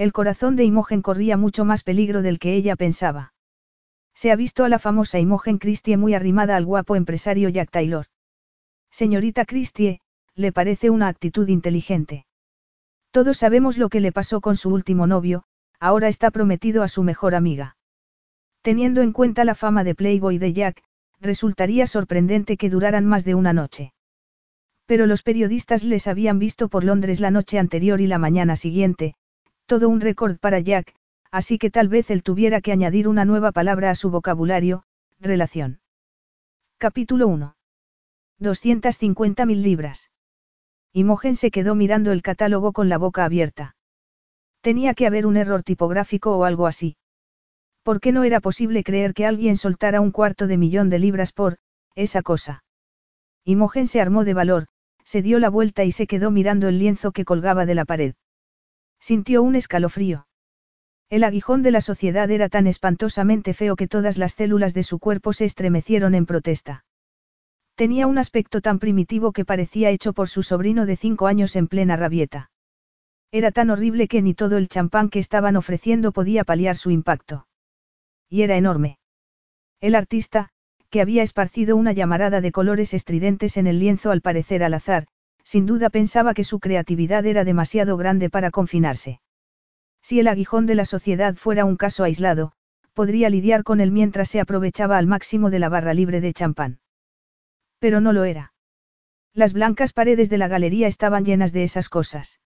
El corazón de Imogen corría mucho más peligro del que ella pensaba. Se ha visto a la famosa Imogen Christie muy arrimada al guapo empresario Jack Taylor. Señorita Christie, le parece una actitud inteligente. Todos sabemos lo que le pasó con su último novio, ahora está prometido a su mejor amiga. Teniendo en cuenta la fama de Playboy de Jack, resultaría sorprendente que duraran más de una noche. Pero los periodistas les habían visto por Londres la noche anterior y la mañana siguiente, todo un récord para Jack, así que tal vez él tuviera que añadir una nueva palabra a su vocabulario, relación. Capítulo 1. 250.000 libras. Imogen se quedó mirando el catálogo con la boca abierta. Tenía que haber un error tipográfico o algo así. ¿Por qué no era posible creer que alguien soltara un cuarto de millón de libras por, esa cosa? Imogen se armó de valor, se dio la vuelta y se quedó mirando el lienzo que colgaba de la pared. Sintió un escalofrío. El aguijón de la sociedad era tan espantosamente feo que todas las células de su cuerpo se estremecieron en protesta. Tenía un aspecto tan primitivo que parecía hecho por su sobrino de cinco años en plena rabieta. Era tan horrible que ni todo el champán que estaban ofreciendo podía paliar su impacto. Y era enorme. El artista, que había esparcido una llamarada de colores estridentes en el lienzo al parecer al azar, sin duda pensaba que su creatividad era demasiado grande para confinarse. Si el aguijón de la sociedad fuera un caso aislado, podría lidiar con él mientras se aprovechaba al máximo de la barra libre de champán. Pero no lo era. Las blancas paredes de la galería estaban llenas de esas cosas.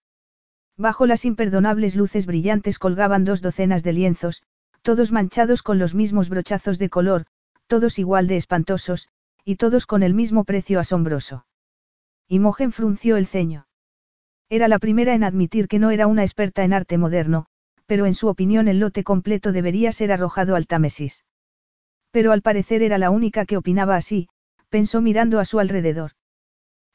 Bajo las imperdonables luces brillantes colgaban dos docenas de lienzos, todos manchados con los mismos brochazos de color, todos igual de espantosos, y todos con el mismo precio asombroso. Imogen frunció el ceño. Era la primera en admitir que no era una experta en arte moderno, pero en su opinión el lote completo debería ser arrojado al Támesis. Pero al parecer era la única que opinaba así, pensó mirando a su alrededor.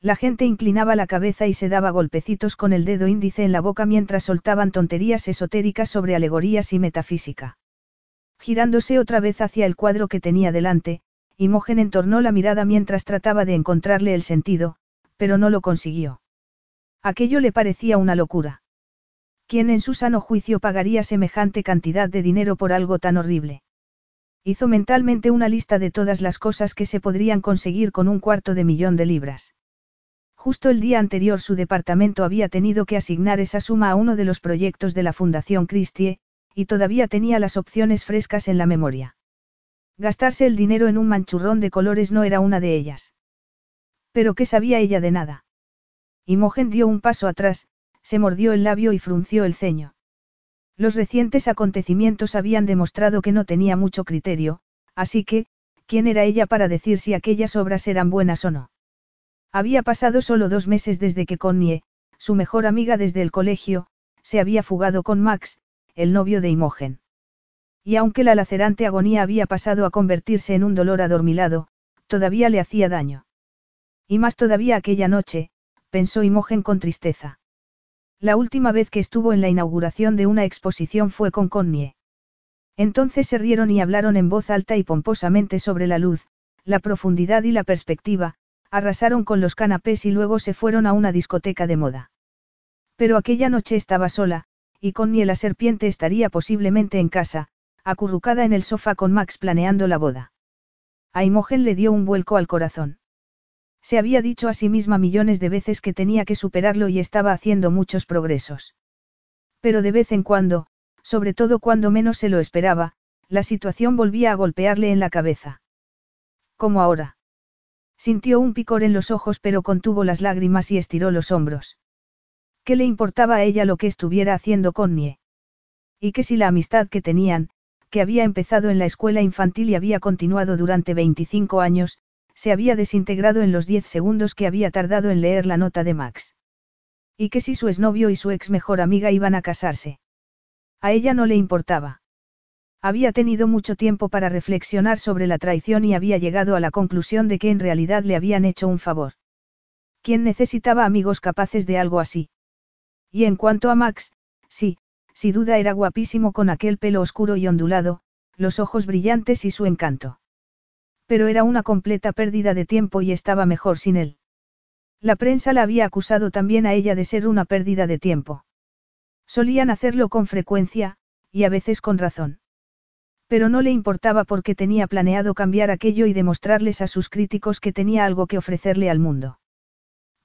La gente inclinaba la cabeza y se daba golpecitos con el dedo índice en la boca mientras soltaban tonterías esotéricas sobre alegorías y metafísica. Girándose otra vez hacia el cuadro que tenía delante, Imogen entornó la mirada mientras trataba de encontrarle el sentido, pero no lo consiguió. Aquello le parecía una locura. ¿Quién en su sano juicio pagaría semejante cantidad de dinero por algo tan horrible? Hizo mentalmente una lista de todas las cosas que se podrían conseguir con un cuarto de millón de libras. Justo el día anterior su departamento había tenido que asignar esa suma a uno de los proyectos de la Fundación Christie, y todavía tenía las opciones frescas en la memoria. Gastarse el dinero en un manchurrón de colores no era una de ellas. Pero ¿qué sabía ella de nada? Imogen dio un paso atrás, se mordió el labio y frunció el ceño. Los recientes acontecimientos habían demostrado que no tenía mucho criterio, así que, ¿quién era ella para decir si aquellas obras eran buenas o no? Había pasado solo dos meses desde que Connie, su mejor amiga desde el colegio, se había fugado con Max, el novio de Imogen. Y aunque la lacerante agonía había pasado a convertirse en un dolor adormilado, todavía le hacía daño. Y más todavía aquella noche, pensó Imogen con tristeza. La última vez que estuvo en la inauguración de una exposición fue con Connie. Entonces se rieron y hablaron en voz alta y pomposamente sobre la luz, la profundidad y la perspectiva, arrasaron con los canapés y luego se fueron a una discoteca de moda. Pero aquella noche estaba sola, y Connie la serpiente estaría posiblemente en casa, acurrucada en el sofá con Max planeando la boda. A Imogen le dio un vuelco al corazón. Se había dicho a sí misma millones de veces que tenía que superarlo y estaba haciendo muchos progresos. Pero de vez en cuando, sobre todo cuando menos se lo esperaba, la situación volvía a golpearle en la cabeza. Como ahora. Sintió un picor en los ojos pero contuvo las lágrimas y estiró los hombros. ¿Qué le importaba a ella lo que estuviera haciendo con Nie? Y que si la amistad que tenían, que había empezado en la escuela infantil y había continuado durante 25 años, se había desintegrado en los diez segundos que había tardado en leer la nota de Max. Y que si su exnovio y su ex mejor amiga iban a casarse. A ella no le importaba. Había tenido mucho tiempo para reflexionar sobre la traición y había llegado a la conclusión de que en realidad le habían hecho un favor. ¿Quién necesitaba amigos capaces de algo así? Y en cuanto a Max, sí, sin duda era guapísimo con aquel pelo oscuro y ondulado, los ojos brillantes y su encanto. Pero era una completa pérdida de tiempo y estaba mejor sin él. La prensa la había acusado también a ella de ser una pérdida de tiempo. Solían hacerlo con frecuencia, y a veces con razón. Pero no le importaba porque tenía planeado cambiar aquello y demostrarles a sus críticos que tenía algo que ofrecerle al mundo.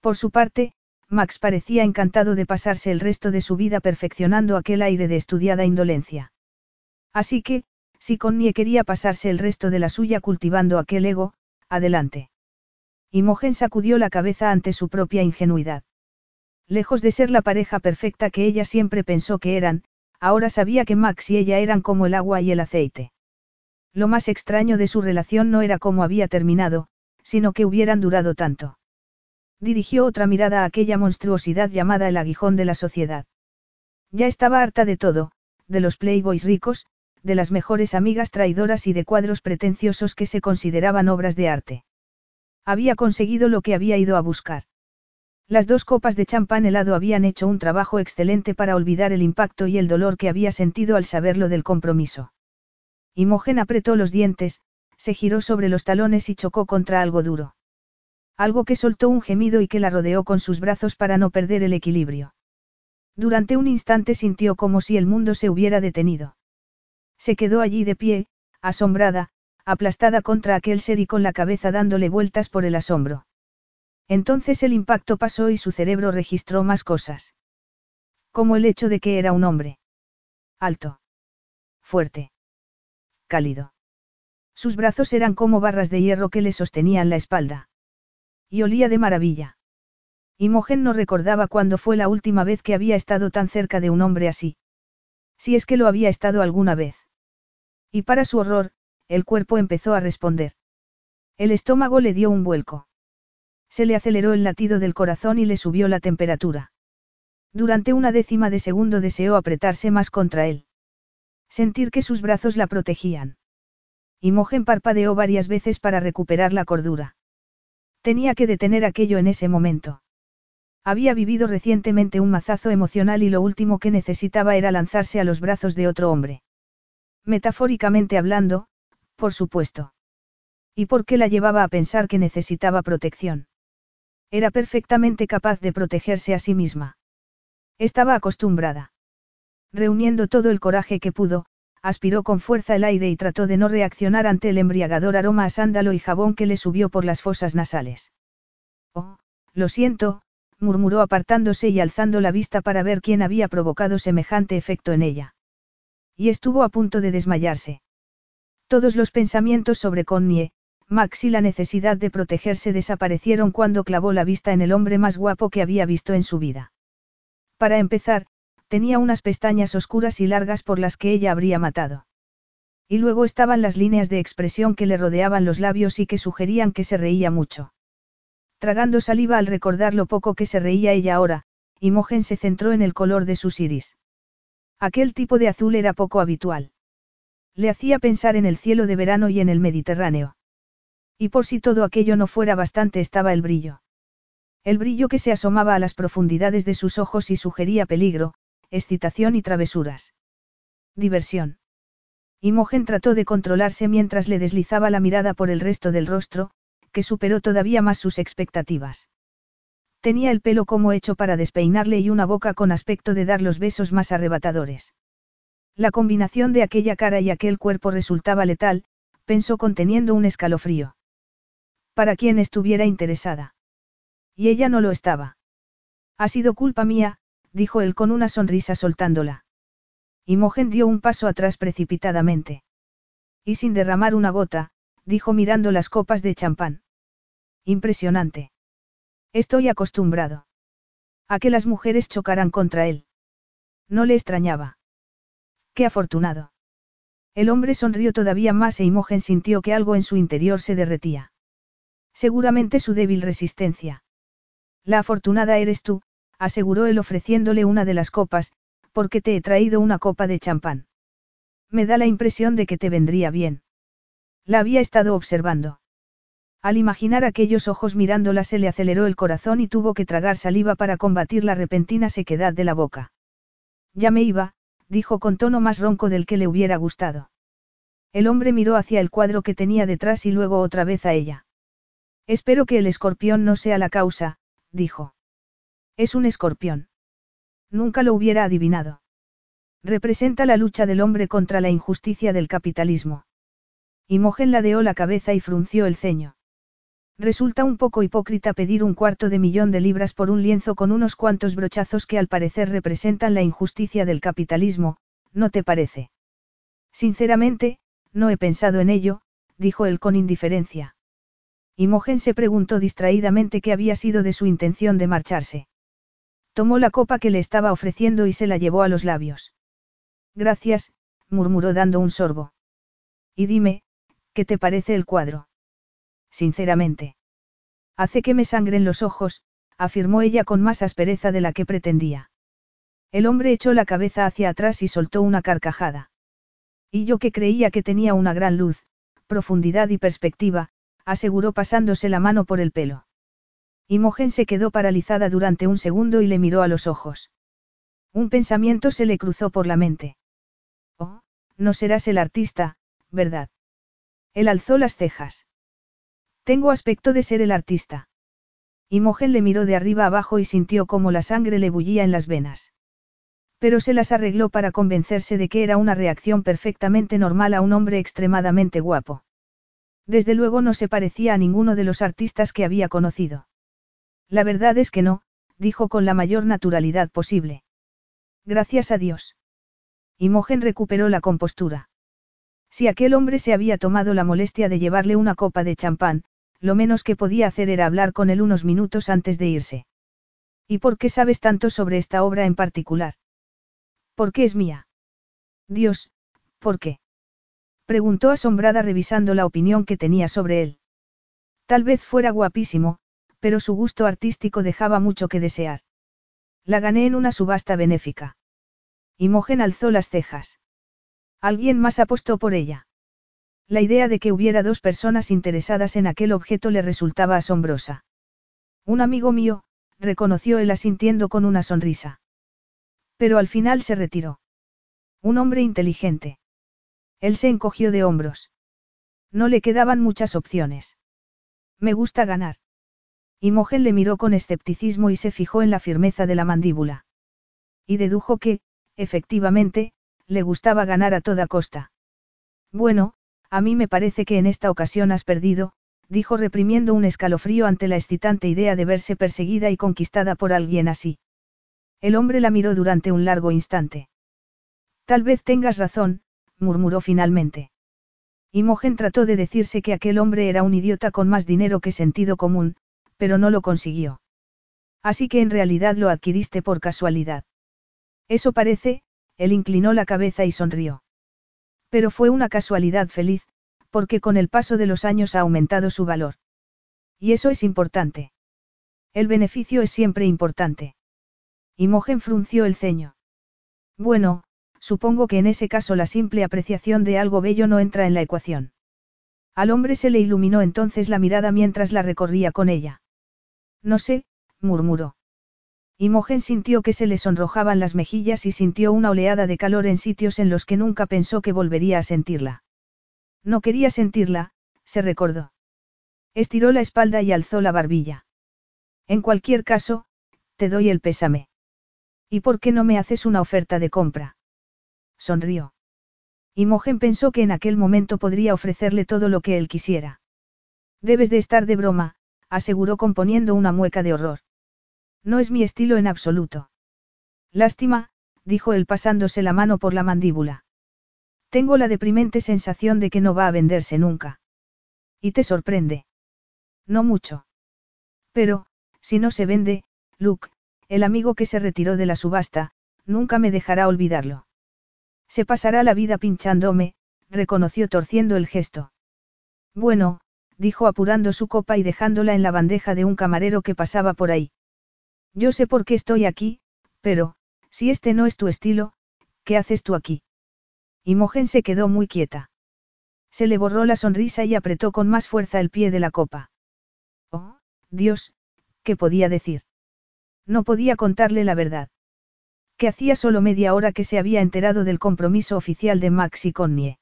Por su parte, Max parecía encantado de pasarse el resto de su vida perfeccionando aquel aire de estudiada indolencia. Así que, si Connie quería pasarse el resto de la suya cultivando aquel ego, adelante. Imogen sacudió la cabeza ante su propia ingenuidad. Lejos de ser la pareja perfecta que ella siempre pensó que eran, ahora sabía que Max y ella eran como el agua y el aceite. Lo más extraño de su relación no era cómo había terminado, sino que hubieran durado tanto. Dirigió otra mirada a aquella monstruosidad llamada el aguijón de la sociedad. Ya estaba harta de todo, de los playboys ricos, de las mejores amigas traidoras y de cuadros pretenciosos que se consideraban obras de arte. Había conseguido lo que había ido a buscar. Las dos copas de champán helado habían hecho un trabajo excelente para olvidar el impacto y el dolor que había sentido al saberlo del compromiso. Imogen apretó los dientes, se giró sobre los talones y chocó contra algo duro. Algo que soltó un gemido y que la rodeó con sus brazos para no perder el equilibrio. Durante un instante sintió como si el mundo se hubiera detenido. Se quedó allí de pie, asombrada, aplastada contra aquel ser y con la cabeza dándole vueltas por el asombro. Entonces el impacto pasó y su cerebro registró más cosas. Como el hecho de que era un hombre. Alto. Fuerte. Cálido. Sus brazos eran como barras de hierro que le sostenían la espalda. Y olía de maravilla. Imogen no recordaba cuándo fue la última vez que había estado tan cerca de un hombre así. Si es que lo había estado alguna vez. Y para su horror, el cuerpo empezó a responder. El estómago le dio un vuelco. Se le aceleró el latido del corazón y le subió la temperatura. Durante una décima de segundo deseó apretarse más contra él. Sentir que sus brazos la protegían. Imogen parpadeó varias veces para recuperar la cordura. Tenía que detener aquello en ese momento. Había vivido recientemente un mazazo emocional y lo último que necesitaba era lanzarse a los brazos de otro hombre. Metafóricamente hablando, por supuesto. ¿Y por qué la llevaba a pensar que necesitaba protección? Era perfectamente capaz de protegerse a sí misma. Estaba acostumbrada. Reuniendo todo el coraje que pudo, aspiró con fuerza el aire y trató de no reaccionar ante el embriagador aroma a sándalo y jabón que le subió por las fosas nasales. Oh, lo siento, murmuró apartándose y alzando la vista para ver quién había provocado semejante efecto en ella. Y estuvo a punto de desmayarse. Todos los pensamientos sobre Connie, Max y la necesidad de protegerse desaparecieron cuando clavó la vista en el hombre más guapo que había visto en su vida. Para empezar, tenía unas pestañas oscuras y largas por las que ella habría matado. Y luego estaban las líneas de expresión que le rodeaban los labios y que sugerían que se reía mucho. Tragando saliva al recordar lo poco que se reía ella ahora, Imogen se centró en el color de sus iris. Aquel tipo de azul era poco habitual. Le hacía pensar en el cielo de verano y en el Mediterráneo. Y por si todo aquello no fuera bastante estaba el brillo. El brillo que se asomaba a las profundidades de sus ojos y sugería peligro, excitación y travesuras. Diversión. Imogen trató de controlarse mientras le deslizaba la mirada por el resto del rostro, que superó todavía más sus expectativas. Tenía el pelo como hecho para despeinarle y una boca con aspecto de dar los besos más arrebatadores. La combinación de aquella cara y aquel cuerpo resultaba letal, pensó conteniendo un escalofrío. Para quien estuviera interesada. Y ella no lo estaba. Ha sido culpa mía, dijo él con una sonrisa soltándola. Imogen dio un paso atrás precipitadamente. Y sin derramar una gota, dijo mirando las copas de champán. Impresionante. Estoy acostumbrado. A que las mujeres chocaran contra él. No le extrañaba. Qué afortunado. El hombre sonrió todavía más e Imogen sintió que algo en su interior se derretía. Seguramente su débil resistencia. La afortunada eres tú, aseguró él ofreciéndole una de las copas, Porque te he traído una copa de champán. Me da la impresión de que te vendría bien. La había estado observando. Al imaginar aquellos ojos mirándola se le aceleró el corazón y tuvo que tragar saliva para combatir la repentina sequedad de la boca. Ya me iba, dijo con tono más ronco del que le hubiera gustado. El hombre miró hacia el cuadro que tenía detrás y luego otra vez a ella. Espero que el escorpión no sea la causa, dijo. Es un escorpión. Nunca lo hubiera adivinado. Representa la lucha del hombre contra la injusticia del capitalismo. Imogen ladeó la cabeza y frunció el ceño. Resulta un poco hipócrita pedir un cuarto de millón de libras por un lienzo con unos cuantos brochazos que al parecer representan la injusticia del capitalismo, ¿no te parece? Sinceramente, no he pensado en ello, dijo él con indiferencia. Imogen se preguntó distraídamente qué había sido de su intención de marcharse. Tomó la copa que le estaba ofreciendo y se la llevó a los labios. Gracias, murmuró dando un sorbo. Y dime, ¿qué te parece el cuadro? Sinceramente. Hace que me sangren los ojos, afirmó ella con más aspereza de la que pretendía. El hombre echó la cabeza hacia atrás y soltó una carcajada. Y yo que creía que tenía una gran luz, profundidad y perspectiva, aseguró pasándose la mano por el pelo. Imogen se quedó paralizada durante un segundo y le miró a los ojos. Un pensamiento se le cruzó por la mente. Oh, no serás el artista, ¿verdad? Él alzó las cejas. Tengo aspecto de ser el artista. Imogen le miró de arriba abajo y sintió como la sangre le bullía en las venas. Pero se las arregló para convencerse de que era una reacción perfectamente normal a un hombre extremadamente guapo. Desde luego no se parecía a ninguno de los artistas que había conocido. La verdad es que no, dijo con la mayor naturalidad posible. Gracias a Dios. Imogen recuperó la compostura. Si aquel hombre se había tomado la molestia de llevarle una copa de champán, lo menos que podía hacer era hablar con él unos minutos antes de irse. ¿Y por qué sabes tanto sobre esta obra en particular? ¿Por qué es mía? Dios, ¿por qué? Preguntó asombrada revisando la opinión que tenía sobre él. Tal vez fuera guapísimo, pero su gusto artístico dejaba mucho que desear. La gané en una subasta benéfica. Imogen alzó las cejas. Alguien más apostó por ella. La idea de que hubiera dos personas interesadas en aquel objeto le resultaba asombrosa. Un amigo mío, reconoció él asintiendo con una sonrisa. Pero al final se retiró. Un hombre inteligente. Él se encogió de hombros. No le quedaban muchas opciones. Me gusta ganar. Imogen le miró con escepticismo y se fijó en la firmeza de la mandíbula. Y dedujo que, efectivamente, le gustaba ganar a toda costa. Bueno, a mí me parece que en esta ocasión has perdido, dijo reprimiendo un escalofrío ante la excitante idea de verse perseguida y conquistada por alguien así. El hombre la miró durante un largo instante. Tal vez tengas razón, murmuró finalmente. Imogen trató de decirse que aquel hombre era un idiota con más dinero que sentido común, pero no lo consiguió. Así que en realidad lo adquiriste por casualidad. Eso parece, él inclinó la cabeza y sonrió. Pero fue una casualidad feliz, porque con el paso de los años ha aumentado su valor. Y eso es importante. El beneficio es siempre importante. Imogen frunció el ceño. Bueno, supongo que en ese caso la simple apreciación de algo bello no entra en la ecuación. Al hombre se le iluminó entonces la mirada mientras la recorría con ella. No sé, murmuró. Imogen sintió que se le sonrojaban las mejillas y sintió una oleada de calor en sitios en los que nunca pensó que volvería a sentirla. No quería sentirla, se recordó. Estiró la espalda y alzó la barbilla. En cualquier caso, te doy el pésame. ¿Y por qué no me haces una oferta de compra? Sonrió. Imogen pensó que en aquel momento podría ofrecerle todo lo que él quisiera. Debes de estar de broma, aseguró componiendo una mueca de horror. No es mi estilo en absoluto. Lástima, dijo él pasándose la mano por la mandíbula. Tengo la deprimente sensación de que no va a venderse nunca. ¿Y te sorprende? No mucho. Pero, si no se vende, Luke, el amigo que se retiró de la subasta, nunca me dejará olvidarlo. Se pasará la vida pinchándome, reconoció torciendo el gesto. Bueno, dijo apurando su copa y dejándola en la bandeja de un camarero que pasaba por ahí. Yo sé por qué estoy aquí, pero, Si este no es tu estilo, ¿qué haces tú aquí? Imogen se quedó muy quieta. Se le borró la sonrisa y apretó con más fuerza el pie de la copa. Oh, Dios, ¿qué podía decir? No podía contarle la verdad. Que hacía solo media hora que se había enterado del compromiso oficial de Max y Connie.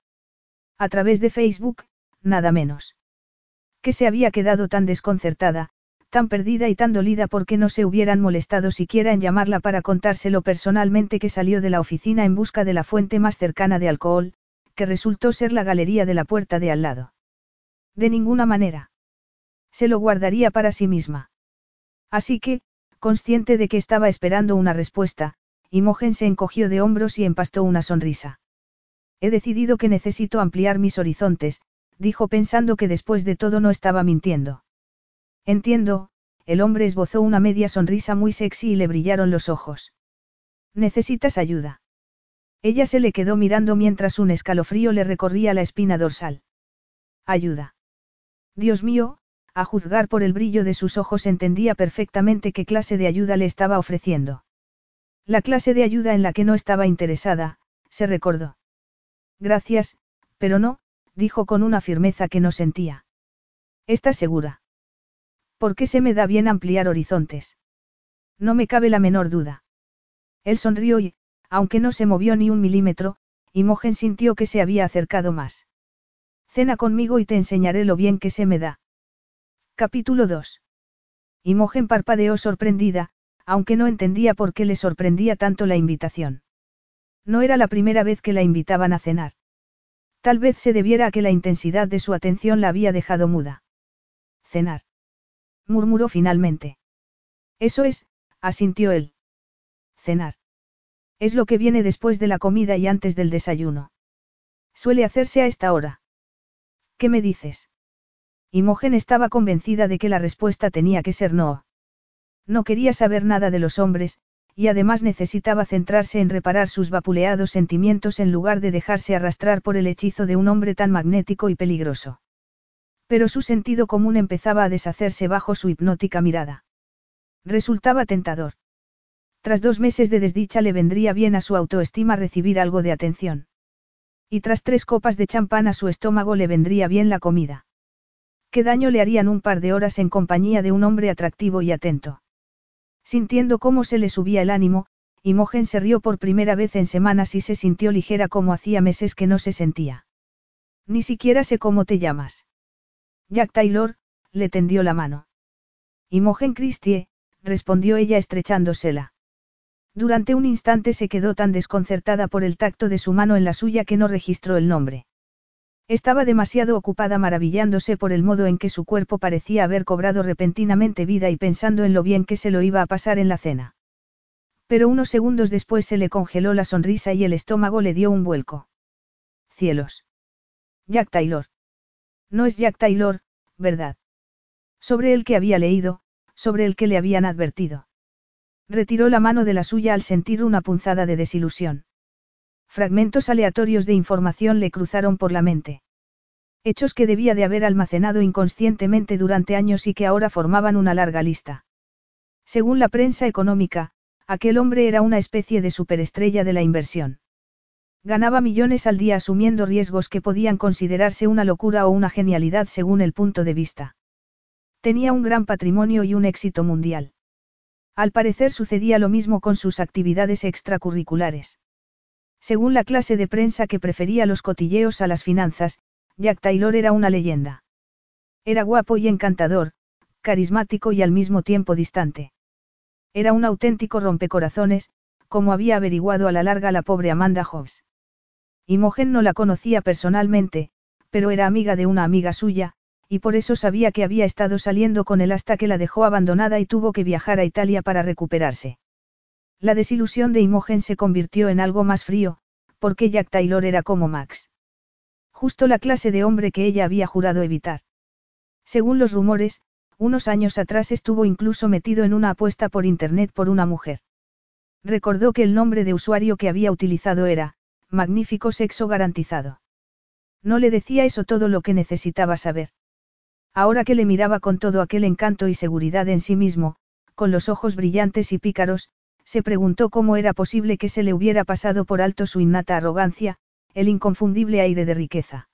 A través de Facebook, nada menos. Que se había quedado tan desconcertada, tan perdida y tan dolida porque no se hubieran molestado siquiera en llamarla para contárselo personalmente que salió de la oficina en busca de la fuente más cercana de alcohol, que resultó ser la galería de la puerta de al lado. De ninguna manera. Se lo guardaría para sí misma. Así que, consciente de que estaba esperando una respuesta, Imogen se encogió de hombros y empastó una sonrisa. He decidido que necesito ampliar mis horizontes, dijo pensando que después de todo no estaba mintiendo. Entiendo, el hombre esbozó una media sonrisa muy sexy y le brillaron los ojos. ¿Necesitas ayuda? Ella se le quedó mirando mientras un escalofrío le recorría la espina dorsal. Ayuda. Dios mío, a juzgar por el brillo de sus ojos entendía perfectamente qué clase de ayuda le estaba ofreciendo. La clase de ayuda en la que no estaba interesada, se recordó. Gracias, pero no, dijo con una firmeza que no sentía. ¿Estás segura? ¿Por qué se me da bien ampliar horizontes? No me cabe la menor duda. Él sonrió y, aunque no se movió ni un milímetro, Imogen sintió que se había acercado más. Cena conmigo y te enseñaré lo bien que se me da. Capítulo 2. Imogen parpadeó sorprendida, aunque no entendía por qué le sorprendía tanto la invitación. No era la primera vez que la invitaban a cenar. Tal vez se debiera a que la intensidad de su atención la había dejado muda. Cenar. Murmuró finalmente. Eso es, asintió él. Cenar. Es lo que viene después de la comida y antes del desayuno. Suele hacerse a esta hora. ¿Qué me dices? Imogen estaba convencida de que la respuesta tenía que ser no. No quería saber nada de los hombres, y además necesitaba centrarse en reparar sus vapuleados sentimientos en lugar de dejarse arrastrar por el hechizo de un hombre tan magnético y peligroso. Pero su sentido común empezaba a deshacerse bajo su hipnótica mirada. Resultaba tentador. Tras dos meses de desdicha le vendría bien a su autoestima recibir algo de atención. Y tras tres copas de champán a su estómago le vendría bien la comida. ¿Qué daño le harían un par de horas en compañía de un hombre atractivo y atento? Sintiendo cómo se le subía el ánimo, Imogen se rió por primera vez en semanas y se sintió ligera como hacía meses que no se sentía. Ni siquiera sé cómo te llamas. Jack Taylor, le tendió la mano. Imogen Christie, respondió ella estrechándosela. Durante un instante se quedó tan desconcertada por el tacto de su mano en la suya que no registró el nombre. Estaba demasiado ocupada maravillándose por el modo en que su cuerpo parecía haber cobrado repentinamente vida y pensando en lo bien que se lo iba a pasar en la cena. Pero unos segundos después se le congeló la sonrisa y el estómago le dio un vuelco. Cielos. Jack Taylor. No es Jack Taylor, ¿verdad? Sobre el que había leído, sobre el que le habían advertido. Retiró la mano de la suya al sentir una punzada de desilusión. Fragmentos aleatorios de información le cruzaron por la mente. Hechos que debía de haber almacenado inconscientemente durante años y que ahora formaban una larga lista. Según la prensa económica, aquel hombre era una especie de superestrella de la inversión. Ganaba millones al día asumiendo riesgos que podían considerarse una locura o una genialidad según el punto de vista. Tenía un gran patrimonio y un éxito mundial. Al parecer sucedía lo mismo con sus actividades extracurriculares. Según la clase de prensa que prefería los cotilleos a las finanzas, Jack Taylor era una leyenda. Era guapo y encantador, carismático y al mismo tiempo distante. Era un auténtico rompecorazones, como había averiguado a la larga la pobre Amanda Hobbs. Imogen no la conocía personalmente, pero era amiga de una amiga suya, y por eso sabía que había estado saliendo con él hasta que la dejó abandonada y tuvo que viajar a Italia para recuperarse. La desilusión de Imogen se convirtió en algo más frío, porque Jack Taylor era como Max. Justo la clase de hombre que ella había jurado evitar. Según los rumores, unos años atrás estuvo incluso metido en una apuesta por Internet por una mujer. Recordó que el nombre de usuario que había utilizado era, Magnífico Sexo Garantizado. No le decía eso todo lo que necesitaba saber. Ahora que le miraba con todo aquel encanto y seguridad en sí mismo, con los ojos brillantes y pícaros, se preguntó cómo era posible que se le hubiera pasado por alto su innata arrogancia, el inconfundible aire de riqueza.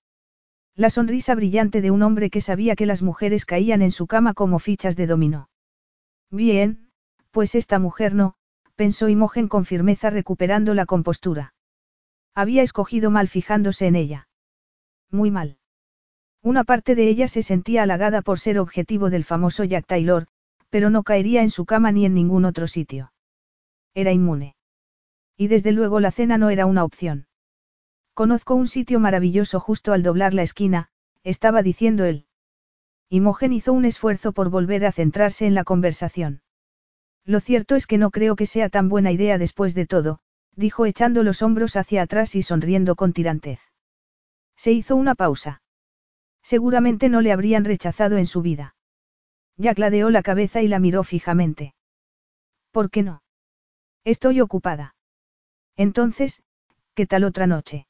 La sonrisa brillante de un hombre que sabía que las mujeres caían en su cama como fichas de dominó. Bien, pues esta mujer no, pensó Imogen con firmeza recuperando la compostura. Había escogido mal fijándose en ella. Muy mal. Una parte de ella se sentía halagada por ser objetivo del famoso Jack Taylor, pero no caería en su cama ni en ningún otro sitio. Era inmune. Y desde luego la cena no era una opción. Conozco un sitio maravilloso justo al doblar la esquina, estaba diciendo él. Imogen hizo un esfuerzo por volver a centrarse en la conversación. Lo cierto es que no creo que sea tan buena idea después de todo, dijo echando los hombros hacia atrás y sonriendo con tirantez. Se hizo una pausa. Seguramente no le habrían rechazado en su vida. Ya cladeó la cabeza y la miró fijamente. ¿Por qué no? Estoy ocupada. Entonces, ¿qué tal otra noche?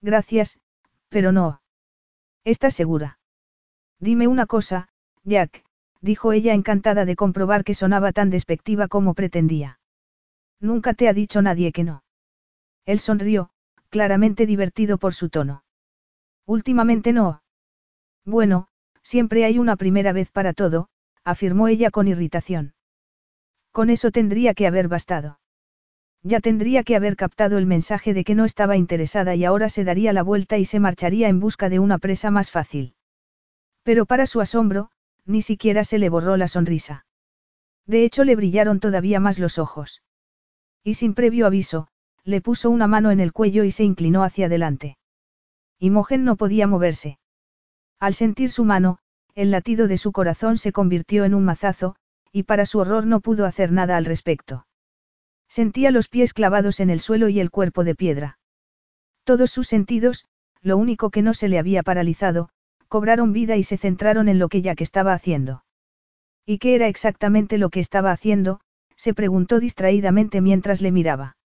Gracias, pero no. ¿Estás segura? Dime una cosa, Jack, dijo ella encantada de comprobar que sonaba tan despectiva como pretendía. Nunca te ha dicho nadie que no. Él sonrió, claramente divertido por su tono. Últimamente no. Bueno, siempre hay una primera vez para todo, afirmó ella con irritación. Con eso tendría que haber bastado. Ya tendría que haber captado el mensaje de que no estaba interesada y ahora se daría la vuelta y se marcharía en busca de una presa más fácil. Pero para su asombro, ni siquiera se le borró la sonrisa. De hecho le brillaron todavía más los ojos. Y sin previo aviso, le puso una mano en el cuello y se inclinó hacia adelante. Imogen no podía moverse. Al sentir su mano, el latido de su corazón se convirtió en un mazazo, y para su horror no pudo hacer nada al respecto. Sentía los pies clavados en el suelo y el cuerpo de piedra. Todos sus sentidos, lo único que no se le había paralizado, cobraron vida y se centraron en lo que Jack estaba haciendo. ¿Y qué era exactamente lo que estaba haciendo? Se preguntó distraídamente mientras le miraba.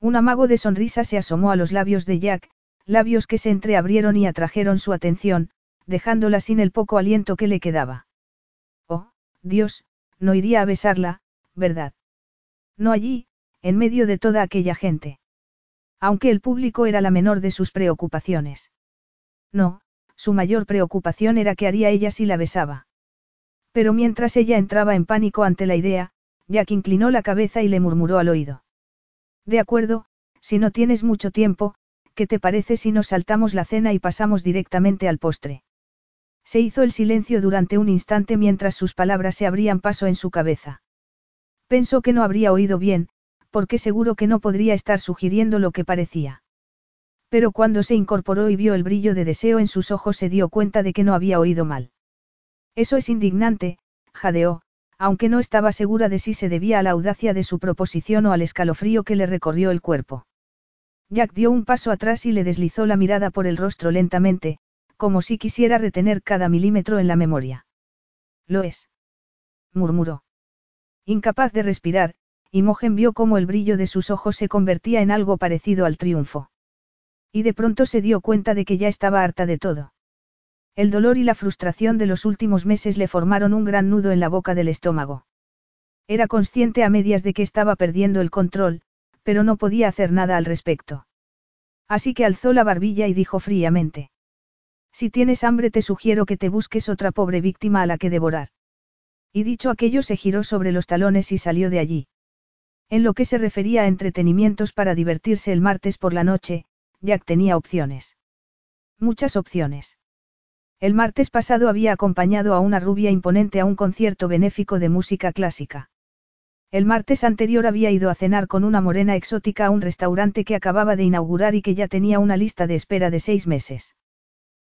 Un amago de sonrisa se asomó a los labios de Jack, labios que se entreabrieron y atrajeron su atención, dejándola sin el poco aliento que le quedaba. Oh, Dios, no iría a besarla, ¿verdad? No allí, en medio de toda aquella gente. Aunque el público era la menor de sus preocupaciones. No, su mayor preocupación era qué haría ella si la besaba. Pero mientras ella entraba en pánico ante la idea, Jack inclinó la cabeza y le murmuró al oído. De acuerdo, si no tienes mucho tiempo, ¿qué te parece si nos saltamos la cena y pasamos directamente al postre? Se hizo el silencio durante un instante mientras sus palabras se abrían paso en su cabeza. Pensó que no habría oído bien, porque seguro que no podría estar sugiriendo lo que parecía. Pero cuando se incorporó y vio el brillo de deseo en sus ojos se dio cuenta de que no había oído mal. Eso es indignante, jadeó, aunque no estaba segura de si se debía a la audacia de su proposición o al escalofrío que le recorrió el cuerpo. Jack dio un paso atrás y le deslizó la mirada por el rostro lentamente, como si quisiera retener cada milímetro en la memoria. Lo es. murmuró. Incapaz de respirar, Imogen vio cómo el brillo de sus ojos se convertía en algo parecido al triunfo. Y de pronto se dio cuenta de que ya estaba harta de todo. El dolor y la frustración de los últimos meses le formaron un gran nudo en la boca del estómago. Era consciente a medias de que estaba perdiendo el control, pero no podía hacer nada al respecto. Así que alzó la barbilla y dijo fríamente. Si tienes hambre te sugiero que te busques otra pobre víctima a la que devorar. Y dicho aquello se giró sobre los talones y salió de allí. En lo que se refería a entretenimientos para divertirse el martes por la noche, Jack tenía opciones. Muchas opciones. El martes pasado había acompañado a una rubia imponente a un concierto benéfico de música clásica. El martes anterior había ido a cenar con una morena exótica a un restaurante que acababa de inaugurar y que ya tenía una lista de espera de seis meses.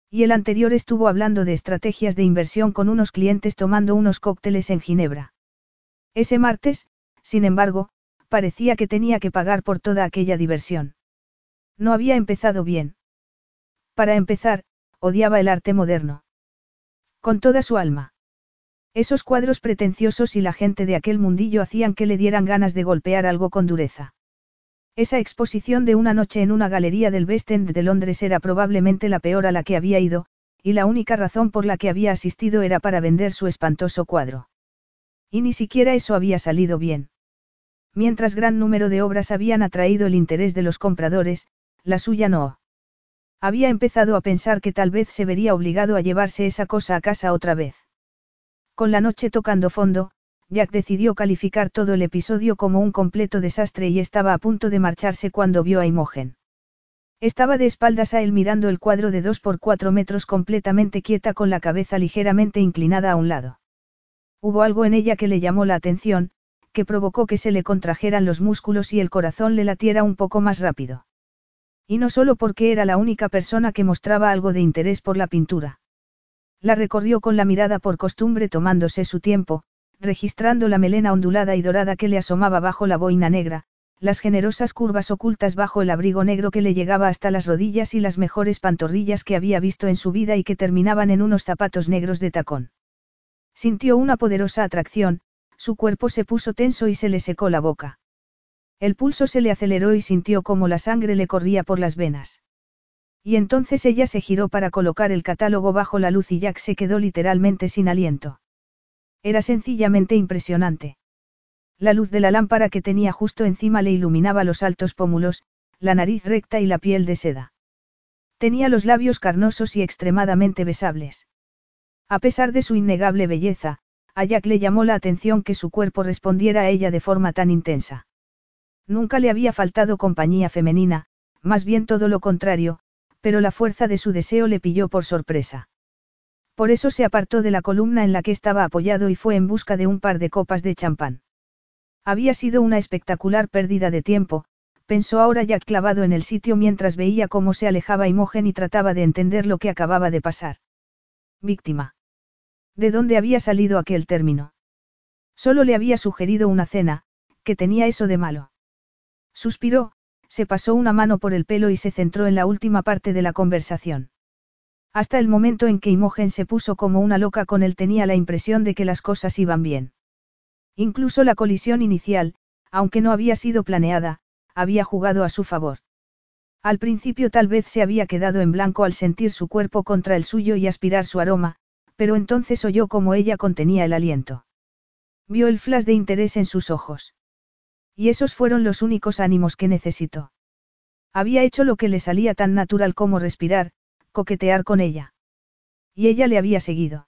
Y el anterior estuvo hablando de estrategias de inversión con unos clientes tomando unos cócteles en Ginebra. Ese martes, sin embargo, parecía que tenía que pagar por toda aquella diversión. No había empezado bien. Para empezar, odiaba el arte moderno. Con toda su alma. Esos cuadros pretenciosos y la gente de aquel mundillo hacían que le dieran ganas de golpear algo con dureza. Esa exposición de una noche en una galería del West End de Londres era probablemente la peor a la que había ido, y la única razón por la que había asistido era para vender su espantoso cuadro. Y ni siquiera eso había salido bien. Mientras gran número de obras habían atraído el interés de los compradores, la suya no. Había empezado a pensar que tal vez se vería obligado a llevarse esa cosa a casa otra vez. Con la noche tocando fondo, Jack decidió calificar todo el episodio como un completo desastre y estaba a punto de marcharse cuando vio a Imogen. Estaba de espaldas a él mirando el cuadro de dos por cuatro metros completamente quieta con la cabeza ligeramente inclinada a un lado. Hubo algo en ella que le llamó la atención, que provocó que se le contrajeran los músculos y el corazón le latiera un poco más rápido. Y no solo porque era la única persona que mostraba algo de interés por la pintura. La recorrió con la mirada por costumbre tomándose su tiempo, registrando la melena ondulada y dorada que le asomaba bajo la boina negra, las generosas curvas ocultas bajo el abrigo negro que le llegaba hasta las rodillas y las mejores pantorrillas que había visto en su vida y que terminaban en unos zapatos negros de tacón. Sintió una poderosa atracción, su cuerpo se puso tenso y se le secó la boca. El pulso se le aceleró y sintió como la sangre le corría por las venas. Y entonces ella se giró para colocar el catálogo bajo la luz y Jack se quedó literalmente sin aliento. Era sencillamente impresionante. La luz de la lámpara que tenía justo encima le iluminaba los altos pómulos, la nariz recta y la piel de seda. Tenía los labios carnosos y extremadamente besables. A pesar de su innegable belleza, a Jack le llamó la atención que su cuerpo respondiera a ella de forma tan intensa. Nunca le había faltado compañía femenina, más bien todo lo contrario, pero la fuerza de su deseo le pilló por sorpresa. Por eso se apartó de la columna en la que estaba apoyado y fue en busca de un par de copas de champán. Había sido una espectacular pérdida de tiempo, pensó ahora Jack clavado en el sitio mientras veía cómo se alejaba Imogen y trataba de entender lo que acababa de pasar. Víctima. ¿De dónde había salido aquel término? Solo le había sugerido una cena, que tenía eso de malo. Suspiró, se pasó una mano por el pelo y se centró en la última parte de la conversación. Hasta el momento en que Imogen se puso como una loca con él tenía la impresión de que las cosas iban bien. Incluso la colisión inicial, aunque no había sido planeada, había jugado a su favor. Al principio tal vez se había quedado en blanco al sentir su cuerpo contra el suyo y aspirar su aroma, pero entonces oyó cómo ella contenía el aliento. Vio el flash de interés en sus ojos. Y esos fueron los únicos ánimos que necesitó. Había hecho lo que le salía tan natural como respirar, coquetear con ella. Y ella le había seguido.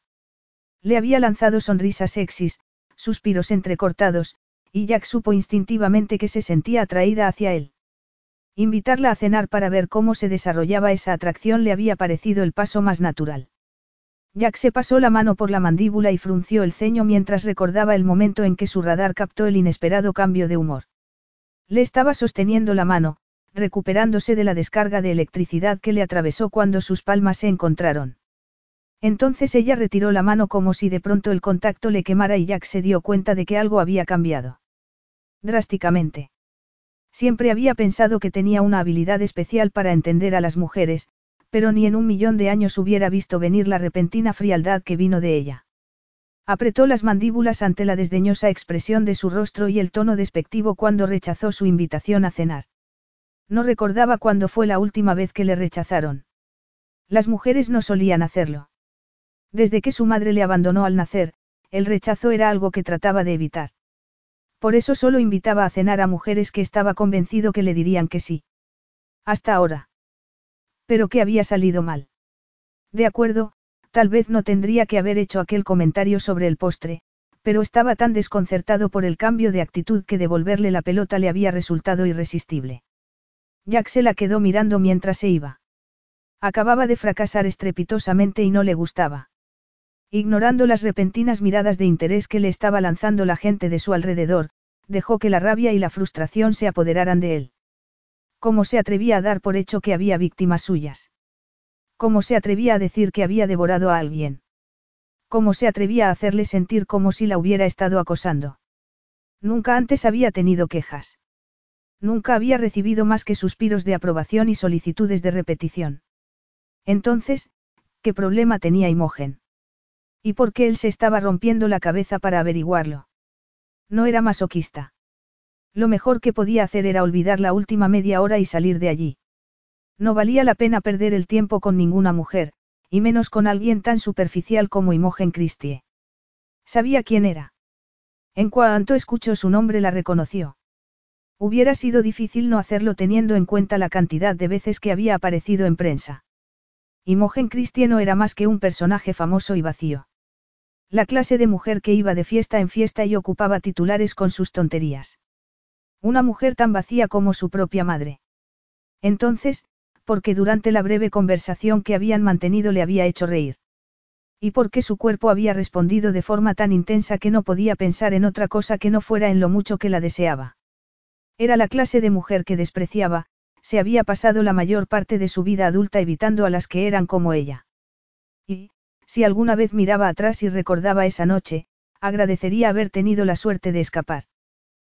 Le había lanzado sonrisas sexys, suspiros entrecortados, y Jack supo instintivamente que se sentía atraída hacia él. Invitarla a cenar para ver cómo se desarrollaba esa atracción le había parecido el paso más natural. Jack se pasó la mano por la mandíbula y frunció el ceño mientras recordaba el momento en que su radar captó el inesperado cambio de humor. Le estaba sosteniendo la mano, recuperándose de la descarga de electricidad que le atravesó cuando sus palmas se encontraron. Entonces ella retiró la mano como si de pronto el contacto le quemara y Jack se dio cuenta de que algo había cambiado. Drásticamente. Siempre había pensado que tenía una habilidad especial para entender a las mujeres, pero ni en un millón de años hubiera visto venir la repentina frialdad que vino de ella. Apretó las mandíbulas ante la desdeñosa expresión de su rostro y el tono despectivo cuando rechazó su invitación a cenar. No recordaba cuándo fue la última vez que le rechazaron. Las mujeres no solían hacerlo. Desde que su madre le abandonó al nacer, el rechazo era algo que trataba de evitar. Por eso solo invitaba a cenar a mujeres que estaba convencido que le dirían que sí. Hasta ahora. Pero que había salido mal. De acuerdo, tal vez no tendría que haber hecho aquel comentario sobre el postre, pero estaba tan desconcertado por el cambio de actitud que devolverle la pelota le había resultado irresistible. Jack se la quedó mirando mientras se iba. Acababa de fracasar estrepitosamente y no le gustaba. Ignorando las repentinas miradas de interés que le estaba lanzando la gente de su alrededor, dejó que la rabia y la frustración se apoderaran de él. ¿Cómo se atrevía a dar por hecho que había víctimas suyas? ¿Cómo se atrevía a decir que había devorado a alguien? ¿Cómo se atrevía a hacerle sentir como si la hubiera estado acosando? Nunca antes había tenido quejas. Nunca había recibido más que suspiros de aprobación y solicitudes de repetición. Entonces, ¿qué problema tenía Imogen? ¿Y por qué él se estaba rompiendo la cabeza para averiguarlo? No era masoquista. Lo mejor que podía hacer era olvidar la última media hora y salir de allí. No valía la pena perder el tiempo con ninguna mujer, y menos con alguien tan superficial como Imogen Christie. Sabía quién era. En cuanto escuchó su nombre la reconoció. Hubiera sido difícil no hacerlo teniendo en cuenta la cantidad de veces que había aparecido en prensa. Imogen Cristiano era más que un personaje famoso y vacío. La clase de mujer que iba de fiesta en fiesta y ocupaba titulares con sus tonterías. Una mujer tan vacía como su propia madre. Entonces, porque durante la breve conversación que habían mantenido le había hecho reír. Y porque su cuerpo había respondido de forma tan intensa que no podía pensar en otra cosa que no fuera en lo mucho que la deseaba. Era la clase de mujer que despreciaba, se había pasado la mayor parte de su vida adulta evitando a las que eran como ella. Y, si alguna vez miraba atrás y recordaba esa noche, agradecería haber tenido la suerte de escapar.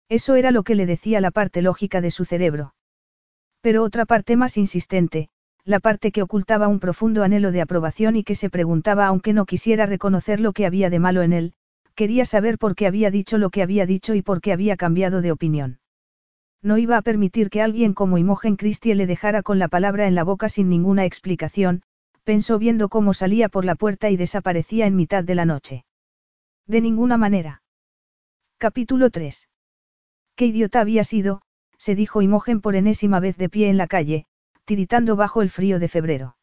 Eso era lo que le decía la parte lógica de su cerebro. Pero otra parte más insistente, la parte que ocultaba un profundo anhelo de aprobación y que se preguntaba aunque no quisiera reconocer lo que había de malo en él, quería saber por qué había dicho lo que había dicho y por qué había cambiado de opinión. No iba a permitir que alguien como Imogen Christie le dejara con la palabra en la boca sin ninguna explicación, pensó viendo cómo salía por la puerta y desaparecía en mitad de la noche. De ninguna manera. Capítulo 3. Qué idiota había sido, se dijo Imogen por enésima vez de pie en la calle, tiritando bajo el frío de febrero.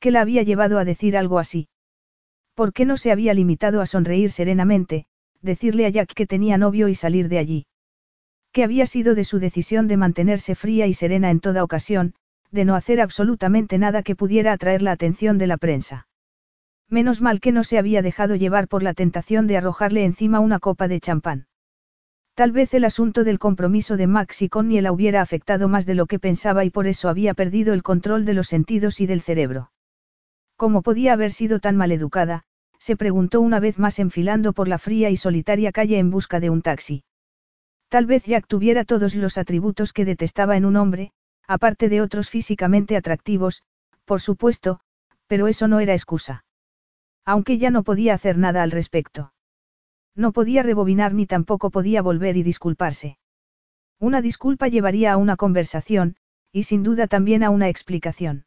¿Qué la había llevado a decir algo así? ¿Por qué no se había limitado a sonreír serenamente, decirle a Jack que tenía novio y salir de allí? ¿Qué había sido de su decisión de mantenerse fría y serena en toda ocasión, de no hacer absolutamente nada que pudiera atraer la atención de la prensa? Menos mal que no se había dejado llevar por la tentación de arrojarle encima una copa de champán. Tal vez el asunto del compromiso de Max y Connie la hubiera afectado más de lo que pensaba y por eso había perdido el control de los sentidos y del cerebro. ¿Cómo podía haber sido tan maleducada? se preguntó una vez más enfilando por la fría y solitaria calle en busca de un taxi. Tal vez Jack tuviera todos los atributos que detestaba en un hombre, aparte de otros físicamente atractivos, por supuesto, pero eso no era excusa. Aunque ya no podía hacer nada al respecto. No podía rebobinar ni tampoco podía volver y disculparse. Una disculpa llevaría a una conversación, y sin duda también a una explicación.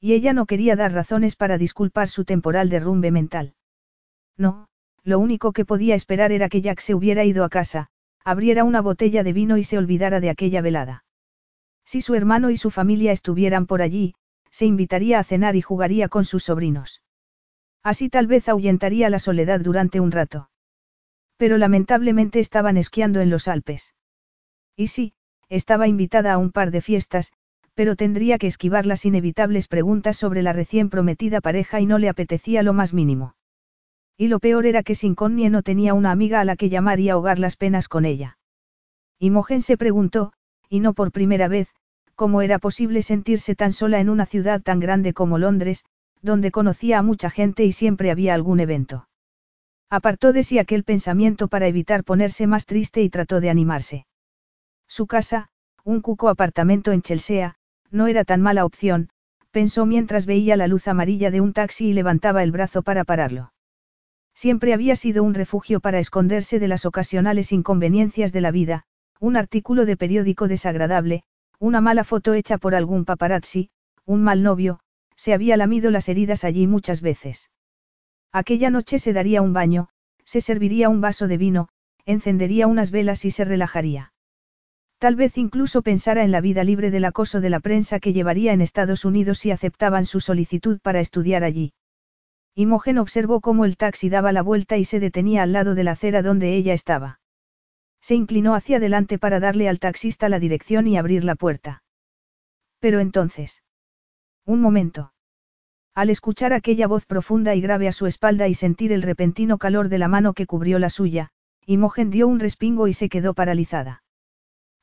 Y ella no quería dar razones para disculpar su temporal derrumbe mental. No, lo único que podía esperar era que Jack se hubiera ido a casa, abriera una botella de vino y se olvidara de aquella velada. Si su hermano y su familia estuvieran por allí, se invitaría a cenar y jugaría con sus sobrinos. Así tal vez ahuyentaría la soledad durante un rato. Pero lamentablemente estaban esquiando en los Alpes. Y sí, estaba invitada a un par de fiestas, pero tendría que esquivar las inevitables preguntas sobre la recién prometida pareja y no le apetecía lo más mínimo. Y lo peor era que sin Connie no tenía una amiga a la que llamar y ahogar las penas con ella. Imogen se preguntó, y no por primera vez, cómo era posible sentirse tan sola en una ciudad tan grande como Londres, donde conocía a mucha gente y siempre había algún evento. Apartó de sí aquel pensamiento para evitar ponerse más triste y trató de animarse. Su casa, un cuco apartamento en Chelsea, no era tan mala opción, pensó mientras veía la luz amarilla de un taxi y levantaba el brazo para pararlo. Siempre había sido un refugio para esconderse de las ocasionales inconveniencias de la vida, un artículo de periódico desagradable, una mala foto hecha por algún paparazzi, un mal novio, se había lamido las heridas allí muchas veces. Aquella noche se daría un baño, se serviría un vaso de vino, encendería unas velas y se relajaría. Tal vez incluso pensara en la vida libre del acoso de la prensa que llevaría en Estados Unidos si aceptaban su solicitud para estudiar allí. Imogen observó cómo el taxi daba la vuelta y se detenía al lado de la acera donde ella estaba. Se inclinó hacia adelante para darle al taxista la dirección y abrir la puerta. Pero entonces. Un momento. Al escuchar aquella voz profunda y grave a su espalda y sentir el repentino calor de la mano que cubrió la suya, Imogen dio un respingo y se quedó paralizada.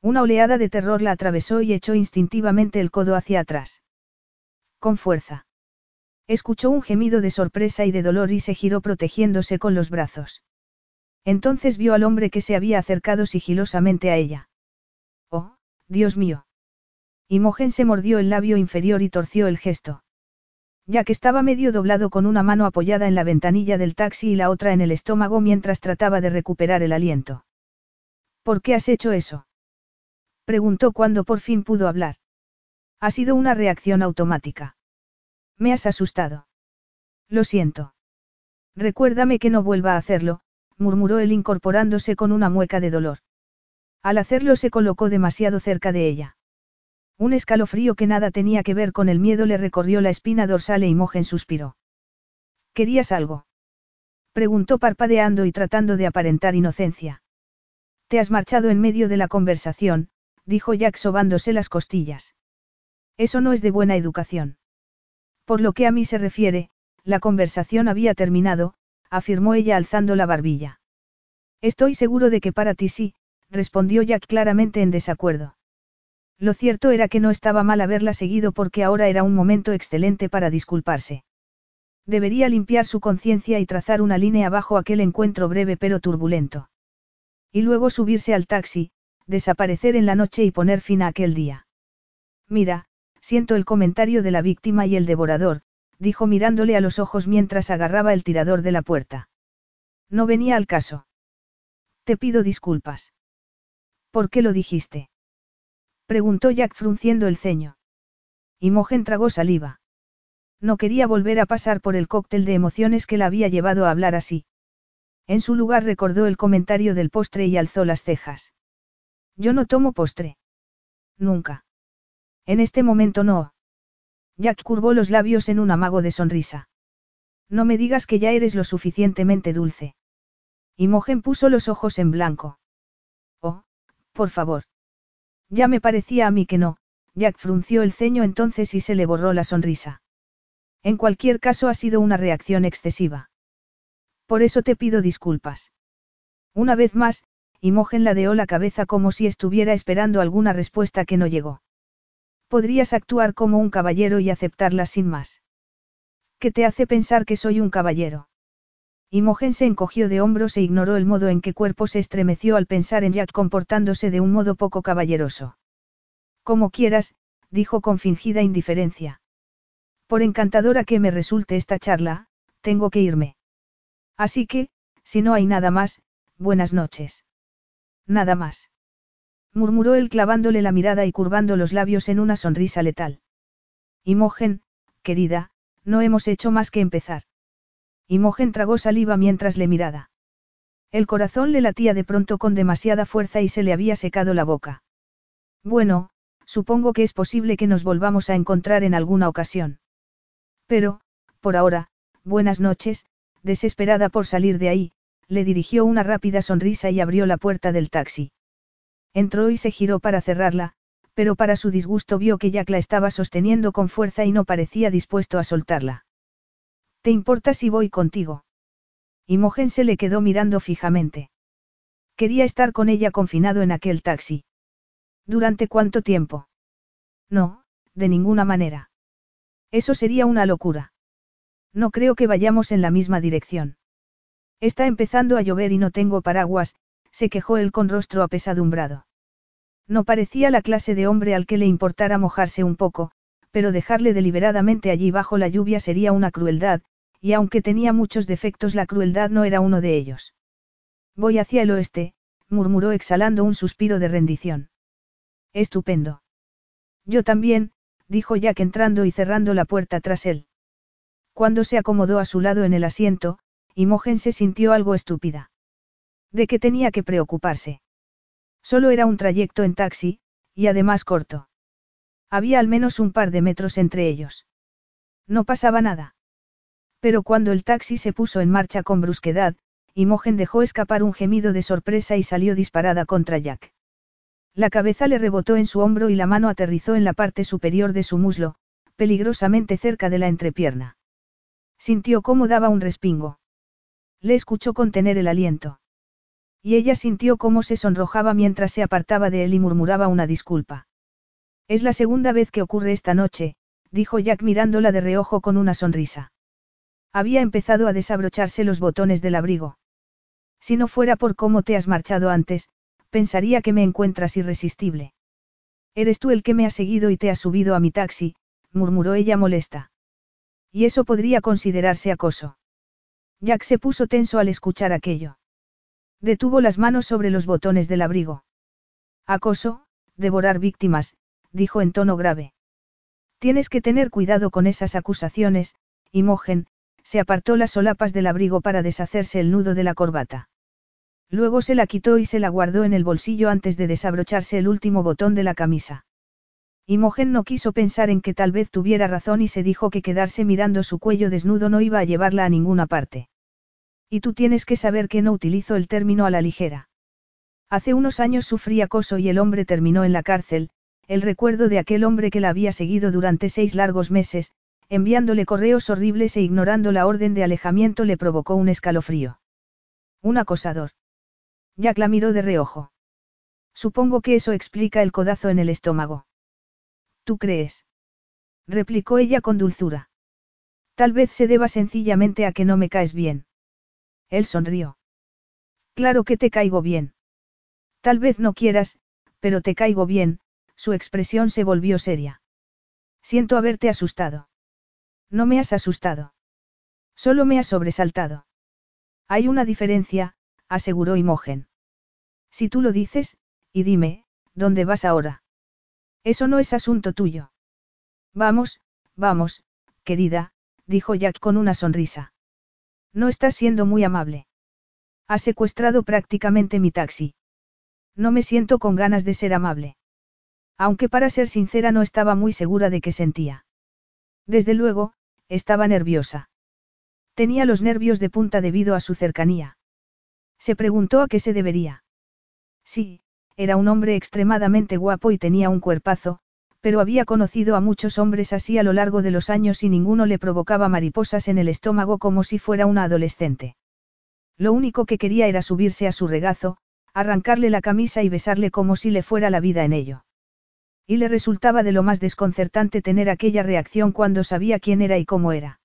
Una oleada de terror la atravesó y echó instintivamente el codo hacia atrás. Con fuerza. Escuchó un gemido de sorpresa y de dolor y se giró protegiéndose con los brazos. Entonces vio al hombre que se había acercado sigilosamente a ella. Oh, Dios mío. Imogen se mordió el labio inferior y torció el gesto ya que estaba medio doblado con una mano apoyada en la ventanilla del taxi y la otra en el estómago mientras trataba de recuperar el aliento. ¿Por qué has hecho eso? Preguntó cuando por fin pudo hablar. Ha sido una reacción automática. Me has asustado. Lo siento. Recuérdame que no vuelva a hacerlo, murmuró él incorporándose con una mueca de dolor. Al hacerlo se colocó demasiado cerca de ella. Un escalofrío que nada tenía que ver con el miedo le recorrió la espina dorsal e Imogen suspiró. ¿Querías algo? Preguntó parpadeando y tratando de aparentar inocencia. Te has marchado en medio de la conversación, dijo Jack sobándose las costillas. Eso no es de buena educación. Por lo que a mí se refiere, la conversación había terminado, afirmó ella alzando la barbilla. Estoy seguro de que para ti sí, respondió Jack claramente en desacuerdo. Lo cierto era que no estaba mal haberla seguido porque ahora era un momento excelente para disculparse. Debería limpiar su conciencia y trazar una línea bajo aquel encuentro breve pero turbulento. Y luego subirse al taxi, desaparecer en la noche y poner fin a aquel día. Mira, siento el comentario de la víctima y el devorador, dijo mirándole a los ojos mientras agarraba el tirador de la puerta. No venía al caso. Te pido disculpas. ¿Por qué lo dijiste? Preguntó Jack frunciendo el ceño. Imogen tragó saliva. No quería volver a pasar por el cóctel de emociones que la había llevado a hablar así. En su lugar recordó el comentario del postre y alzó las cejas. Yo no tomo postre. Nunca. En este momento no. Jack curvó los labios en un amago de sonrisa. No me digas que ya eres lo suficientemente dulce. Imogen puso los ojos en blanco. Oh, por favor. Ya me parecía a mí que no, Jack frunció el ceño entonces y se le borró la sonrisa. En cualquier caso ha sido una reacción excesiva. Por eso te pido disculpas. Una vez más, Imogen ladeó la cabeza como si estuviera esperando alguna respuesta que no llegó. Podrías actuar como un caballero y aceptarla sin más. ¿Qué te hace pensar que soy un caballero? Imogen se encogió de hombros e ignoró el modo en que cuerpo se estremeció al pensar en Jack comportándose de un modo poco caballeroso. Como quieras, dijo con fingida indiferencia. Por encantadora que me resulte esta charla, tengo que irme. Así que, si no hay nada más, buenas noches. Nada más. Murmuró él clavándole la mirada y curvando los labios en una sonrisa letal. Imogen, querida, no hemos hecho más que empezar. Imogen tragó saliva mientras le miraba. El corazón le latía de pronto con demasiada fuerza y se le había secado la boca. Bueno, supongo que es posible que nos volvamos a encontrar en alguna ocasión. Pero, por ahora, buenas noches, desesperada por salir de ahí, le dirigió una rápida sonrisa y abrió la puerta del taxi. Entró y se giró para cerrarla, pero para su disgusto vio que Jack la estaba sosteniendo con fuerza y no parecía dispuesto a soltarla. ¿Te importa si voy contigo? Imogen se le quedó mirando fijamente. Quería estar con ella confinado en aquel taxi. ¿Durante cuánto tiempo? No, de ninguna manera. Eso sería una locura. No creo que vayamos en la misma dirección. Está empezando a llover y no tengo paraguas, se quejó él con rostro apesadumbrado. No parecía la clase de hombre al que le importara mojarse un poco, pero dejarle deliberadamente allí bajo la lluvia sería una crueldad, y aunque tenía muchos defectos la crueldad no era uno de ellos. Voy hacia el oeste, murmuró exhalando un suspiro de rendición. Estupendo. Yo también, dijo Jack entrando y cerrando la puerta tras él. Cuando se acomodó a su lado en el asiento, Imogen se sintió algo estúpida. ¿De qué tenía que preocuparse? Solo era un trayecto en taxi, y además corto. Había al menos un par de metros entre ellos. No pasaba nada. Pero cuando el taxi se puso en marcha con brusquedad, Imogen dejó escapar un gemido de sorpresa y salió disparada contra Jack. La cabeza le rebotó en su hombro y la mano aterrizó en la parte superior de su muslo, peligrosamente cerca de la entrepierna. Sintió cómo daba un respingo. Le escuchó contener el aliento. Y ella sintió cómo se sonrojaba mientras se apartaba de él y murmuraba una disculpa. Es la segunda vez que ocurre esta noche, dijo Jack mirándola de reojo con una sonrisa. Había empezado a desabrocharse los botones del abrigo. Si no fuera por cómo te has marchado antes, pensaría que me encuentras irresistible. Eres tú el que me ha seguido y te has subido a mi taxi, murmuró ella molesta. Y eso podría considerarse acoso. Jack se puso tenso al escuchar aquello. Detuvo las manos sobre los botones del abrigo. Acoso, devorar víctimas, dijo en tono grave. Tienes que tener cuidado con esas acusaciones, Imogen, se apartó las solapas del abrigo para deshacerse el nudo de la corbata. Luego se la quitó y se la guardó en el bolsillo antes de desabrocharse el último botón de la camisa. Imogen no quiso pensar en que tal vez tuviera razón y se dijo que quedarse mirando su cuello desnudo no iba a llevarla a ninguna parte. Y tú tienes que saber que no utilizo el término a la ligera. Hace unos años sufrí acoso y el hombre terminó en la cárcel, el recuerdo de aquel hombre que la había seguido durante seis largos meses, enviándole correos horribles e ignorando la orden de alejamiento le provocó un escalofrío. Un acosador. Jack la miró de reojo. Supongo que eso explica el codazo en el estómago. ¿Tú crees? replicó ella con dulzura. Tal vez se deba sencillamente a que no me caes bien. Él sonrió. Claro que te caigo bien. Tal vez no quieras, pero te caigo bien, su expresión se volvió seria. Siento haberte asustado. No me has asustado. Solo me has sobresaltado. Hay una diferencia, aseguró Imogen. Si tú lo dices, y dime, ¿dónde vas ahora? Eso no es asunto tuyo. Vamos, vamos, querida, dijo Jack con una sonrisa. No estás siendo muy amable. Has secuestrado prácticamente mi taxi. No me siento con ganas de ser amable. Aunque para ser sincera no estaba muy segura de qué sentía. Desde luego, estaba nerviosa. Tenía los nervios de punta debido a su cercanía. Se preguntó a qué se debería. Sí, era un hombre extremadamente guapo y tenía un cuerpazo, pero había conocido a muchos hombres así a lo largo de los años y ninguno le provocaba mariposas en el estómago como si fuera una adolescente. Lo único que quería era subirse a su regazo, arrancarle la camisa y besarle como si le fuera la vida en ello. Y le resultaba de lo más desconcertante tener aquella reacción cuando sabía quién era y cómo era.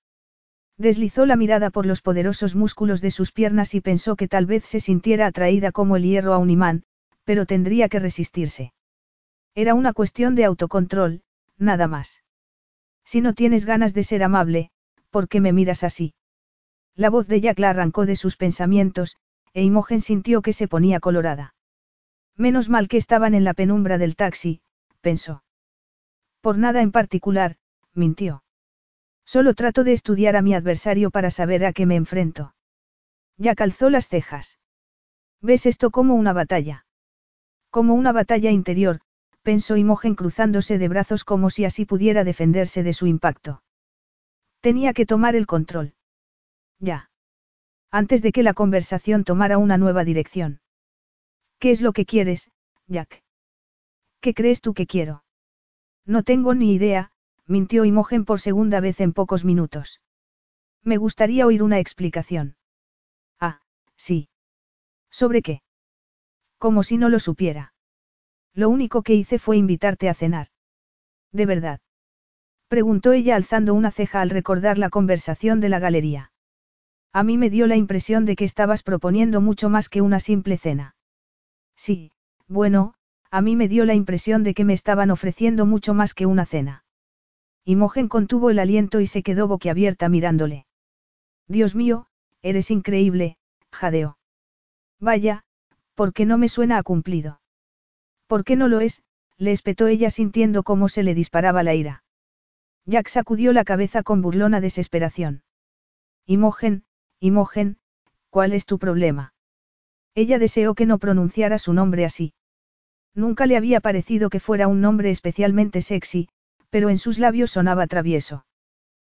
Deslizó la mirada por los poderosos músculos de sus piernas y pensó que tal vez se sintiera atraída como el hierro a un imán, pero tendría que resistirse. Era una cuestión de autocontrol, nada más. Si no tienes ganas de ser amable, ¿por qué me miras así? La voz de Jack la arrancó de sus pensamientos, e Imogen sintió que se ponía colorada. Menos mal que estaban en la penumbra del taxi, pensó. Por nada en particular, mintió. Solo trato de estudiar a mi adversario para saber a qué me enfrento. Ya calzó las cejas. ¿Ves esto como una batalla? Como una batalla interior, pensó Imogen cruzándose de brazos como si así pudiera defenderse de su impacto. Tenía que tomar el control. Ya. Antes de que la conversación tomara una nueva dirección. ¿Qué es lo que quieres, Jack? ¿Qué crees tú que quiero? No tengo ni idea, mintió Imogen por segunda vez en pocos minutos. Me gustaría oír una explicación. Ah, sí. ¿Sobre qué? Como si no lo supiera. Lo único que hice fue invitarte a cenar. ¿De verdad? Preguntó ella alzando una ceja al recordar la conversación de la galería. A mí me dio la impresión de que estabas proponiendo mucho más que una simple cena. Sí, bueno, a mí me dio la impresión de que me estaban ofreciendo mucho más que una cena. Imogen contuvo el aliento y se quedó boquiabierta mirándole. Dios mío, eres increíble, jadeó. Vaya, ¿por qué no me suena a cumplido? ¿Por qué no lo es? le espetó ella sintiendo cómo se le disparaba la ira. Jack sacudió la cabeza con burlona desesperación. Imogen, Imogen, ¿cuál es tu problema? Ella deseó que no pronunciara su nombre así. Nunca le había parecido que fuera un nombre especialmente sexy, pero en sus labios sonaba travieso.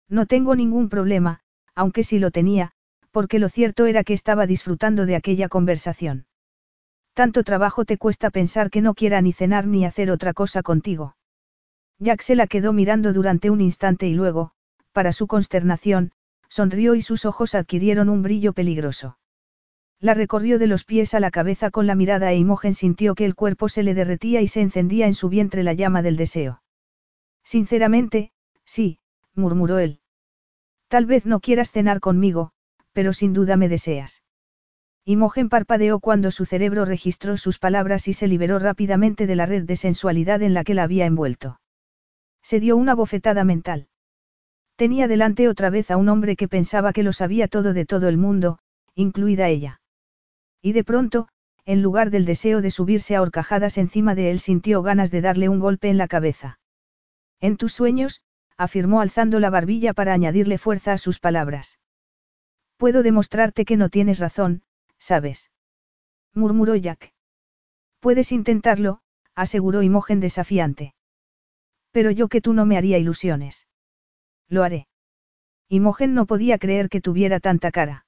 No tengo ningún problema, aunque sí lo tenía, porque lo cierto era que estaba disfrutando de aquella conversación. Tanto trabajo te cuesta pensar que no quiera ni cenar ni hacer otra cosa contigo. Jack se la quedó mirando durante un instante y luego, para su consternación, sonrió y sus ojos adquirieron un brillo peligroso. La recorrió de los pies a la cabeza con la mirada e Imogen sintió que el cuerpo se le derretía y se encendía en su vientre la llama del deseo. Sinceramente, sí, murmuró él. Tal vez no quieras cenar conmigo, pero sin duda me deseas. Imogen parpadeó cuando su cerebro registró sus palabras y se liberó rápidamente de la red de sensualidad en la que la había envuelto. Se dio una bofetada mental. Tenía delante otra vez a un hombre que pensaba que lo sabía todo de todo el mundo, incluida ella. Y de pronto, en lugar del deseo de subirse a horcajadas encima de él, sintió ganas de darle un golpe en la cabeza. En tus sueños, afirmó alzando la barbilla para añadirle fuerza a sus palabras. Puedo demostrarte que no tienes razón, ¿sabes? murmuró Jack. Puedes intentarlo, aseguró Imogen desafiante. Pero yo que tú no me haría ilusiones. Lo haré. Imogen no podía creer que tuviera tanta cara.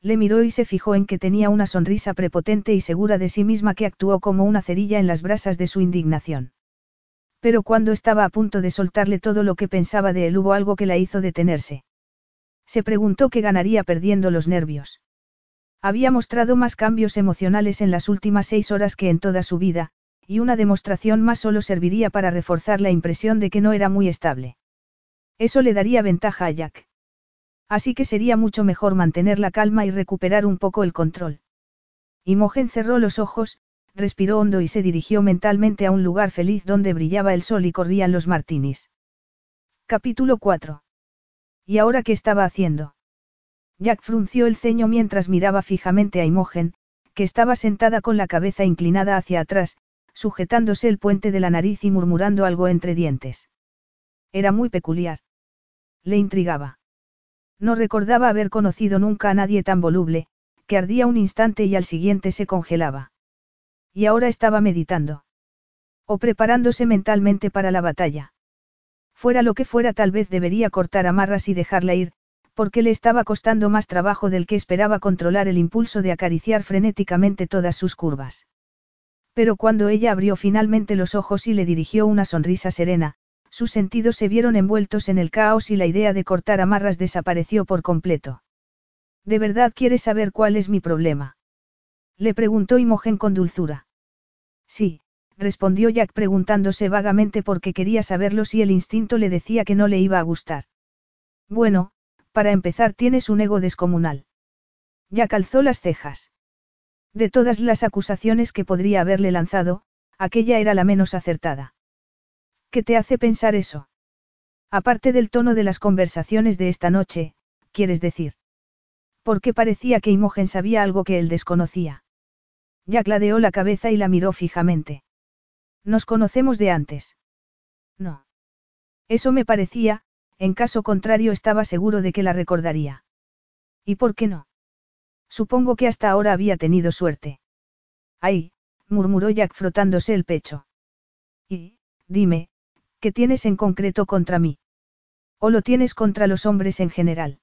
Le miró y se fijó en que tenía una sonrisa prepotente y segura de sí misma que actuó como una cerilla en las brasas de su indignación. Pero cuando estaba a punto de soltarle todo lo que pensaba de él hubo algo que la hizo detenerse. Se preguntó qué ganaría perdiendo los nervios. Había mostrado más cambios emocionales en las últimas seis horas que en toda su vida, y una demostración más solo serviría para reforzar la impresión de que no era muy estable. Eso le daría ventaja a Jack. Así que sería mucho mejor mantener la calma y recuperar un poco el control. Imogen cerró los ojos, respiró hondo y se dirigió mentalmente a un lugar feliz donde brillaba el sol y corrían los martinis. Capítulo 4. ¿Y ahora qué estaba haciendo? Jack frunció el ceño mientras miraba fijamente a Imogen, que estaba sentada con la cabeza inclinada hacia atrás, sujetándose el puente de la nariz y murmurando algo entre dientes. Era muy peculiar. Le intrigaba. No recordaba haber conocido nunca a nadie tan voluble, que ardía un instante y al siguiente se congelaba. Y ahora estaba meditando. O preparándose mentalmente para la batalla. Fuera lo que fuera tal vez debería cortar amarras y dejarla ir, porque le estaba costando más trabajo del que esperaba controlar el impulso de acariciar frenéticamente todas sus curvas. Pero cuando ella abrió finalmente los ojos y le dirigió una sonrisa serena, sus sentidos se vieron envueltos en el caos y la idea de cortar amarras desapareció por completo. ¿De verdad quieres saber cuál es mi problema? Le preguntó Imogen con dulzura. Sí, respondió Jack preguntándose vagamente por qué quería saberlo si el instinto le decía que no le iba a gustar. Bueno, para empezar tienes un ego descomunal. Ya calzó las cejas. De todas las acusaciones que podría haberle lanzado, aquella era la menos acertada. ¿Qué te hace pensar eso? Aparte del tono de las conversaciones de esta noche, quieres decir. Porque parecía que Imogen sabía algo que él desconocía. Ya cladeó la cabeza y la miró fijamente. Nos conocemos de antes. No. Eso me parecía, en caso contrario estaba seguro de que la recordaría. ¿Y por qué no? Supongo que hasta ahora había tenido suerte. Ay, murmuró Jack frotándose el pecho. Y, dime, ¿qué tienes en concreto contra mí? ¿O lo tienes contra los hombres en general?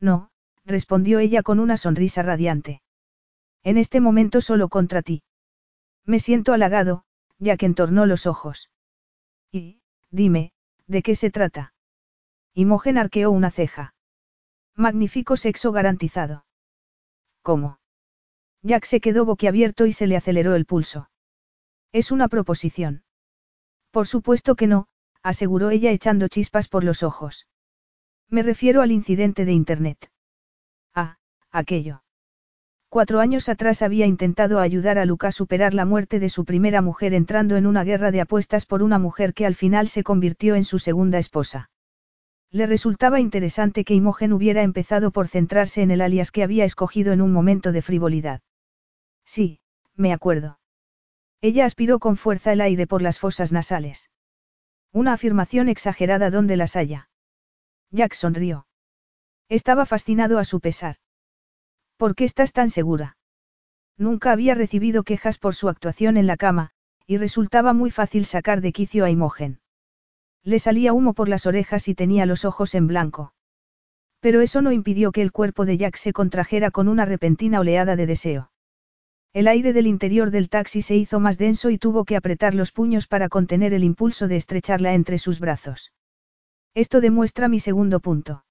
No, respondió ella con una sonrisa radiante. En este momento solo contra ti. Me siento halagado, ya que entornó los ojos. Y, dime, ¿de qué se trata? Imogen arqueó una ceja. Magnífico sexo garantizado. ¿Cómo? Jack se quedó boquiabierto y se le aceleró el pulso. Es una proposición. Por supuesto que no, aseguró ella echando chispas por los ojos. Me refiero al incidente de Internet. Ah, aquello. Cuatro años atrás había intentado ayudar a Luca a superar la muerte de su primera mujer entrando en una guerra de apuestas por una mujer que al final se convirtió en su segunda esposa. Le resultaba interesante que Imogen hubiera empezado por centrarse en el alias que había escogido en un momento de frivolidad. Sí, me acuerdo. Ella aspiró con fuerza el aire por las fosas nasales. Una afirmación exagerada donde las haya. Jack sonrió. Estaba fascinado a su pesar. ¿Por qué estás tan segura? Nunca había recibido quejas por su actuación en la cama, y resultaba muy fácil sacar de quicio a Imogen. Le salía humo por las orejas y tenía los ojos en blanco. Pero eso no impidió que el cuerpo de Jack se contrajera con una repentina oleada de deseo. El aire del interior del taxi se hizo más denso y tuvo que apretar los puños para contener el impulso de estrecharla entre sus brazos. Esto demuestra mi segundo punto.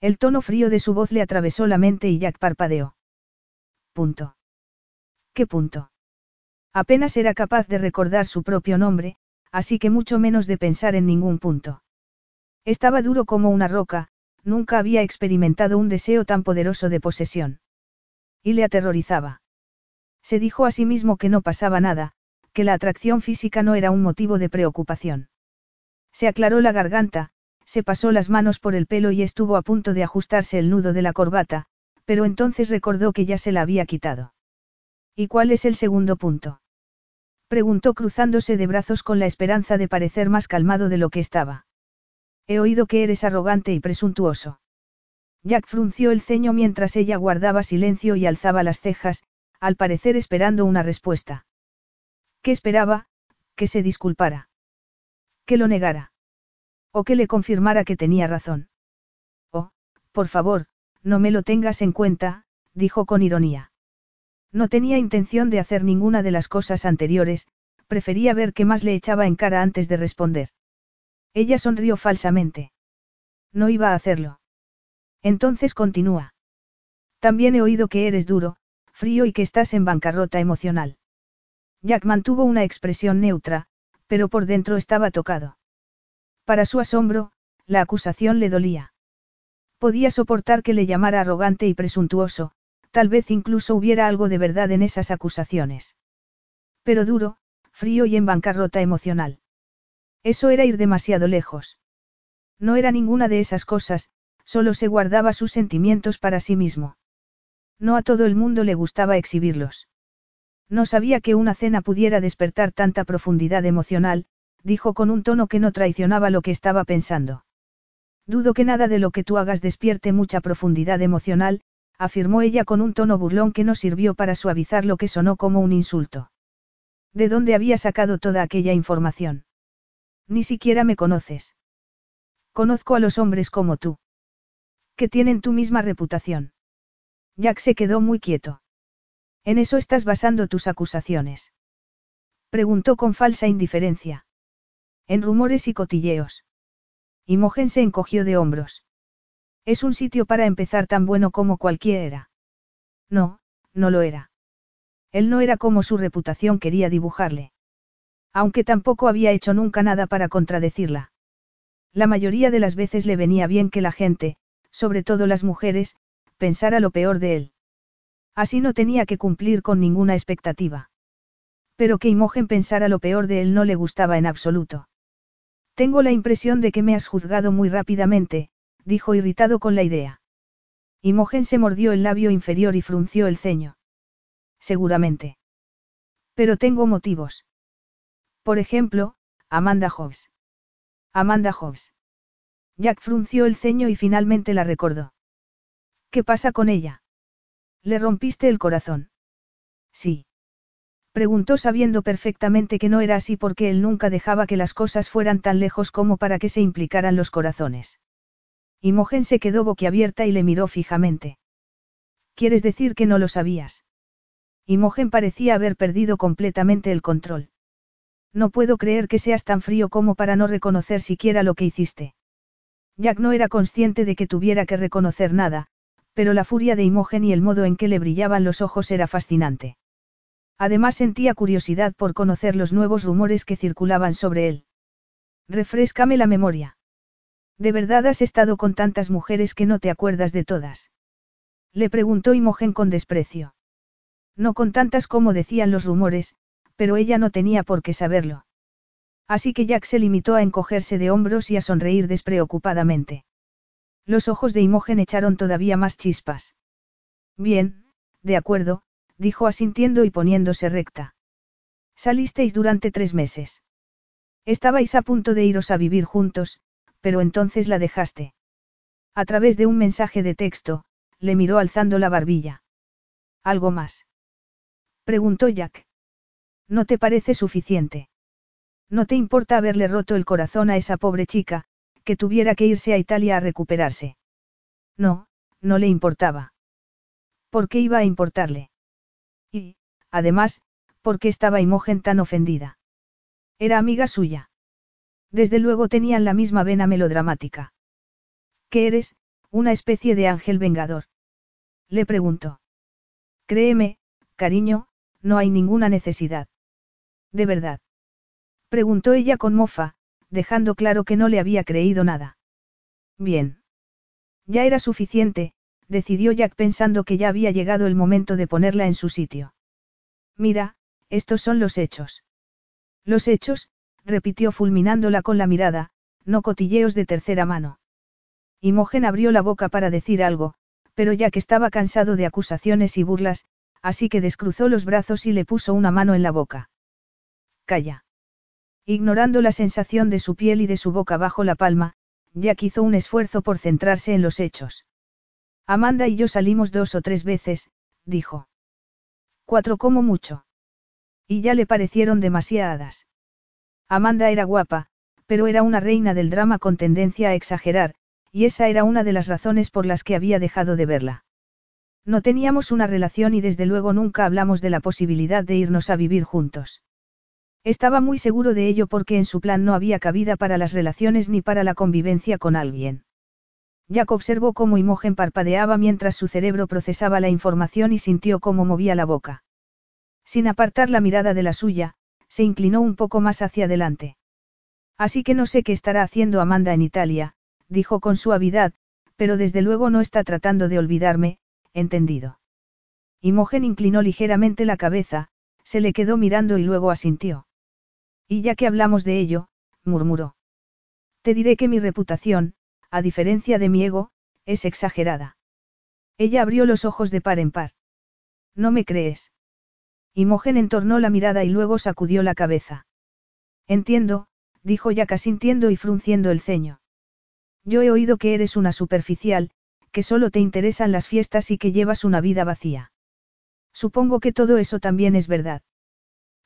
El tono frío de su voz le atravesó la mente y Jack parpadeó. Punto. ¿Qué punto? Apenas era capaz de recordar su propio nombre, así que mucho menos de pensar en ningún punto. Estaba duro como una roca, nunca había experimentado un deseo tan poderoso de posesión. Y le aterrorizaba. Se dijo a sí mismo que no pasaba nada, que la atracción física no era un motivo de preocupación. Se aclaró la garganta, se pasó las manos por el pelo y estuvo a punto de ajustarse el nudo de la corbata, pero entonces recordó que ya se la había quitado. ¿Y cuál es el segundo punto? Preguntó cruzándose de brazos con la esperanza de parecer más calmado de lo que estaba. He oído que eres arrogante y presuntuoso. Jack frunció el ceño mientras ella guardaba silencio y alzaba las cejas, al parecer esperando una respuesta. ¿Qué esperaba? Que se disculpara. Que lo negara. O que le confirmara que tenía razón. Oh, por favor, no me lo tengas en cuenta, dijo con ironía. No tenía intención de hacer ninguna de las cosas anteriores, prefería ver qué más le echaba en cara antes de responder. Ella sonrió falsamente. No iba a hacerlo. Entonces continúa. También he oído que eres duro, frío y que estás en bancarrota emocional. Jack mantuvo una expresión neutra, pero por dentro estaba tocado. Para su asombro, la acusación le dolía. Podía soportar que le llamara arrogante y presuntuoso, tal vez incluso hubiera algo de verdad en esas acusaciones. Pero duro, frío y en bancarrota emocional. Eso era ir demasiado lejos. No era ninguna de esas cosas, solo se guardaba sus sentimientos para sí mismo. No a todo el mundo le gustaba exhibirlos. No sabía que una cena pudiera despertar tanta profundidad emocional, dijo con un tono que no traicionaba lo que estaba pensando. Dudo que nada de lo que tú hagas despierte mucha profundidad emocional, afirmó ella con un tono burlón que no sirvió para suavizar lo que sonó como un insulto. ¿De dónde había sacado toda aquella información? Ni siquiera me conoces. Conozco a los hombres como tú. Que tienen tu misma reputación. Jack se quedó muy quieto. ¿En eso estás basando tus acusaciones? Preguntó con falsa indiferencia. En rumores y cotilleos. Imogen se encogió de hombros. Es un sitio para empezar tan bueno como cualquiera. No, no lo era. Él no era como su reputación quería dibujarle. Aunque tampoco había hecho nunca nada para contradecirla. La mayoría de las veces le venía bien que la gente, sobre todo las mujeres, pensara lo peor de él. Así no tenía que cumplir con ninguna expectativa. Pero que Imogen pensara lo peor de él no le gustaba en absoluto. Tengo la impresión de que me has juzgado muy rápidamente, dijo irritado con la idea. Imogen se mordió el labio inferior y frunció el ceño. Seguramente. Pero tengo motivos. Por ejemplo, Amanda Hobbs. Amanda Hobbs. Jack frunció el ceño y finalmente la recordó. ¿Qué pasa con ella? ¿Le rompiste el corazón? Sí. Preguntó sabiendo perfectamente que no era así porque él nunca dejaba que las cosas fueran tan lejos como para que se implicaran los corazones. Imogen se quedó boquiabierta y le miró fijamente. ¿Quieres decir que no lo sabías? Imogen parecía haber perdido completamente el control. No puedo creer que seas tan frío como para no reconocer siquiera lo que hiciste. Jack no era consciente de que tuviera que reconocer nada, pero la furia de Imogen y el modo en que le brillaban los ojos era fascinante. Además sentía curiosidad por conocer los nuevos rumores que circulaban sobre él. Refrescame la memoria. ¿De verdad has estado con tantas mujeres que no te acuerdas de todas? Le preguntó Imogen con desprecio. No con tantas como decían los rumores, pero ella no tenía por qué saberlo. Así que Jack se limitó a encogerse de hombros y a sonreír despreocupadamente. Los ojos de Imogen echaron todavía más chispas. Bien, de acuerdo, dijo asintiendo y poniéndose recta. Salisteis durante tres meses. Estabais a punto de iros a vivir juntos, pero entonces la dejaste. A través de un mensaje de texto, le miró alzando la barbilla. ¿Algo más? Preguntó Jack. ¿No te parece suficiente? ¿No te importa haberle roto el corazón a esa pobre chica, que tuviera que irse a Italia a recuperarse? No, no le importaba. ¿Por qué iba a importarle? Y, además, ¿por qué estaba Imogen tan ofendida? Era amiga suya. Desde luego tenían la misma vena melodramática. ¿Qué eres, una especie de ángel vengador? Le preguntó. Créeme, cariño, no hay ninguna necesidad. ¿De verdad? Preguntó ella con mofa, dejando claro que no le había creído nada. Bien. Ya era suficiente, decidió Jack pensando que ya había llegado el momento de ponerla en su sitio. Mira, estos son los hechos. Los hechos, repitió fulminándola con la mirada, no cotilleos de tercera mano. Imogen abrió la boca para decir algo, pero Jack estaba cansado de acusaciones y burlas, así que descruzó los brazos y le puso una mano en la boca. Calla. Ignorando la sensación de su piel y de su boca bajo la palma, Jack hizo un esfuerzo por centrarse en los hechos. Amanda y yo salimos dos o tres veces, dijo. Cuatro como mucho. Y ya le parecieron demasiadas. Amanda era guapa, pero era una reina del drama con tendencia a exagerar, y esa era una de las razones por las que había dejado de verla. No teníamos una relación y desde luego nunca hablamos de la posibilidad de irnos a vivir juntos. Estaba muy seguro de ello porque en su plan no había cabida para las relaciones ni para la convivencia con alguien. Jack observó cómo Imogen parpadeaba mientras su cerebro procesaba la información y sintió cómo movía la boca. Sin apartar la mirada de la suya, se inclinó un poco más hacia adelante. Así que no sé qué estará haciendo Amanda en Italia, dijo con suavidad, pero desde luego no está tratando de olvidarme, entendido. Imogen inclinó ligeramente la cabeza, se le quedó mirando y luego asintió. Y ya que hablamos de ello, murmuró. Te diré que mi reputación, a diferencia de mi ego, es exagerada. Ella abrió los ojos de par en par. ¿No me crees? Imogen entornó la mirada y luego sacudió la cabeza. Entiendo, dijo ya sintiendo y frunciendo el ceño. Yo he oído que eres una superficial, que solo te interesan las fiestas y que llevas una vida vacía. Supongo que todo eso también es verdad.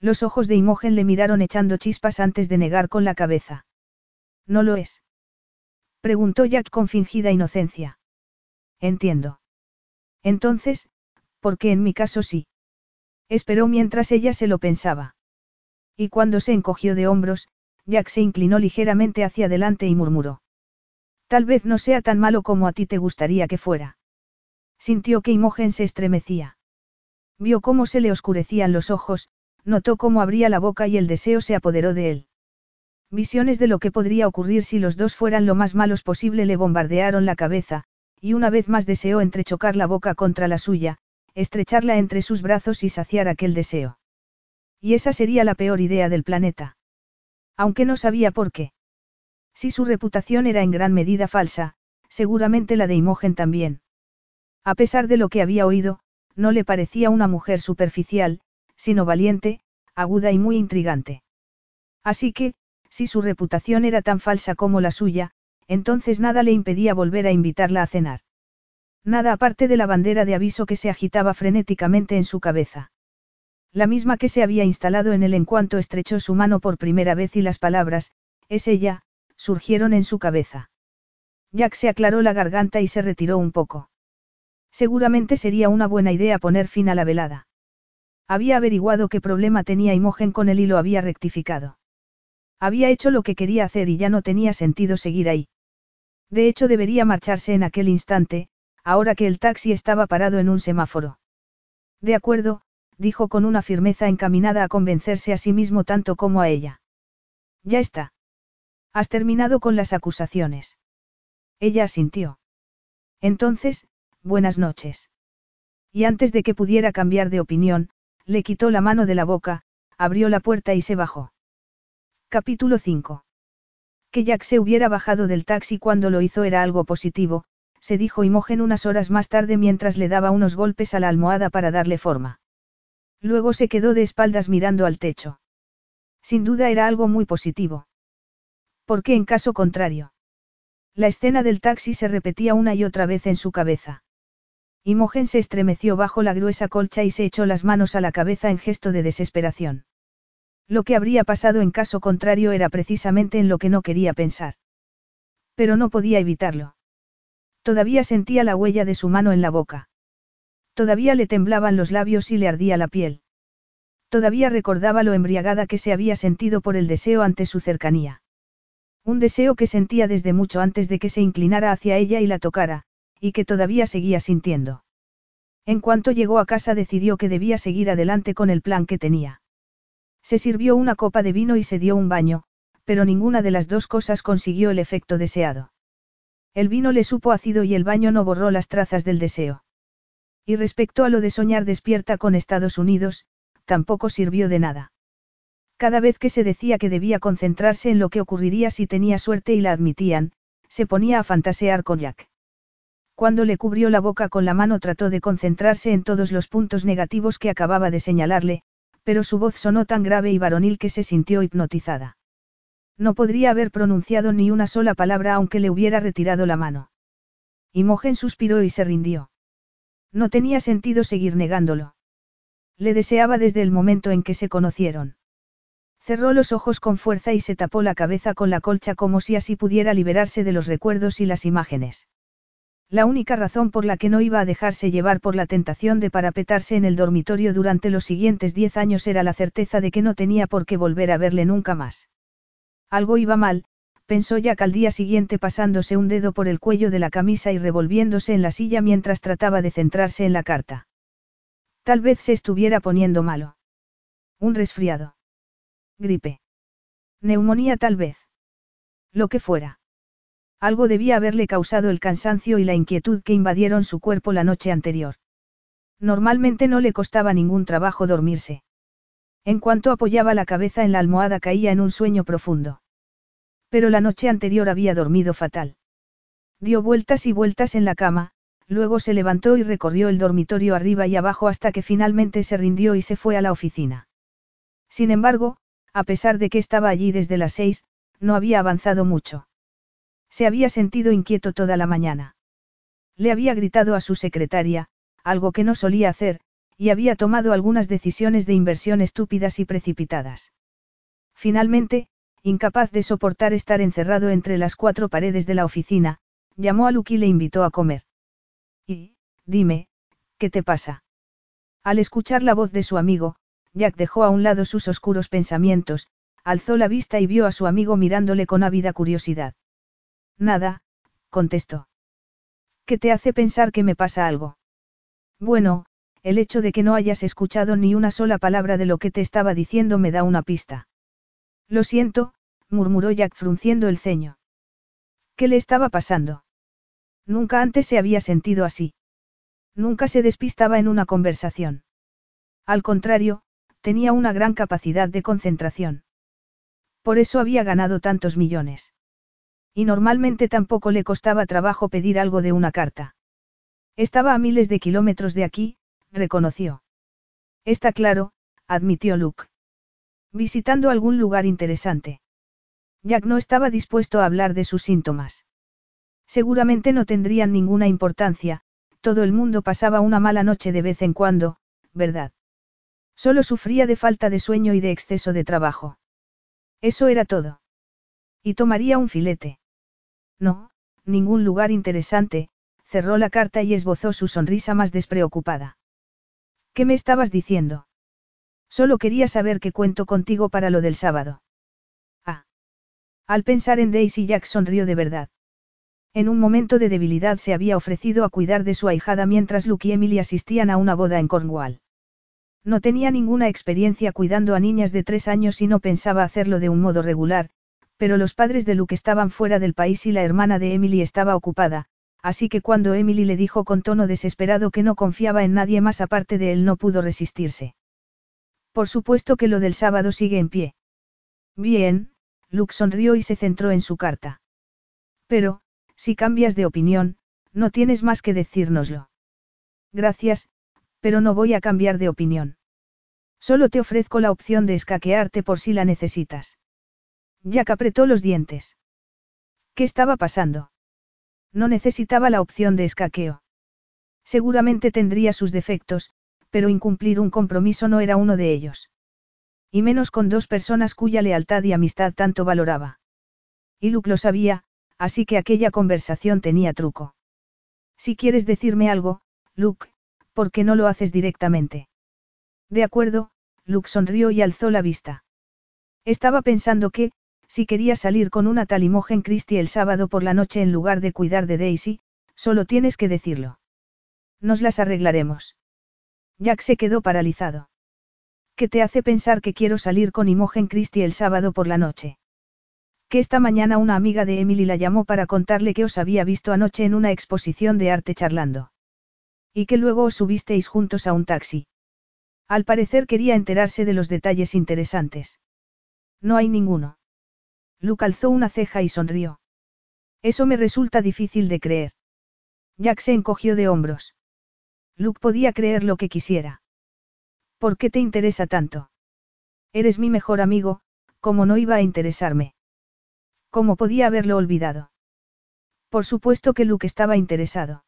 Los ojos de Imogen le miraron echando chispas antes de negar con la cabeza. ¿No lo es? Preguntó Jack con fingida inocencia. Entiendo. Entonces, ¿por qué en mi caso sí? Esperó mientras ella se lo pensaba. Y cuando se encogió de hombros, Jack se inclinó ligeramente hacia adelante y murmuró. Tal vez no sea tan malo como a ti te gustaría que fuera. Sintió que Imogen se estremecía. Vio cómo se le oscurecían los ojos, notó cómo abría la boca y el deseo se apoderó de él. Visiones de lo que podría ocurrir si los dos fueran lo más malos posible le bombardearon la cabeza, y una vez más deseó entrechocar la boca contra la suya, estrecharla entre sus brazos y saciar aquel deseo. Y esa sería la peor idea del planeta. Aunque no sabía por qué. Si su reputación era en gran medida falsa, seguramente la de Imogen también. A pesar de lo que había oído, no le parecía una mujer superficial, sino valiente, aguda y muy intrigante. Así que, si su reputación era tan falsa como la suya, entonces nada le impedía volver a invitarla a cenar. Nada aparte de la bandera de aviso que se agitaba frenéticamente en su cabeza. La misma que se había instalado en él en cuanto estrechó su mano por primera vez y las palabras, es ella, surgieron en su cabeza. Jack se aclaró la garganta y se retiró un poco. Seguramente sería una buena idea poner fin a la velada. Había averiguado qué problema tenía Imogen con él y lo había rectificado. Había hecho lo que quería hacer y ya no tenía sentido seguir ahí. De hecho debería marcharse en aquel instante, ahora que el taxi estaba parado en un semáforo. De acuerdo, dijo con una firmeza encaminada a convencerse a sí mismo tanto como a ella. Ya está. Has terminado con las acusaciones. Ella asintió. Entonces, buenas noches. Y antes de que pudiera cambiar de opinión, le quitó la mano de la boca, abrió la puerta y se bajó. Capítulo 5. Que Jack se hubiera bajado del taxi cuando lo hizo era algo positivo, se dijo Imogen unas horas más tarde mientras le daba unos golpes a la almohada para darle forma. Luego se quedó de espaldas mirando al techo. Sin duda era algo muy positivo. ¿Por qué en caso contrario? La escena del taxi se repetía una y otra vez en su cabeza. Imogen se estremeció bajo la gruesa colcha y se echó las manos a la cabeza en gesto de desesperación. Lo que habría pasado en caso contrario era precisamente en lo que no quería pensar. Pero no podía evitarlo. Todavía sentía la huella de su mano en la boca. Todavía le temblaban los labios y le ardía la piel. Todavía recordaba lo embriagada que se había sentido por el deseo ante su cercanía. Un deseo que sentía desde mucho antes de que se inclinara hacia ella y la tocara, y que todavía seguía sintiendo. En cuanto llegó a casa decidió que debía seguir adelante con el plan que tenía. Se sirvió una copa de vino y se dio un baño, pero ninguna de las dos cosas consiguió el efecto deseado. El vino le supo ácido y el baño no borró las trazas del deseo. Y respecto a lo de soñar despierta con Estados Unidos, tampoco sirvió de nada. Cada vez que se decía que debía concentrarse en lo que ocurriría si tenía suerte y la admitían, se ponía a fantasear con Jack. Cuando le cubrió la boca con la mano trató de concentrarse en todos los puntos negativos que acababa de señalarle, pero su voz sonó tan grave y varonil que se sintió hipnotizada. No podría haber pronunciado ni una sola palabra aunque le hubiera retirado la mano. Imogen suspiró y se rindió. No tenía sentido seguir negándolo. Le deseaba desde el momento en que se conocieron. Cerró los ojos con fuerza y se tapó la cabeza con la colcha como si así pudiera liberarse de los recuerdos y las imágenes. La única razón por la que no iba a dejarse llevar por la tentación de parapetarse en el dormitorio durante los siguientes diez años era la certeza de que no tenía por qué volver a verle nunca más. Algo iba mal, pensó Jack al día siguiente pasándose un dedo por el cuello de la camisa y revolviéndose en la silla mientras trataba de centrarse en la carta. Tal vez se estuviera poniendo malo. Un resfriado. Gripe. Neumonía tal vez. Lo que fuera. Algo debía haberle causado el cansancio y la inquietud que invadieron su cuerpo la noche anterior. Normalmente no le costaba ningún trabajo dormirse. En cuanto apoyaba la cabeza en la almohada caía en un sueño profundo. Pero la noche anterior había dormido fatal. Dio vueltas y vueltas en la cama, luego se levantó y recorrió el dormitorio arriba y abajo hasta que finalmente se rindió y se fue a la oficina. Sin embargo, a pesar de que estaba allí desde las seis, no había avanzado mucho. Se había sentido inquieto toda la mañana. Le había gritado a su secretaria, algo que no solía hacer, y había tomado algunas decisiones de inversión estúpidas y precipitadas. Finalmente, incapaz de soportar estar encerrado entre las cuatro paredes de la oficina, llamó a Luke y le invitó a comer. Y, dime, ¿qué te pasa? Al escuchar la voz de su amigo, Jack dejó a un lado sus oscuros pensamientos, alzó la vista y vio a su amigo mirándole con ávida curiosidad. Nada, contestó. ¿Qué te hace pensar que me pasa algo? Bueno, el hecho de que no hayas escuchado ni una sola palabra de lo que te estaba diciendo me da una pista. Lo siento, murmuró Jack frunciendo el ceño. ¿Qué le estaba pasando? Nunca antes se había sentido así. Nunca se despistaba en una conversación. Al contrario, tenía una gran capacidad de concentración. Por eso había ganado tantos millones. Y normalmente tampoco le costaba trabajo pedir algo de una carta. Estaba a miles de kilómetros de aquí, reconoció. Está claro, admitió Luke. Visitando algún lugar interesante. Jack no estaba dispuesto a hablar de sus síntomas. Seguramente no tendrían ninguna importancia, todo el mundo pasaba una mala noche de vez en cuando, ¿verdad? Solo sufría de falta de sueño y de exceso de trabajo. Eso era todo. Y tomaría un filete. No, ningún lugar interesante, cerró la carta y esbozó su sonrisa más despreocupada. ¿Qué me estabas diciendo? Solo quería saber qué cuento contigo para lo del sábado. Ah. Al pensar en Daisy Jack sonrió de verdad. En un momento de debilidad se había ofrecido a cuidar de su ahijada mientras Luke y Emily asistían a una boda en Cornwall. No tenía ninguna experiencia cuidando a niñas de tres años y no pensaba hacerlo de un modo regular, pero los padres de Luke estaban fuera del país y la hermana de Emily estaba ocupada, así que cuando Emily le dijo con tono desesperado que no confiaba en nadie más aparte de él no pudo resistirse. Por supuesto que lo del sábado sigue en pie. Bien, Luke sonrió y se centró en su carta. Pero, si cambias de opinión, no tienes más que decírnoslo. Gracias, pero no voy a cambiar de opinión. Solo te ofrezco la opción de escaquearte por si la necesitas. Jack apretó los dientes. ¿Qué estaba pasando? No necesitaba la opción de escaqueo. Seguramente tendría sus defectos, pero incumplir un compromiso no era uno de ellos. Y menos con dos personas cuya lealtad y amistad tanto valoraba. Y Luke lo sabía, así que aquella conversación tenía truco. Si quieres decirme algo, Luke, ¿por qué no lo haces directamente? De acuerdo, Luke sonrió y alzó la vista. Estaba pensando que, si quería salir con una tal Imogen Christie el sábado por la noche en lugar de cuidar de Daisy, solo tienes que decirlo. Nos las arreglaremos. Jack se quedó paralizado. ¿Qué te hace pensar que quiero salir con Imogen Christie el sábado por la noche? Que esta mañana una amiga de Emily la llamó para contarle que os había visto anoche en una exposición de arte charlando. Y que luego os subisteis juntos a un taxi. Al parecer quería enterarse de los detalles interesantes. No hay ninguno. Luke alzó una ceja y sonrió. Eso me resulta difícil de creer. Jack se encogió de hombros. Luke podía creer lo que quisiera. ¿Por qué te interesa tanto? Eres mi mejor amigo, ¿cómo no iba a interesarme? ¿Cómo podía haberlo olvidado? Por supuesto que Luke estaba interesado.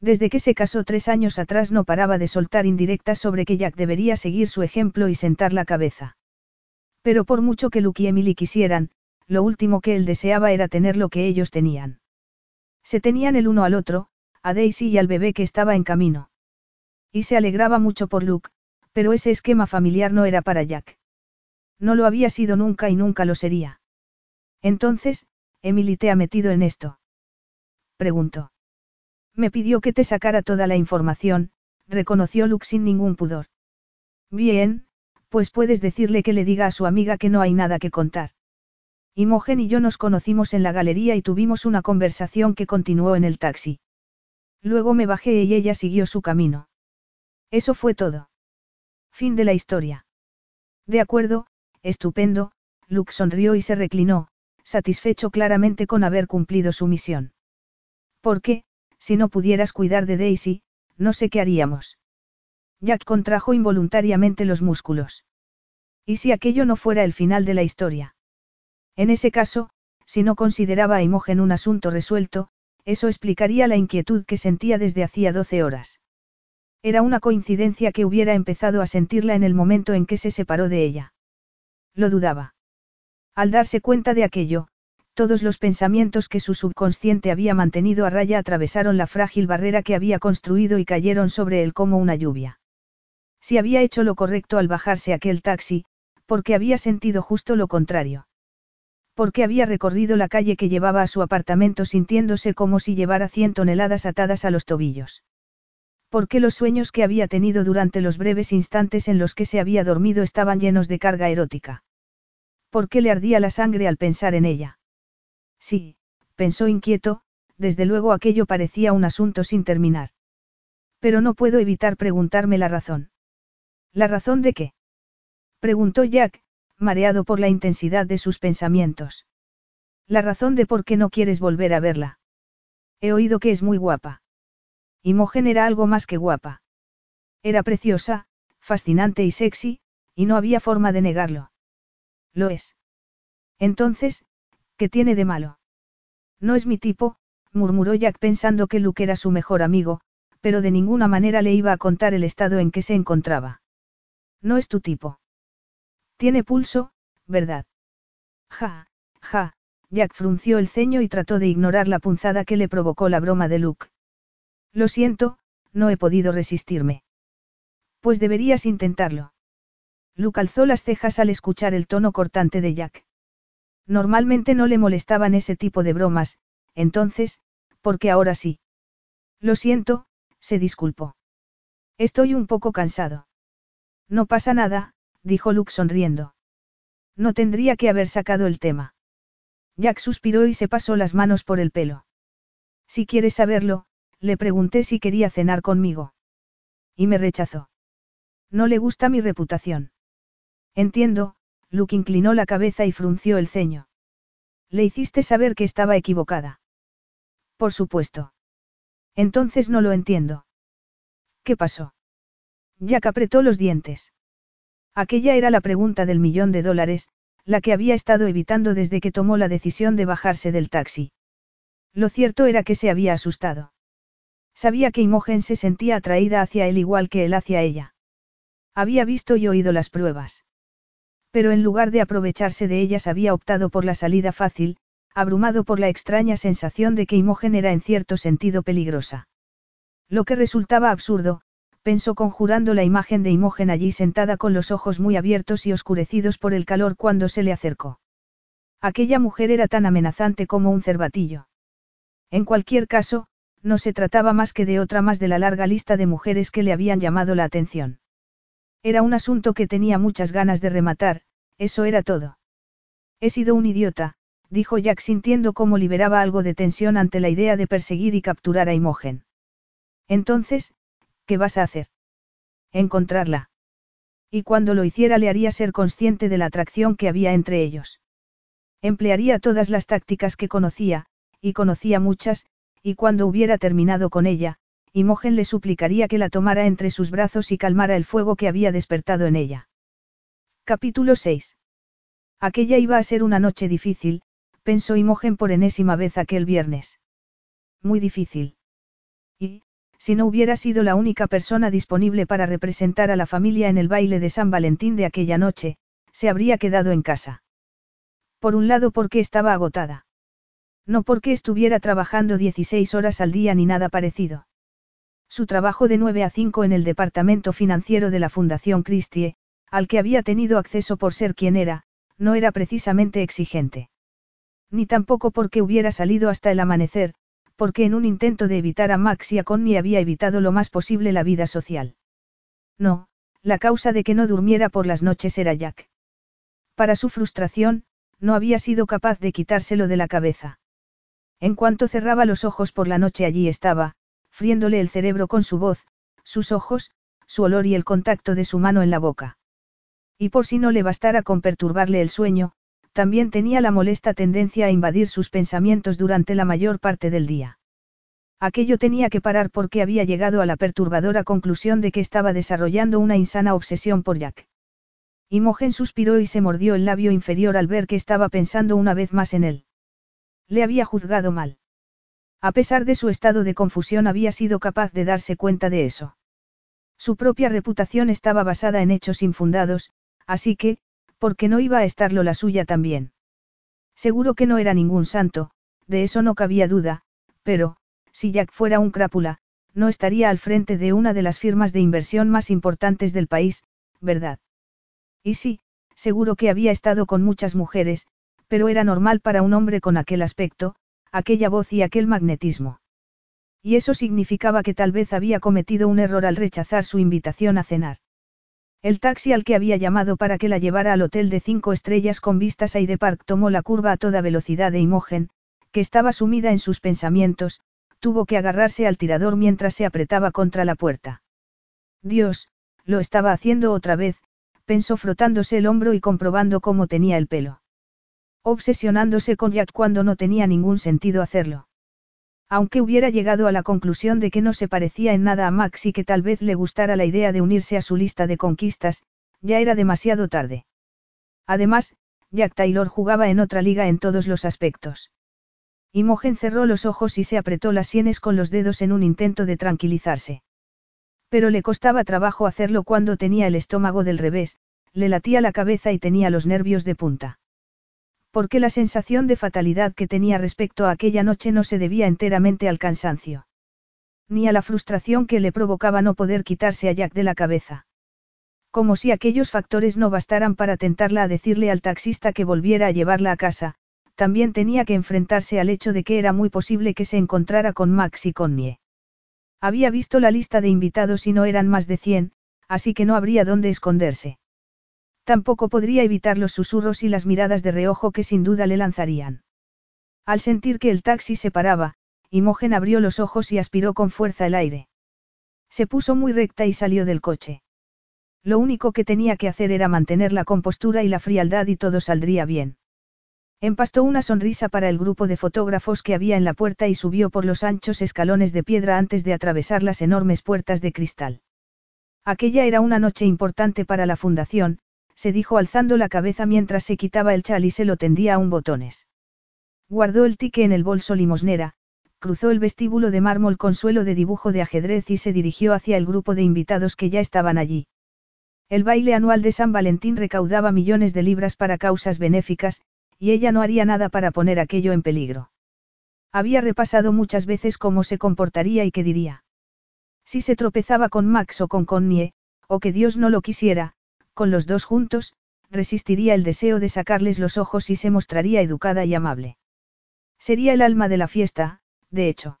Desde que se casó tres años atrás no paraba de soltar indirectas sobre que Jack debería seguir su ejemplo y sentar la cabeza. Pero por mucho que Luke y Emily quisieran, lo último que él deseaba era tener lo que ellos tenían. Se tenían el uno al otro, a Daisy y al bebé que estaba en camino. Y se alegraba mucho por Luke, pero ese esquema familiar no era para Jack. No lo había sido nunca y nunca lo sería. Entonces, Emily te ha metido en esto. Preguntó. Me pidió que te sacara toda la información, reconoció Luke sin ningún pudor. Bien, pues puedes decirle que le diga a su amiga que no hay nada que contar. Imogen y yo nos conocimos en la galería y tuvimos una conversación que continuó en el taxi. Luego me bajé y ella siguió su camino. Eso fue todo. Fin de la historia. De acuerdo, estupendo, Luke sonrió y se reclinó, satisfecho claramente con haber cumplido su misión. ¿Por qué, si no pudieras cuidar de Daisy, no sé qué haríamos. Jack contrajo involuntariamente los músculos. ¿Y si aquello no fuera el final de la historia? En ese caso, si no consideraba a Imogen un asunto resuelto, eso explicaría la inquietud que sentía desde hacía doce horas. Era una coincidencia que hubiera empezado a sentirla en el momento en que se separó de ella. Lo dudaba. Al darse cuenta de aquello, todos los pensamientos que su subconsciente había mantenido a raya atravesaron la frágil barrera que había construido y cayeron sobre él como una lluvia. Si había hecho lo correcto al bajarse aquel taxi, porque había sentido justo lo contrario. Porque había recorrido la calle que llevaba a su apartamento sintiéndose como si llevara cien toneladas atadas a los tobillos. Porque los sueños que había tenido durante los breves instantes en los que se había dormido estaban llenos de carga erótica. Porque le ardía la sangre al pensar en ella. Sí, pensó inquieto, desde luego aquello parecía un asunto sin terminar. Pero no puedo evitar preguntarme la razón. ¿La razón de qué? preguntó Jack, mareado por la intensidad de sus pensamientos. La razón de por qué no quieres volver a verla. He oído que es muy guapa. Imogen era algo más que guapa. Era preciosa, fascinante y sexy, y no había forma de negarlo. Lo es. Entonces, ¿Qué tiene de malo? No es mi tipo, murmuró Jack pensando que Luke era su mejor amigo, pero de ninguna manera le iba a contar el estado en que se encontraba. No es tu tipo. Tiene pulso, ¿verdad? Ja, ja, Jack frunció el ceño y trató de ignorar la punzada que le provocó la broma de Luke. Lo siento, no he podido resistirme. Pues deberías intentarlo. Luke alzó las cejas al escuchar el tono cortante de Jack. Normalmente no le molestaban ese tipo de bromas, entonces, ¿por qué ahora sí? Lo siento, se disculpó. Estoy un poco cansado. No pasa nada, dijo Luke sonriendo. No tendría que haber sacado el tema. Jack suspiró y se pasó las manos por el pelo. Si quieres saberlo, le pregunté si quería cenar conmigo. Y me rechazó. No le gusta mi reputación. Entiendo, Luke inclinó la cabeza y frunció el ceño. Le hiciste saber que estaba equivocada. Por supuesto. Entonces no lo entiendo. ¿Qué pasó? Jack apretó los dientes. Aquella era la pregunta del millón de dólares, la que había estado evitando desde que tomó la decisión de bajarse del taxi. Lo cierto era que se había asustado. Sabía que Imogen se sentía atraída hacia él igual que él hacia ella. Había visto y oído las pruebas. Pero en lugar de aprovecharse de ellas había optado por la salida fácil, abrumado por la extraña sensación de que Imogen era en cierto sentido peligrosa. Lo que resultaba absurdo, pensó conjurando la imagen de Imogen allí sentada con los ojos muy abiertos y oscurecidos por el calor cuando se le acercó. Aquella mujer era tan amenazante como un cervatillo. En cualquier caso, no se trataba más que de otra más de la larga lista de mujeres que le habían llamado la atención. Era un asunto que tenía muchas ganas de rematar, eso era todo. He sido un idiota, dijo Jack sintiendo cómo liberaba algo de tensión ante la idea de perseguir y capturar a Imogen. Entonces, ¿qué vas a hacer? Encontrarla. Y cuando lo hiciera le haría ser consciente de la atracción que había entre ellos. Emplearía todas las tácticas que conocía, y conocía muchas, y cuando hubiera terminado con ella, Imogen le suplicaría que la tomara entre sus brazos y calmara el fuego que había despertado en ella. Capítulo 6. Aquella iba a ser una noche difícil, pensó Imogen por enésima vez aquel viernes. Muy difícil. Y, si no hubiera sido la única persona disponible para representar a la familia en el baile de San Valentín de aquella noche, se habría quedado en casa. Por un lado porque estaba agotada. No porque estuviera trabajando 16 horas al día ni nada parecido. Su trabajo de 9 a 5 en el departamento financiero de la Fundación Christie, al que había tenido acceso por ser quien era, no era precisamente exigente. Ni tampoco porque hubiera salido hasta el amanecer, porque en un intento de evitar a Max y a Connie había evitado lo más posible la vida social. No, la causa de que no durmiera por las noches era Jack. Para su frustración, no había sido capaz de quitárselo de la cabeza. En cuanto cerraba los ojos por la noche allí estaba, friéndole el cerebro con su voz, sus ojos, su olor y el contacto de su mano en la boca. Y por si no le bastara con perturbarle el sueño, también tenía la molesta tendencia a invadir sus pensamientos durante la mayor parte del día. Aquello tenía que parar porque había llegado a la perturbadora conclusión de que estaba desarrollando una insana obsesión por Jack. Imogen suspiró y se mordió el labio inferior al ver que estaba pensando una vez más en él. Le había juzgado mal. A pesar de su estado de confusión había sido capaz de darse cuenta de eso. Su propia reputación estaba basada en hechos infundados, así que, ¿por qué no iba a estarlo la suya también? Seguro que no era ningún santo, de eso no cabía duda, pero, si Jack fuera un crápula, no estaría al frente de una de las firmas de inversión más importantes del país, ¿verdad? Y sí, seguro que había estado con muchas mujeres, pero era normal para un hombre con aquel aspecto, aquella voz y aquel magnetismo. Y eso significaba que tal vez había cometido un error al rechazar su invitación a cenar. El taxi al que había llamado para que la llevara al hotel de cinco estrellas con vistas a Hyde Park tomó la curva a toda velocidad de Imogen, que estaba sumida en sus pensamientos, tuvo que agarrarse al tirador mientras se apretaba contra la puerta. Dios, lo estaba haciendo otra vez, pensó frotándose el hombro y comprobando cómo tenía el pelo. Obsesionándose con Jack cuando no tenía ningún sentido hacerlo. Aunque hubiera llegado a la conclusión de que no se parecía en nada a Max y que tal vez le gustara la idea de unirse a su lista de conquistas, ya era demasiado tarde. Además, Jack Taylor jugaba en otra liga en todos los aspectos. Imogen cerró los ojos y se apretó las sienes con los dedos en un intento de tranquilizarse. Pero le costaba trabajo hacerlo cuando tenía el estómago del revés, le latía la cabeza y tenía los nervios de punta porque la sensación de fatalidad que tenía respecto a aquella noche no se debía enteramente al cansancio. Ni a la frustración que le provocaba no poder quitarse a Jack de la cabeza. Como si aquellos factores no bastaran para tentarla a decirle al taxista que volviera a llevarla a casa, también tenía que enfrentarse al hecho de que era muy posible que se encontrara con Max y Connie. Había visto la lista de invitados y no eran más de cien, así que no habría dónde esconderse. Tampoco podría evitar los susurros y las miradas de reojo que sin duda le lanzarían. Al sentir que el taxi se paraba, Imogen abrió los ojos y aspiró con fuerza el aire. Se puso muy recta y salió del coche. Lo único que tenía que hacer era mantener la compostura y la frialdad y todo saldría bien. Empastó una sonrisa para el grupo de fotógrafos que había en la puerta y subió por los anchos escalones de piedra antes de atravesar las enormes puertas de cristal. Aquella era una noche importante para la fundación, se dijo alzando la cabeza mientras se quitaba el chal y se lo tendía a un botones. Guardó el tique en el bolso limosnera, cruzó el vestíbulo de mármol con suelo de dibujo de ajedrez y se dirigió hacia el grupo de invitados que ya estaban allí. El baile anual de San Valentín recaudaba millones de libras para causas benéficas, y ella no haría nada para poner aquello en peligro. Había repasado muchas veces cómo se comportaría y qué diría. Si se tropezaba con Max o con Connie, o que Dios no lo quisiera, con los dos juntos, resistiría el deseo de sacarles los ojos y se mostraría educada y amable. Sería el alma de la fiesta, de hecho.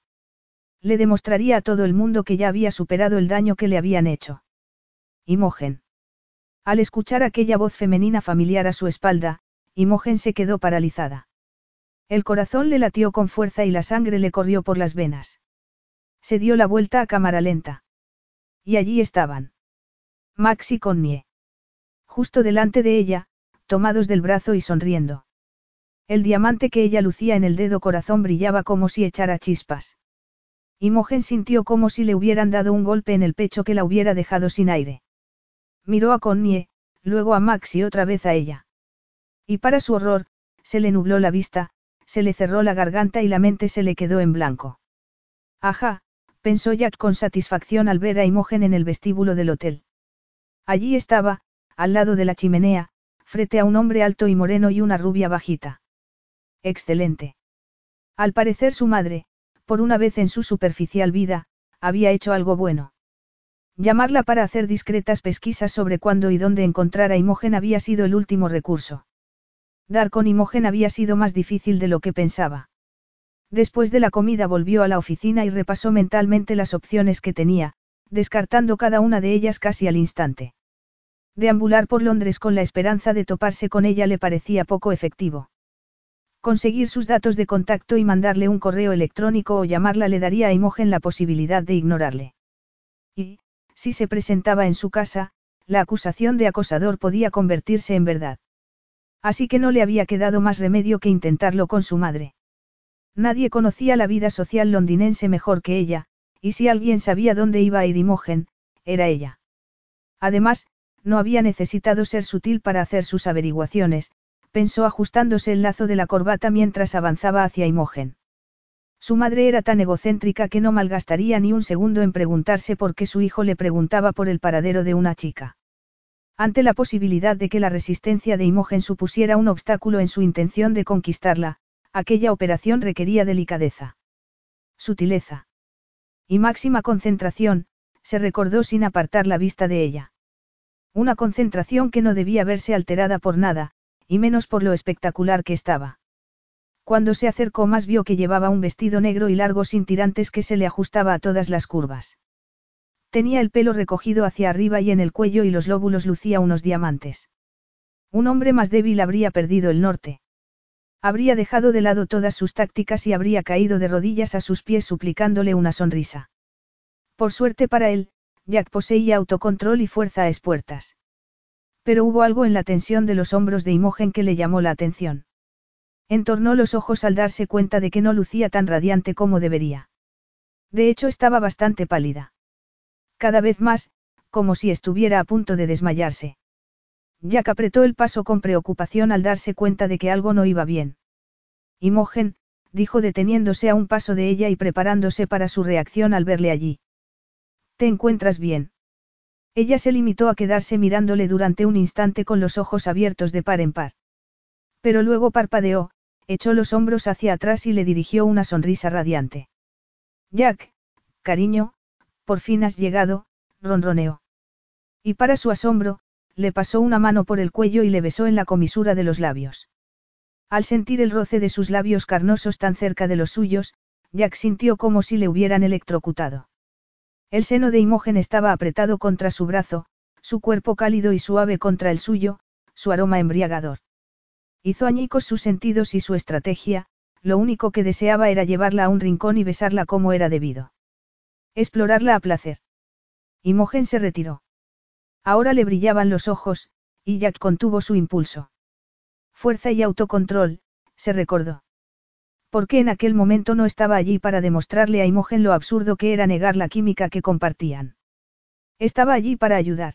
Le demostraría a todo el mundo que ya había superado el daño que le habían hecho. Imogen. Al escuchar aquella voz femenina familiar a su espalda, Imogen se quedó paralizada. El corazón le latió con fuerza y la sangre le corrió por las venas. Se dio la vuelta a cámara lenta. Y allí estaban. Max y Connie justo delante de ella, tomados del brazo y sonriendo. El diamante que ella lucía en el dedo corazón brillaba como si echara chispas. Imogen sintió como si le hubieran dado un golpe en el pecho que la hubiera dejado sin aire. Miró a Connie, luego a Max y otra vez a ella. Y para su horror, se le nubló la vista, se le cerró la garganta y la mente se le quedó en blanco. Ajá, pensó Jack con satisfacción al ver a Imogen en el vestíbulo del hotel. Allí estaba, al lado de la chimenea, frente a un hombre alto y moreno y una rubia bajita. Excelente. Al parecer su madre, por una vez en su superficial vida, había hecho algo bueno. Llamarla para hacer discretas pesquisas sobre cuándo y dónde encontrar a Imogen había sido el último recurso. Dar con Imogen había sido más difícil de lo que pensaba. Después de la comida volvió a la oficina y repasó mentalmente las opciones que tenía, descartando cada una de ellas casi al instante. Deambular por Londres con la esperanza de toparse con ella le parecía poco efectivo. Conseguir sus datos de contacto y mandarle un correo electrónico o llamarla le daría a Imogen la posibilidad de ignorarle. Y, si se presentaba en su casa, la acusación de acosador podía convertirse en verdad. Así que no le había quedado más remedio que intentarlo con su madre. Nadie conocía la vida social londinense mejor que ella, y si alguien sabía dónde iba a ir Imogen, era ella. Además, no había necesitado ser sutil para hacer sus averiguaciones, pensó ajustándose el lazo de la corbata mientras avanzaba hacia Imogen. Su madre era tan egocéntrica que no malgastaría ni un segundo en preguntarse por qué su hijo le preguntaba por el paradero de una chica. Ante la posibilidad de que la resistencia de Imogen supusiera un obstáculo en su intención de conquistarla, aquella operación requería delicadeza. Sutileza. Y máxima concentración, se recordó sin apartar la vista de ella. Una concentración que no debía verse alterada por nada, y menos por lo espectacular que estaba. Cuando se acercó más vio que llevaba un vestido negro y largo sin tirantes que se le ajustaba a todas las curvas. Tenía el pelo recogido hacia arriba y en el cuello y los lóbulos lucía unos diamantes. Un hombre más débil habría perdido el norte. Habría dejado de lado todas sus tácticas y habría caído de rodillas a sus pies suplicándole una sonrisa. Por suerte para él, Jack poseía autocontrol y fuerza a espuertas. Pero hubo algo en la tensión de los hombros de Imogen que le llamó la atención. Entornó los ojos al darse cuenta de que no lucía tan radiante como debería. De hecho estaba bastante pálida. Cada vez más, como si estuviera a punto de desmayarse. Jack apretó el paso con preocupación al darse cuenta de que algo no iba bien. Imogen, dijo deteniéndose a un paso de ella y preparándose para su reacción al verle allí. ¿Te encuentras bien? Ella se limitó a quedarse mirándole durante un instante con los ojos abiertos de par en par. Pero luego parpadeó, echó los hombros hacia atrás y le dirigió una sonrisa radiante. Jack, cariño, por fin has llegado, ronroneó. Y para su asombro, le pasó una mano por el cuello y le besó en la comisura de los labios. Al sentir el roce de sus labios carnosos tan cerca de los suyos, Jack sintió como si le hubieran electrocutado. El seno de Imogen estaba apretado contra su brazo, su cuerpo cálido y suave contra el suyo, su aroma embriagador. Hizo añicos sus sentidos y su estrategia, lo único que deseaba era llevarla a un rincón y besarla como era debido. Explorarla a placer. Imogen se retiró. Ahora le brillaban los ojos, y Jack contuvo su impulso. Fuerza y autocontrol, se recordó. Porque en aquel momento no estaba allí para demostrarle a Imogen lo absurdo que era negar la química que compartían. Estaba allí para ayudar.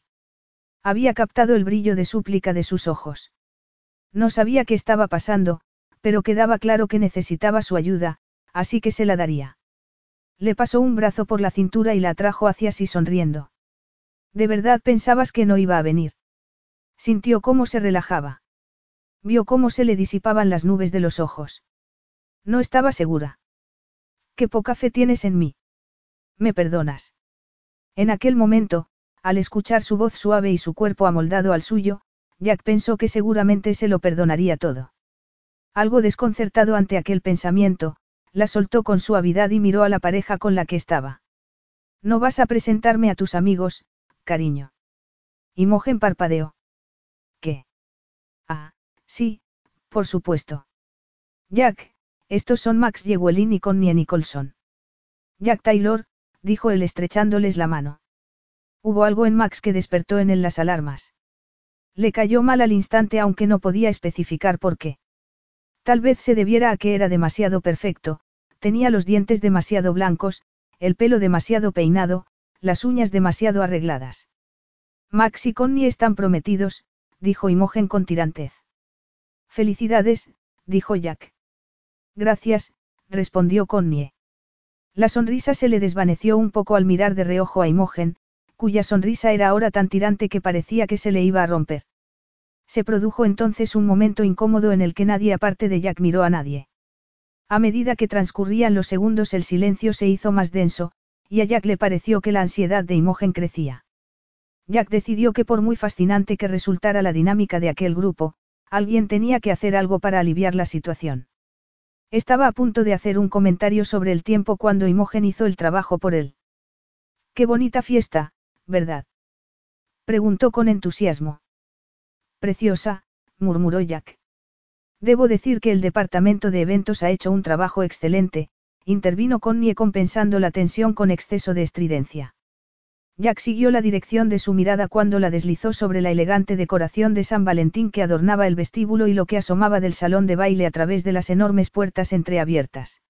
Había captado el brillo de súplica de sus ojos. No sabía qué estaba pasando, pero quedaba claro que necesitaba su ayuda, así que se la daría. Le pasó un brazo por la cintura y la atrajo hacia sí sonriendo. ¿De verdad pensabas que no iba a venir? Sintió cómo se relajaba. Vio cómo se le disipaban las nubes de los ojos. No estaba segura. Qué poca fe tienes en mí. ¿Me perdonas? En aquel momento, al escuchar su voz suave y su cuerpo amoldado al suyo, Jack pensó que seguramente se lo perdonaría todo. Algo desconcertado ante aquel pensamiento, la soltó con suavidad y miró a la pareja con la que estaba. No vas a presentarme a tus amigos, cariño. Imogen parpadeó. ¿Qué? Ah, sí, por supuesto. Jack, estos son Max Yewelin y Connie Nicholson. Jack Taylor, dijo él estrechándoles la mano. Hubo algo en Max que despertó en él las alarmas. Le cayó mal al instante aunque no podía especificar por qué. Tal vez se debiera a que era demasiado perfecto, tenía los dientes demasiado blancos, el pelo demasiado peinado, las uñas demasiado arregladas. Max y Connie están prometidos, dijo Imogen con tirantez. Felicidades, dijo Jack. Gracias, respondió Connie. La sonrisa se le desvaneció un poco al mirar de reojo a Imogen, cuya sonrisa era ahora tan tirante que parecía que se le iba a romper. Se produjo entonces un momento incómodo en el que nadie aparte de Jack miró a nadie. A medida que transcurrían los segundos el silencio se hizo más denso, y a Jack le pareció que la ansiedad de Imogen crecía. Jack decidió que por muy fascinante que resultara la dinámica de aquel grupo, alguien tenía que hacer algo para aliviar la situación. Estaba a punto de hacer un comentario sobre el tiempo cuando Imogen hizo el trabajo por él. Qué bonita fiesta, ¿verdad? Preguntó con entusiasmo. Preciosa, murmuró Jack. Debo decir que el departamento de eventos ha hecho un trabajo excelente, intervino Connie compensando la tensión con exceso de estridencia. Jack siguió la dirección de su mirada cuando la deslizó sobre la elegante decoración de San Valentín que adornaba el vestíbulo y lo que asomaba del salón de baile a través de las enormes puertas entreabiertas.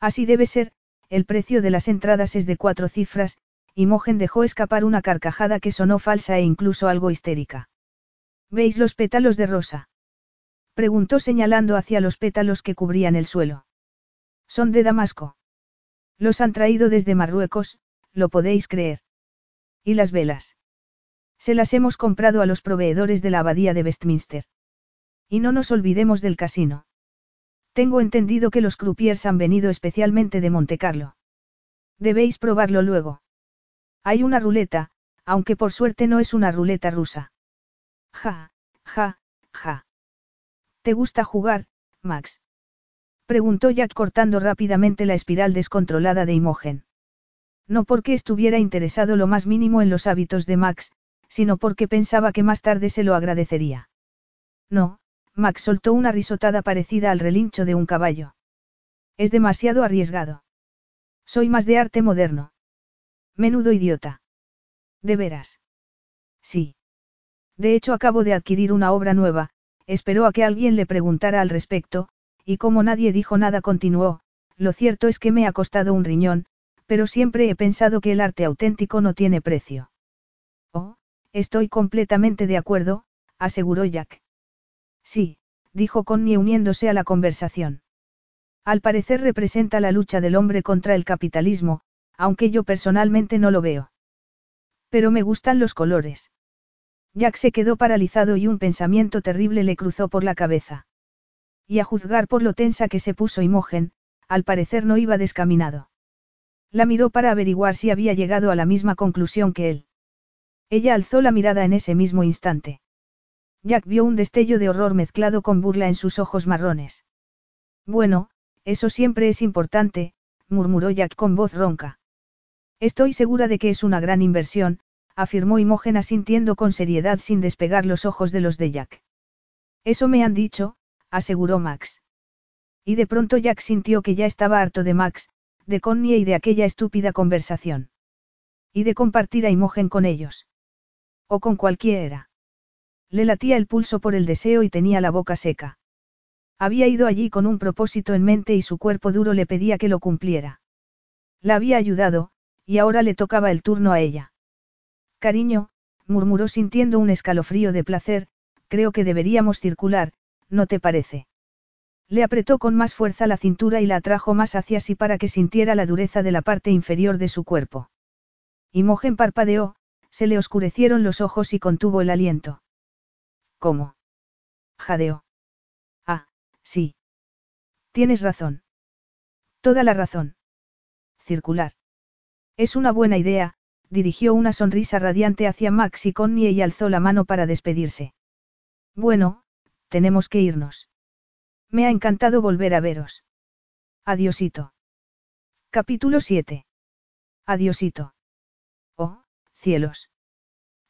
Así debe ser, el precio de las entradas es de cuatro cifras, y Mogen dejó escapar una carcajada que sonó falsa e incluso algo histérica. ¿Veis los pétalos de rosa? Preguntó señalando hacia los pétalos que cubrían el suelo. Son de Damasco. Los han traído desde Marruecos, lo podéis creer. ¿Y las velas? Se las hemos comprado a los proveedores de la abadía de Westminster. Y no nos olvidemos del casino. Tengo entendido que los croupiers han venido especialmente de Montecarlo. Debéis probarlo luego. Hay una ruleta, aunque por suerte no es una ruleta rusa. Ja, ja, ja. ¿Te gusta jugar, Max? Preguntó Jack cortando rápidamente la espiral descontrolada de Imogen. No porque estuviera interesado lo más mínimo en los hábitos de Max, sino porque pensaba que más tarde se lo agradecería. No, Max soltó una risotada parecida al relincho de un caballo. Es demasiado arriesgado. Soy más de arte moderno. Menudo idiota. ¿De veras? Sí. De hecho acabo de adquirir una obra nueva, esperó a que alguien le preguntara al respecto, y como nadie dijo nada continuó, lo cierto es que me ha costado un riñón, pero siempre he pensado que el arte auténtico no tiene precio. Oh, estoy completamente de acuerdo, aseguró Jack. Sí, dijo Connie uniéndose a la conversación. Al parecer representa la lucha del hombre contra el capitalismo, aunque yo personalmente no lo veo. Pero me gustan los colores. Jack se quedó paralizado y un pensamiento terrible le cruzó por la cabeza. Y a juzgar por lo tensa que se puso Imogen, al parecer no iba descaminado. La miró para averiguar si había llegado a la misma conclusión que él. Ella alzó la mirada en ese mismo instante. Jack vio un destello de horror mezclado con burla en sus ojos marrones. Bueno, eso siempre es importante, murmuró Jack con voz ronca. Estoy segura de que es una gran inversión, afirmó Imogen asintiendo con seriedad sin despegar los ojos de los de Jack. Eso me han dicho, aseguró Max. Y de pronto Jack sintió que ya estaba harto de Max, de Connie y de aquella estúpida conversación. Y de compartir a Imogen con ellos. O con cualquiera. Le latía el pulso por el deseo y tenía la boca seca. Había ido allí con un propósito en mente y su cuerpo duro le pedía que lo cumpliera. La había ayudado, y ahora le tocaba el turno a ella. Cariño, murmuró sintiendo un escalofrío de placer, creo que deberíamos circular, ¿no te parece? Le apretó con más fuerza la cintura y la atrajo más hacia sí para que sintiera la dureza de la parte inferior de su cuerpo. Imogen parpadeó, se le oscurecieron los ojos y contuvo el aliento. ¿Cómo? Jadeó. Ah, sí. Tienes razón. Toda la razón. Circular. Es una buena idea, dirigió una sonrisa radiante hacia Max y Connie y alzó la mano para despedirse. Bueno, tenemos que irnos. Me ha encantado volver a veros. Adiosito. Capítulo 7. Adiosito. Oh, cielos.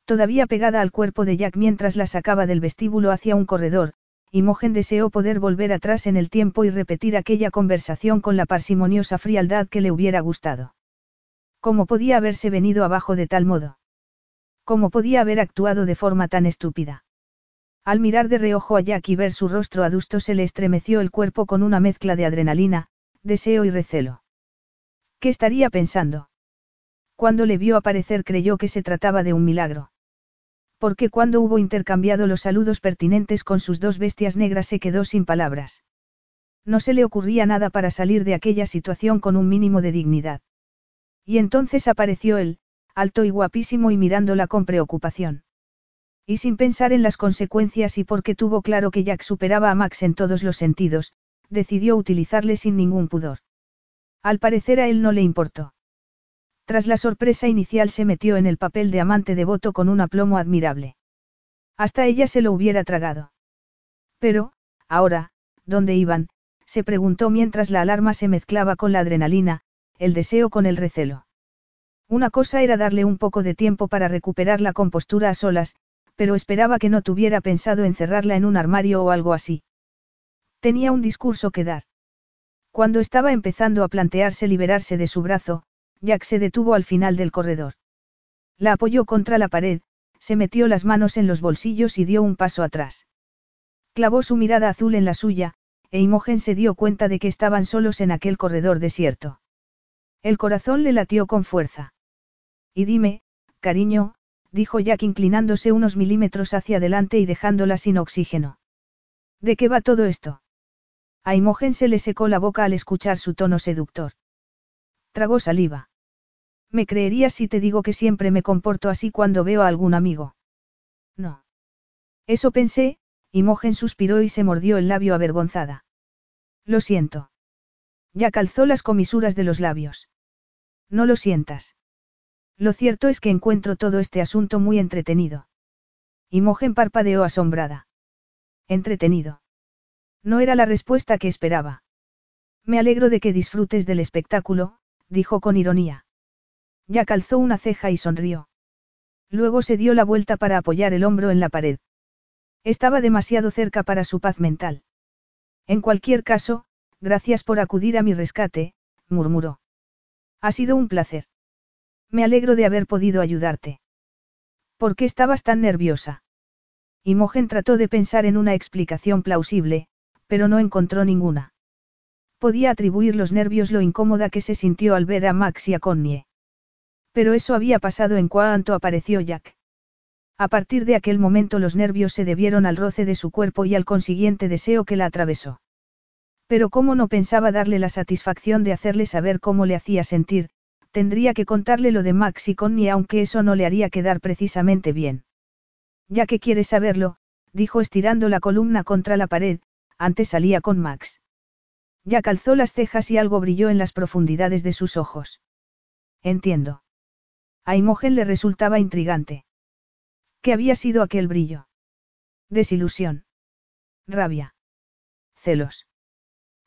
Todavía pegada al cuerpo de Jack mientras la sacaba del vestíbulo hacia un corredor, Imogen deseó poder volver atrás en el tiempo y repetir aquella conversación con la parsimoniosa frialdad que le hubiera gustado. ¿Cómo podía haberse venido abajo de tal modo? ¿Cómo podía haber actuado de forma tan estúpida? Al mirar de reojo a Jack y ver su rostro adusto se le estremeció el cuerpo con una mezcla de adrenalina, deseo y recelo. ¿Qué estaría pensando? Cuando le vio aparecer creyó que se trataba de un milagro. Porque cuando hubo intercambiado los saludos pertinentes con sus dos bestias negras se quedó sin palabras. No se le ocurría nada para salir de aquella situación con un mínimo de dignidad. Y entonces apareció él, alto y guapísimo y mirándola con preocupación. Y sin pensar en las consecuencias y porque tuvo claro que Jack superaba a Max en todos los sentidos, decidió utilizarle sin ningún pudor. Al parecer a él no le importó. Tras la sorpresa inicial se metió en el papel de amante devoto con un aplomo admirable. Hasta ella se lo hubiera tragado. Pero, ahora, ¿dónde iban? se preguntó mientras la alarma se mezclaba con la adrenalina, el deseo con el recelo. Una cosa era darle un poco de tiempo para recuperar la compostura a solas, pero esperaba que no tuviera pensado encerrarla en un armario o algo así. Tenía un discurso que dar. Cuando estaba empezando a plantearse liberarse de su brazo, Jack se detuvo al final del corredor. La apoyó contra la pared, se metió las manos en los bolsillos y dio un paso atrás. Clavó su mirada azul en la suya, e Imogen se dio cuenta de que estaban solos en aquel corredor desierto. El corazón le latió con fuerza. Y dime, cariño, dijo Jack inclinándose unos milímetros hacia adelante y dejándola sin oxígeno. ¿De qué va todo esto? A Imogen se le secó la boca al escuchar su tono seductor. Tragó saliva. ¿Me creerías si te digo que siempre me comporto así cuando veo a algún amigo? No. Eso pensé, Imogen suspiró y se mordió el labio avergonzada. Lo siento. Ya calzó las comisuras de los labios. No lo sientas. Lo cierto es que encuentro todo este asunto muy entretenido. Imogen parpadeó asombrada. Entretenido. No era la respuesta que esperaba. Me alegro de que disfrutes del espectáculo, dijo con ironía. Ya calzó una ceja y sonrió. Luego se dio la vuelta para apoyar el hombro en la pared. Estaba demasiado cerca para su paz mental. En cualquier caso, gracias por acudir a mi rescate, murmuró. Ha sido un placer. Me alegro de haber podido ayudarte. ¿Por qué estabas tan nerviosa? Imogen trató de pensar en una explicación plausible, pero no encontró ninguna. Podía atribuir los nervios lo incómoda que se sintió al ver a Max y a Connie. Pero eso había pasado en cuanto apareció Jack. A partir de aquel momento los nervios se debieron al roce de su cuerpo y al consiguiente deseo que la atravesó. Pero como no pensaba darle la satisfacción de hacerle saber cómo le hacía sentir, tendría que contarle lo de Max y Connie aunque eso no le haría quedar precisamente bien. Ya que quieres saberlo, dijo estirando la columna contra la pared, antes salía con Max. Ya calzó las cejas y algo brilló en las profundidades de sus ojos. Entiendo. A Imogen le resultaba intrigante. ¿Qué había sido aquel brillo? Desilusión. Rabia. Celos.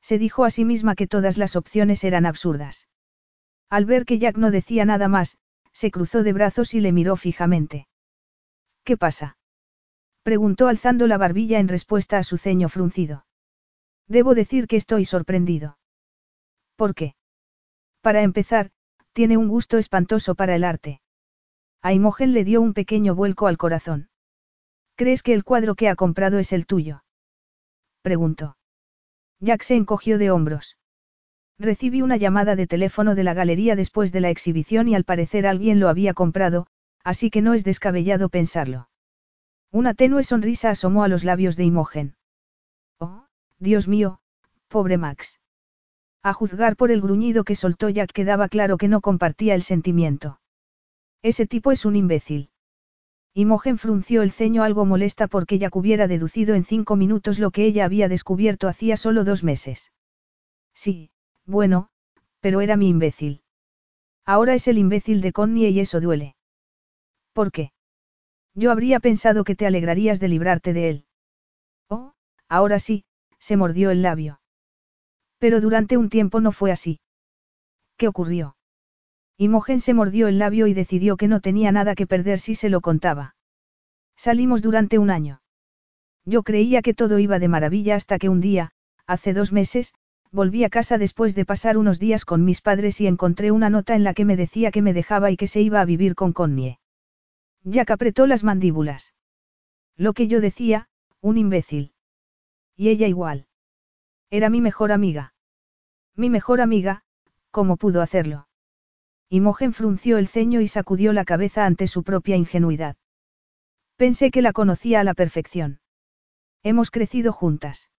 Se dijo a sí misma que todas las opciones eran absurdas. Al ver que Jack no decía nada más, se cruzó de brazos y le miró fijamente. ¿Qué pasa? preguntó alzando la barbilla en respuesta a su ceño fruncido. Debo decir que estoy sorprendido. ¿Por qué? Para empezar, tiene un gusto espantoso para el arte. A Imogen le dio un pequeño vuelco al corazón. ¿Crees que el cuadro que ha comprado es el tuyo? Preguntó. Jack se encogió de hombros. Recibí una llamada de teléfono de la galería después de la exhibición y al parecer alguien lo había comprado, así que no es descabellado pensarlo. Una tenue sonrisa asomó a los labios de Imogen. Oh, Dios mío, pobre Max. A juzgar por el gruñido que soltó Jack quedaba claro que no compartía el sentimiento. Ese tipo es un imbécil. Imogen frunció el ceño algo molesta porque Jack hubiera deducido en cinco minutos lo que ella había descubierto hacía solo dos meses. Sí, bueno, pero era mi imbécil. Ahora es el imbécil de Connie y eso duele. ¿Por qué? Yo habría pensado que te alegrarías de librarte de él. Oh, ahora sí, se mordió el labio. Pero durante un tiempo no fue así. ¿Qué ocurrió? Imogen se mordió el labio y decidió que no tenía nada que perder si se lo contaba. Salimos durante un año. Yo creía que todo iba de maravilla hasta que un día, hace dos meses, volví a casa después de pasar unos días con mis padres y encontré una nota en la que me decía que me dejaba y que se iba a vivir con Connie. Jack apretó las mandíbulas. Lo que yo decía, un imbécil. Y ella igual. Era mi mejor amiga. Mi mejor amiga, ¿cómo pudo hacerlo? Imogen frunció el ceño y sacudió la cabeza ante su propia ingenuidad. Pensé que la conocía a la perfección. Hemos crecido juntas.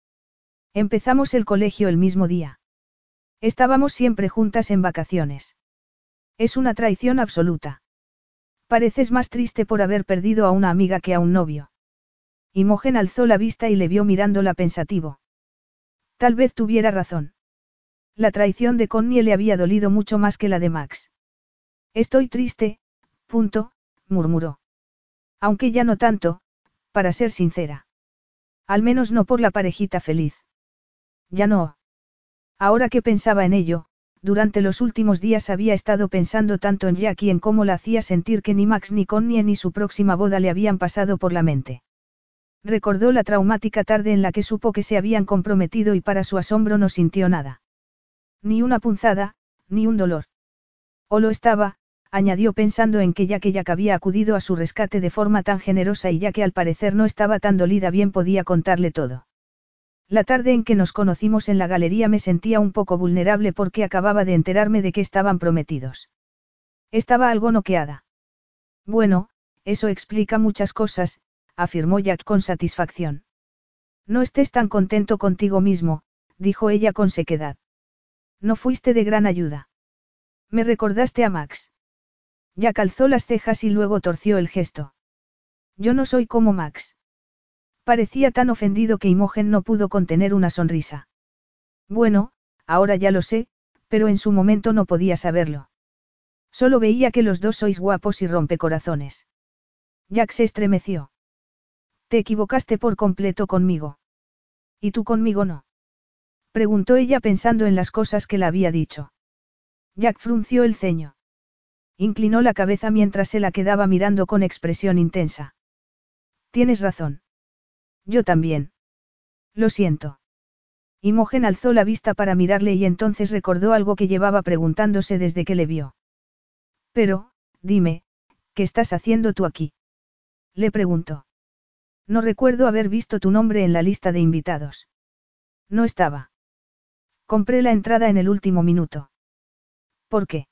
Empezamos el colegio el mismo día. Estábamos siempre juntas en vacaciones. Es una traición absoluta. Pareces más triste por haber perdido a una amiga que a un novio. Imogen alzó la vista y le vio mirándola pensativo. Tal vez tuviera razón. La traición de Connie le había dolido mucho más que la de Max. Estoy triste, punto, murmuró. Aunque ya no tanto, para ser sincera. Al menos no por la parejita feliz. Ya no. Ahora que pensaba en ello, durante los últimos días había estado pensando tanto en Jack y en cómo la hacía sentir que ni Max ni Connie ni su próxima boda le habían pasado por la mente. Recordó la traumática tarde en la que supo que se habían comprometido y para su asombro no sintió nada. Ni una punzada, ni un dolor. O lo estaba, añadió pensando en que ya que Jack había acudido a su rescate de forma tan generosa y ya que al parecer no estaba tan dolida bien podía contarle todo. La tarde en que nos conocimos en la galería me sentía un poco vulnerable porque acababa de enterarme de que estaban prometidos. Estaba algo noqueada. Bueno, eso explica muchas cosas, afirmó Jack con satisfacción. No estés tan contento contigo mismo, dijo ella con sequedad. No fuiste de gran ayuda. Me recordaste a Max. Jack alzó las cejas y luego torció el gesto. Yo no soy como Max. Parecía tan ofendido que Imogen no pudo contener una sonrisa. Bueno, ahora ya lo sé, pero en su momento no podía saberlo. Solo veía que los dos sois guapos y rompecorazones. Jack se estremeció. Te equivocaste por completo conmigo. ¿Y tú conmigo no? Preguntó ella pensando en las cosas que le había dicho. Jack frunció el ceño. Inclinó la cabeza mientras se la quedaba mirando con expresión intensa. Tienes razón. Yo también. Lo siento. Imogen alzó la vista para mirarle y entonces recordó algo que llevaba preguntándose desde que le vio. Pero, dime, ¿qué estás haciendo tú aquí? Le preguntó. No recuerdo haber visto tu nombre en la lista de invitados. No estaba. Compré la entrada en el último minuto. ¿Por qué?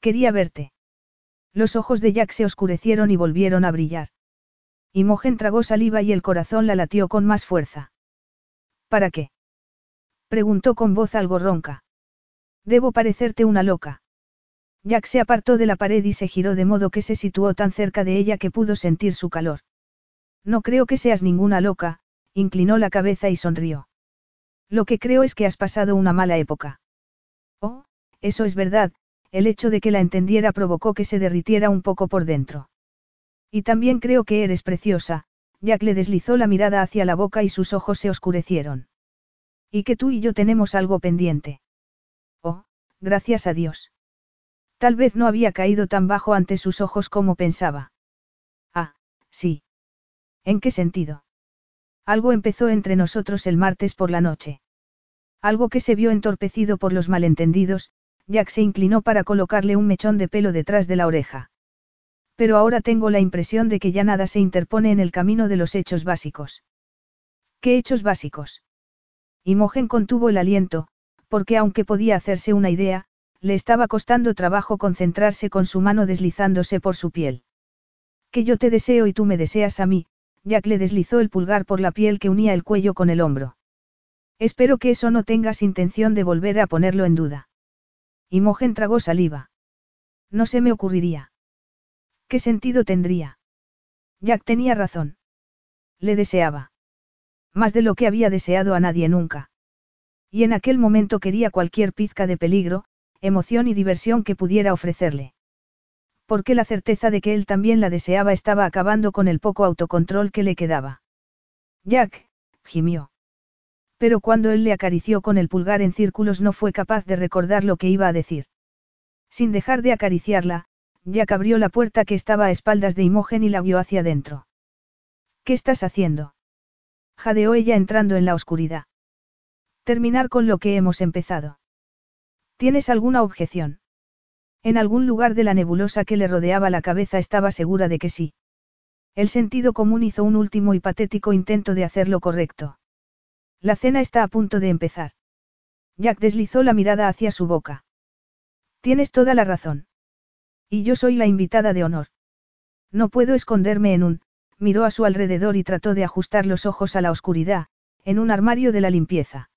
Quería verte. Los ojos de Jack se oscurecieron y volvieron a brillar. Imogen tragó saliva y el corazón la latió con más fuerza. ¿Para qué? Preguntó con voz algo ronca. Debo parecerte una loca. Jack se apartó de la pared y se giró de modo que se situó tan cerca de ella que pudo sentir su calor. No creo que seas ninguna loca, inclinó la cabeza y sonrió. Lo que creo es que has pasado una mala época. Oh, eso es verdad, el hecho de que la entendiera provocó que se derritiera un poco por dentro. Y también creo que eres preciosa, Jack le deslizó la mirada hacia la boca y sus ojos se oscurecieron. Y que tú y yo tenemos algo pendiente. Oh, gracias a Dios. Tal vez no había caído tan bajo ante sus ojos como pensaba. Ah, sí. ¿En qué sentido? Algo empezó entre nosotros el martes por la noche. Algo que se vio entorpecido por los malentendidos, Jack se inclinó para colocarle un mechón de pelo detrás de la oreja. Pero ahora tengo la impresión de que ya nada se interpone en el camino de los hechos básicos. ¿Qué hechos básicos? Imogen contuvo el aliento, porque aunque podía hacerse una idea, le estaba costando trabajo concentrarse con su mano deslizándose por su piel. Que yo te deseo y tú me deseas a mí, Jack le deslizó el pulgar por la piel que unía el cuello con el hombro. Espero que eso no tengas intención de volver a ponerlo en duda. Imogen tragó saliva. No se me ocurriría. ¿Qué sentido tendría? Jack tenía razón. Le deseaba. Más de lo que había deseado a nadie nunca. Y en aquel momento quería cualquier pizca de peligro, emoción y diversión que pudiera ofrecerle porque la certeza de que él también la deseaba estaba acabando con el poco autocontrol que le quedaba. Jack, gimió. Pero cuando él le acarició con el pulgar en círculos no fue capaz de recordar lo que iba a decir. Sin dejar de acariciarla, Jack abrió la puerta que estaba a espaldas de Imogen y la guió hacia adentro. ¿Qué estás haciendo? Jadeó ella entrando en la oscuridad. Terminar con lo que hemos empezado. ¿Tienes alguna objeción? En algún lugar de la nebulosa que le rodeaba la cabeza estaba segura de que sí. El sentido común hizo un último y patético intento de hacer lo correcto. La cena está a punto de empezar. Jack deslizó la mirada hacia su boca. Tienes toda la razón. Y yo soy la invitada de honor. No puedo esconderme en un, miró a su alrededor y trató de ajustar los ojos a la oscuridad, en un armario de la limpieza.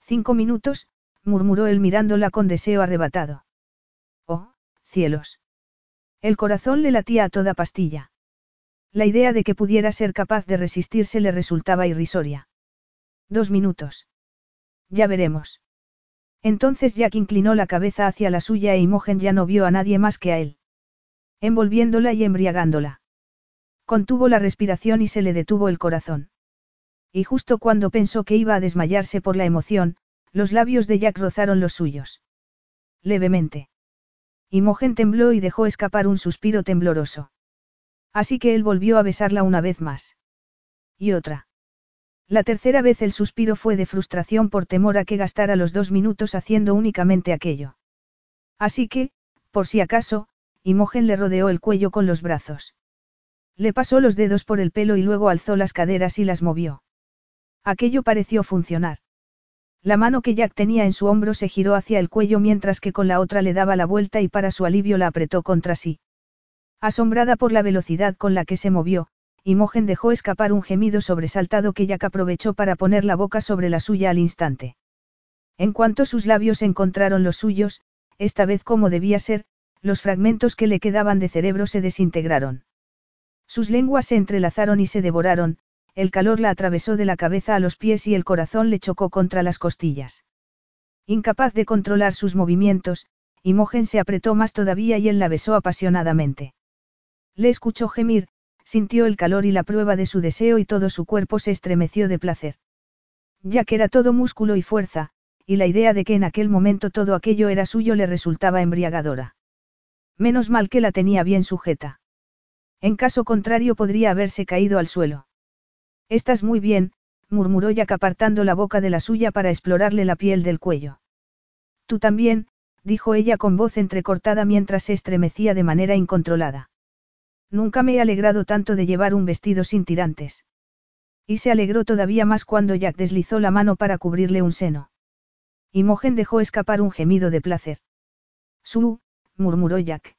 Cinco minutos, murmuró él mirándola con deseo arrebatado. Oh, cielos. El corazón le latía a toda pastilla. La idea de que pudiera ser capaz de resistirse le resultaba irrisoria. Dos minutos. Ya veremos. Entonces Jack inclinó la cabeza hacia la suya e Imogen ya no vio a nadie más que a él. Envolviéndola y embriagándola. Contuvo la respiración y se le detuvo el corazón. Y justo cuando pensó que iba a desmayarse por la emoción, los labios de Jack rozaron los suyos. Levemente. Imogen tembló y dejó escapar un suspiro tembloroso. Así que él volvió a besarla una vez más. Y otra. La tercera vez el suspiro fue de frustración por temor a que gastara los dos minutos haciendo únicamente aquello. Así que, por si acaso, Imogen le rodeó el cuello con los brazos. Le pasó los dedos por el pelo y luego alzó las caderas y las movió. Aquello pareció funcionar. La mano que Jack tenía en su hombro se giró hacia el cuello mientras que con la otra le daba la vuelta y para su alivio la apretó contra sí. Asombrada por la velocidad con la que se movió, Imogen dejó escapar un gemido sobresaltado que Jack aprovechó para poner la boca sobre la suya al instante. En cuanto sus labios encontraron los suyos, esta vez como debía ser, los fragmentos que le quedaban de cerebro se desintegraron. Sus lenguas se entrelazaron y se devoraron, el calor la atravesó de la cabeza a los pies y el corazón le chocó contra las costillas. Incapaz de controlar sus movimientos, Imogen se apretó más todavía y él la besó apasionadamente. Le escuchó gemir, sintió el calor y la prueba de su deseo y todo su cuerpo se estremeció de placer. Ya que era todo músculo y fuerza, y la idea de que en aquel momento todo aquello era suyo le resultaba embriagadora. Menos mal que la tenía bien sujeta. En caso contrario podría haberse caído al suelo. Estás muy bien, murmuró Jack apartando la boca de la suya para explorarle la piel del cuello. Tú también, dijo ella con voz entrecortada mientras se estremecía de manera incontrolada. Nunca me he alegrado tanto de llevar un vestido sin tirantes. Y se alegró todavía más cuando Jack deslizó la mano para cubrirle un seno. Imogen dejó escapar un gemido de placer. Su, murmuró Jack.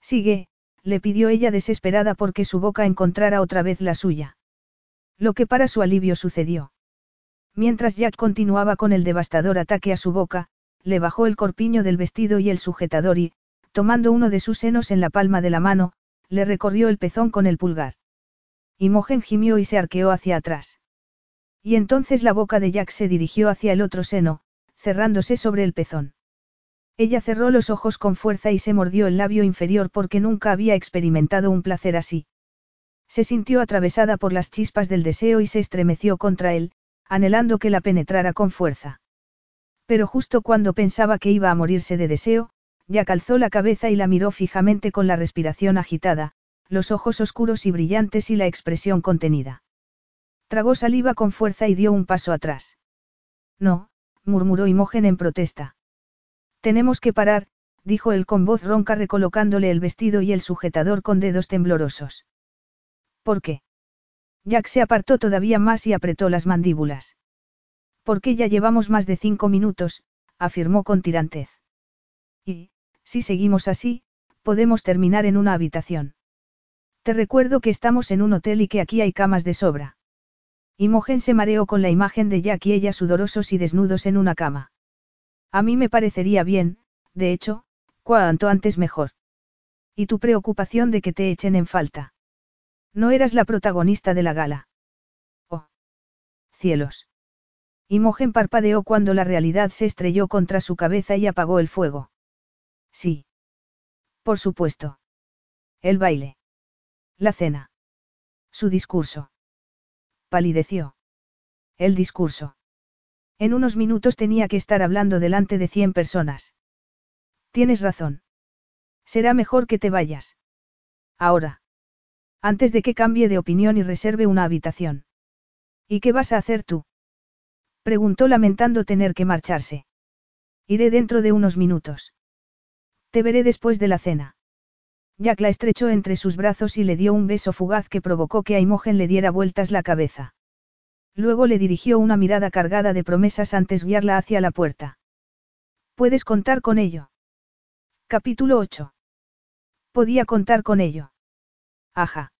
Sigue, le pidió ella desesperada porque su boca encontrara otra vez la suya. Lo que para su alivio sucedió. Mientras Jack continuaba con el devastador ataque a su boca, le bajó el corpiño del vestido y el sujetador y, tomando uno de sus senos en la palma de la mano, le recorrió el pezón con el pulgar. Imogen gimió y se arqueó hacia atrás. Y entonces la boca de Jack se dirigió hacia el otro seno, cerrándose sobre el pezón. Ella cerró los ojos con fuerza y se mordió el labio inferior porque nunca había experimentado un placer así. Se sintió atravesada por las chispas del deseo y se estremeció contra él, anhelando que la penetrara con fuerza. Pero justo cuando pensaba que iba a morirse de deseo, ya calzó la cabeza y la miró fijamente con la respiración agitada, los ojos oscuros y brillantes y la expresión contenida. Tragó saliva con fuerza y dio un paso atrás. No, murmuró Imogen en protesta. Tenemos que parar, dijo él con voz ronca recolocándole el vestido y el sujetador con dedos temblorosos. ¿Por qué? Jack se apartó todavía más y apretó las mandíbulas. Porque ya llevamos más de cinco minutos, afirmó con tirantez. Y, si seguimos así, podemos terminar en una habitación. Te recuerdo que estamos en un hotel y que aquí hay camas de sobra. Imogen se mareó con la imagen de Jack y ella sudorosos y desnudos en una cama. A mí me parecería bien, de hecho, cuanto antes mejor. Y tu preocupación de que te echen en falta. No eras la protagonista de la gala. Oh. Cielos. Imogen parpadeó cuando la realidad se estrelló contra su cabeza y apagó el fuego. Sí. Por supuesto. El baile. La cena. Su discurso. Palideció. El discurso. En unos minutos tenía que estar hablando delante de cien personas. Tienes razón. Será mejor que te vayas. Ahora. Antes de que cambie de opinión y reserve una habitación. ¿Y qué vas a hacer tú? Preguntó lamentando tener que marcharse. Iré dentro de unos minutos. Te veré después de la cena. Jack la estrechó entre sus brazos y le dio un beso fugaz que provocó que a Imogen le diera vueltas la cabeza. Luego le dirigió una mirada cargada de promesas antes guiarla hacia la puerta. Puedes contar con ello. Capítulo 8. Podía contar con ello. Ajá.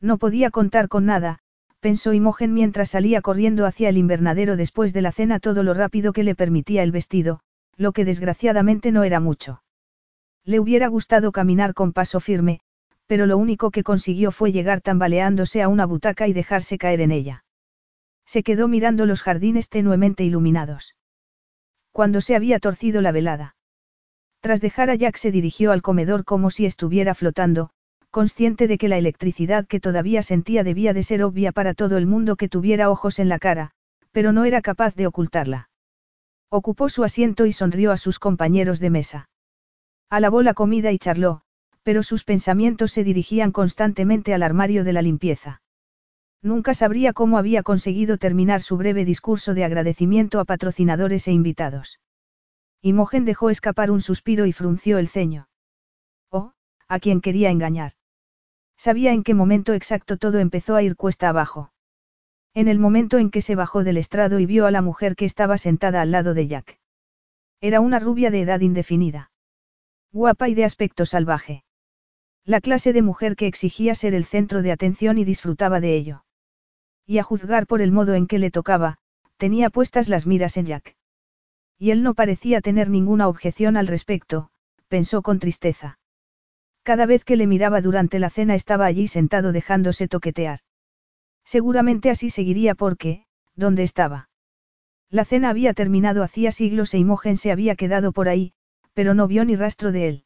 No podía contar con nada, pensó Imogen mientras salía corriendo hacia el invernadero después de la cena todo lo rápido que le permitía el vestido, lo que desgraciadamente no era mucho. Le hubiera gustado caminar con paso firme, pero lo único que consiguió fue llegar tambaleándose a una butaca y dejarse caer en ella. Se quedó mirando los jardines tenuemente iluminados. Cuando se había torcido la velada. Tras dejar a Jack se dirigió al comedor como si estuviera flotando, consciente de que la electricidad que todavía sentía debía de ser obvia para todo el mundo que tuviera ojos en la cara, pero no era capaz de ocultarla. Ocupó su asiento y sonrió a sus compañeros de mesa. Alabó la comida y charló, pero sus pensamientos se dirigían constantemente al armario de la limpieza. Nunca sabría cómo había conseguido terminar su breve discurso de agradecimiento a patrocinadores e invitados. Imogen dejó escapar un suspiro y frunció el ceño. Oh, a quien quería engañar. Sabía en qué momento exacto todo empezó a ir cuesta abajo. En el momento en que se bajó del estrado y vio a la mujer que estaba sentada al lado de Jack. Era una rubia de edad indefinida. Guapa y de aspecto salvaje. La clase de mujer que exigía ser el centro de atención y disfrutaba de ello. Y a juzgar por el modo en que le tocaba, tenía puestas las miras en Jack. Y él no parecía tener ninguna objeción al respecto, pensó con tristeza. Cada vez que le miraba durante la cena estaba allí sentado dejándose toquetear. Seguramente así seguiría porque, ¿dónde estaba? La cena había terminado hacía siglos e Imogen se había quedado por ahí, pero no vio ni rastro de él.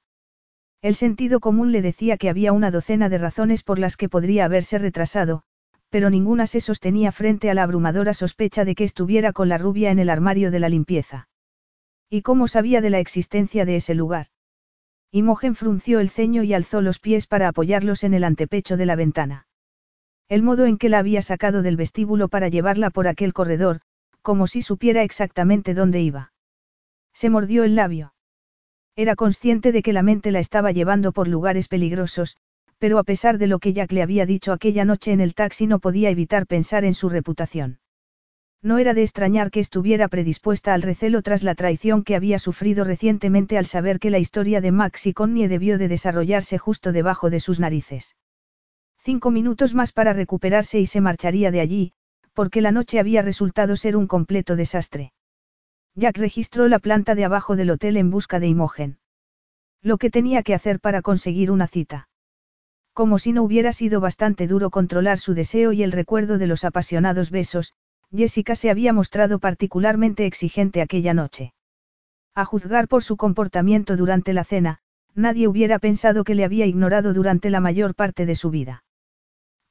El sentido común le decía que había una docena de razones por las que podría haberse retrasado, pero ninguna se sostenía frente a la abrumadora sospecha de que estuviera con la rubia en el armario de la limpieza. ¿Y cómo sabía de la existencia de ese lugar? Imogen frunció el ceño y alzó los pies para apoyarlos en el antepecho de la ventana. El modo en que la había sacado del vestíbulo para llevarla por aquel corredor, como si supiera exactamente dónde iba. Se mordió el labio. Era consciente de que la mente la estaba llevando por lugares peligrosos, pero a pesar de lo que Jack le había dicho aquella noche en el taxi no podía evitar pensar en su reputación. No era de extrañar que estuviera predispuesta al recelo tras la traición que había sufrido recientemente al saber que la historia de Max y Connie debió de desarrollarse justo debajo de sus narices. Cinco minutos más para recuperarse y se marcharía de allí, porque la noche había resultado ser un completo desastre. Jack registró la planta de abajo del hotel en busca de Imogen. Lo que tenía que hacer para conseguir una cita. Como si no hubiera sido bastante duro controlar su deseo y el recuerdo de los apasionados besos, Jessica se había mostrado particularmente exigente aquella noche. A juzgar por su comportamiento durante la cena, nadie hubiera pensado que le había ignorado durante la mayor parte de su vida.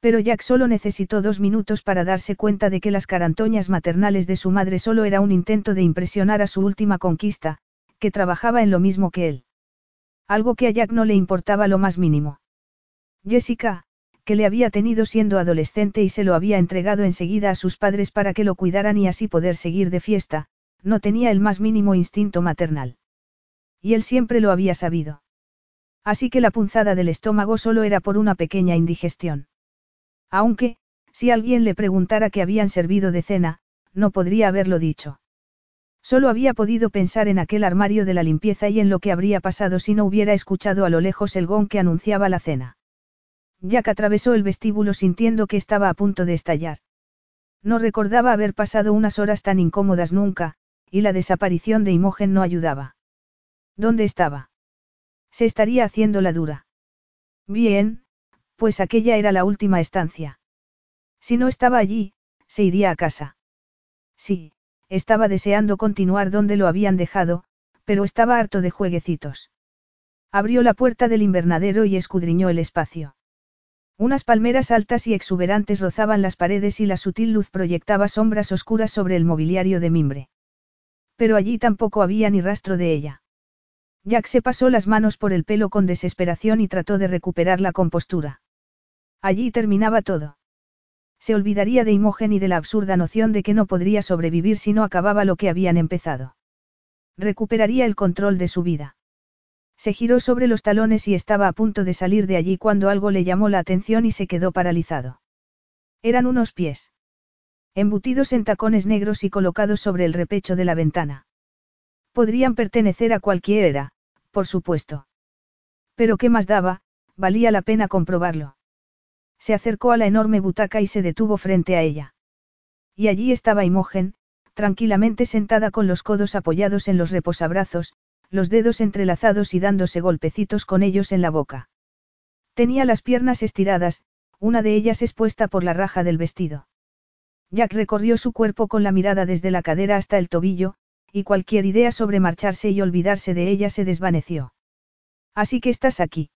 Pero Jack solo necesitó dos minutos para darse cuenta de que las carantoñas maternales de su madre solo era un intento de impresionar a su última conquista, que trabajaba en lo mismo que él. Algo que a Jack no le importaba lo más mínimo. Jessica, que le había tenido siendo adolescente y se lo había entregado enseguida a sus padres para que lo cuidaran y así poder seguir de fiesta, no tenía el más mínimo instinto maternal. Y él siempre lo había sabido. Así que la punzada del estómago solo era por una pequeña indigestión. Aunque, si alguien le preguntara qué habían servido de cena, no podría haberlo dicho. Solo había podido pensar en aquel armario de la limpieza y en lo que habría pasado si no hubiera escuchado a lo lejos el gong que anunciaba la cena. Jack atravesó el vestíbulo sintiendo que estaba a punto de estallar. No recordaba haber pasado unas horas tan incómodas nunca, y la desaparición de Imogen no ayudaba. ¿Dónde estaba? Se estaría haciendo la dura. Bien, pues aquella era la última estancia. Si no estaba allí, se iría a casa. Sí, estaba deseando continuar donde lo habían dejado, pero estaba harto de jueguecitos. Abrió la puerta del invernadero y escudriñó el espacio. Unas palmeras altas y exuberantes rozaban las paredes y la sutil luz proyectaba sombras oscuras sobre el mobiliario de mimbre. Pero allí tampoco había ni rastro de ella. Jack se pasó las manos por el pelo con desesperación y trató de recuperar la compostura. Allí terminaba todo. Se olvidaría de Imogen y de la absurda noción de que no podría sobrevivir si no acababa lo que habían empezado. Recuperaría el control de su vida. Se giró sobre los talones y estaba a punto de salir de allí cuando algo le llamó la atención y se quedó paralizado. Eran unos pies. Embutidos en tacones negros y colocados sobre el repecho de la ventana. Podrían pertenecer a cualquiera, por supuesto. Pero qué más daba, valía la pena comprobarlo. Se acercó a la enorme butaca y se detuvo frente a ella. Y allí estaba Imogen, tranquilamente sentada con los codos apoyados en los reposabrazos, los dedos entrelazados y dándose golpecitos con ellos en la boca. Tenía las piernas estiradas, una de ellas expuesta por la raja del vestido. Jack recorrió su cuerpo con la mirada desde la cadera hasta el tobillo, y cualquier idea sobre marcharse y olvidarse de ella se desvaneció. Así que estás aquí.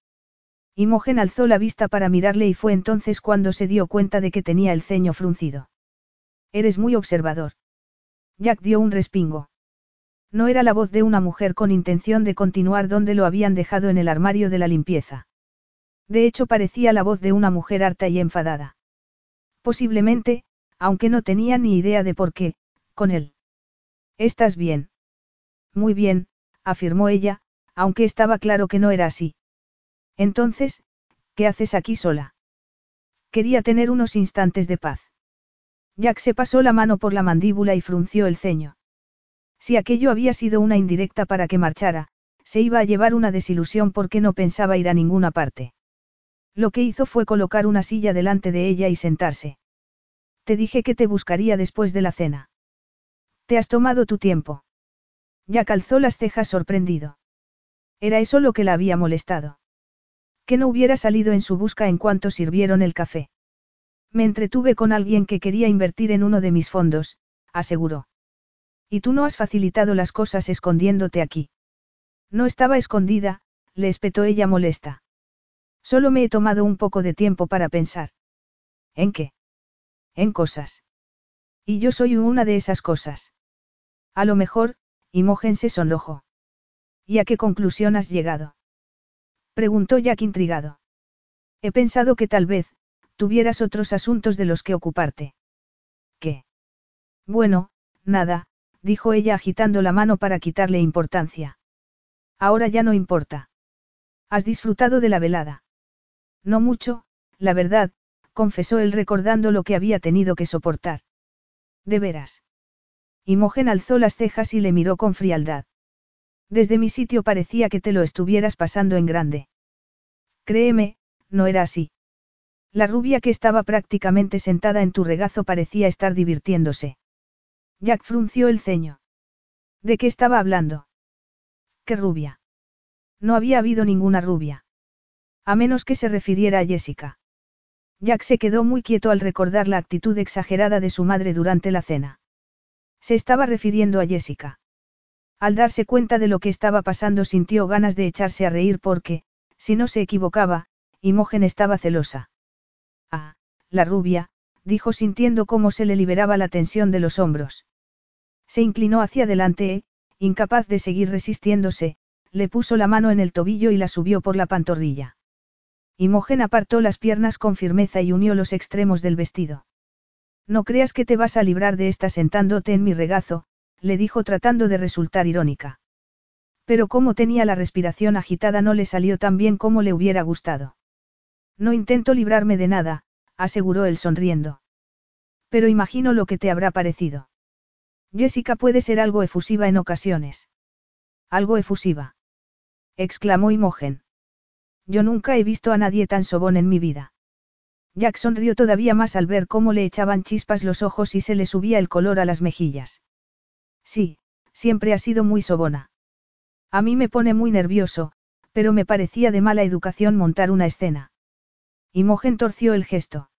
Imogen alzó la vista para mirarle y fue entonces cuando se dio cuenta de que tenía el ceño fruncido. Eres muy observador. Jack dio un respingo. No era la voz de una mujer con intención de continuar donde lo habían dejado en el armario de la limpieza. De hecho parecía la voz de una mujer harta y enfadada. Posiblemente, aunque no tenía ni idea de por qué, con él. ¿Estás bien? Muy bien, afirmó ella, aunque estaba claro que no era así. Entonces, ¿qué haces aquí sola? Quería tener unos instantes de paz. Jack se pasó la mano por la mandíbula y frunció el ceño. Si aquello había sido una indirecta para que marchara, se iba a llevar una desilusión porque no pensaba ir a ninguna parte. Lo que hizo fue colocar una silla delante de ella y sentarse. Te dije que te buscaría después de la cena. Te has tomado tu tiempo. Ya calzó las cejas sorprendido. Era eso lo que la había molestado. Que no hubiera salido en su busca en cuanto sirvieron el café. Me entretuve con alguien que quería invertir en uno de mis fondos, aseguró. Y tú no has facilitado las cosas escondiéndote aquí. No estaba escondida, le espetó ella molesta. Solo me he tomado un poco de tiempo para pensar. ¿En qué? En cosas. Y yo soy una de esas cosas. A lo mejor, Imogen se sonrojó. ¿Y a qué conclusión has llegado? Preguntó Jack intrigado. He pensado que tal vez, tuvieras otros asuntos de los que ocuparte. ¿Qué? Bueno, nada, dijo ella agitando la mano para quitarle importancia. Ahora ya no importa. ¿Has disfrutado de la velada? No mucho, la verdad, confesó él recordando lo que había tenido que soportar. ¿De veras? Imogen alzó las cejas y le miró con frialdad. Desde mi sitio parecía que te lo estuvieras pasando en grande. Créeme, no era así. La rubia que estaba prácticamente sentada en tu regazo parecía estar divirtiéndose. Jack frunció el ceño. ¿De qué estaba hablando? ¿Qué rubia? No había habido ninguna rubia. A menos que se refiriera a Jessica. Jack se quedó muy quieto al recordar la actitud exagerada de su madre durante la cena. Se estaba refiriendo a Jessica. Al darse cuenta de lo que estaba pasando sintió ganas de echarse a reír porque, si no se equivocaba, Imogen estaba celosa. Ah, la rubia, dijo sintiendo cómo se le liberaba la tensión de los hombros. Se inclinó hacia adelante e, incapaz de seguir resistiéndose, le puso la mano en el tobillo y la subió por la pantorrilla. Imogen apartó las piernas con firmeza y unió los extremos del vestido. No creas que te vas a librar de esta sentándote en mi regazo, le dijo tratando de resultar irónica. Pero como tenía la respiración agitada no le salió tan bien como le hubiera gustado. No intento librarme de nada, aseguró él sonriendo. Pero imagino lo que te habrá parecido. Jessica puede ser algo efusiva en ocasiones. Algo efusiva. exclamó Imogen. Yo nunca he visto a nadie tan sobón en mi vida. Jack sonrió todavía más al ver cómo le echaban chispas los ojos y se le subía el color a las mejillas. Sí, siempre ha sido muy sobona. A mí me pone muy nervioso, pero me parecía de mala educación montar una escena. Imogen torció el gesto.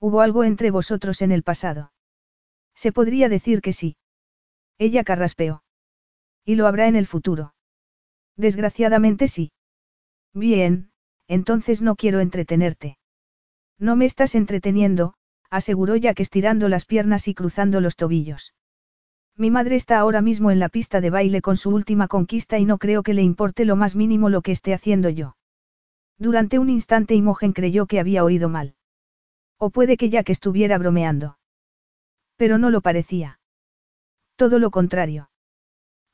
¿Hubo algo entre vosotros en el pasado? Se podría decir que sí. Ella carraspeó. Y lo habrá en el futuro. Desgraciadamente sí. Bien, entonces no quiero entretenerte. No me estás entreteniendo, aseguró Jack estirando las piernas y cruzando los tobillos. Mi madre está ahora mismo en la pista de baile con su última conquista y no creo que le importe lo más mínimo lo que esté haciendo yo. Durante un instante Imogen creyó que había oído mal. O puede que Jack estuviera bromeando. Pero no lo parecía. Todo lo contrario.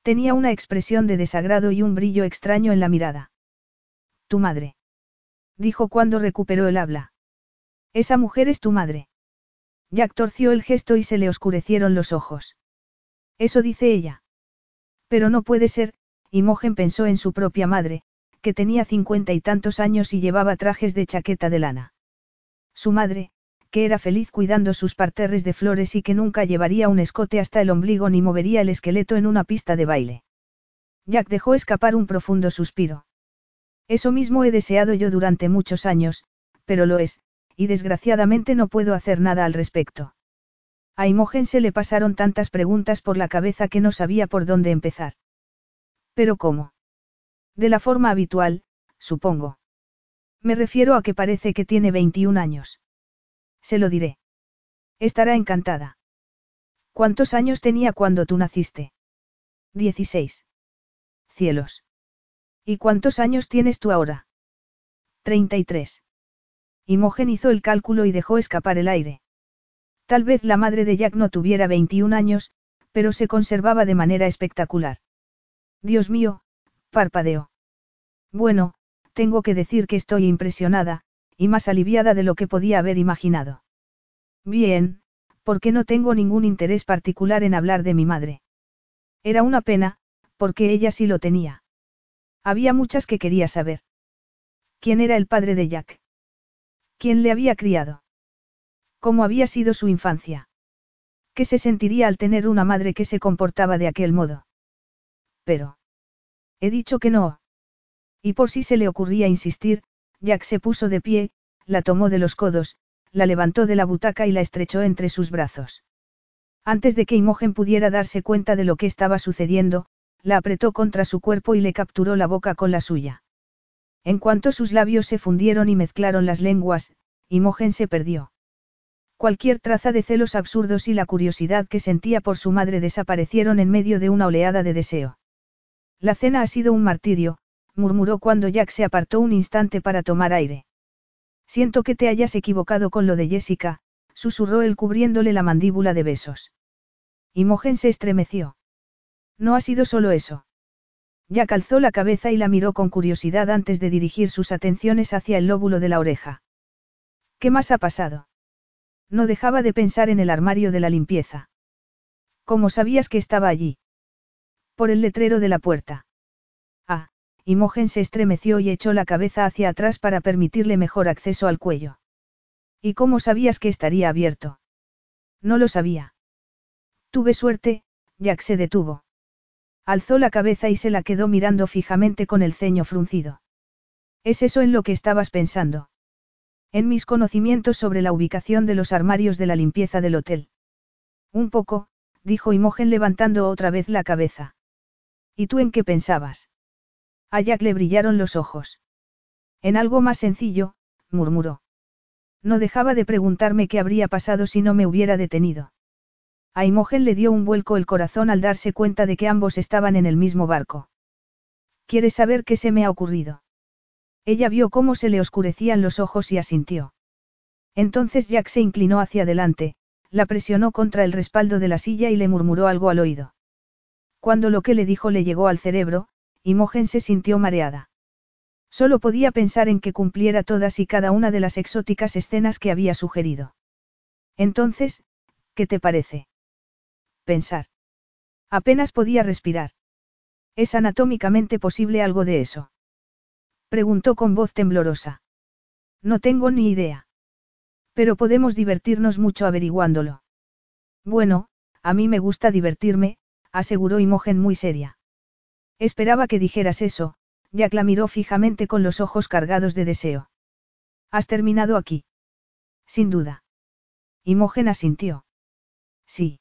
Tenía una expresión de desagrado y un brillo extraño en la mirada. Tu madre. Dijo cuando recuperó el habla. Esa mujer es tu madre. Jack torció el gesto y se le oscurecieron los ojos. Eso dice ella. Pero no puede ser, Imogen pensó en su propia madre, que tenía cincuenta y tantos años y llevaba trajes de chaqueta de lana. Su madre, que era feliz cuidando sus parterres de flores y que nunca llevaría un escote hasta el ombligo ni movería el esqueleto en una pista de baile. Jack dejó escapar un profundo suspiro. Eso mismo he deseado yo durante muchos años, pero lo es, y desgraciadamente no puedo hacer nada al respecto. A Imogen se le pasaron tantas preguntas por la cabeza que no sabía por dónde empezar. ¿Pero cómo? De la forma habitual, supongo. Me refiero a que parece que tiene 21 años. Se lo diré. Estará encantada. ¿Cuántos años tenía cuando tú naciste? 16. Cielos. ¿Y cuántos años tienes tú ahora? 33. Imogen hizo el cálculo y dejó escapar el aire. Tal vez la madre de Jack no tuviera 21 años, pero se conservaba de manera espectacular. Dios mío, parpadeó. Bueno, tengo que decir que estoy impresionada, y más aliviada de lo que podía haber imaginado. Bien, porque no tengo ningún interés particular en hablar de mi madre. Era una pena, porque ella sí lo tenía. Había muchas que quería saber. ¿Quién era el padre de Jack? ¿Quién le había criado? ¿Cómo había sido su infancia? ¿Qué se sentiría al tener una madre que se comportaba de aquel modo? Pero. He dicho que no. Y por si se le ocurría insistir, Jack se puso de pie, la tomó de los codos, la levantó de la butaca y la estrechó entre sus brazos. Antes de que Imogen pudiera darse cuenta de lo que estaba sucediendo, la apretó contra su cuerpo y le capturó la boca con la suya. En cuanto sus labios se fundieron y mezclaron las lenguas, Imogen se perdió. Cualquier traza de celos absurdos y la curiosidad que sentía por su madre desaparecieron en medio de una oleada de deseo. La cena ha sido un martirio, murmuró cuando Jack se apartó un instante para tomar aire. Siento que te hayas equivocado con lo de Jessica, susurró él cubriéndole la mandíbula de besos. Imogen se estremeció. No ha sido solo eso. Jack alzó la cabeza y la miró con curiosidad antes de dirigir sus atenciones hacia el lóbulo de la oreja. ¿Qué más ha pasado? No dejaba de pensar en el armario de la limpieza. ¿Cómo sabías que estaba allí? Por el letrero de la puerta. Imogen se estremeció y echó la cabeza hacia atrás para permitirle mejor acceso al cuello. ¿Y cómo sabías que estaría abierto? No lo sabía. Tuve suerte, Jack se detuvo. Alzó la cabeza y se la quedó mirando fijamente con el ceño fruncido. ¿Es eso en lo que estabas pensando? En mis conocimientos sobre la ubicación de los armarios de la limpieza del hotel. Un poco, dijo Imogen levantando otra vez la cabeza. ¿Y tú en qué pensabas? A Jack le brillaron los ojos. En algo más sencillo, murmuró. No dejaba de preguntarme qué habría pasado si no me hubiera detenido. A Imogen le dio un vuelco el corazón al darse cuenta de que ambos estaban en el mismo barco. ¿Quieres saber qué se me ha ocurrido? Ella vio cómo se le oscurecían los ojos y asintió. Entonces Jack se inclinó hacia adelante, la presionó contra el respaldo de la silla y le murmuró algo al oído. Cuando lo que le dijo le llegó al cerebro, Imogen se sintió mareada. Solo podía pensar en que cumpliera todas y cada una de las exóticas escenas que había sugerido. Entonces, ¿qué te parece? Pensar. Apenas podía respirar. ¿Es anatómicamente posible algo de eso? Preguntó con voz temblorosa. No tengo ni idea. Pero podemos divertirnos mucho averiguándolo. Bueno, a mí me gusta divertirme, aseguró Imogen muy seria. Esperaba que dijeras eso, Jack la miró fijamente con los ojos cargados de deseo. ¿Has terminado aquí? Sin duda. Imogen asintió. Sí.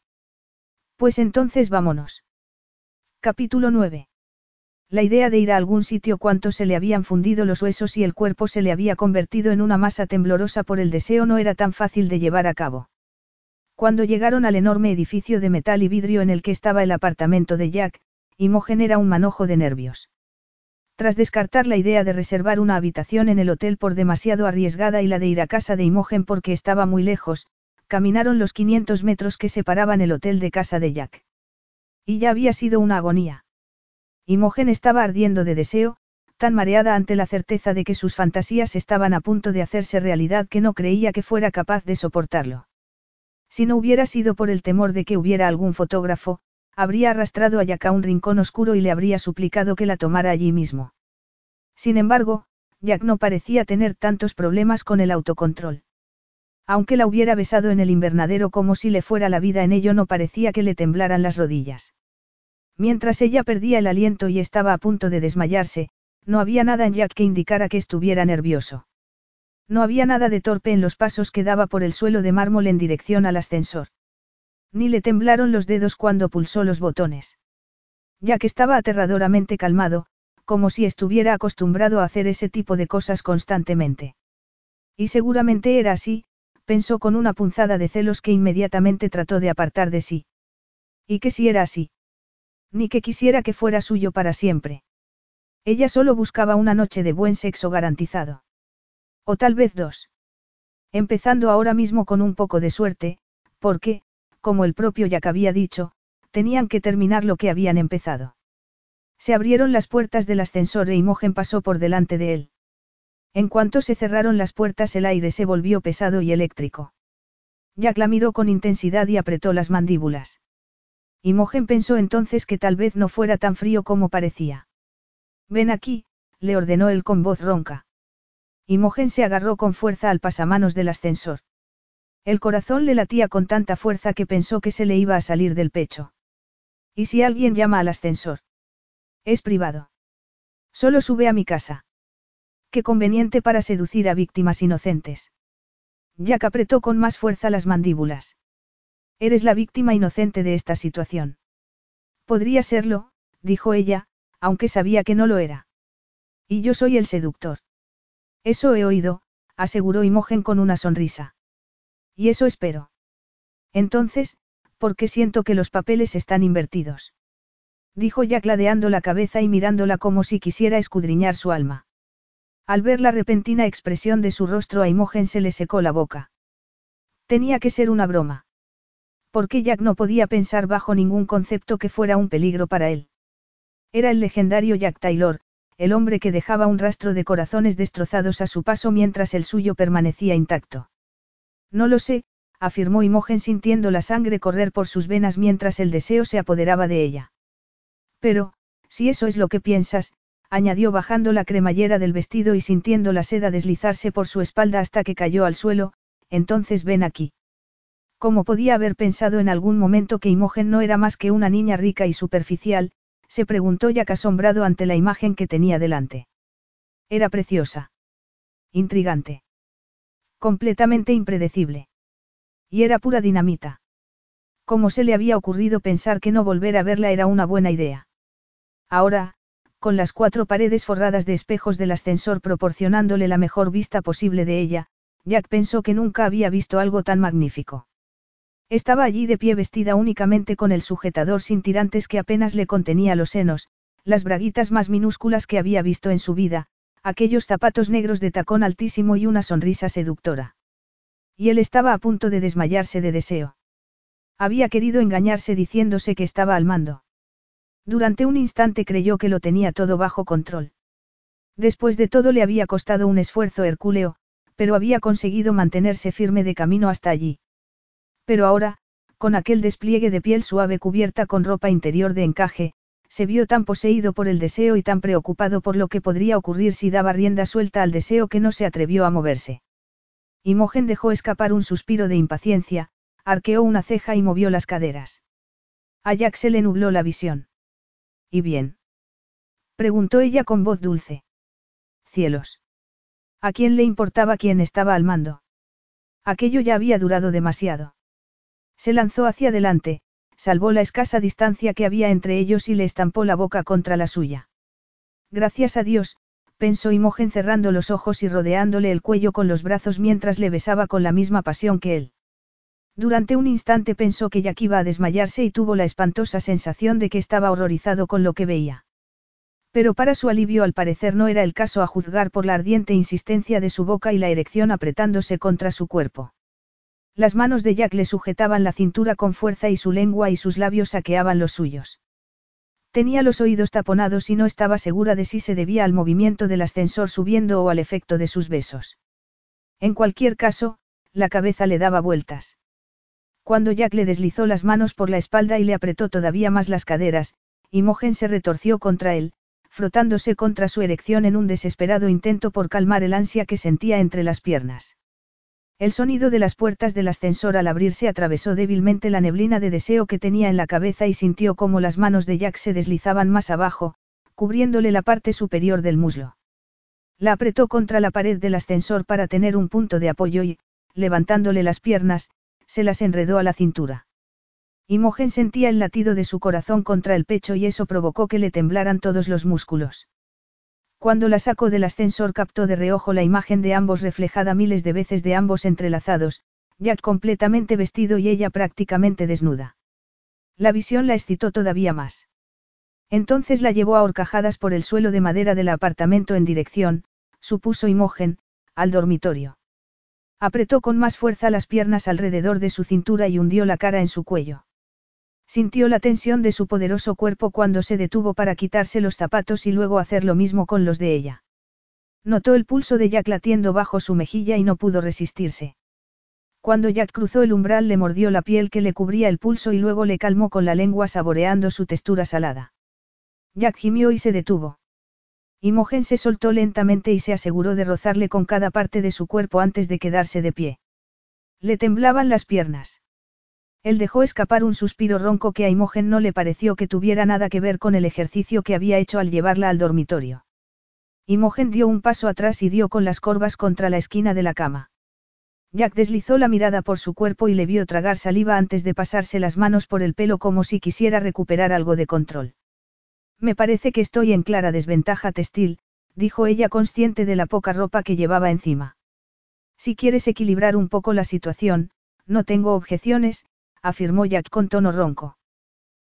Pues entonces vámonos. Capítulo 9. La idea de ir a algún sitio cuanto se le habían fundido los huesos y el cuerpo se le había convertido en una masa temblorosa por el deseo no era tan fácil de llevar a cabo. Cuando llegaron al enorme edificio de metal y vidrio en el que estaba el apartamento de Jack, Imogen era un manojo de nervios. Tras descartar la idea de reservar una habitación en el hotel por demasiado arriesgada y la de ir a casa de Imogen porque estaba muy lejos, caminaron los 500 metros que separaban el hotel de casa de Jack. Y ya había sido una agonía. Imogen estaba ardiendo de deseo, tan mareada ante la certeza de que sus fantasías estaban a punto de hacerse realidad que no creía que fuera capaz de soportarlo. Si no hubiera sido por el temor de que hubiera algún fotógrafo, habría arrastrado a Jack a un rincón oscuro y le habría suplicado que la tomara allí mismo. Sin embargo, Jack no parecía tener tantos problemas con el autocontrol. Aunque la hubiera besado en el invernadero como si le fuera la vida en ello no parecía que le temblaran las rodillas. Mientras ella perdía el aliento y estaba a punto de desmayarse, no había nada en Jack que indicara que estuviera nervioso. No había nada de torpe en los pasos que daba por el suelo de mármol en dirección al ascensor. Ni le temblaron los dedos cuando pulsó los botones. Jack estaba aterradoramente calmado, como si estuviera acostumbrado a hacer ese tipo de cosas constantemente. Y seguramente era así, pensó con una punzada de celos que inmediatamente trató de apartar de sí. ¿Y que si era así? Ni que quisiera que fuera suyo para siempre. Ella solo buscaba una noche de buen sexo garantizado. O tal vez dos. Empezando ahora mismo con un poco de suerte, porque, como el propio Jack había dicho, tenían que terminar lo que habían empezado. Se abrieron las puertas del ascensor e Imogen pasó por delante de él. En cuanto se cerraron las puertas el aire se volvió pesado y eléctrico. Jack la miró con intensidad y apretó las mandíbulas. Imogen pensó entonces que tal vez no fuera tan frío como parecía. Ven aquí, le ordenó él con voz ronca. Imogen se agarró con fuerza al pasamanos del ascensor. El corazón le latía con tanta fuerza que pensó que se le iba a salir del pecho. ¿Y si alguien llama al ascensor? Es privado. Solo sube a mi casa. Qué conveniente para seducir a víctimas inocentes. Jack apretó con más fuerza las mandíbulas. Eres la víctima inocente de esta situación. Podría serlo, dijo ella, aunque sabía que no lo era. Y yo soy el seductor. Eso he oído, aseguró Imogen con una sonrisa. Y eso espero. Entonces, ¿por qué siento que los papeles están invertidos? Dijo Jack ladeando la cabeza y mirándola como si quisiera escudriñar su alma. Al ver la repentina expresión de su rostro a Imogen se le secó la boca. Tenía que ser una broma. Porque Jack no podía pensar bajo ningún concepto que fuera un peligro para él. Era el legendario Jack Taylor, el hombre que dejaba un rastro de corazones destrozados a su paso mientras el suyo permanecía intacto. No lo sé, afirmó Imogen sintiendo la sangre correr por sus venas mientras el deseo se apoderaba de ella. Pero, si eso es lo que piensas, añadió bajando la cremallera del vestido y sintiendo la seda deslizarse por su espalda hasta que cayó al suelo, entonces ven aquí. ¿Cómo podía haber pensado en algún momento que Imogen no era más que una niña rica y superficial? se preguntó ya asombrado ante la imagen que tenía delante. Era preciosa. Intrigante. Completamente impredecible. Y era pura dinamita. ¿Cómo se le había ocurrido pensar que no volver a verla era una buena idea? Ahora, con las cuatro paredes forradas de espejos del ascensor proporcionándole la mejor vista posible de ella, Jack pensó que nunca había visto algo tan magnífico. Estaba allí de pie vestida únicamente con el sujetador sin tirantes que apenas le contenía los senos, las braguitas más minúsculas que había visto en su vida, aquellos zapatos negros de tacón altísimo y una sonrisa seductora. Y él estaba a punto de desmayarse de deseo. Había querido engañarse diciéndose que estaba al mando. Durante un instante creyó que lo tenía todo bajo control. Después de todo le había costado un esfuerzo hercúleo, pero había conseguido mantenerse firme de camino hasta allí. Pero ahora, con aquel despliegue de piel suave cubierta con ropa interior de encaje, se vio tan poseído por el deseo y tan preocupado por lo que podría ocurrir si daba rienda suelta al deseo que no se atrevió a moverse. Imogen dejó escapar un suspiro de impaciencia, arqueó una ceja y movió las caderas. A Jack se le nubló la visión. ¿Y bien? Preguntó ella con voz dulce. Cielos. ¿A quién le importaba quién estaba al mando? Aquello ya había durado demasiado. Se lanzó hacia adelante, salvó la escasa distancia que había entre ellos y le estampó la boca contra la suya. Gracias a Dios, pensó Imogen cerrando los ojos y rodeándole el cuello con los brazos mientras le besaba con la misma pasión que él. Durante un instante pensó que Jack iba a desmayarse y tuvo la espantosa sensación de que estaba horrorizado con lo que veía. Pero para su alivio al parecer no era el caso a juzgar por la ardiente insistencia de su boca y la erección apretándose contra su cuerpo. Las manos de Jack le sujetaban la cintura con fuerza y su lengua y sus labios saqueaban los suyos. Tenía los oídos taponados y no estaba segura de si se debía al movimiento del ascensor subiendo o al efecto de sus besos. En cualquier caso, la cabeza le daba vueltas. Cuando Jack le deslizó las manos por la espalda y le apretó todavía más las caderas, Imogen se retorció contra él, frotándose contra su erección en un desesperado intento por calmar el ansia que sentía entre las piernas. El sonido de las puertas del ascensor al abrirse atravesó débilmente la neblina de deseo que tenía en la cabeza y sintió como las manos de Jack se deslizaban más abajo, cubriéndole la parte superior del muslo. La apretó contra la pared del ascensor para tener un punto de apoyo y, levantándole las piernas, se las enredó a la cintura. Imogen sentía el latido de su corazón contra el pecho y eso provocó que le temblaran todos los músculos. Cuando la sacó del ascensor captó de reojo la imagen de ambos reflejada miles de veces de ambos entrelazados, Jack completamente vestido y ella prácticamente desnuda. La visión la excitó todavía más. Entonces la llevó a horcajadas por el suelo de madera del apartamento en dirección, supuso Imogen, al dormitorio. Apretó con más fuerza las piernas alrededor de su cintura y hundió la cara en su cuello. Sintió la tensión de su poderoso cuerpo cuando se detuvo para quitarse los zapatos y luego hacer lo mismo con los de ella. Notó el pulso de Jack latiendo bajo su mejilla y no pudo resistirse. Cuando Jack cruzó el umbral le mordió la piel que le cubría el pulso y luego le calmó con la lengua saboreando su textura salada. Jack gimió y se detuvo. Imogen se soltó lentamente y se aseguró de rozarle con cada parte de su cuerpo antes de quedarse de pie. Le temblaban las piernas. Él dejó escapar un suspiro ronco que a Imogen no le pareció que tuviera nada que ver con el ejercicio que había hecho al llevarla al dormitorio. Imogen dio un paso atrás y dio con las corvas contra la esquina de la cama. Jack deslizó la mirada por su cuerpo y le vio tragar saliva antes de pasarse las manos por el pelo como si quisiera recuperar algo de control. Me parece que estoy en clara desventaja textil, dijo ella consciente de la poca ropa que llevaba encima. Si quieres equilibrar un poco la situación, no tengo objeciones, afirmó Jack con tono ronco.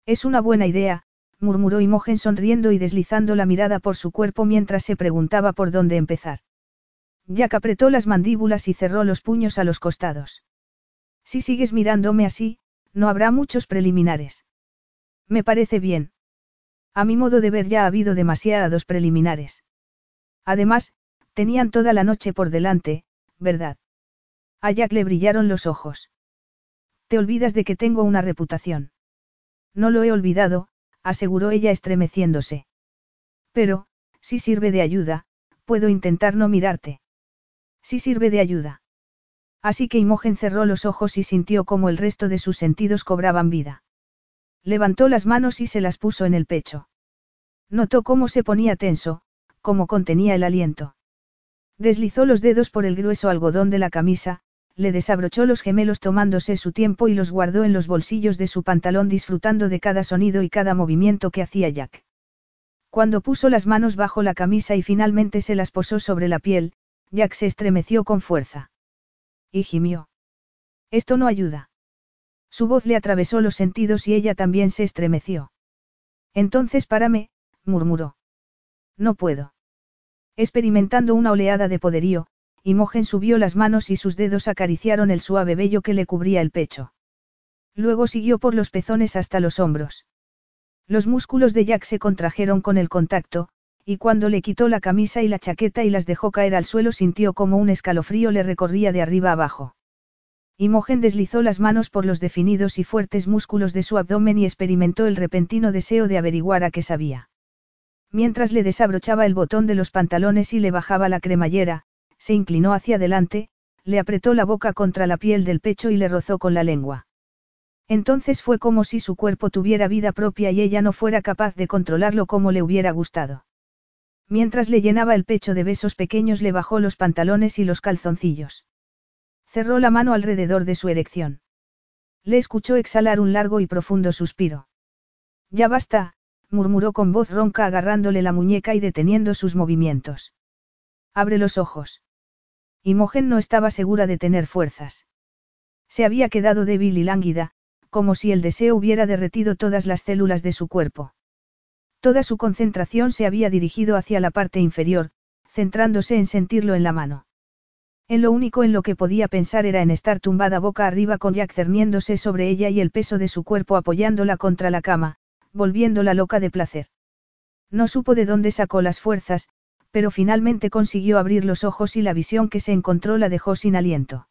Es una buena idea, murmuró Imogen sonriendo y deslizando la mirada por su cuerpo mientras se preguntaba por dónde empezar. Jack apretó las mandíbulas y cerró los puños a los costados. Si sigues mirándome así, no habrá muchos preliminares. Me parece bien. A mi modo de ver ya ha habido demasiados preliminares. Además, tenían toda la noche por delante, ¿verdad? A Jack le brillaron los ojos. Te olvidas de que tengo una reputación. No lo he olvidado, aseguró ella estremeciéndose. Pero, si sirve de ayuda, puedo intentar no mirarte. Si sirve de ayuda. Así que Imogen cerró los ojos y sintió como el resto de sus sentidos cobraban vida. Levantó las manos y se las puso en el pecho. Notó cómo se ponía tenso, cómo contenía el aliento. Deslizó los dedos por el grueso algodón de la camisa, le desabrochó los gemelos tomándose su tiempo y los guardó en los bolsillos de su pantalón disfrutando de cada sonido y cada movimiento que hacía Jack. Cuando puso las manos bajo la camisa y finalmente se las posó sobre la piel, Jack se estremeció con fuerza. Y gimió. Esto no ayuda. Su voz le atravesó los sentidos y ella también se estremeció. Entonces párame, murmuró. No puedo. Experimentando una oleada de poderío, Imogen subió las manos y sus dedos acariciaron el suave vello que le cubría el pecho. Luego siguió por los pezones hasta los hombros. Los músculos de Jack se contrajeron con el contacto, y cuando le quitó la camisa y la chaqueta y las dejó caer al suelo sintió como un escalofrío le recorría de arriba abajo. Imogen deslizó las manos por los definidos y fuertes músculos de su abdomen y experimentó el repentino deseo de averiguar a qué sabía. Mientras le desabrochaba el botón de los pantalones y le bajaba la cremallera, se inclinó hacia adelante, le apretó la boca contra la piel del pecho y le rozó con la lengua. Entonces fue como si su cuerpo tuviera vida propia y ella no fuera capaz de controlarlo como le hubiera gustado. Mientras le llenaba el pecho de besos pequeños le bajó los pantalones y los calzoncillos. Cerró la mano alrededor de su erección. Le escuchó exhalar un largo y profundo suspiro. Ya basta, murmuró con voz ronca agarrándole la muñeca y deteniendo sus movimientos. Abre los ojos. Imogen no estaba segura de tener fuerzas. Se había quedado débil y lánguida, como si el deseo hubiera derretido todas las células de su cuerpo. Toda su concentración se había dirigido hacia la parte inferior, centrándose en sentirlo en la mano. En lo único en lo que podía pensar era en estar tumbada boca arriba con Jack cerniéndose sobre ella y el peso de su cuerpo apoyándola contra la cama, volviéndola loca de placer. No supo de dónde sacó las fuerzas, pero finalmente consiguió abrir los ojos y la visión que se encontró la dejó sin aliento.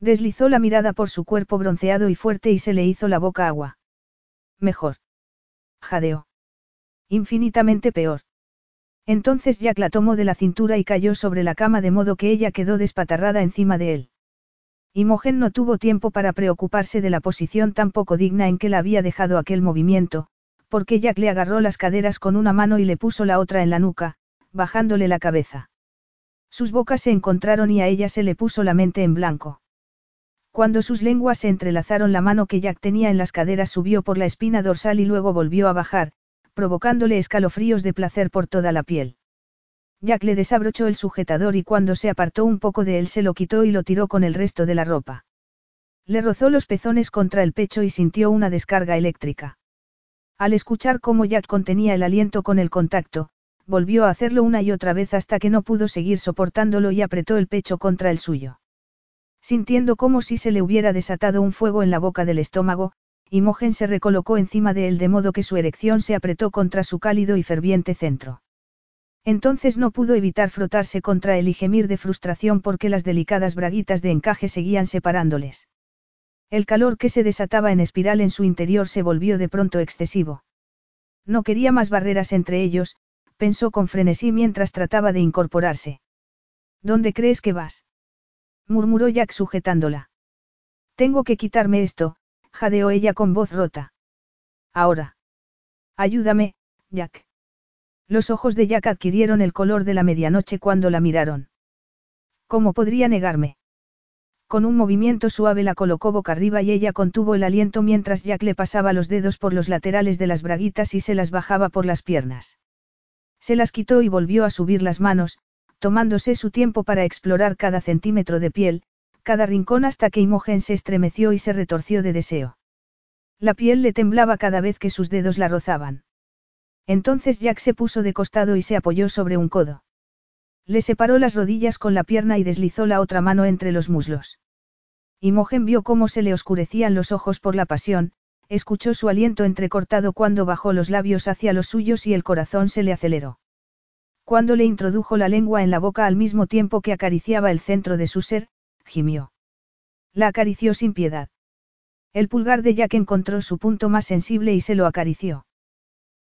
Deslizó la mirada por su cuerpo bronceado y fuerte y se le hizo la boca agua. Mejor. Jadeó. Infinitamente peor. Entonces Jack la tomó de la cintura y cayó sobre la cama de modo que ella quedó despatarrada encima de él. Imogen no tuvo tiempo para preocuparse de la posición tan poco digna en que la había dejado aquel movimiento, porque Jack le agarró las caderas con una mano y le puso la otra en la nuca, bajándole la cabeza. Sus bocas se encontraron y a ella se le puso la mente en blanco. Cuando sus lenguas se entrelazaron la mano que Jack tenía en las caderas subió por la espina dorsal y luego volvió a bajar, provocándole escalofríos de placer por toda la piel. Jack le desabrochó el sujetador y cuando se apartó un poco de él se lo quitó y lo tiró con el resto de la ropa. Le rozó los pezones contra el pecho y sintió una descarga eléctrica. Al escuchar cómo Jack contenía el aliento con el contacto, volvió a hacerlo una y otra vez hasta que no pudo seguir soportándolo y apretó el pecho contra el suyo. Sintiendo como si se le hubiera desatado un fuego en la boca del estómago, Imogen se recolocó encima de él de modo que su erección se apretó contra su cálido y ferviente centro. Entonces no pudo evitar frotarse contra él y gemir de frustración porque las delicadas braguitas de encaje seguían separándoles. El calor que se desataba en espiral en su interior se volvió de pronto excesivo. No quería más barreras entre ellos, pensó con frenesí mientras trataba de incorporarse. ¿Dónde crees que vas? murmuró Jack sujetándola. Tengo que quitarme esto, jadeó ella con voz rota. Ahora. Ayúdame, Jack. Los ojos de Jack adquirieron el color de la medianoche cuando la miraron. ¿Cómo podría negarme? Con un movimiento suave la colocó boca arriba y ella contuvo el aliento mientras Jack le pasaba los dedos por los laterales de las braguitas y se las bajaba por las piernas. Se las quitó y volvió a subir las manos, tomándose su tiempo para explorar cada centímetro de piel, cada rincón hasta que Imogen se estremeció y se retorció de deseo. La piel le temblaba cada vez que sus dedos la rozaban. Entonces Jack se puso de costado y se apoyó sobre un codo. Le separó las rodillas con la pierna y deslizó la otra mano entre los muslos. Imogen vio cómo se le oscurecían los ojos por la pasión, escuchó su aliento entrecortado cuando bajó los labios hacia los suyos y el corazón se le aceleró. Cuando le introdujo la lengua en la boca al mismo tiempo que acariciaba el centro de su ser, gimió. La acarició sin piedad. El pulgar de Jack encontró su punto más sensible y se lo acarició.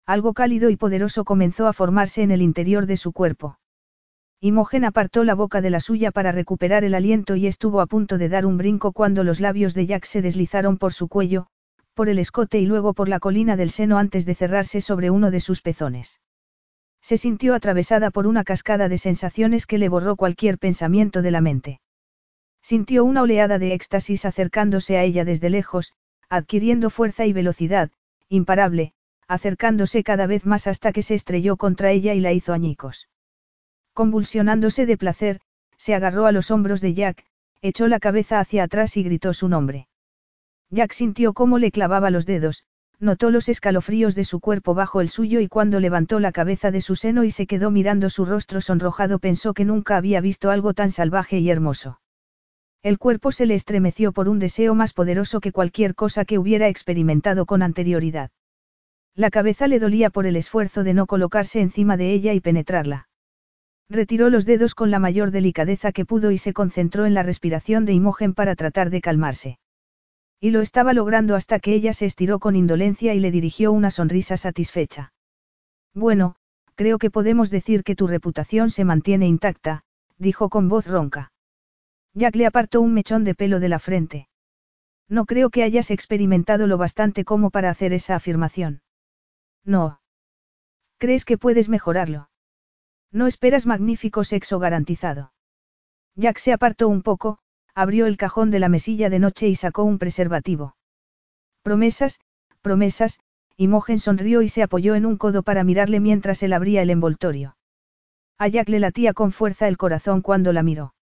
Algo cálido y poderoso comenzó a formarse en el interior de su cuerpo. Imogen apartó la boca de la suya para recuperar el aliento y estuvo a punto de dar un brinco cuando los labios de Jack se deslizaron por su cuello, por el escote y luego por la colina del seno antes de cerrarse sobre uno de sus pezones. Se sintió atravesada por una cascada de sensaciones que le borró cualquier pensamiento de la mente. Sintió una oleada de éxtasis acercándose a ella desde lejos, adquiriendo fuerza y velocidad, imparable, acercándose cada vez más hasta que se estrelló contra ella y la hizo añicos. Convulsionándose de placer, se agarró a los hombros de Jack, echó la cabeza hacia atrás y gritó su nombre. Jack sintió cómo le clavaba los dedos, notó los escalofríos de su cuerpo bajo el suyo y cuando levantó la cabeza de su seno y se quedó mirando su rostro sonrojado pensó que nunca había visto algo tan salvaje y hermoso. El cuerpo se le estremeció por un deseo más poderoso que cualquier cosa que hubiera experimentado con anterioridad. La cabeza le dolía por el esfuerzo de no colocarse encima de ella y penetrarla. Retiró los dedos con la mayor delicadeza que pudo y se concentró en la respiración de Imogen para tratar de calmarse. Y lo estaba logrando hasta que ella se estiró con indolencia y le dirigió una sonrisa satisfecha. Bueno, creo que podemos decir que tu reputación se mantiene intacta, dijo con voz ronca. Jack le apartó un mechón de pelo de la frente. No creo que hayas experimentado lo bastante como para hacer esa afirmación. No. ¿Crees que puedes mejorarlo? No esperas magnífico sexo garantizado. Jack se apartó un poco, abrió el cajón de la mesilla de noche y sacó un preservativo. Promesas, promesas, Imogen sonrió y se apoyó en un codo para mirarle mientras él abría el envoltorio. A Jack le latía con fuerza el corazón cuando la miró.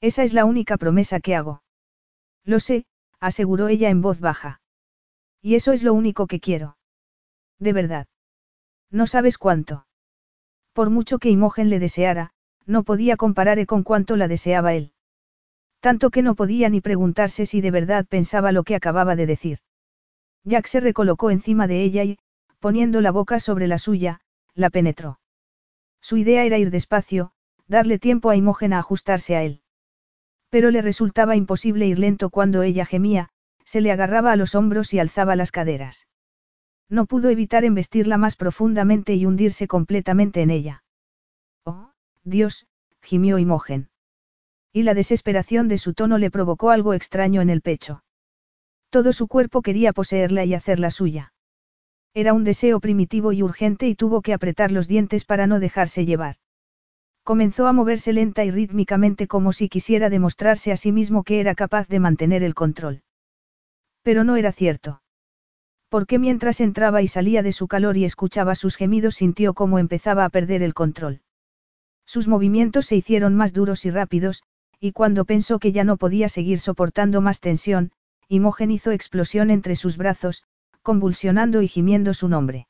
Esa es la única promesa que hago. Lo sé, aseguró ella en voz baja. Y eso es lo único que quiero. De verdad. No sabes cuánto. Por mucho que Imogen le deseara, no podía compararle con cuánto la deseaba él. Tanto que no podía ni preguntarse si de verdad pensaba lo que acababa de decir. Jack se recolocó encima de ella y, poniendo la boca sobre la suya, la penetró. Su idea era ir despacio, darle tiempo a Imogen a ajustarse a él. Pero le resultaba imposible ir lento cuando ella gemía, se le agarraba a los hombros y alzaba las caderas. No pudo evitar embestirla más profundamente y hundirse completamente en ella. Oh, Dios, gimió Imogen. Y la desesperación de su tono le provocó algo extraño en el pecho. Todo su cuerpo quería poseerla y hacerla suya. Era un deseo primitivo y urgente y tuvo que apretar los dientes para no dejarse llevar. Comenzó a moverse lenta y rítmicamente como si quisiera demostrarse a sí mismo que era capaz de mantener el control. Pero no era cierto. Porque mientras entraba y salía de su calor y escuchaba sus gemidos sintió cómo empezaba a perder el control. Sus movimientos se hicieron más duros y rápidos, y cuando pensó que ya no podía seguir soportando más tensión, Imogen hizo explosión entre sus brazos, convulsionando y gimiendo su nombre.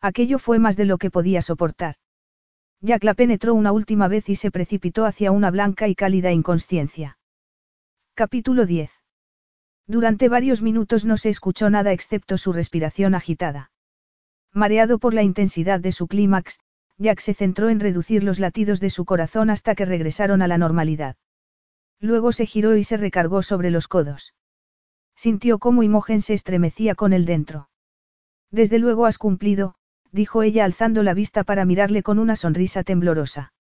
Aquello fue más de lo que podía soportar. Jack la penetró una última vez y se precipitó hacia una blanca y cálida inconsciencia. Capítulo 10. Durante varios minutos no se escuchó nada excepto su respiración agitada. Mareado por la intensidad de su clímax, Jack se centró en reducir los latidos de su corazón hasta que regresaron a la normalidad. Luego se giró y se recargó sobre los codos. Sintió cómo Imogen se estremecía con él dentro. Desde luego has cumplido, dijo ella alzando la vista para mirarle con una sonrisa temblorosa.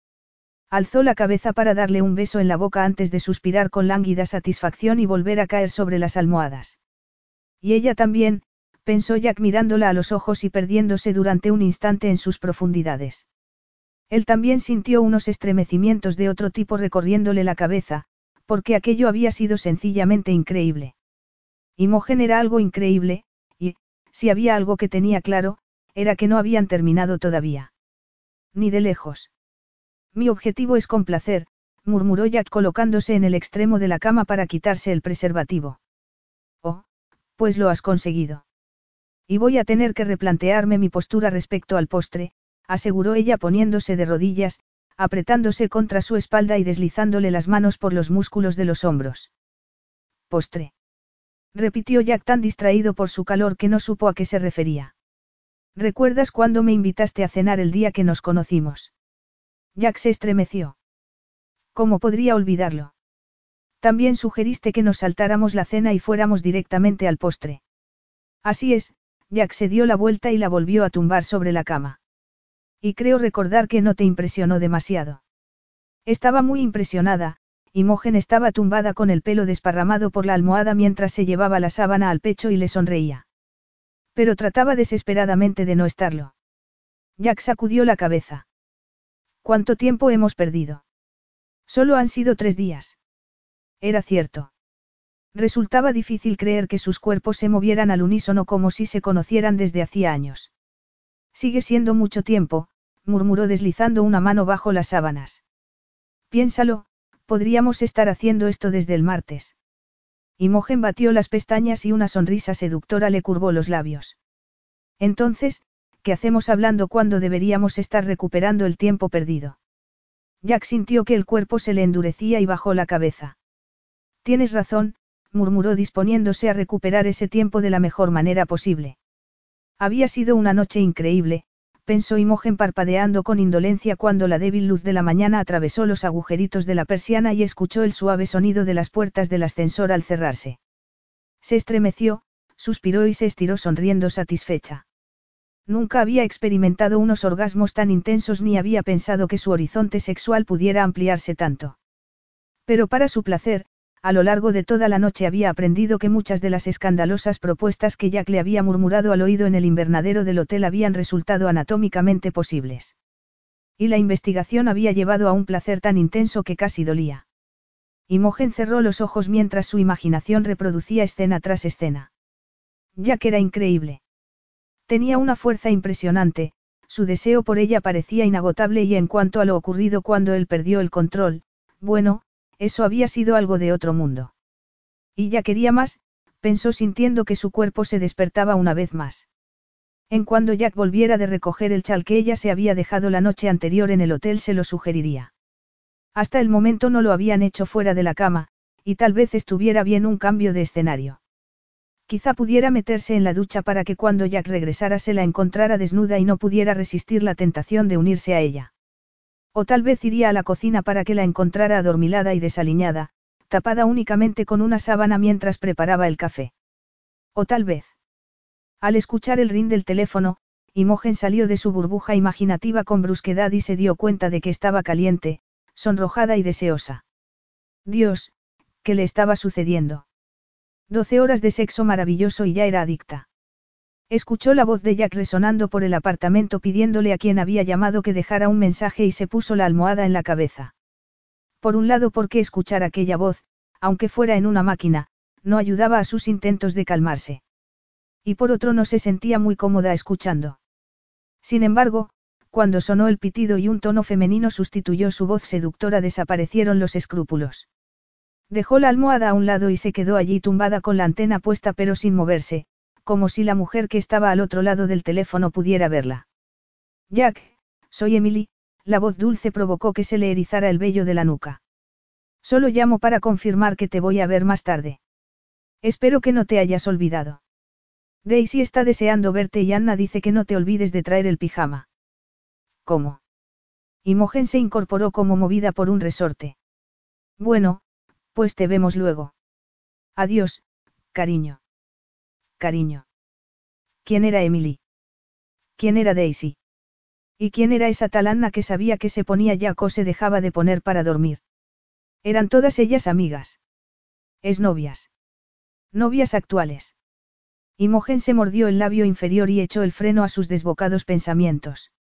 Alzó la cabeza para darle un beso en la boca antes de suspirar con lánguida satisfacción y volver a caer sobre las almohadas. Y ella también, pensó Jack mirándola a los ojos y perdiéndose durante un instante en sus profundidades. Él también sintió unos estremecimientos de otro tipo recorriéndole la cabeza, porque aquello había sido sencillamente increíble. Imogen era algo increíble, y, si había algo que tenía claro, era que no habían terminado todavía. Ni de lejos. Mi objetivo es complacer, murmuró Jack colocándose en el extremo de la cama para quitarse el preservativo. Oh, pues lo has conseguido. Y voy a tener que replantearme mi postura respecto al postre, aseguró ella poniéndose de rodillas, apretándose contra su espalda y deslizándole las manos por los músculos de los hombros. Postre. Repitió Jack tan distraído por su calor que no supo a qué se refería. ¿Recuerdas cuando me invitaste a cenar el día que nos conocimos? Jack se estremeció. ¿Cómo podría olvidarlo? También sugeriste que nos saltáramos la cena y fuéramos directamente al postre. Así es, Jack se dio la vuelta y la volvió a tumbar sobre la cama. Y creo recordar que no te impresionó demasiado. Estaba muy impresionada, Imogen estaba tumbada con el pelo desparramado por la almohada mientras se llevaba la sábana al pecho y le sonreía. Pero trataba desesperadamente de no estarlo. Jack sacudió la cabeza. ¿Cuánto tiempo hemos perdido? Solo han sido tres días. Era cierto. Resultaba difícil creer que sus cuerpos se movieran al unísono como si se conocieran desde hacía años. Sigue siendo mucho tiempo, murmuró deslizando una mano bajo las sábanas. Piénsalo, podríamos estar haciendo esto desde el martes. Imogen batió las pestañas y una sonrisa seductora le curvó los labios. Entonces, ¿qué hacemos hablando cuando deberíamos estar recuperando el tiempo perdido? Jack sintió que el cuerpo se le endurecía y bajó la cabeza. Tienes razón, murmuró disponiéndose a recuperar ese tiempo de la mejor manera posible. Había sido una noche increíble, pensó Imogen parpadeando con indolencia cuando la débil luz de la mañana atravesó los agujeritos de la persiana y escuchó el suave sonido de las puertas del ascensor al cerrarse. Se estremeció, suspiró y se estiró sonriendo satisfecha. Nunca había experimentado unos orgasmos tan intensos ni había pensado que su horizonte sexual pudiera ampliarse tanto. Pero para su placer, a lo largo de toda la noche había aprendido que muchas de las escandalosas propuestas que Jack le había murmurado al oído en el invernadero del hotel habían resultado anatómicamente posibles. Y la investigación había llevado a un placer tan intenso que casi dolía. Imogen cerró los ojos mientras su imaginación reproducía escena tras escena. Jack era increíble. Tenía una fuerza impresionante, su deseo por ella parecía inagotable y en cuanto a lo ocurrido cuando él perdió el control, bueno, eso había sido algo de otro mundo. Y ya quería más, pensó sintiendo que su cuerpo se despertaba una vez más. En cuando Jack volviera de recoger el chal que ella se había dejado la noche anterior en el hotel se lo sugeriría. Hasta el momento no lo habían hecho fuera de la cama, y tal vez estuviera bien un cambio de escenario. Quizá pudiera meterse en la ducha para que cuando Jack regresara se la encontrara desnuda y no pudiera resistir la tentación de unirse a ella. O tal vez iría a la cocina para que la encontrara adormilada y desaliñada, tapada únicamente con una sábana mientras preparaba el café. O tal vez. Al escuchar el ring del teléfono, Imogen salió de su burbuja imaginativa con brusquedad y se dio cuenta de que estaba caliente, sonrojada y deseosa. Dios, ¿qué le estaba sucediendo? Doce horas de sexo maravilloso y ya era adicta. Escuchó la voz de Jack resonando por el apartamento pidiéndole a quien había llamado que dejara un mensaje y se puso la almohada en la cabeza. Por un lado, porque escuchar aquella voz, aunque fuera en una máquina, no ayudaba a sus intentos de calmarse. Y por otro no se sentía muy cómoda escuchando. Sin embargo, cuando sonó el pitido y un tono femenino sustituyó su voz seductora desaparecieron los escrúpulos. Dejó la almohada a un lado y se quedó allí tumbada con la antena puesta pero sin moverse, como si la mujer que estaba al otro lado del teléfono pudiera verla. Jack, soy Emily, la voz dulce provocó que se le erizara el vello de la nuca. Solo llamo para confirmar que te voy a ver más tarde. Espero que no te hayas olvidado. Daisy está deseando verte y Anna dice que no te olvides de traer el pijama. ¿Cómo? Imogen se incorporó como movida por un resorte. Bueno, pues te vemos luego. Adiós, cariño. Cariño. ¿Quién era Emily? ¿Quién era Daisy? ¿Y quién era esa tal Anna que sabía que se ponía ya o se dejaba de poner para dormir? Eran todas ellas amigas. Es novias. Novias actuales. Imogen se mordió el labio inferior y echó el freno a sus desbocados pensamientos.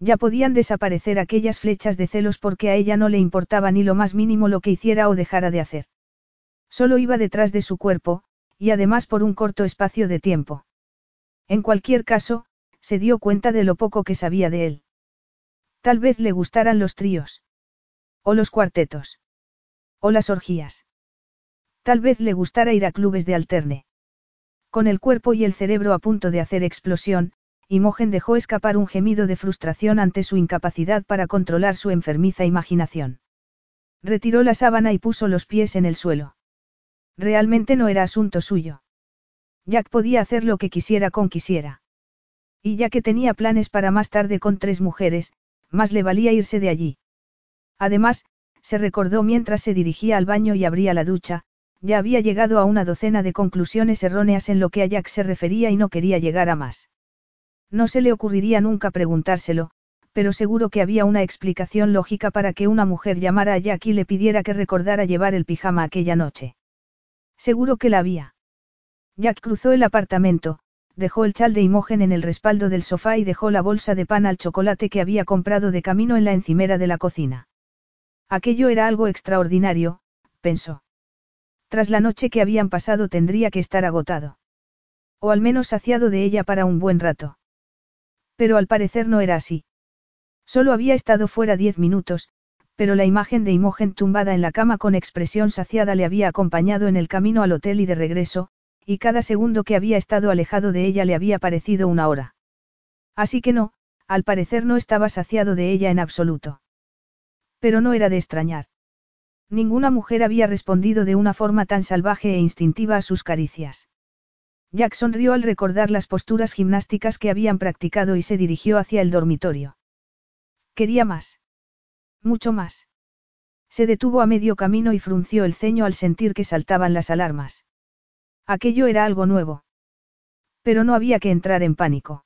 Ya podían desaparecer aquellas flechas de celos porque a ella no le importaba ni lo más mínimo lo que hiciera o dejara de hacer. Solo iba detrás de su cuerpo, y además por un corto espacio de tiempo. En cualquier caso, se dio cuenta de lo poco que sabía de él. Tal vez le gustaran los tríos. O los cuartetos. O las orgías. Tal vez le gustara ir a clubes de alterne. Con el cuerpo y el cerebro a punto de hacer explosión, Imogen dejó escapar un gemido de frustración ante su incapacidad para controlar su enfermiza imaginación. Retiró la sábana y puso los pies en el suelo. Realmente no era asunto suyo. Jack podía hacer lo que quisiera con quisiera. Y ya que tenía planes para más tarde con tres mujeres, más le valía irse de allí. Además, se recordó mientras se dirigía al baño y abría la ducha, ya había llegado a una docena de conclusiones erróneas en lo que a Jack se refería y no quería llegar a más. No se le ocurriría nunca preguntárselo, pero seguro que había una explicación lógica para que una mujer llamara a Jack y le pidiera que recordara llevar el pijama aquella noche. Seguro que la había. Jack cruzó el apartamento, dejó el chal de Imogen en el respaldo del sofá y dejó la bolsa de pan al chocolate que había comprado de camino en la encimera de la cocina. Aquello era algo extraordinario, pensó. Tras la noche que habían pasado tendría que estar agotado. O al menos saciado de ella para un buen rato. Pero al parecer no era así. Solo había estado fuera diez minutos, pero la imagen de Imogen tumbada en la cama con expresión saciada le había acompañado en el camino al hotel y de regreso, y cada segundo que había estado alejado de ella le había parecido una hora. Así que no, al parecer no estaba saciado de ella en absoluto. Pero no era de extrañar. Ninguna mujer había respondido de una forma tan salvaje e instintiva a sus caricias. Jack sonrió al recordar las posturas gimnásticas que habían practicado y se dirigió hacia el dormitorio. Quería más. Mucho más. Se detuvo a medio camino y frunció el ceño al sentir que saltaban las alarmas. Aquello era algo nuevo. Pero no había que entrar en pánico.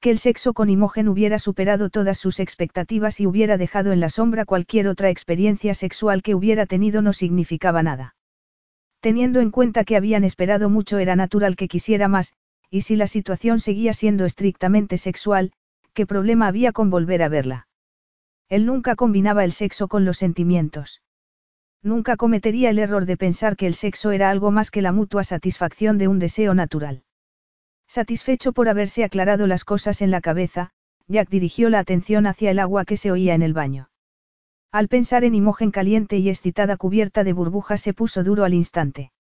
Que el sexo con Imogen hubiera superado todas sus expectativas y hubiera dejado en la sombra cualquier otra experiencia sexual que hubiera tenido no significaba nada. Teniendo en cuenta que habían esperado mucho era natural que quisiera más, y si la situación seguía siendo estrictamente sexual, ¿qué problema había con volver a verla? Él nunca combinaba el sexo con los sentimientos. Nunca cometería el error de pensar que el sexo era algo más que la mutua satisfacción de un deseo natural. Satisfecho por haberse aclarado las cosas en la cabeza, Jack dirigió la atención hacia el agua que se oía en el baño. Al pensar en Imogen caliente y excitada cubierta de burbujas se puso duro al instante.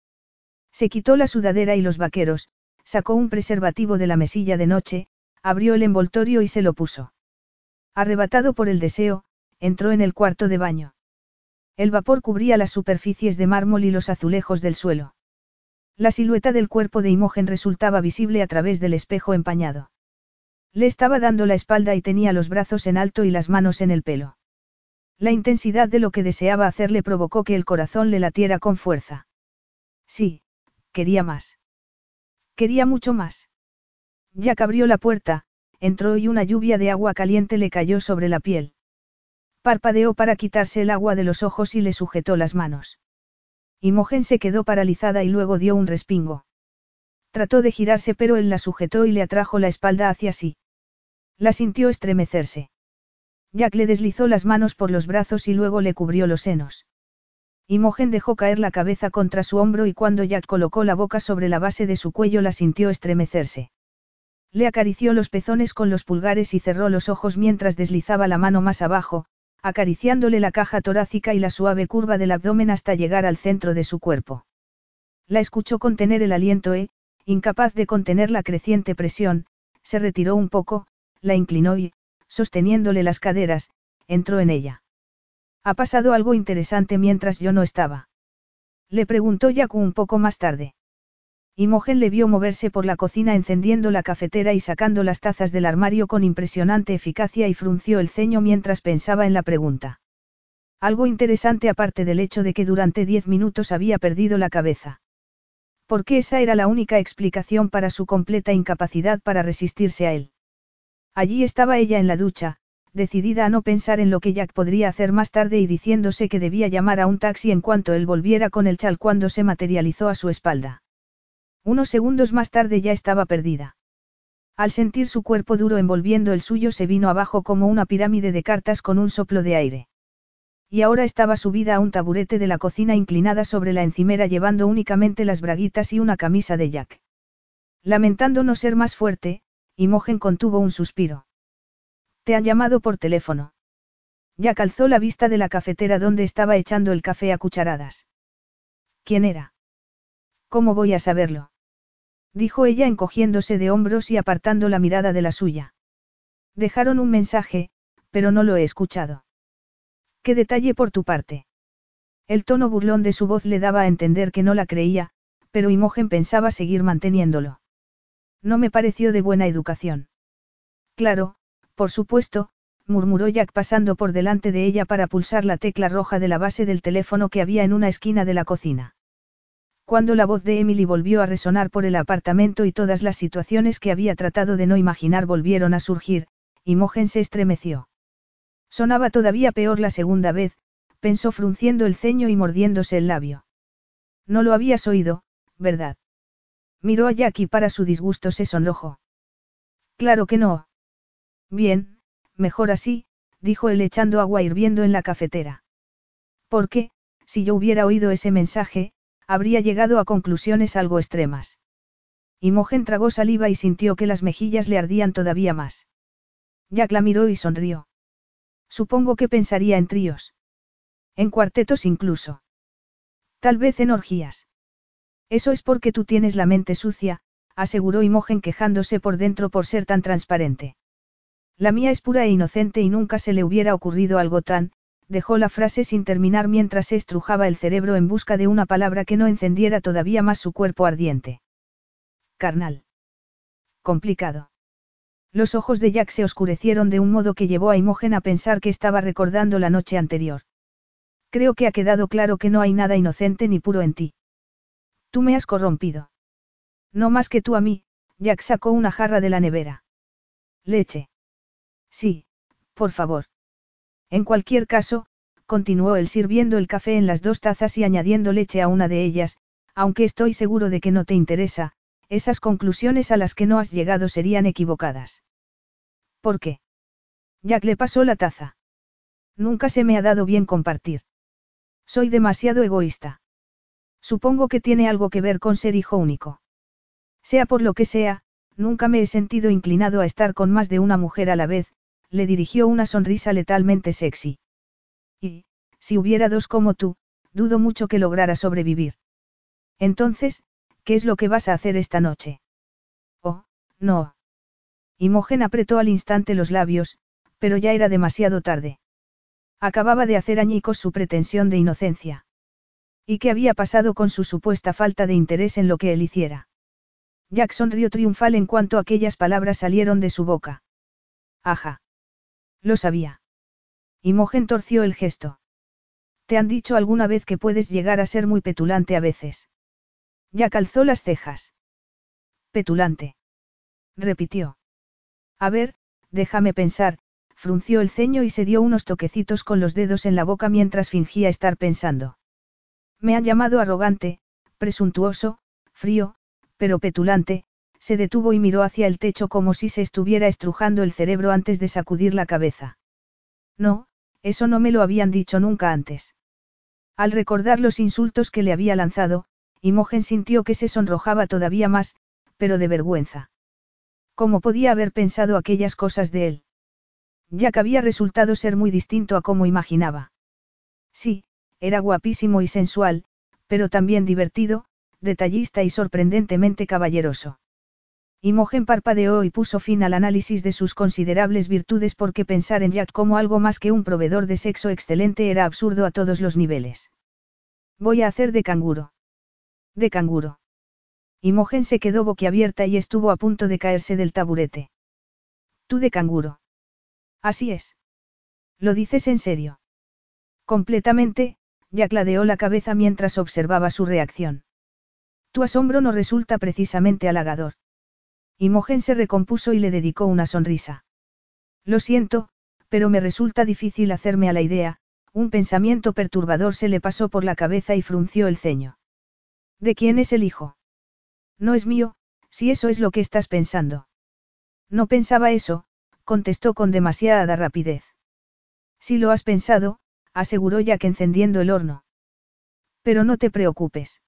Se quitó la sudadera y los vaqueros, sacó un preservativo de la mesilla de noche, abrió el envoltorio y se lo puso. Arrebatado por el deseo, entró en el cuarto de baño. El vapor cubría las superficies de mármol y los azulejos del suelo. La silueta del cuerpo de Imogen resultaba visible a través del espejo empañado. Le estaba dando la espalda y tenía los brazos en alto y las manos en el pelo. La intensidad de lo que deseaba hacerle provocó que el corazón le latiera con fuerza. Sí, quería más. Quería mucho más. Jack abrió la puerta, entró y una lluvia de agua caliente le cayó sobre la piel. Parpadeó para quitarse el agua de los ojos y le sujetó las manos. Imogen se quedó paralizada y luego dio un respingo. Trató de girarse pero él la sujetó y le atrajo la espalda hacia sí. La sintió estremecerse. Jack le deslizó las manos por los brazos y luego le cubrió los senos. Imogen dejó caer la cabeza contra su hombro y cuando Jack colocó la boca sobre la base de su cuello la sintió estremecerse. Le acarició los pezones con los pulgares y cerró los ojos mientras deslizaba la mano más abajo, acariciándole la caja torácica y la suave curva del abdomen hasta llegar al centro de su cuerpo. La escuchó contener el aliento e, incapaz de contener la creciente presión, se retiró un poco, la inclinó y, sosteniéndole las caderas, entró en ella. Ha pasado algo interesante mientras yo no estaba. Le preguntó Yaku un poco más tarde. Imogen le vio moverse por la cocina encendiendo la cafetera y sacando las tazas del armario con impresionante eficacia y frunció el ceño mientras pensaba en la pregunta. Algo interesante aparte del hecho de que durante diez minutos había perdido la cabeza. Porque esa era la única explicación para su completa incapacidad para resistirse a él. Allí estaba ella en la ducha, decidida a no pensar en lo que Jack podría hacer más tarde y diciéndose que debía llamar a un taxi en cuanto él volviera con el chal cuando se materializó a su espalda. Unos segundos más tarde ya estaba perdida. Al sentir su cuerpo duro envolviendo el suyo se vino abajo como una pirámide de cartas con un soplo de aire. Y ahora estaba subida a un taburete de la cocina inclinada sobre la encimera llevando únicamente las braguitas y una camisa de Jack. Lamentando no ser más fuerte, Imogen contuvo un suspiro. Te han llamado por teléfono. Ya calzó la vista de la cafetera donde estaba echando el café a cucharadas. ¿Quién era? ¿Cómo voy a saberlo? Dijo ella encogiéndose de hombros y apartando la mirada de la suya. Dejaron un mensaje, pero no lo he escuchado. ¿Qué detalle por tu parte? El tono burlón de su voz le daba a entender que no la creía, pero Imogen pensaba seguir manteniéndolo. No me pareció de buena educación. Claro, por supuesto, murmuró Jack pasando por delante de ella para pulsar la tecla roja de la base del teléfono que había en una esquina de la cocina. Cuando la voz de Emily volvió a resonar por el apartamento y todas las situaciones que había tratado de no imaginar volvieron a surgir, Imogen se estremeció. Sonaba todavía peor la segunda vez, pensó frunciendo el ceño y mordiéndose el labio. No lo habías oído, ¿verdad? Miró a Jack y para su disgusto se sonrojó. Claro que no, Bien, mejor así, dijo él echando agua hirviendo en la cafetera. Porque, si yo hubiera oído ese mensaje, habría llegado a conclusiones algo extremas. Imogen tragó saliva y sintió que las mejillas le ardían todavía más. Jack la miró y sonrió. Supongo que pensaría en tríos. En cuartetos incluso. Tal vez en orgías. Eso es porque tú tienes la mente sucia, aseguró Imogen quejándose por dentro por ser tan transparente. La mía es pura e inocente y nunca se le hubiera ocurrido algo tan, dejó la frase sin terminar mientras se estrujaba el cerebro en busca de una palabra que no encendiera todavía más su cuerpo ardiente. Carnal. Complicado. Los ojos de Jack se oscurecieron de un modo que llevó a Imogen a pensar que estaba recordando la noche anterior. Creo que ha quedado claro que no hay nada inocente ni puro en ti. Tú me has corrompido. No más que tú a mí, Jack sacó una jarra de la nevera. Leche. Sí, por favor. En cualquier caso, continuó él sirviendo el café en las dos tazas y añadiendo leche a una de ellas, aunque estoy seguro de que no te interesa, esas conclusiones a las que no has llegado serían equivocadas. ¿Por qué? Jack le pasó la taza. Nunca se me ha dado bien compartir. Soy demasiado egoísta. Supongo que tiene algo que ver con ser hijo único. Sea por lo que sea, nunca me he sentido inclinado a estar con más de una mujer a la vez, le dirigió una sonrisa letalmente sexy. Y, si hubiera dos como tú, dudo mucho que lograra sobrevivir. Entonces, ¿qué es lo que vas a hacer esta noche? Oh, no. Imogen apretó al instante los labios, pero ya era demasiado tarde. Acababa de hacer añicos su pretensión de inocencia. ¿Y qué había pasado con su supuesta falta de interés en lo que él hiciera? Jack sonrió triunfal en cuanto aquellas palabras salieron de su boca. Ajá. Lo sabía. Imogen torció el gesto. ¿Te han dicho alguna vez que puedes llegar a ser muy petulante a veces? Ya calzó las cejas. Petulante. Repitió. A ver, déjame pensar, frunció el ceño y se dio unos toquecitos con los dedos en la boca mientras fingía estar pensando. Me han llamado arrogante, presuntuoso, frío, pero petulante, se detuvo y miró hacia el techo como si se estuviera estrujando el cerebro antes de sacudir la cabeza. No, eso no me lo habían dicho nunca antes. Al recordar los insultos que le había lanzado, Imogen sintió que se sonrojaba todavía más, pero de vergüenza. ¿Cómo podía haber pensado aquellas cosas de él? Ya que había resultado ser muy distinto a como imaginaba. Sí, era guapísimo y sensual, pero también divertido, detallista y sorprendentemente caballeroso. Imogen parpadeó y puso fin al análisis de sus considerables virtudes porque pensar en Jack como algo más que un proveedor de sexo excelente era absurdo a todos los niveles. Voy a hacer de canguro. De canguro. Imogen se quedó boquiabierta y estuvo a punto de caerse del taburete. Tú de canguro. Así es. ¿Lo dices en serio? Completamente, Jack ladeó la cabeza mientras observaba su reacción. Tu asombro no resulta precisamente halagador. Imogen se recompuso y le dedicó una sonrisa. Lo siento, pero me resulta difícil hacerme a la idea, un pensamiento perturbador se le pasó por la cabeza y frunció el ceño. ¿De quién es el hijo? No es mío, si eso es lo que estás pensando. No pensaba eso, contestó con demasiada rapidez. Si lo has pensado, aseguró Jack encendiendo el horno. Pero no te preocupes.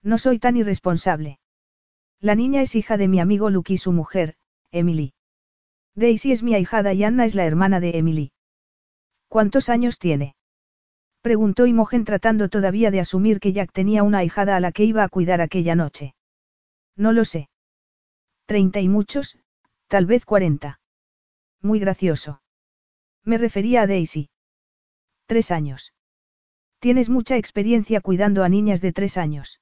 No soy tan irresponsable. La niña es hija de mi amigo Luke y su mujer, Emily. Daisy es mi ahijada y Anna es la hermana de Emily. ¿Cuántos años tiene? Preguntó Imogen tratando todavía de asumir que Jack tenía una ahijada a la que iba a cuidar aquella noche. No lo sé. Treinta y muchos, tal vez cuarenta. Muy gracioso. Me refería a Daisy. Tres años. Tienes mucha experiencia cuidando a niñas de tres años.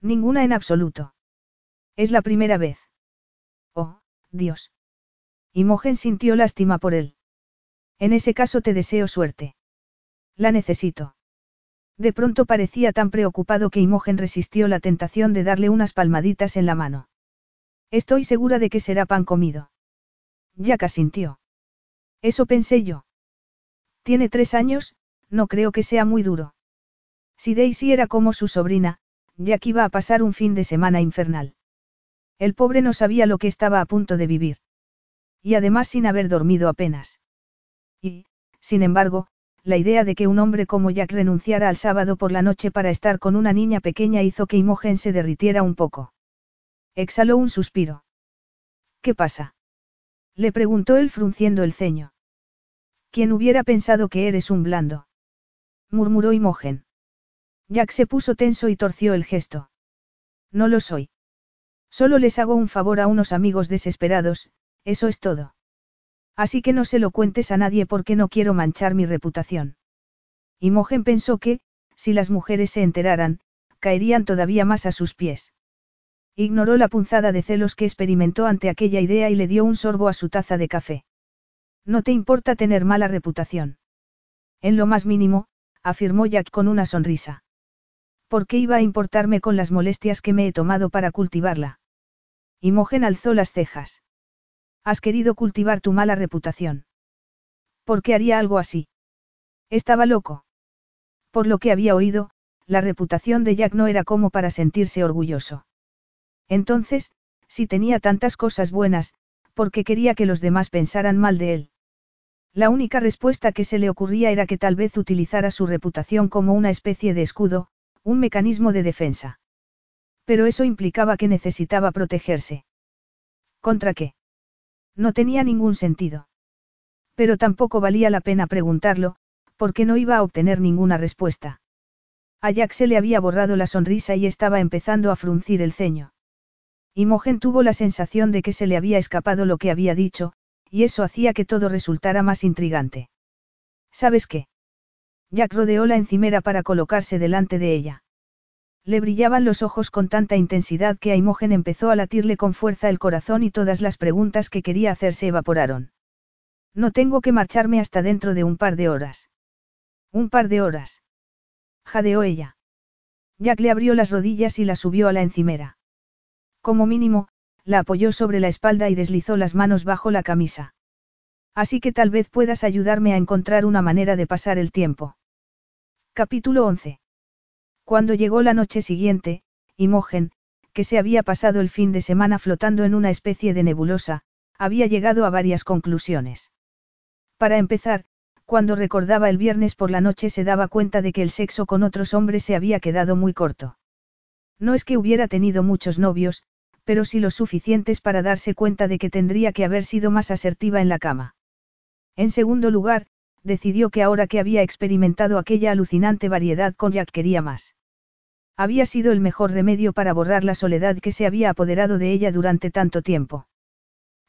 Ninguna en absoluto. Es la primera vez. Oh, Dios. Imogen sintió lástima por él. En ese caso te deseo suerte. La necesito. De pronto parecía tan preocupado que Imogen resistió la tentación de darle unas palmaditas en la mano. Estoy segura de que será pan comido. Jack sintió. Eso pensé yo. Tiene tres años, no creo que sea muy duro. Si Daisy era como su sobrina, Jack iba a pasar un fin de semana infernal. El pobre no sabía lo que estaba a punto de vivir. Y además sin haber dormido apenas. Y, sin embargo, la idea de que un hombre como Jack renunciara al sábado por la noche para estar con una niña pequeña hizo que Imogen se derritiera un poco. Exhaló un suspiro. ¿Qué pasa? Le preguntó él frunciendo el ceño. ¿Quién hubiera pensado que eres un blando? murmuró Imogen. Jack se puso tenso y torció el gesto. No lo soy. Solo les hago un favor a unos amigos desesperados, eso es todo. Así que no se lo cuentes a nadie porque no quiero manchar mi reputación. Imogen pensó que, si las mujeres se enteraran, caerían todavía más a sus pies. Ignoró la punzada de celos que experimentó ante aquella idea y le dio un sorbo a su taza de café. No te importa tener mala reputación. En lo más mínimo, afirmó Jack con una sonrisa. ¿Por qué iba a importarme con las molestias que me he tomado para cultivarla? Imogen alzó las cejas. Has querido cultivar tu mala reputación. ¿Por qué haría algo así? Estaba loco. Por lo que había oído, la reputación de Jack no era como para sentirse orgulloso. Entonces, si tenía tantas cosas buenas, ¿por qué quería que los demás pensaran mal de él? La única respuesta que se le ocurría era que tal vez utilizara su reputación como una especie de escudo, un mecanismo de defensa. Pero eso implicaba que necesitaba protegerse. ¿Contra qué? No tenía ningún sentido. Pero tampoco valía la pena preguntarlo, porque no iba a obtener ninguna respuesta. A Jack se le había borrado la sonrisa y estaba empezando a fruncir el ceño. Imogen tuvo la sensación de que se le había escapado lo que había dicho, y eso hacía que todo resultara más intrigante. ¿Sabes qué? Jack rodeó la encimera para colocarse delante de ella. Le brillaban los ojos con tanta intensidad que a Imogen empezó a latirle con fuerza el corazón y todas las preguntas que quería hacer se evaporaron. No tengo que marcharme hasta dentro de un par de horas. Un par de horas. Jadeó ella. Jack le abrió las rodillas y la subió a la encimera. Como mínimo, la apoyó sobre la espalda y deslizó las manos bajo la camisa. Así que tal vez puedas ayudarme a encontrar una manera de pasar el tiempo. Capítulo 11. Cuando llegó la noche siguiente, Imogen, que se había pasado el fin de semana flotando en una especie de nebulosa, había llegado a varias conclusiones. Para empezar, cuando recordaba el viernes por la noche se daba cuenta de que el sexo con otros hombres se había quedado muy corto. No es que hubiera tenido muchos novios, pero sí los suficientes para darse cuenta de que tendría que haber sido más asertiva en la cama. En segundo lugar, decidió que ahora que había experimentado aquella alucinante variedad con Jack quería más. Había sido el mejor remedio para borrar la soledad que se había apoderado de ella durante tanto tiempo.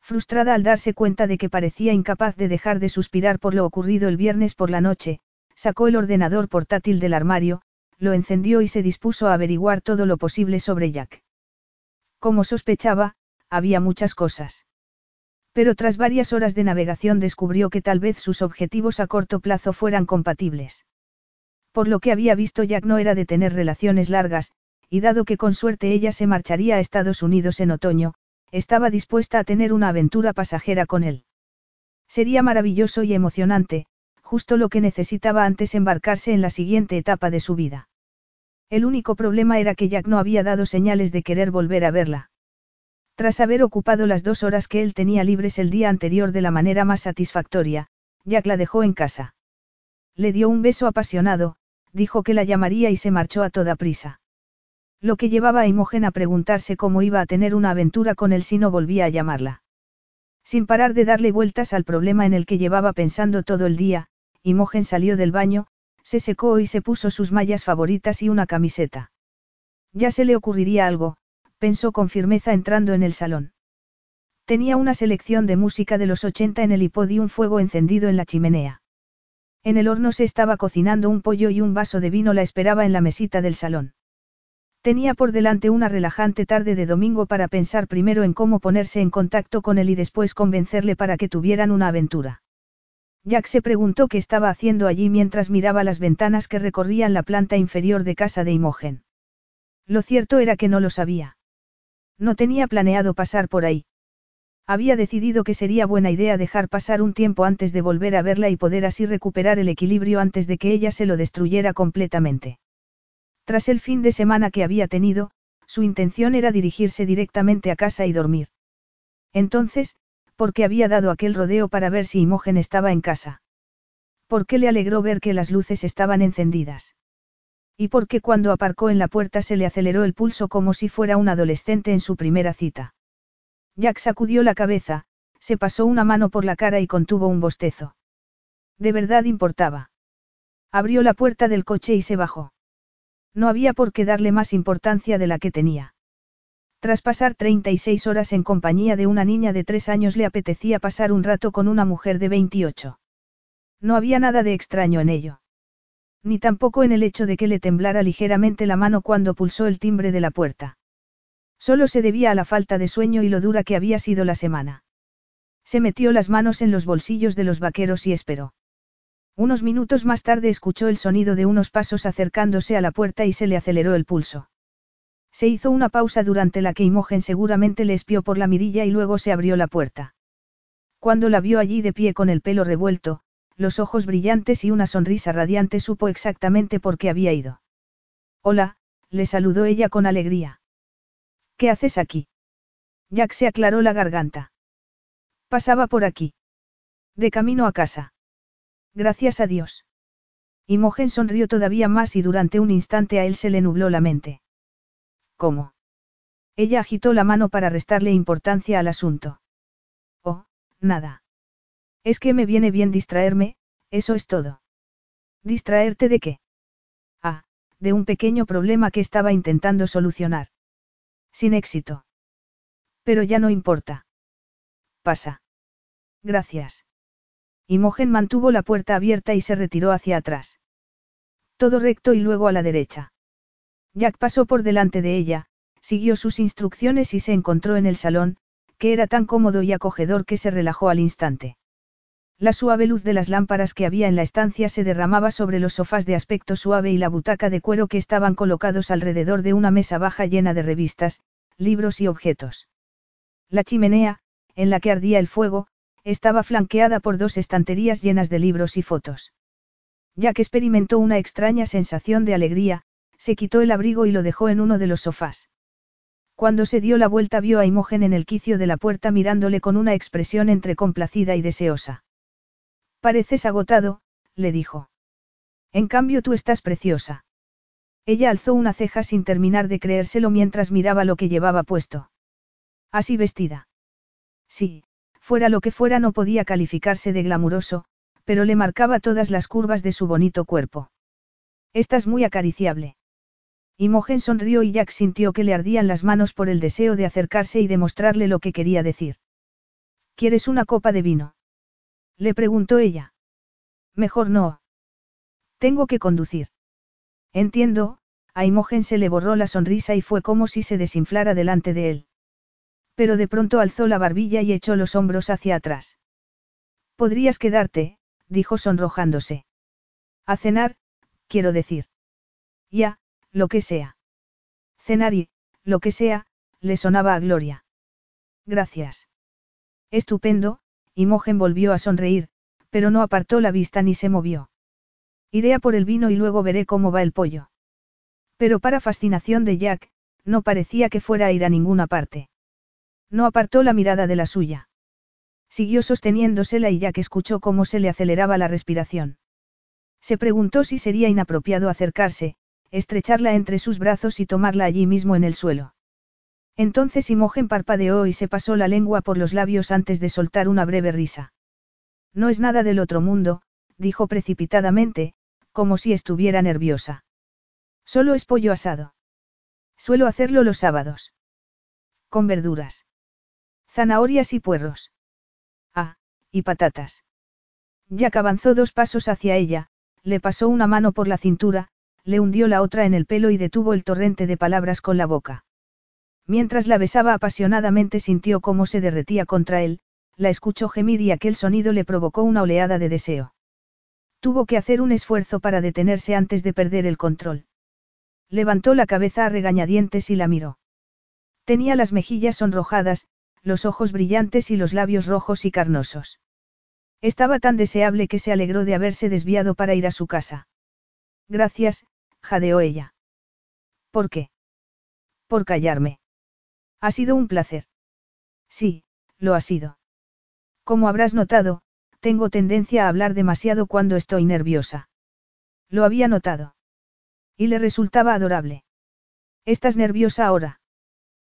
Frustrada al darse cuenta de que parecía incapaz de dejar de suspirar por lo ocurrido el viernes por la noche, sacó el ordenador portátil del armario, lo encendió y se dispuso a averiguar todo lo posible sobre Jack. Como sospechaba, había muchas cosas. Pero tras varias horas de navegación descubrió que tal vez sus objetivos a corto plazo fueran compatibles. Por lo que había visto Jack no era de tener relaciones largas, y dado que con suerte ella se marcharía a Estados Unidos en otoño, estaba dispuesta a tener una aventura pasajera con él. Sería maravilloso y emocionante, justo lo que necesitaba antes embarcarse en la siguiente etapa de su vida. El único problema era que Jack no había dado señales de querer volver a verla. Tras haber ocupado las dos horas que él tenía libres el día anterior de la manera más satisfactoria, Jack la dejó en casa. Le dio un beso apasionado, dijo que la llamaría y se marchó a toda prisa. Lo que llevaba a Imogen a preguntarse cómo iba a tener una aventura con él si no volvía a llamarla. Sin parar de darle vueltas al problema en el que llevaba pensando todo el día, Imogen salió del baño, se secó y se puso sus mallas favoritas y una camiseta. Ya se le ocurriría algo, pensó con firmeza entrando en el salón. Tenía una selección de música de los 80 en el iPod y un fuego encendido en la chimenea. En el horno se estaba cocinando un pollo y un vaso de vino la esperaba en la mesita del salón. Tenía por delante una relajante tarde de domingo para pensar primero en cómo ponerse en contacto con él y después convencerle para que tuvieran una aventura. Jack se preguntó qué estaba haciendo allí mientras miraba las ventanas que recorrían la planta inferior de casa de Imogen. Lo cierto era que no lo sabía. No tenía planeado pasar por ahí. Había decidido que sería buena idea dejar pasar un tiempo antes de volver a verla y poder así recuperar el equilibrio antes de que ella se lo destruyera completamente. Tras el fin de semana que había tenido, su intención era dirigirse directamente a casa y dormir. Entonces, ¿por qué había dado aquel rodeo para ver si Imogen estaba en casa? ¿Por qué le alegró ver que las luces estaban encendidas? y porque cuando aparcó en la puerta se le aceleró el pulso como si fuera un adolescente en su primera cita. Jack sacudió la cabeza, se pasó una mano por la cara y contuvo un bostezo. De verdad importaba. Abrió la puerta del coche y se bajó. No había por qué darle más importancia de la que tenía. Tras pasar 36 horas en compañía de una niña de tres años le apetecía pasar un rato con una mujer de 28. No había nada de extraño en ello. Ni tampoco en el hecho de que le temblara ligeramente la mano cuando pulsó el timbre de la puerta. Solo se debía a la falta de sueño y lo dura que había sido la semana. Se metió las manos en los bolsillos de los vaqueros y esperó. Unos minutos más tarde escuchó el sonido de unos pasos acercándose a la puerta y se le aceleró el pulso. Se hizo una pausa durante la que Imogen seguramente le espió por la mirilla y luego se abrió la puerta. Cuando la vio allí de pie con el pelo revuelto, los ojos brillantes y una sonrisa radiante supo exactamente por qué había ido. Hola, le saludó ella con alegría. ¿Qué haces aquí? Jack se aclaró la garganta. Pasaba por aquí. De camino a casa. Gracias a Dios. Imogen sonrió todavía más y durante un instante a él se le nubló la mente. ¿Cómo? Ella agitó la mano para restarle importancia al asunto. Oh, nada. Es que me viene bien distraerme, eso es todo. ¿Distraerte de qué? Ah, de un pequeño problema que estaba intentando solucionar. Sin éxito. Pero ya no importa. Pasa. Gracias. Imogen mantuvo la puerta abierta y se retiró hacia atrás. Todo recto y luego a la derecha. Jack pasó por delante de ella, siguió sus instrucciones y se encontró en el salón, que era tan cómodo y acogedor que se relajó al instante. La suave luz de las lámparas que había en la estancia se derramaba sobre los sofás de aspecto suave y la butaca de cuero que estaban colocados alrededor de una mesa baja llena de revistas, libros y objetos. La chimenea, en la que ardía el fuego, estaba flanqueada por dos estanterías llenas de libros y fotos. Jack experimentó una extraña sensación de alegría, se quitó el abrigo y lo dejó en uno de los sofás. Cuando se dio la vuelta vio a Imogen en el quicio de la puerta mirándole con una expresión entre complacida y deseosa. Pareces agotado, le dijo. En cambio tú estás preciosa. Ella alzó una ceja sin terminar de creérselo mientras miraba lo que llevaba puesto. Así vestida. Sí, fuera lo que fuera no podía calificarse de glamuroso, pero le marcaba todas las curvas de su bonito cuerpo. Estás muy acariciable. Imogen sonrió y Jack sintió que le ardían las manos por el deseo de acercarse y demostrarle lo que quería decir. ¿Quieres una copa de vino? Le preguntó ella. Mejor no. Tengo que conducir. Entiendo, a Imogen se le borró la sonrisa y fue como si se desinflara delante de él. Pero de pronto alzó la barbilla y echó los hombros hacia atrás. Podrías quedarte, dijo sonrojándose. A cenar, quiero decir. Ya, lo que sea. Cenar y, lo que sea, le sonaba a Gloria. Gracias. Estupendo, Imogen volvió a sonreír, pero no apartó la vista ni se movió. Iré a por el vino y luego veré cómo va el pollo. Pero para fascinación de Jack, no parecía que fuera a ir a ninguna parte. No apartó la mirada de la suya. Siguió sosteniéndosela y Jack escuchó cómo se le aceleraba la respiración. Se preguntó si sería inapropiado acercarse, estrecharla entre sus brazos y tomarla allí mismo en el suelo. Entonces Imogen parpadeó y se pasó la lengua por los labios antes de soltar una breve risa. No es nada del otro mundo, dijo precipitadamente, como si estuviera nerviosa. Solo es pollo asado. Suelo hacerlo los sábados. Con verduras. Zanahorias y puerros. Ah, y patatas. Jack avanzó dos pasos hacia ella, le pasó una mano por la cintura, le hundió la otra en el pelo y detuvo el torrente de palabras con la boca. Mientras la besaba apasionadamente sintió cómo se derretía contra él, la escuchó gemir y aquel sonido le provocó una oleada de deseo. Tuvo que hacer un esfuerzo para detenerse antes de perder el control. Levantó la cabeza a regañadientes y la miró. Tenía las mejillas sonrojadas, los ojos brillantes y los labios rojos y carnosos. Estaba tan deseable que se alegró de haberse desviado para ir a su casa. Gracias, jadeó ella. ¿Por qué? Por callarme. Ha sido un placer. Sí, lo ha sido. Como habrás notado, tengo tendencia a hablar demasiado cuando estoy nerviosa. Lo había notado. Y le resultaba adorable. ¿Estás nerviosa ahora?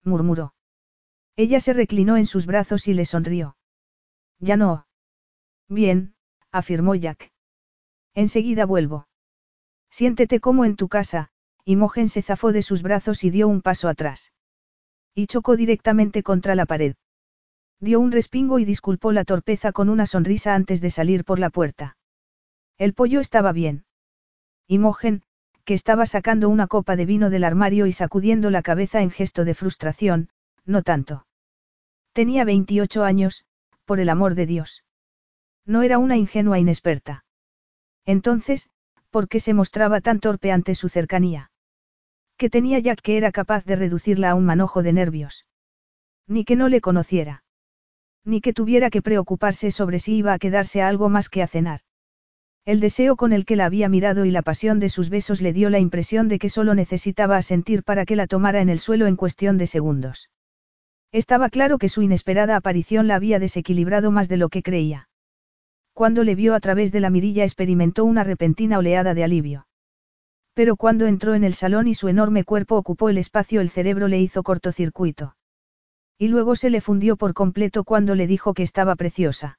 murmuró. Ella se reclinó en sus brazos y le sonrió. Ya no. Bien, afirmó Jack. Enseguida vuelvo. Siéntete como en tu casa, Imogen se zafó de sus brazos y dio un paso atrás. Y chocó directamente contra la pared. Dio un respingo y disculpó la torpeza con una sonrisa antes de salir por la puerta. El pollo estaba bien. Imogen, que estaba sacando una copa de vino del armario y sacudiendo la cabeza en gesto de frustración, no tanto. Tenía 28 años, por el amor de Dios. No era una ingenua inexperta. Entonces, ¿por qué se mostraba tan torpe ante su cercanía? ¿Qué tenía Jack que era capaz de reducirla a un manojo de nervios? Ni que no le conociera. Ni que tuviera que preocuparse sobre si iba a quedarse algo más que a cenar. El deseo con el que la había mirado y la pasión de sus besos le dio la impresión de que solo necesitaba asentir para que la tomara en el suelo en cuestión de segundos. Estaba claro que su inesperada aparición la había desequilibrado más de lo que creía. Cuando le vio a través de la mirilla experimentó una repentina oleada de alivio. Pero cuando entró en el salón y su enorme cuerpo ocupó el espacio el cerebro le hizo cortocircuito. Y luego se le fundió por completo cuando le dijo que estaba preciosa.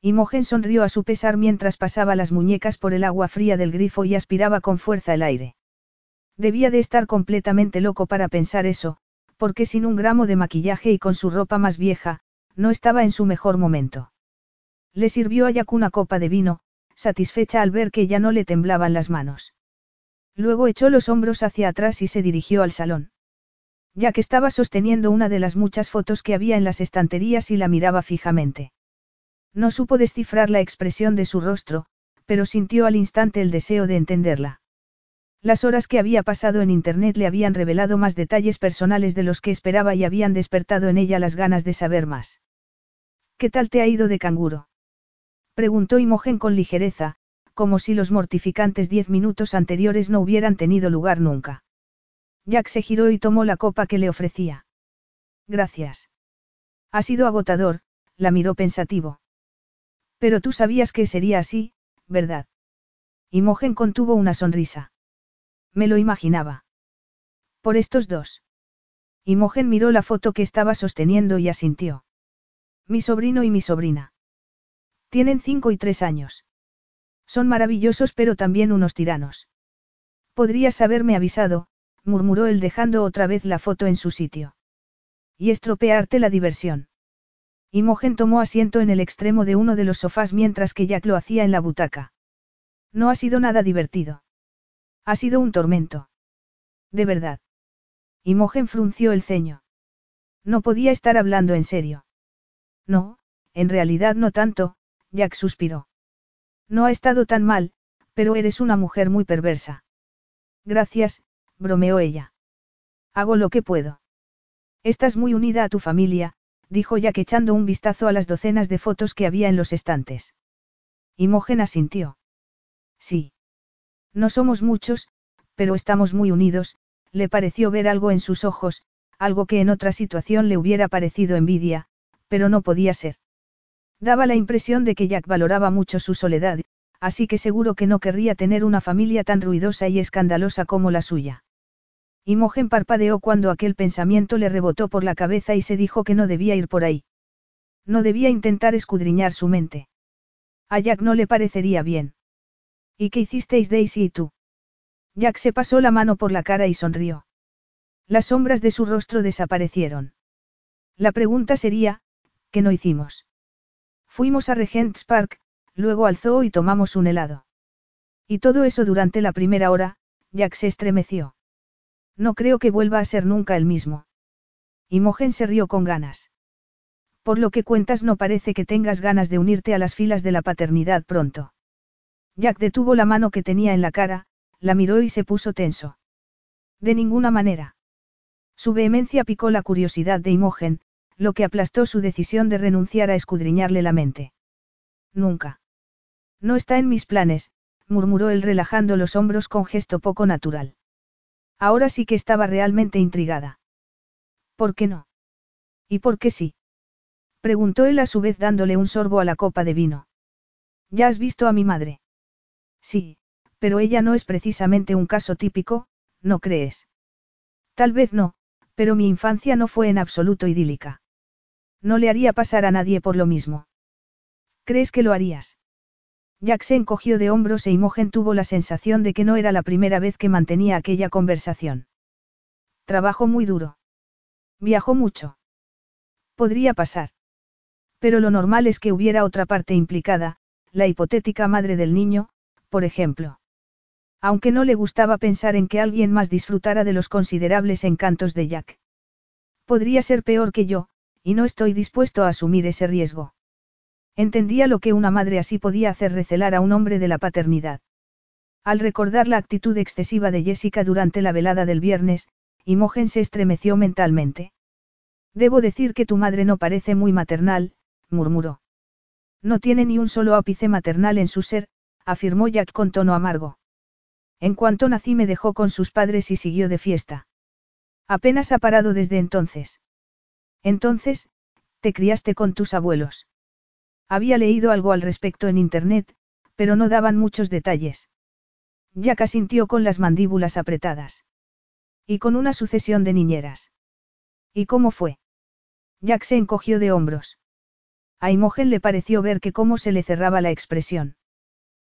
Imogen sonrió a su pesar mientras pasaba las muñecas por el agua fría del grifo y aspiraba con fuerza el aire. Debía de estar completamente loco para pensar eso, porque sin un gramo de maquillaje y con su ropa más vieja, no estaba en su mejor momento. Le sirvió a Jack una copa de vino, satisfecha al ver que ya no le temblaban las manos. Luego echó los hombros hacia atrás y se dirigió al salón. Jack estaba sosteniendo una de las muchas fotos que había en las estanterías y la miraba fijamente. No supo descifrar la expresión de su rostro, pero sintió al instante el deseo de entenderla. Las horas que había pasado en Internet le habían revelado más detalles personales de los que esperaba y habían despertado en ella las ganas de saber más. ¿Qué tal te ha ido de canguro? Preguntó Imogen con ligereza, como si los mortificantes diez minutos anteriores no hubieran tenido lugar nunca. Jack se giró y tomó la copa que le ofrecía. Gracias. Ha sido agotador, la miró pensativo. Pero tú sabías que sería así, ¿verdad? Imogen contuvo una sonrisa. Me lo imaginaba. Por estos dos. Imogen miró la foto que estaba sosteniendo y asintió. Mi sobrino y mi sobrina. Tienen cinco y tres años. Son maravillosos pero también unos tiranos. Podrías haberme avisado, murmuró él dejando otra vez la foto en su sitio. Y estropearte la diversión. Imogen tomó asiento en el extremo de uno de los sofás mientras que Jack lo hacía en la butaca. No ha sido nada divertido. Ha sido un tormento. De verdad. Imogen frunció el ceño. No podía estar hablando en serio. No, en realidad no tanto, Jack suspiró. No ha estado tan mal, pero eres una mujer muy perversa. Gracias, bromeó ella. Hago lo que puedo. Estás muy unida a tu familia, dijo Jack echando un vistazo a las docenas de fotos que había en los estantes. Imogen asintió. Sí. No somos muchos, pero estamos muy unidos, le pareció ver algo en sus ojos, algo que en otra situación le hubiera parecido envidia, pero no podía ser. Daba la impresión de que Jack valoraba mucho su soledad, así que seguro que no querría tener una familia tan ruidosa y escandalosa como la suya. Imogen parpadeó cuando aquel pensamiento le rebotó por la cabeza y se dijo que no debía ir por ahí. No debía intentar escudriñar su mente. A Jack no le parecería bien. ¿Y qué hicisteis Daisy y tú? Jack se pasó la mano por la cara y sonrió. Las sombras de su rostro desaparecieron. La pregunta sería, ¿qué no hicimos? Fuimos a Regent's Park, luego al y tomamos un helado. Y todo eso durante la primera hora, Jack se estremeció. No creo que vuelva a ser nunca el mismo. Imogen se rió con ganas. Por lo que cuentas no parece que tengas ganas de unirte a las filas de la paternidad pronto. Jack detuvo la mano que tenía en la cara, la miró y se puso tenso. De ninguna manera. Su vehemencia picó la curiosidad de Imogen, lo que aplastó su decisión de renunciar a escudriñarle la mente. Nunca. No está en mis planes, murmuró él relajando los hombros con gesto poco natural. Ahora sí que estaba realmente intrigada. ¿Por qué no? ¿Y por qué sí? Preguntó él a su vez dándole un sorbo a la copa de vino. ¿Ya has visto a mi madre? Sí, pero ella no es precisamente un caso típico, ¿no crees? Tal vez no, pero mi infancia no fue en absoluto idílica. No le haría pasar a nadie por lo mismo. ¿Crees que lo harías? Jack se encogió de hombros e Imogen tuvo la sensación de que no era la primera vez que mantenía aquella conversación. Trabajó muy duro. Viajó mucho. Podría pasar. Pero lo normal es que hubiera otra parte implicada, la hipotética madre del niño, por ejemplo. Aunque no le gustaba pensar en que alguien más disfrutara de los considerables encantos de Jack. Podría ser peor que yo, y no estoy dispuesto a asumir ese riesgo. Entendía lo que una madre así podía hacer recelar a un hombre de la paternidad. Al recordar la actitud excesiva de Jessica durante la velada del viernes, Imogen se estremeció mentalmente. Debo decir que tu madre no parece muy maternal, murmuró. No tiene ni un solo ápice maternal en su ser, afirmó Jack con tono amargo. En cuanto nací me dejó con sus padres y siguió de fiesta. Apenas ha parado desde entonces. Entonces, te criaste con tus abuelos. Había leído algo al respecto en Internet, pero no daban muchos detalles. Jack asintió con las mandíbulas apretadas. Y con una sucesión de niñeras. ¿Y cómo fue? Jack se encogió de hombros. A Imogen le pareció ver que cómo se le cerraba la expresión.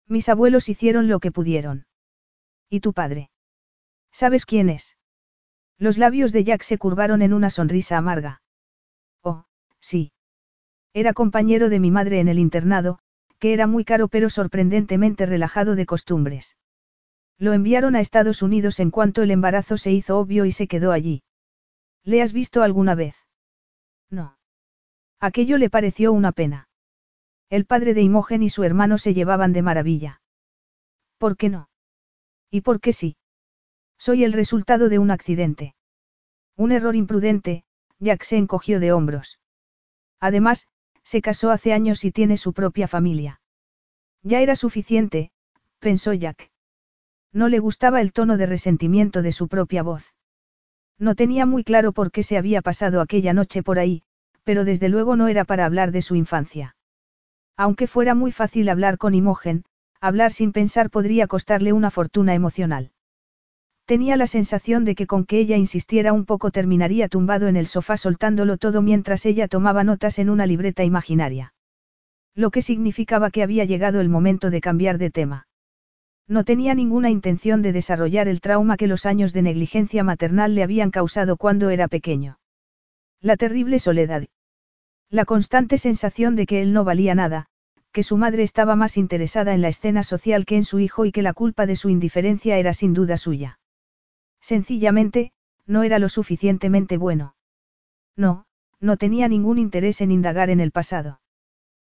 Mis abuelos hicieron lo que pudieron. ¿Y tu padre? ¿Sabes quién es? Los labios de Jack se curvaron en una sonrisa amarga. Sí. Era compañero de mi madre en el internado, que era muy caro pero sorprendentemente relajado de costumbres. Lo enviaron a Estados Unidos en cuanto el embarazo se hizo obvio y se quedó allí. ¿Le has visto alguna vez? No. Aquello le pareció una pena. El padre de Imogen y su hermano se llevaban de maravilla. ¿Por qué no? ¿Y por qué sí? Soy el resultado de un accidente. Un error imprudente, Jack se encogió de hombros. Además, Se casó hace años y tiene su propia familia. Ya era suficiente, pensó Jack. No le gustaba el tono de resentimiento de su propia voz. No tenía muy claro por qué se había pasado aquella noche por ahí, pero desde luego no era para hablar de su infancia. Aunque fuera muy fácil hablar con Imogen, hablar sin pensar podría costarle una fortuna emocional. Tenía la sensación de que con que ella insistiera un poco terminaría tumbado en el sofá soltándolo todo mientras ella tomaba notas en una libreta imaginaria. Lo que significaba que había llegado el momento de cambiar de tema. No tenía ninguna intención de desarrollar el trauma que los años de negligencia maternal le habían causado cuando era pequeño. La terrible soledad. La constante sensación de que él no valía nada, que su madre estaba más interesada en la escena social que en su hijo y que la culpa de su indiferencia era sin duda suya. Sencillamente, no era lo suficientemente bueno. No, no tenía ningún interés en indagar en el pasado.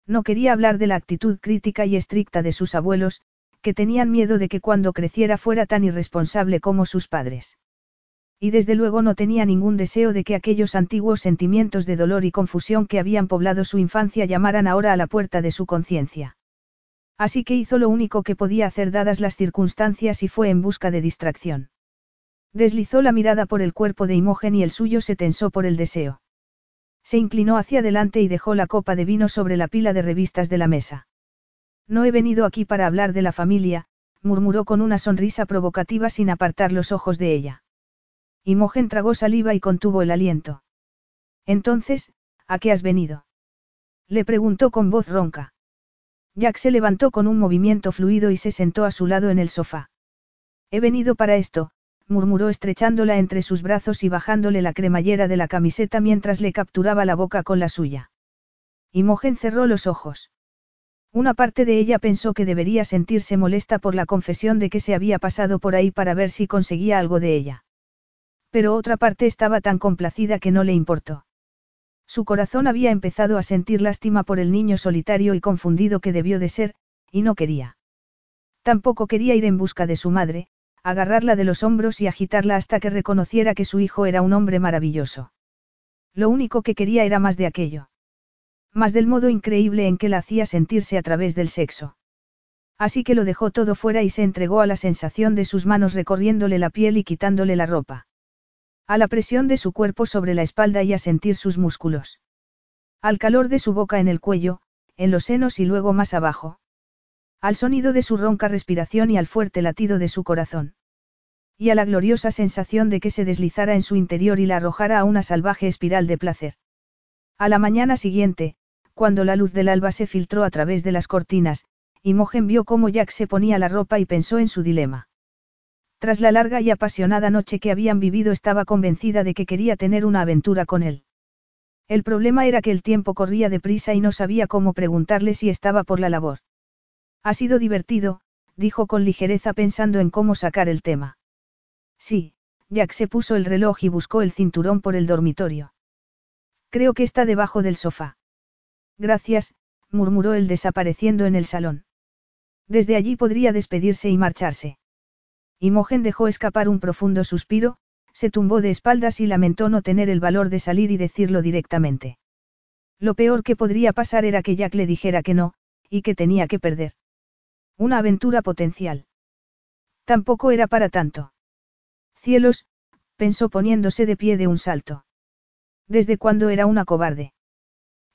No quería hablar de la actitud crítica y estricta de sus abuelos, que tenían miedo de que cuando creciera fuera tan irresponsable como sus padres. Y desde luego no tenía ningún deseo de que aquellos antiguos sentimientos de dolor y confusión que habían poblado su infancia llamaran ahora a la puerta de su conciencia. Así que hizo lo único que podía hacer dadas las circunstancias y fue en busca de distracción. Deslizó la mirada por el cuerpo de Imogen y el suyo se tensó por el deseo. Se inclinó hacia adelante y dejó la copa de vino sobre la pila de revistas de la mesa. No he venido aquí para hablar de la familia, murmuró con una sonrisa provocativa sin apartar los ojos de ella. Imogen tragó saliva y contuvo el aliento. Entonces, ¿a qué has venido? Le preguntó con voz ronca. Jack se levantó con un movimiento fluido y se sentó a su lado en el sofá. He venido para esto, murmuró estrechándola entre sus brazos y bajándole la cremallera de la camiseta mientras le capturaba la boca con la suya. Imogen cerró los ojos. Una parte de ella pensó que debería sentirse molesta por la confesión de que se había pasado por ahí para ver si conseguía algo de ella. Pero otra parte estaba tan complacida que no le importó. Su corazón había empezado a sentir lástima por el niño solitario y confundido que debió de ser, y no quería. Tampoco quería ir en busca de su madre, agarrarla de los hombros y agitarla hasta que reconociera que su hijo era un hombre maravilloso. Lo único que quería era más de aquello más del modo increíble en que la hacía sentirse a través del sexo. Así que lo dejó todo fuera y se entregó a la sensación de sus manos recorriéndole la piel y quitándole la ropa. A la presión de su cuerpo sobre la espalda y a sentir sus músculos. Al calor de su boca en el cuello, en los senos y luego más abajo. Al sonido de su ronca respiración y al fuerte latido de su corazón. Y a la gloriosa sensación de que se deslizara en su interior y la arrojara a una salvaje espiral de placer. A la mañana siguiente, cuando la luz del alba se filtró a través de las cortinas, Imogen vio cómo Jack se ponía la ropa y pensó en su dilema. Tras la larga y apasionada noche que habían vivido estaba convencida de que quería tener una aventura con él. El problema era que el tiempo corría deprisa y no sabía cómo preguntarle si estaba por la labor. Ha sido divertido, dijo con ligereza pensando en cómo sacar el tema. Sí, Jack se puso el reloj y buscó el cinturón por el dormitorio. Creo que está debajo del sofá. Gracias, murmuró él desapareciendo en el salón. Desde allí podría despedirse y marcharse. Imogen dejó escapar un profundo suspiro, se tumbó de espaldas y lamentó no tener el valor de salir y decirlo directamente. Lo peor que podría pasar era que Jack le dijera que no, y que tenía que perder. Una aventura potencial. Tampoco era para tanto. Cielos, pensó poniéndose de pie de un salto. ¿Desde cuándo era una cobarde?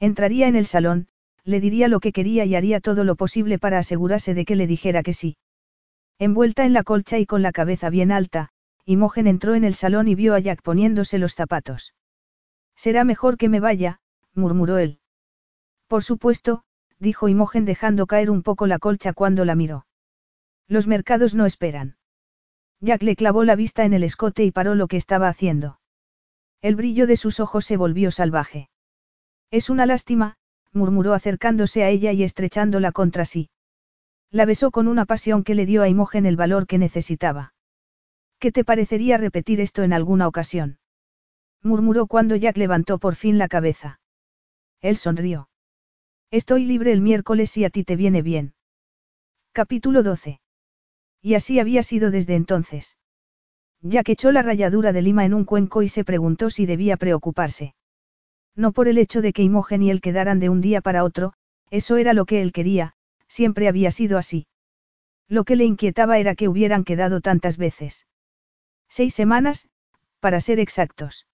Entraría en el salón, le diría lo que quería y haría todo lo posible para asegurarse de que le dijera que sí. Envuelta en la colcha y con la cabeza bien alta, Imogen entró en el salón y vio a Jack poniéndose los zapatos. Será mejor que me vaya, murmuró él. Por supuesto, dijo Imogen dejando caer un poco la colcha cuando la miró. Los mercados no esperan. Jack le clavó la vista en el escote y paró lo que estaba haciendo. El brillo de sus ojos se volvió salvaje. Es una lástima, murmuró acercándose a ella y estrechándola contra sí. La besó con una pasión que le dio a Imogen el valor que necesitaba. ¿Qué te parecería repetir esto en alguna ocasión? murmuró cuando Jack levantó por fin la cabeza. Él sonrió. Estoy libre el miércoles si a ti te viene bien. Capítulo 12. Y así había sido desde entonces. Jack echó la ralladura de lima en un cuenco y se preguntó si debía preocuparse. No por el hecho de que Imogen y él quedaran de un día para otro, eso era lo que él quería, siempre había sido así. Lo que le inquietaba era que hubieran quedado tantas veces. Seis semanas, para ser exactos.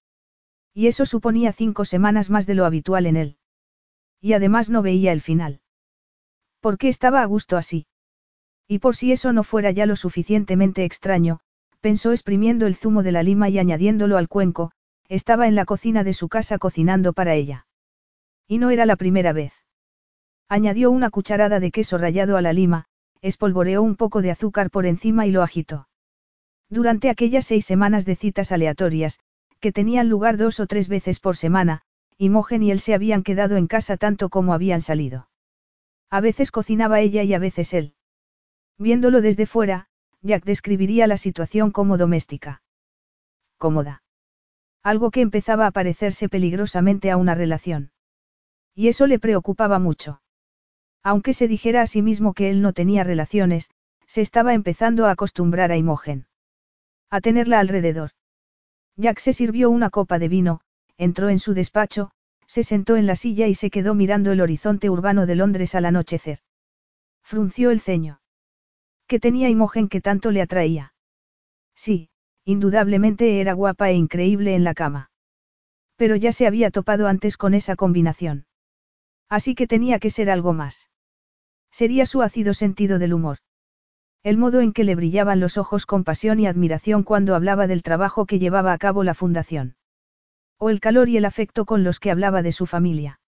Y eso suponía cinco semanas más de lo habitual en él. Y además no veía el final. ¿Por qué estaba a gusto así? Y por si eso no fuera ya lo suficientemente extraño, pensó exprimiendo el zumo de la lima y añadiéndolo al cuenco, estaba en la cocina de su casa cocinando para ella. Y no era la primera vez. Añadió una cucharada de queso rallado a la lima, espolvoreó un poco de azúcar por encima y lo agitó. Durante aquellas seis semanas de citas aleatorias, que tenían lugar dos o tres veces por semana, Imogen y él se habían quedado en casa tanto como habían salido. A veces cocinaba ella y a veces él. Viéndolo desde fuera, Jack describiría la situación como doméstica. Cómoda. Algo que empezaba a parecerse peligrosamente a una relación. Y eso le preocupaba mucho. Aunque se dijera a sí mismo que él no tenía relaciones, se estaba empezando a acostumbrar a Imogen. A tenerla alrededor. Jack se sirvió una copa de vino, entró en su despacho, se sentó en la silla y se quedó mirando el horizonte urbano de Londres al anochecer. Frunció el ceño. ¿Qué tenía Imogen que tanto le atraía? Sí, indudablemente era guapa e increíble en la cama. Pero ya se había topado antes con esa combinación. Así que tenía que ser algo más. Sería su ácido sentido del humor. El modo en que le brillaban los ojos con pasión y admiración cuando hablaba del trabajo que llevaba a cabo la fundación. O el calor y el afecto con los que hablaba de su familia.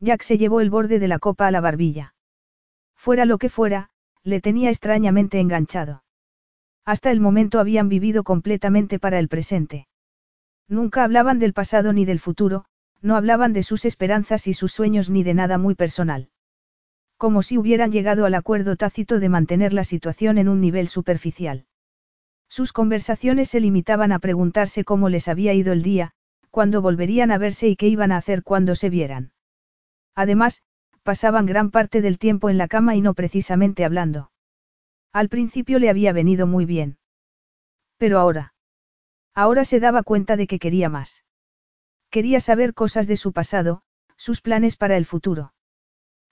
Jack se llevó el borde de la copa a la barbilla. Fuera lo que fuera, le tenía extrañamente enganchado. Hasta el momento habían vivido completamente para el presente. Nunca hablaban del pasado ni del futuro, no hablaban de sus esperanzas y sus sueños ni de nada muy personal como si hubieran llegado al acuerdo tácito de mantener la situación en un nivel superficial. Sus conversaciones se limitaban a preguntarse cómo les había ido el día, cuándo volverían a verse y qué iban a hacer cuando se vieran. Además, pasaban gran parte del tiempo en la cama y no precisamente hablando. Al principio le había venido muy bien. Pero ahora. Ahora se daba cuenta de que quería más. Quería saber cosas de su pasado, sus planes para el futuro.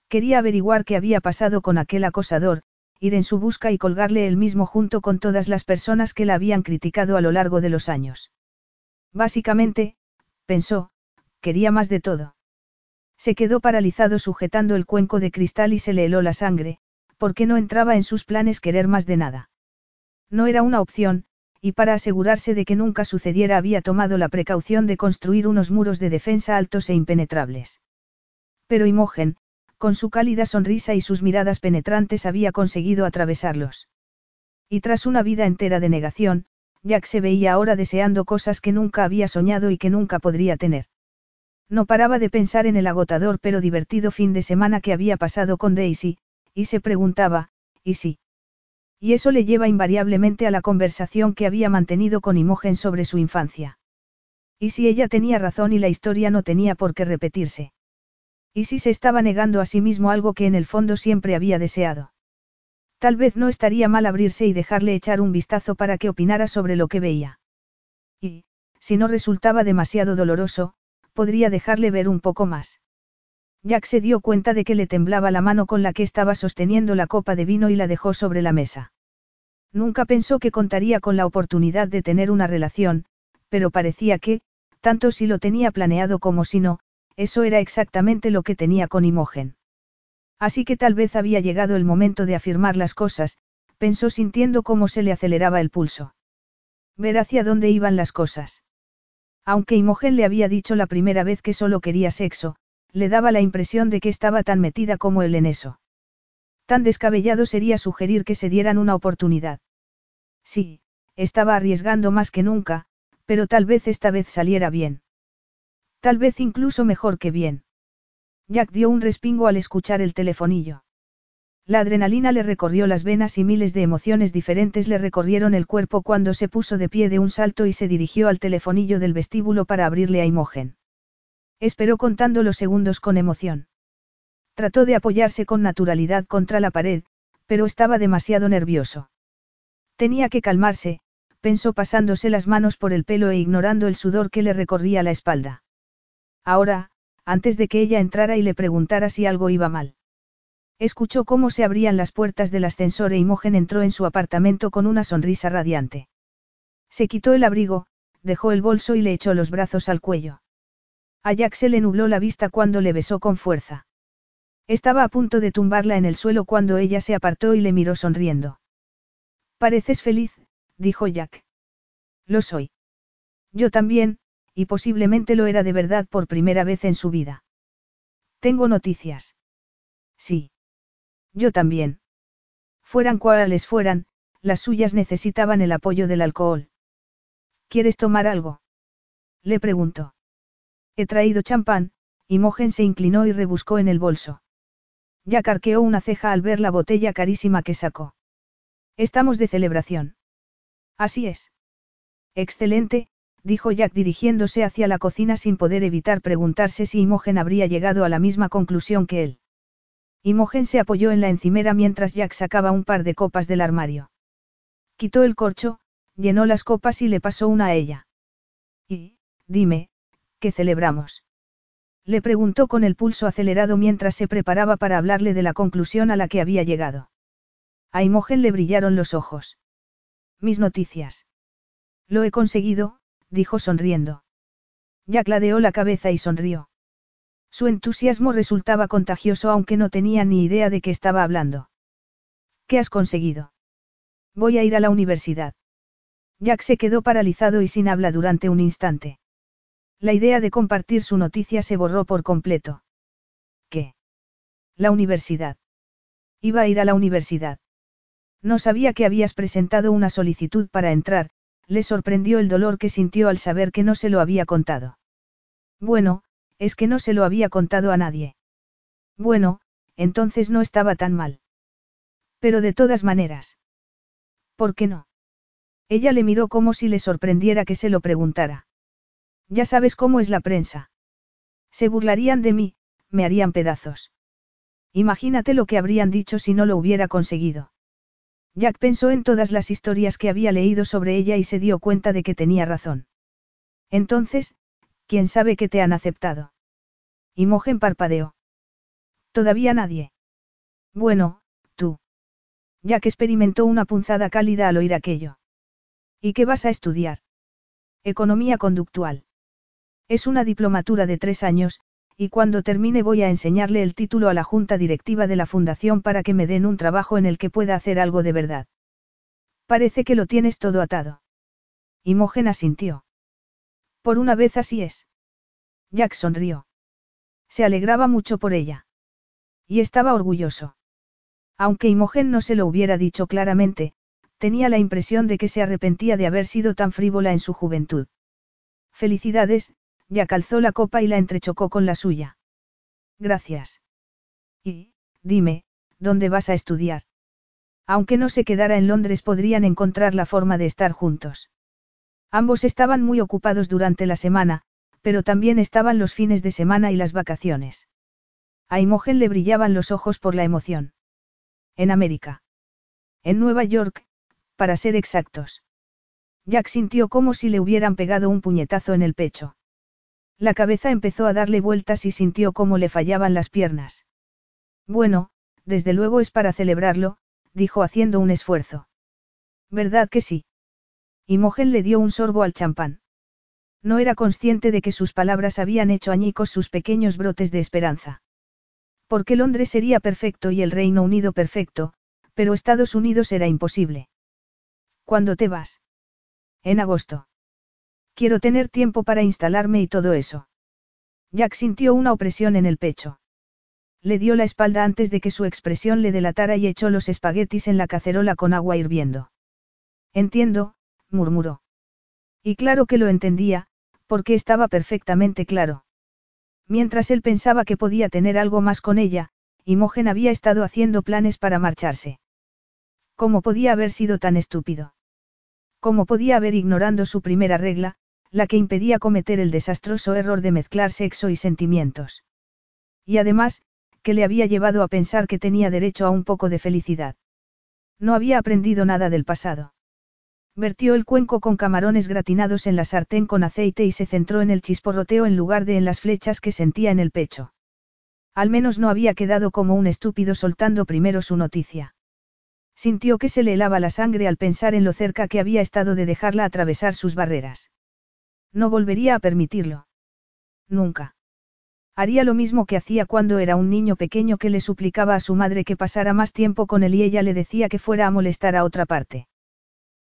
Quería averiguar qué había pasado con aquel acosador, ir en su busca y colgarle él mismo junto con todas las personas que la habían criticado a lo largo de los años. Básicamente, pensó, quería más de todo. Se quedó paralizado sujetando el cuenco de cristal y se le heló la sangre, porque no entraba en sus planes querer más de nada. No era una opción, y para asegurarse de que nunca sucediera había tomado la precaución de construir unos muros de defensa altos e impenetrables. Pero Imogen, con su cálida sonrisa y sus miradas penetrantes había conseguido atravesarlos. Y tras una vida entera de negación, Jack se veía ahora deseando cosas que nunca había soñado y que nunca podría tener. No paraba de pensar en el agotador pero divertido fin de semana que había pasado con Daisy, y se preguntaba, ¿y sí? Y eso le lleva invariablemente a la conversación que había mantenido con Imogen sobre su infancia. ¿Y si ella tenía razón y la historia no tenía por qué repetirse? ¿Y si se estaba negando a sí mismo algo que en el fondo siempre había deseado? Tal vez no estaría mal abrirse y dejarle echar un vistazo para que opinara sobre lo que veía. Y, si no resultaba demasiado doloroso, podría dejarle ver un poco más. Jack se dio cuenta de que le temblaba la mano con la que estaba sosteniendo la copa de vino y la dejó sobre la mesa. Nunca pensó que contaría con la oportunidad de tener una relación, pero parecía que, tanto si lo tenía planeado como si no, eso era exactamente lo que tenía con Imogen. Así que tal vez había llegado el momento de afirmar las cosas, pensó sintiendo cómo se le aceleraba el pulso. Ver hacia dónde iban las cosas. Aunque Imogen le había dicho la primera vez que solo quería sexo, le daba la impresión de que estaba tan metida como él en eso. Tan descabellado sería sugerir que se dieran una oportunidad. Sí, estaba arriesgando más que nunca, pero tal vez esta vez saliera bien. Tal vez incluso mejor que bien. Jack dio un respingo al escuchar el telefonillo. La adrenalina le recorrió las venas y miles de emociones diferentes le recorrieron el cuerpo cuando se puso de pie de un salto y se dirigió al telefonillo del vestíbulo para abrirle a Imogen. Esperó contando los segundos con emoción. Trató de apoyarse con naturalidad contra la pared, pero estaba demasiado nervioso. Tenía que calmarse, pensó pasándose las manos por el pelo e ignorando el sudor que le recorría la espalda. Ahora, antes de que ella entrara y le preguntara si algo iba mal. Escuchó cómo se abrían las puertas del ascensor e Imogen entró en su apartamento con una sonrisa radiante. Se quitó el abrigo, dejó el bolso y le echó los brazos al cuello. A Jack se le nubló la vista cuando le besó con fuerza. Estaba a punto de tumbarla en el suelo cuando ella se apartó y le miró sonriendo. Pareces feliz, dijo Jack. Lo soy. Yo también, y posiblemente lo era de verdad por primera vez en su vida. Tengo noticias. Sí. Yo también. Fueran cuales fueran, las suyas necesitaban el apoyo del alcohol. ¿Quieres tomar algo? Le preguntó. He traído champán, y Mogen se inclinó y rebuscó en el bolso. Ya carqueó una ceja al ver la botella carísima que sacó. Estamos de celebración. Así es. Excelente, dijo Jack dirigiéndose hacia la cocina sin poder evitar preguntarse si Imogen habría llegado a la misma conclusión que él. Imogen se apoyó en la encimera mientras Jack sacaba un par de copas del armario. Quitó el corcho, llenó las copas y le pasó una a ella. Y, dime, ¿qué celebramos? Le preguntó con el pulso acelerado mientras se preparaba para hablarle de la conclusión a la que había llegado. A Imogen le brillaron los ojos. Mis noticias. Lo he conseguido, dijo sonriendo. Jack ladeó la cabeza y sonrió. Su entusiasmo resultaba contagioso aunque no tenía ni idea de qué estaba hablando. ¿Qué has conseguido? Voy a ir a la universidad. Jack se quedó paralizado y sin habla durante un instante. La idea de compartir su noticia se borró por completo. ¿Qué? La universidad. Iba a ir a la universidad. No sabía que habías presentado una solicitud para entrar, le sorprendió el dolor que sintió al saber que no se lo había contado. Bueno, es que no se lo había contado a nadie. Bueno, entonces no estaba tan mal. Pero de todas maneras. ¿Por qué no? Ella le miró como si le sorprendiera que se lo preguntara. Ya sabes cómo es la prensa. Se burlarían de mí, me harían pedazos. Imagínate lo que habrían dicho si no lo hubiera conseguido. Jack pensó en todas las historias que había leído sobre ella y se dio cuenta de que tenía razón. Entonces, ¿quién sabe que te han aceptado? Imogen parpadeó. Todavía nadie. Bueno, tú. Jack experimentó una punzada cálida al oír aquello. ¿Y qué vas a estudiar? Economía conductual. Es una diplomatura de tres años, y cuando termine voy a enseñarle el título a la junta directiva de la fundación para que me den un trabajo en el que pueda hacer algo de verdad. Parece que lo tienes todo atado. Imogen asintió. Por una vez así es. Jack sonrió. Se alegraba mucho por ella. Y estaba orgulloso. Aunque Imogen no se lo hubiera dicho claramente, tenía la impresión de que se arrepentía de haber sido tan frívola en su juventud. Felicidades, ya calzó la copa y la entrechocó con la suya. Gracias. Y, dime, ¿dónde vas a estudiar? Aunque no se quedara en Londres podrían encontrar la forma de estar juntos. Ambos estaban muy ocupados durante la semana, pero también estaban los fines de semana y las vacaciones. A Imogen le brillaban los ojos por la emoción. En América. En Nueva York, para ser exactos. Jack sintió como si le hubieran pegado un puñetazo en el pecho. La cabeza empezó a darle vueltas y sintió cómo le fallaban las piernas. Bueno, desde luego es para celebrarlo, dijo haciendo un esfuerzo. ¿Verdad que sí? Imogen le dio un sorbo al champán. No era consciente de que sus palabras habían hecho añicos sus pequeños brotes de esperanza. Porque Londres sería perfecto y el Reino Unido perfecto, pero Estados Unidos era imposible. ¿Cuándo te vas? En agosto. Quiero tener tiempo para instalarme y todo eso. Jack sintió una opresión en el pecho. Le dio la espalda antes de que su expresión le delatara y echó los espaguetis en la cacerola con agua hirviendo. Entiendo, murmuró. Y claro que lo entendía, porque estaba perfectamente claro. Mientras él pensaba que podía tener algo más con ella, Imogen había estado haciendo planes para marcharse. ¿Cómo podía haber sido tan estúpido? ¿Cómo podía haber ignorando su primera regla, la que impedía cometer el desastroso error de mezclar sexo y sentimientos. Y además, que le había llevado a pensar que tenía derecho a un poco de felicidad. No había aprendido nada del pasado. Vertió el cuenco con camarones gratinados en la sartén con aceite y se centró en el chisporroteo en lugar de en las flechas que sentía en el pecho. Al menos no había quedado como un estúpido soltando primero su noticia. Sintió que se le helaba la sangre al pensar en lo cerca que había estado de dejarla atravesar sus barreras. No volvería a permitirlo. Nunca. Haría lo mismo que hacía cuando era un niño pequeño que le suplicaba a su madre que pasara más tiempo con él y ella le decía que fuera a molestar a otra parte.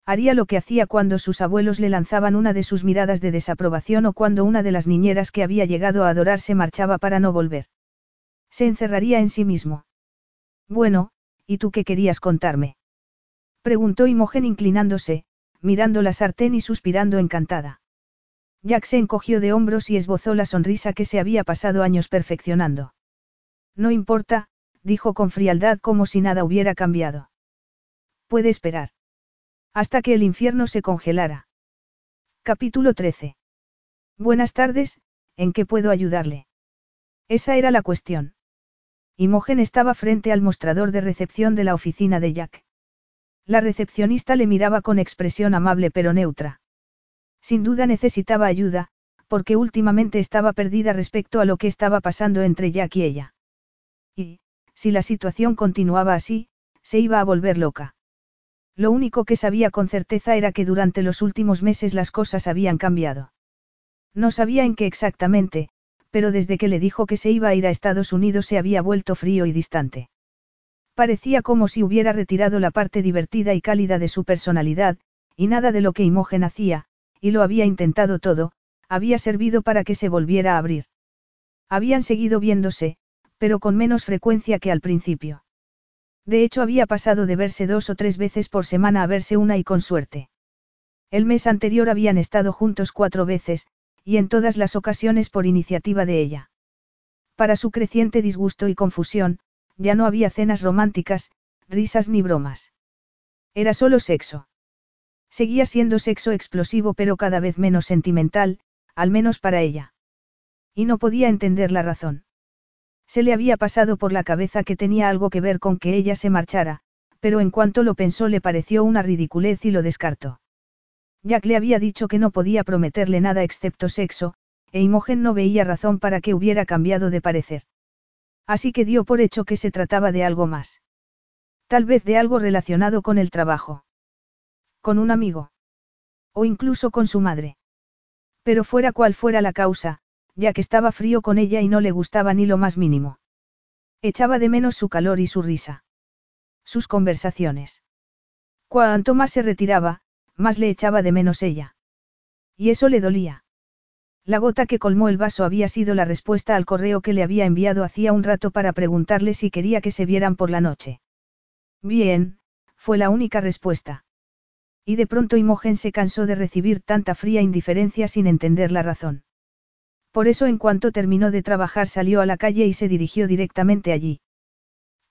Haría lo que hacía cuando sus abuelos le lanzaban una de sus miradas de desaprobación o cuando una de las niñeras que había llegado a adorar se marchaba para no volver. Se encerraría en sí mismo. Bueno, ¿y tú qué querías contarme? Preguntó Imogen inclinándose, mirando la sartén y suspirando encantada. Jack se encogió de hombros y esbozó la sonrisa que se había pasado años perfeccionando. No importa, dijo con frialdad como si nada hubiera cambiado. Puede esperar. Hasta que el infierno se congelara. Capítulo 13. Buenas tardes, ¿en qué puedo ayudarle? Esa era la cuestión. Imogen estaba frente al mostrador de recepción de la oficina de Jack. La recepcionista le miraba con expresión amable pero neutra. Sin duda necesitaba ayuda, porque últimamente estaba perdida respecto a lo que estaba pasando entre Jack y ella. Y, si la situación continuaba así, se iba a volver loca. Lo único que sabía con certeza era que durante los últimos meses las cosas habían cambiado. No sabía en qué exactamente, pero desde que le dijo que se iba a ir a Estados Unidos se había vuelto frío y distante. Parecía como si hubiera retirado la parte divertida y cálida de su personalidad, y nada de lo que Imogen hacía, y lo había intentado todo, había servido para que se volviera a abrir. Habían seguido viéndose, pero con menos frecuencia que al principio. De hecho había pasado de verse dos o tres veces por semana a verse una y con suerte. El mes anterior habían estado juntos cuatro veces, y en todas las ocasiones por iniciativa de ella. Para su creciente disgusto y confusión, ya no había cenas románticas, risas ni bromas. Era solo sexo. Seguía siendo sexo explosivo pero cada vez menos sentimental, al menos para ella. Y no podía entender la razón. Se le había pasado por la cabeza que tenía algo que ver con que ella se marchara, pero en cuanto lo pensó le pareció una ridiculez y lo descartó. Jack le había dicho que no podía prometerle nada excepto sexo, e Imogen no veía razón para que hubiera cambiado de parecer. Así que dio por hecho que se trataba de algo más. Tal vez de algo relacionado con el trabajo. Con un amigo. O incluso con su madre. Pero fuera cual fuera la causa, ya que estaba frío con ella y no le gustaba ni lo más mínimo. Echaba de menos su calor y su risa. Sus conversaciones. Cuanto más se retiraba, más le echaba de menos ella. Y eso le dolía. La gota que colmó el vaso había sido la respuesta al correo que le había enviado hacía un rato para preguntarle si quería que se vieran por la noche. Bien, fue la única respuesta. Y de pronto Imogen se cansó de recibir tanta fría indiferencia sin entender la razón. Por eso en cuanto terminó de trabajar salió a la calle y se dirigió directamente allí.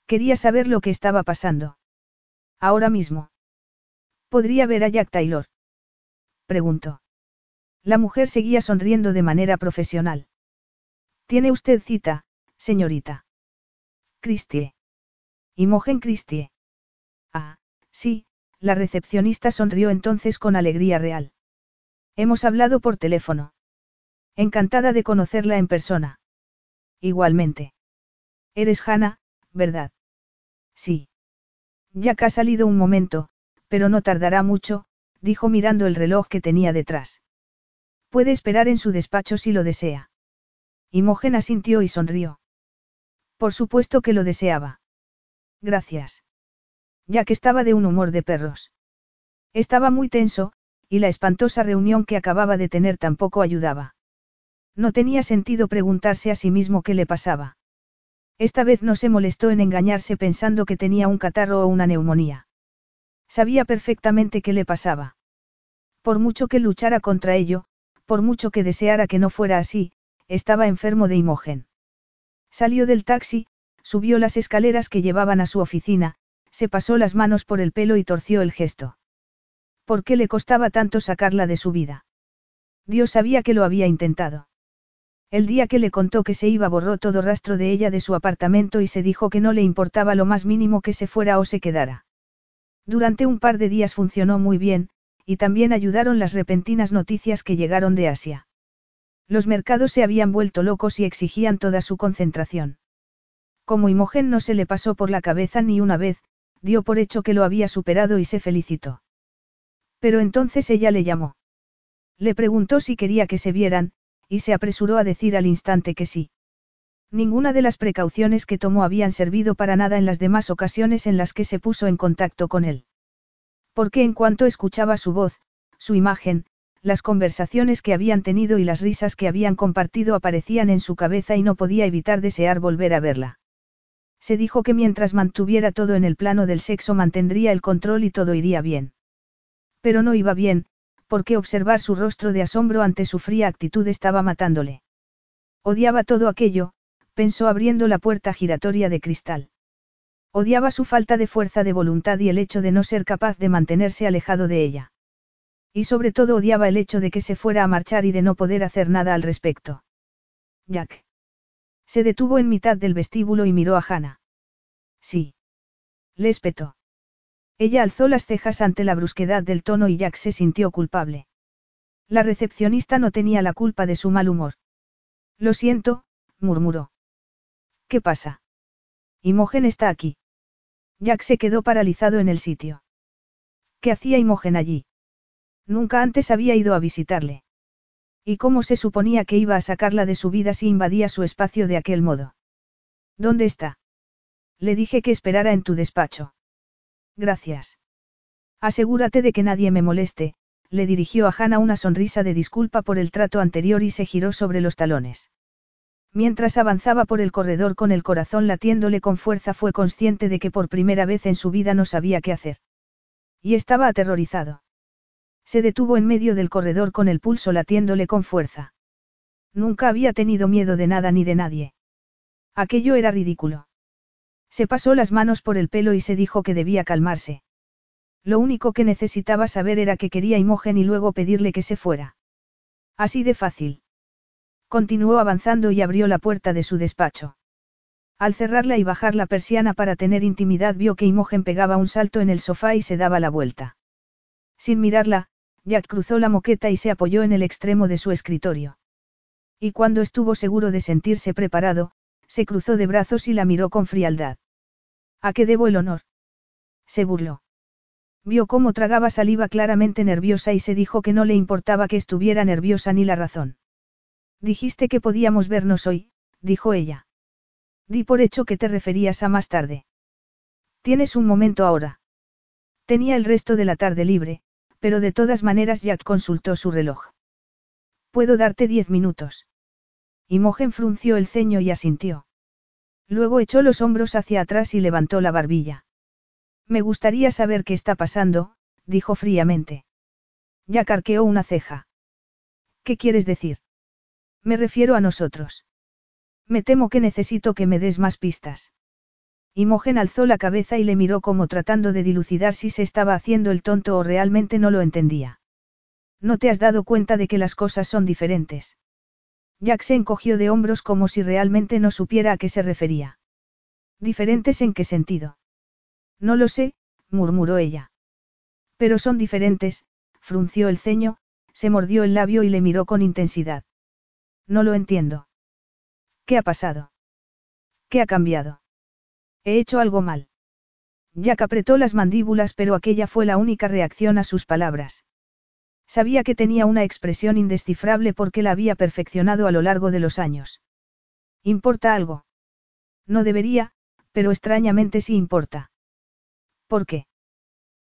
Quería saber lo que estaba pasando. Ahora mismo. ¿Podría ver a Jack Taylor? Preguntó. La mujer seguía sonriendo de manera profesional. ¿Tiene usted cita, señorita? Christie. Imogen Christie. Ah, sí, la recepcionista sonrió entonces con alegría real. Hemos hablado por teléfono. Encantada de conocerla en persona. Igualmente. Eres Hannah, ¿verdad? Sí. Jack ha salido un momento, pero no tardará mucho, dijo mirando el reloj que tenía detrás. Puede esperar en su despacho si lo desea. Imogen asintió y sonrió. Por supuesto que lo deseaba. Gracias. Jack estaba de un humor de perros. Estaba muy tenso, y la espantosa reunión que acababa de tener tampoco ayudaba. No tenía sentido preguntarse a sí mismo qué le pasaba. Esta vez no se molestó en engañarse pensando que tenía un catarro o una neumonía. Sabía perfectamente qué le pasaba. Por mucho que luchara contra ello, por mucho que deseara que no fuera así, estaba enfermo de Imogen. Salió del taxi, subió las escaleras que llevaban a su oficina, se pasó las manos por el pelo y torció el gesto. ¿Por qué le costaba tanto sacarla de su vida? Dios sabía que lo había intentado. El día que le contó que se iba borró todo rastro de ella de su apartamento y se dijo que no le importaba lo más mínimo que se fuera o se quedara. Durante un par de días funcionó muy bien, y también ayudaron las repentinas noticias que llegaron de Asia. Los mercados se habían vuelto locos y exigían toda su concentración. Como Imogen no se le pasó por la cabeza ni una vez, dio por hecho que lo había superado y se felicitó. Pero entonces ella le llamó. Le preguntó si quería que se vieran, y se apresuró a decir al instante que sí. Ninguna de las precauciones que tomó habían servido para nada en las demás ocasiones en las que se puso en contacto con él. Porque en cuanto escuchaba su voz, su imagen, las conversaciones que habían tenido y las risas que habían compartido aparecían en su cabeza y no podía evitar desear volver a verla. Se dijo que mientras mantuviera todo en el plano del sexo mantendría el control y todo iría bien. Pero no iba bien, porque observar su rostro de asombro ante su fría actitud estaba matándole. Odiaba todo aquello, pensó abriendo la puerta giratoria de cristal. Odiaba su falta de fuerza de voluntad y el hecho de no ser capaz de mantenerse alejado de ella. Y sobre todo odiaba el hecho de que se fuera a marchar y de no poder hacer nada al respecto. Jack. Se detuvo en mitad del vestíbulo y miró a Hannah. Sí. Le espetó. Ella alzó las cejas ante la brusquedad del tono y Jack se sintió culpable. La recepcionista no tenía la culpa de su mal humor. Lo siento, murmuró. ¿Qué pasa? Imogen está aquí. Jack se quedó paralizado en el sitio. ¿Qué hacía Imogen allí? Nunca antes había ido a visitarle. ¿Y cómo se suponía que iba a sacarla de su vida si invadía su espacio de aquel modo? ¿Dónde está? Le dije que esperara en tu despacho. Gracias. Asegúrate de que nadie me moleste, le dirigió a Hannah una sonrisa de disculpa por el trato anterior y se giró sobre los talones. Mientras avanzaba por el corredor con el corazón latiéndole con fuerza fue consciente de que por primera vez en su vida no sabía qué hacer. Y estaba aterrorizado. Se detuvo en medio del corredor con el pulso latiéndole con fuerza. Nunca había tenido miedo de nada ni de nadie. Aquello era ridículo. Se pasó las manos por el pelo y se dijo que debía calmarse. Lo único que necesitaba saber era que quería Imogen y luego pedirle que se fuera. Así de fácil. Continuó avanzando y abrió la puerta de su despacho. Al cerrarla y bajar la persiana para tener intimidad vio que Imogen pegaba un salto en el sofá y se daba la vuelta. Sin mirarla, Jack cruzó la moqueta y se apoyó en el extremo de su escritorio. Y cuando estuvo seguro de sentirse preparado, se cruzó de brazos y la miró con frialdad. ¿A qué debo el honor? Se burló. Vio cómo tragaba saliva claramente nerviosa y se dijo que no le importaba que estuviera nerviosa ni la razón. Dijiste que podíamos vernos hoy, dijo ella. Di por hecho que te referías a más tarde. Tienes un momento ahora. Tenía el resto de la tarde libre, pero de todas maneras Jack consultó su reloj. Puedo darte diez minutos. Imogen frunció el ceño y asintió. Luego echó los hombros hacia atrás y levantó la barbilla. Me gustaría saber qué está pasando, dijo fríamente. Jack arqueó una ceja. ¿Qué quieres decir? Me refiero a nosotros. Me temo que necesito que me des más pistas. Imogen alzó la cabeza y le miró como tratando de dilucidar si se estaba haciendo el tonto o realmente no lo entendía. ¿No te has dado cuenta de que las cosas son diferentes? Jack se encogió de hombros como si realmente no supiera a qué se refería. ¿Diferentes en qué sentido? No lo sé, murmuró ella. Pero son diferentes, frunció el ceño, se mordió el labio y le miró con intensidad. No lo entiendo. ¿Qué ha pasado? ¿Qué ha cambiado? He hecho algo mal. Jack apretó las mandíbulas pero aquella fue la única reacción a sus palabras. Sabía que tenía una expresión indescifrable porque la había perfeccionado a lo largo de los años. ¿Importa algo? No debería, pero extrañamente sí importa. ¿Por qué?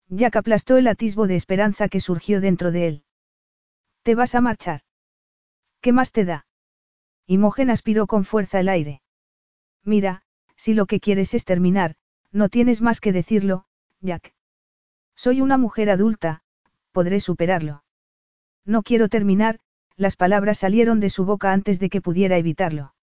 Jack aplastó el atisbo de esperanza que surgió dentro de él. ¿Te vas a marchar? ¿Qué más te da? Imogen aspiró con fuerza el aire. Mira, si lo que quieres es terminar, no tienes más que decirlo, Jack. Soy una mujer adulta, podré superarlo. No quiero terminar, las palabras salieron de su boca antes de que pudiera evitarlo.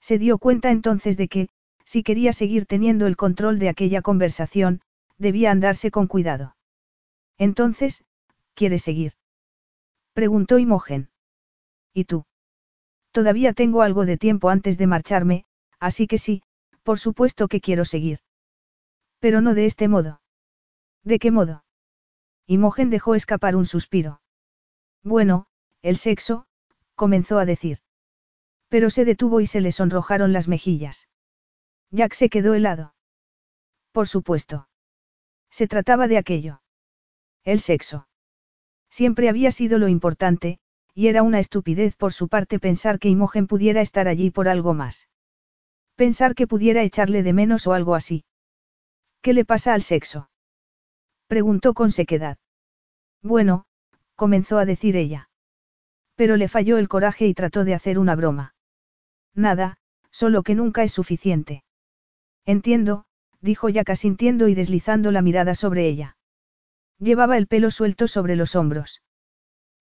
Se dio cuenta entonces de que, si quería seguir teniendo el control de aquella conversación, debía andarse con cuidado. Entonces, ¿quieres seguir? Preguntó Imogen. ¿Y tú? Todavía tengo algo de tiempo antes de marcharme, así que sí, por supuesto que quiero seguir. Pero no de este modo. ¿De qué modo? Imogen dejó escapar un suspiro. Bueno, el sexo, comenzó a decir. Pero se detuvo y se le sonrojaron las mejillas. Jack se quedó helado. Por supuesto. Se trataba de aquello. El sexo. Siempre había sido lo importante, y era una estupidez por su parte pensar que Imogen pudiera estar allí por algo más. Pensar que pudiera echarle de menos o algo así. ¿Qué le pasa al sexo? Preguntó con sequedad. Bueno, comenzó a decir ella. Pero le falló el coraje y trató de hacer una broma. Nada, solo que nunca es suficiente. Entiendo, dijo Jack asintiendo y deslizando la mirada sobre ella. Llevaba el pelo suelto sobre los hombros.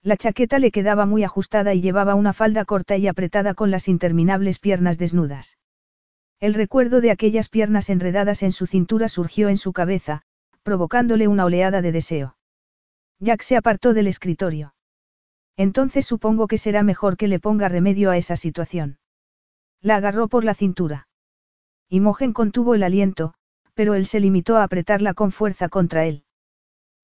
La chaqueta le quedaba muy ajustada y llevaba una falda corta y apretada con las interminables piernas desnudas. El recuerdo de aquellas piernas enredadas en su cintura surgió en su cabeza, provocándole una oleada de deseo. Jack se apartó del escritorio. Entonces supongo que será mejor que le ponga remedio a esa situación. La agarró por la cintura. Imogen contuvo el aliento, pero él se limitó a apretarla con fuerza contra él.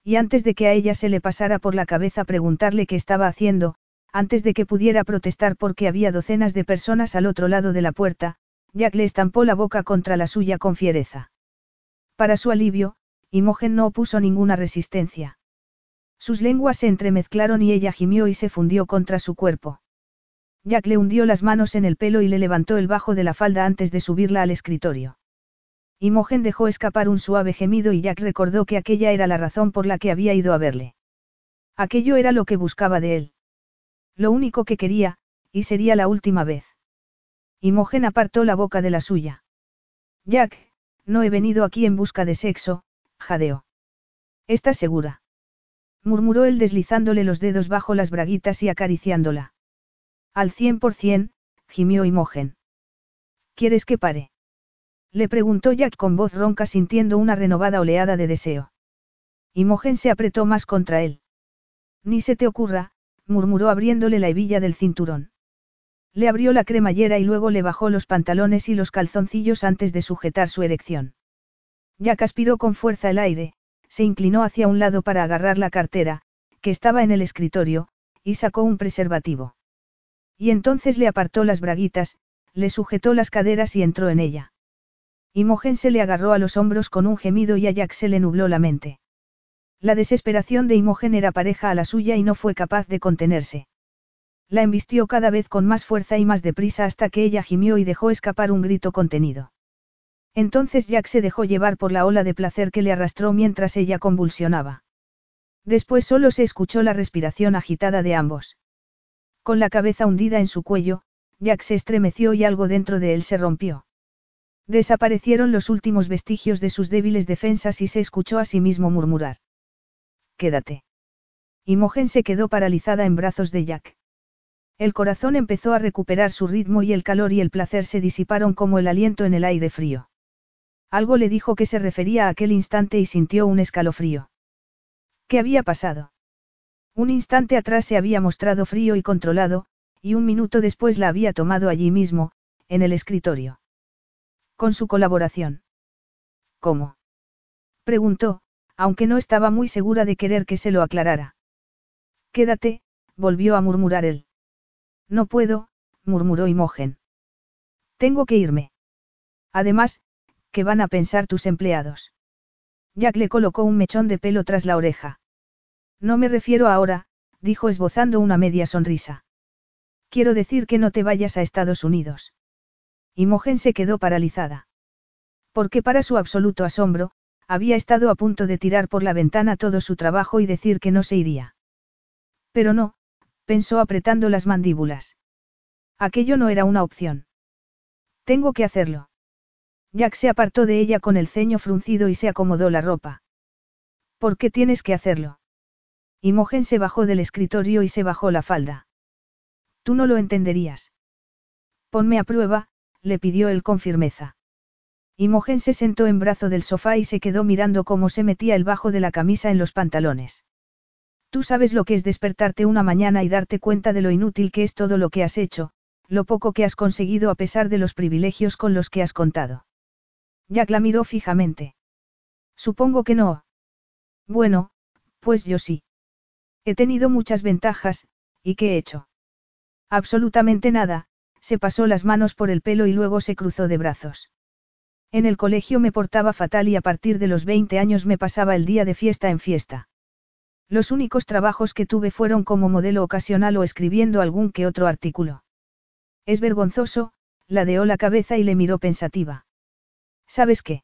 Y antes de que a ella se le pasara por la cabeza preguntarle qué estaba haciendo, antes de que pudiera protestar porque había docenas de personas al otro lado de la puerta, Jack le estampó la boca contra la suya con fiereza. Para su alivio, Imogen no opuso ninguna resistencia. Sus lenguas se entremezclaron y ella gimió y se fundió contra su cuerpo. Jack le hundió las manos en el pelo y le levantó el bajo de la falda antes de subirla al escritorio. Imogen dejó escapar un suave gemido y Jack recordó que aquella era la razón por la que había ido a verle. Aquello era lo que buscaba de él. Lo único que quería, y sería la última vez. Imogen apartó la boca de la suya. Jack, no he venido aquí en busca de sexo, jadeó. ¿Estás segura? murmuró él deslizándole los dedos bajo las braguitas y acariciándola. Al cien por cien, gimió Imogen. ¿Quieres que pare? Le preguntó Jack con voz ronca sintiendo una renovada oleada de deseo. Imogen se apretó más contra él. Ni se te ocurra, murmuró abriéndole la hebilla del cinturón. Le abrió la cremallera y luego le bajó los pantalones y los calzoncillos antes de sujetar su erección. Jack aspiró con fuerza el aire, se inclinó hacia un lado para agarrar la cartera, que estaba en el escritorio, y sacó un preservativo. Y entonces le apartó las braguitas, le sujetó las caderas y entró en ella. Imogen se le agarró a los hombros con un gemido y a Jack se le nubló la mente. La desesperación de Imogen era pareja a la suya y no fue capaz de contenerse. La embistió cada vez con más fuerza y más deprisa hasta que ella gimió y dejó escapar un grito contenido. Entonces Jack se dejó llevar por la ola de placer que le arrastró mientras ella convulsionaba. Después solo se escuchó la respiración agitada de ambos. Con la cabeza hundida en su cuello, Jack se estremeció y algo dentro de él se rompió. Desaparecieron los últimos vestigios de sus débiles defensas y se escuchó a sí mismo murmurar. Quédate. Imogen se quedó paralizada en brazos de Jack. El corazón empezó a recuperar su ritmo y el calor y el placer se disiparon como el aliento en el aire frío. Algo le dijo que se refería a aquel instante y sintió un escalofrío. ¿Qué había pasado? Un instante atrás se había mostrado frío y controlado, y un minuto después la había tomado allí mismo, en el escritorio. Con su colaboración. ¿Cómo? Preguntó, aunque no estaba muy segura de querer que se lo aclarara. Quédate, volvió a murmurar él. No puedo, murmuró Imogen. Tengo que irme. Además, ¿qué van a pensar tus empleados? Jack le colocó un mechón de pelo tras la oreja. No me refiero ahora, dijo esbozando una media sonrisa. Quiero decir que no te vayas a Estados Unidos. Imogen se quedó paralizada. Porque para su absoluto asombro, había estado a punto de tirar por la ventana todo su trabajo y decir que no se iría. Pero no, pensó apretando las mandíbulas. Aquello no era una opción. Tengo que hacerlo. Jack se apartó de ella con el ceño fruncido y se acomodó la ropa. ¿Por qué tienes que hacerlo? Imogen se bajó del escritorio y se bajó la falda. Tú no lo entenderías. Ponme a prueba, le pidió él con firmeza. Imogen se sentó en brazo del sofá y se quedó mirando cómo se metía el bajo de la camisa en los pantalones. Tú sabes lo que es despertarte una mañana y darte cuenta de lo inútil que es todo lo que has hecho, lo poco que has conseguido a pesar de los privilegios con los que has contado. Jack la miró fijamente. Supongo que no. Bueno, Pues yo sí. He tenido muchas ventajas, ¿y qué he hecho? Absolutamente nada, se pasó las manos por el pelo y luego se cruzó de brazos. En el colegio me portaba fatal y a partir de los 20 años me pasaba el día de fiesta en fiesta. Los únicos trabajos que tuve fueron como modelo ocasional o escribiendo algún que otro artículo. Es vergonzoso, ladeó la cabeza y le miró pensativa. ¿Sabes qué?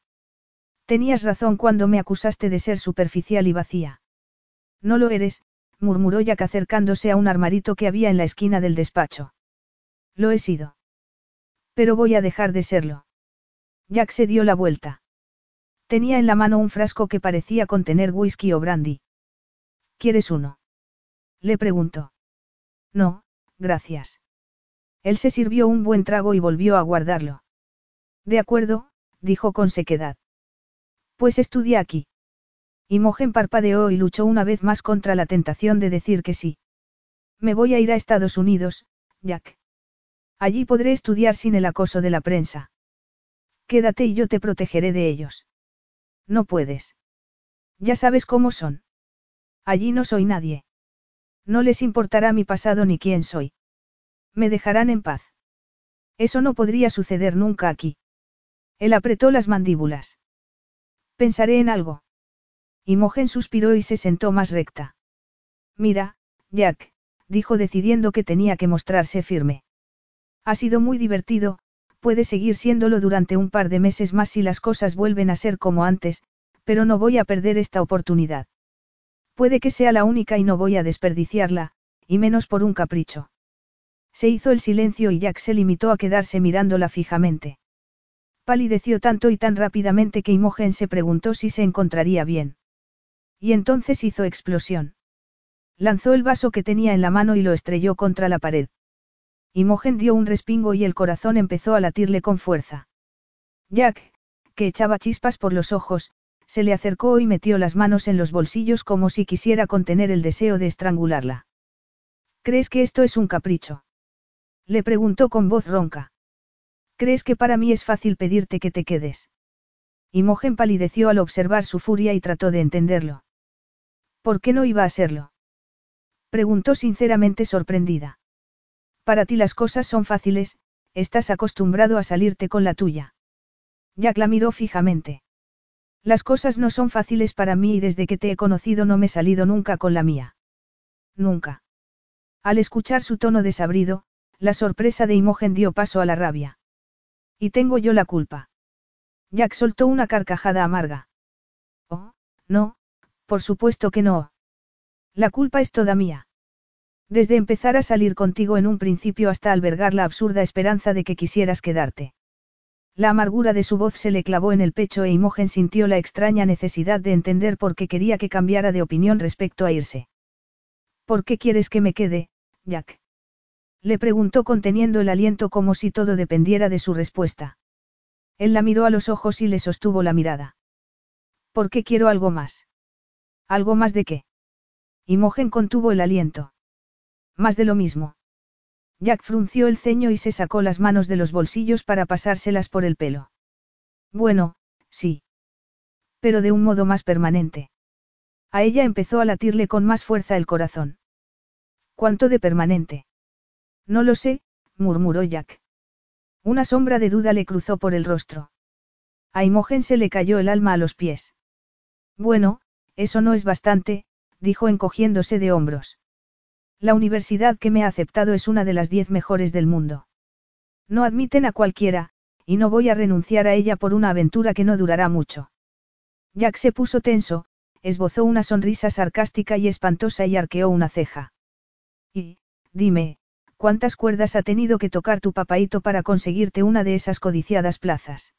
Tenías razón cuando me acusaste de ser superficial y vacía. No lo eres, murmuró Jack acercándose a un armarito que había en la esquina del despacho. Lo he sido. Pero voy a dejar de serlo. Jack se dio la vuelta. Tenía en la mano un frasco que parecía contener whisky o brandy. ¿Quieres uno? Le preguntó. No, gracias. Él se sirvió un buen trago y volvió a guardarlo. De acuerdo, dijo con sequedad. Pues estudia aquí. Imogen parpadeó y luchó una vez más contra la tentación de decir que sí. Me voy a ir a Estados Unidos, Jack. Allí podré estudiar sin el acoso de la prensa. Quédate y yo te protegeré de ellos. No puedes. Ya sabes cómo son. Allí no soy nadie. No les importará mi pasado ni quién soy. Me dejarán en paz. Eso no podría suceder nunca aquí. Él apretó las mandíbulas. Pensaré en algo. Imogen suspiró y se sentó más recta. Mira, Jack, dijo decidiendo que tenía que mostrarse firme. Ha sido muy divertido, puede seguir siéndolo durante un par de meses más si las cosas vuelven a ser como antes, pero no voy a perder esta oportunidad. Puede que sea la única y no voy a desperdiciarla, y menos por un capricho. Se hizo el silencio y Jack se limitó a quedarse mirándola fijamente. Palideció tanto y tan rápidamente que Imogen se preguntó si se encontraría bien. Y entonces hizo explosión. Lanzó el vaso que tenía en la mano y lo estrelló contra la pared. Imogen dio un respingo y el corazón empezó a latirle con fuerza. Jack, que echaba chispas por los ojos, se le acercó y metió las manos en los bolsillos como si quisiera contener el deseo de estrangularla. ¿Crees que esto es un capricho? Le preguntó con voz ronca. ¿Crees que para mí es fácil pedirte que te quedes? Imogen palideció al observar su furia y trató de entenderlo. ¿Por qué no iba a serlo? Preguntó sinceramente sorprendida. Para ti las cosas son fáciles, estás acostumbrado a salirte con la tuya. Jack la miró fijamente. Las cosas no son fáciles para mí y desde que te he conocido no me he salido nunca con la mía. Nunca. Al escuchar su tono desabrido, la sorpresa de Imogen dio paso a la rabia. Y tengo yo la culpa. Jack soltó una carcajada amarga. Oh, no, por supuesto que no. La culpa es toda mía. Desde empezar a salir contigo en un principio hasta albergar la absurda esperanza de que quisieras quedarte. La amargura de su voz se le clavó en el pecho e Imogen sintió la extraña necesidad de entender por qué quería que cambiara de opinión respecto a irse. ¿Por qué quieres que me quede, Jack? Le preguntó conteniendo el aliento como si todo dependiera de su respuesta. Él la miró a los ojos y le sostuvo la mirada. ¿Por qué quiero algo más? ¿Algo más de qué? Imogen contuvo el aliento. Más de lo mismo. Jack frunció el ceño y se sacó las manos de los bolsillos para pasárselas por el pelo. Bueno, sí. Pero de un modo más permanente. A ella empezó a latirle con más fuerza el corazón. ¿Cuánto de permanente? No lo sé, murmuró Jack. Una sombra de duda le cruzó por el rostro. A Imogen se le cayó el alma a los pies. Bueno, eso no es bastante, dijo encogiéndose de hombros. La universidad que me ha aceptado es una de las diez mejores del mundo. No admiten a cualquiera, y no voy a renunciar a ella por una aventura que no durará mucho. Jack se puso tenso, esbozó una sonrisa sarcástica y espantosa y arqueó una ceja. Y, dime, ¿cuántas cuerdas ha tenido que tocar tu papaito para conseguirte una de esas codiciadas plazas?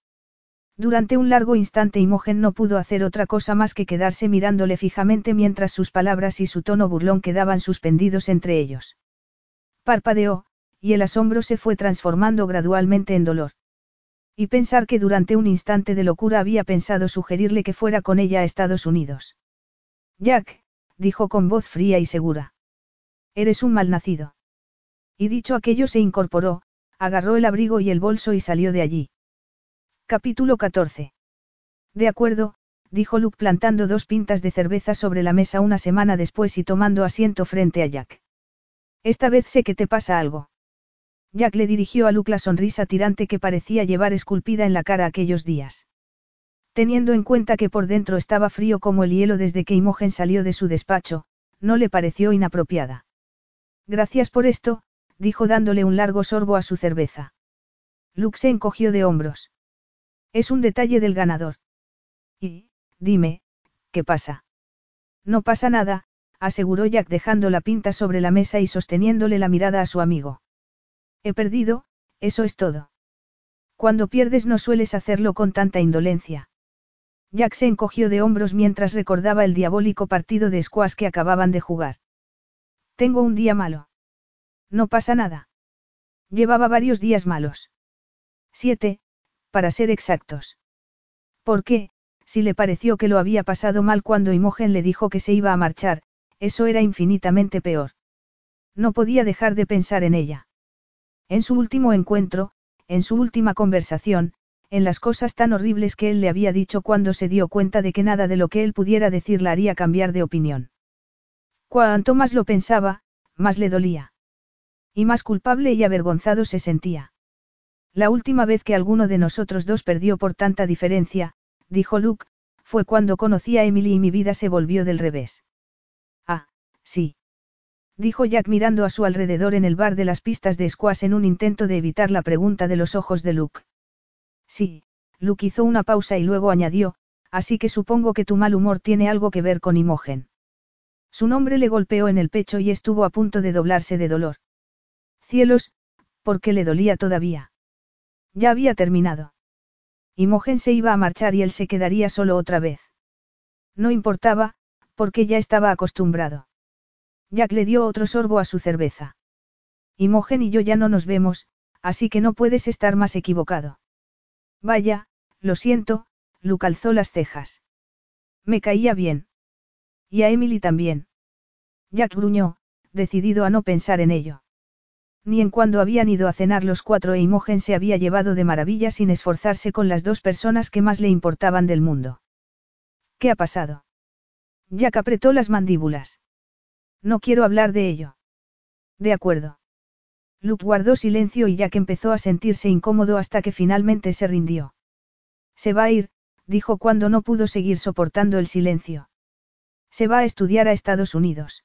Durante un largo instante Imogen no pudo hacer otra cosa más que quedarse mirándole fijamente mientras sus palabras y su tono burlón quedaban suspendidos entre ellos. Parpadeó, y el asombro se fue transformando gradualmente en dolor. Y pensar que durante un instante de locura había pensado sugerirle que fuera con ella a Estados Unidos. Jack, dijo con voz fría y segura. Eres un malnacido. Y dicho aquello se incorporó, agarró el abrigo y el bolso y salió de allí. Capítulo 14. De acuerdo, dijo Luke plantando dos pintas de cerveza sobre la mesa una semana después y tomando asiento frente a Jack. Esta vez sé que te pasa algo. Jack le dirigió a Luke la sonrisa tirante que parecía llevar esculpida en la cara aquellos días. Teniendo en cuenta que por dentro estaba frío como el hielo desde que Imogen salió de su despacho, no le pareció inapropiada. Gracias por esto, dijo dándole un largo sorbo a su cerveza. Luke se encogió de hombros. Es un detalle del ganador. Y, dime, ¿qué pasa? No pasa nada, aseguró Jack dejando la pinta sobre la mesa y sosteniéndole la mirada a su amigo. He perdido, eso es todo. Cuando pierdes no sueles hacerlo con tanta indolencia. Jack se encogió de hombros mientras recordaba el diabólico partido de squash que acababan de jugar. Tengo un día malo. No pasa nada. Llevaba varios días malos. Siete, para ser exactos. ¿Por qué? Si le pareció que lo había pasado mal cuando Imogen le dijo que se iba a marchar, eso era infinitamente peor. No podía dejar de pensar en ella. En su último encuentro, en su última conversación, en las cosas tan horribles que él le había dicho cuando se dio cuenta de que nada de lo que él pudiera decir la haría cambiar de opinión. Cuanto más lo pensaba, más le dolía. Y más culpable y avergonzado se sentía. La última vez que alguno de nosotros dos perdió por tanta diferencia, dijo Luke, fue cuando conocí a Emily y mi vida se volvió del revés. Ah, sí. Dijo Jack mirando a su alrededor en el bar de las pistas de squash en un intento de evitar la pregunta de los ojos de Luke. Sí, Luke hizo una pausa y luego añadió, así que supongo que tu mal humor tiene algo que ver con Imogen. Su nombre le golpeó en el pecho y estuvo a punto de doblarse de dolor. Cielos, ¿por qué le dolía todavía? Ya había terminado. Imogen se iba a marchar y él se quedaría solo otra vez. No importaba, porque ya estaba acostumbrado. Jack le dio otro sorbo a su cerveza. Imogen y yo ya no nos vemos, así que no puedes estar más equivocado. Vaya, lo siento, Luke alzó las cejas. Me caía bien. Y a Emily también. Jack gruñó, decidido a no pensar en ello. Ni en cuando habían ido a cenar los cuatro e Imogen se había llevado de maravilla sin esforzarse con las dos personas que más le importaban del mundo. ¿Qué ha pasado? Jack apretó las mandíbulas. No quiero hablar de ello. De acuerdo. Luke guardó silencio y Jack empezó a sentirse incómodo hasta que finalmente se rindió. Se va a ir, dijo cuando no pudo seguir soportando el silencio. Se va a estudiar a Estados Unidos.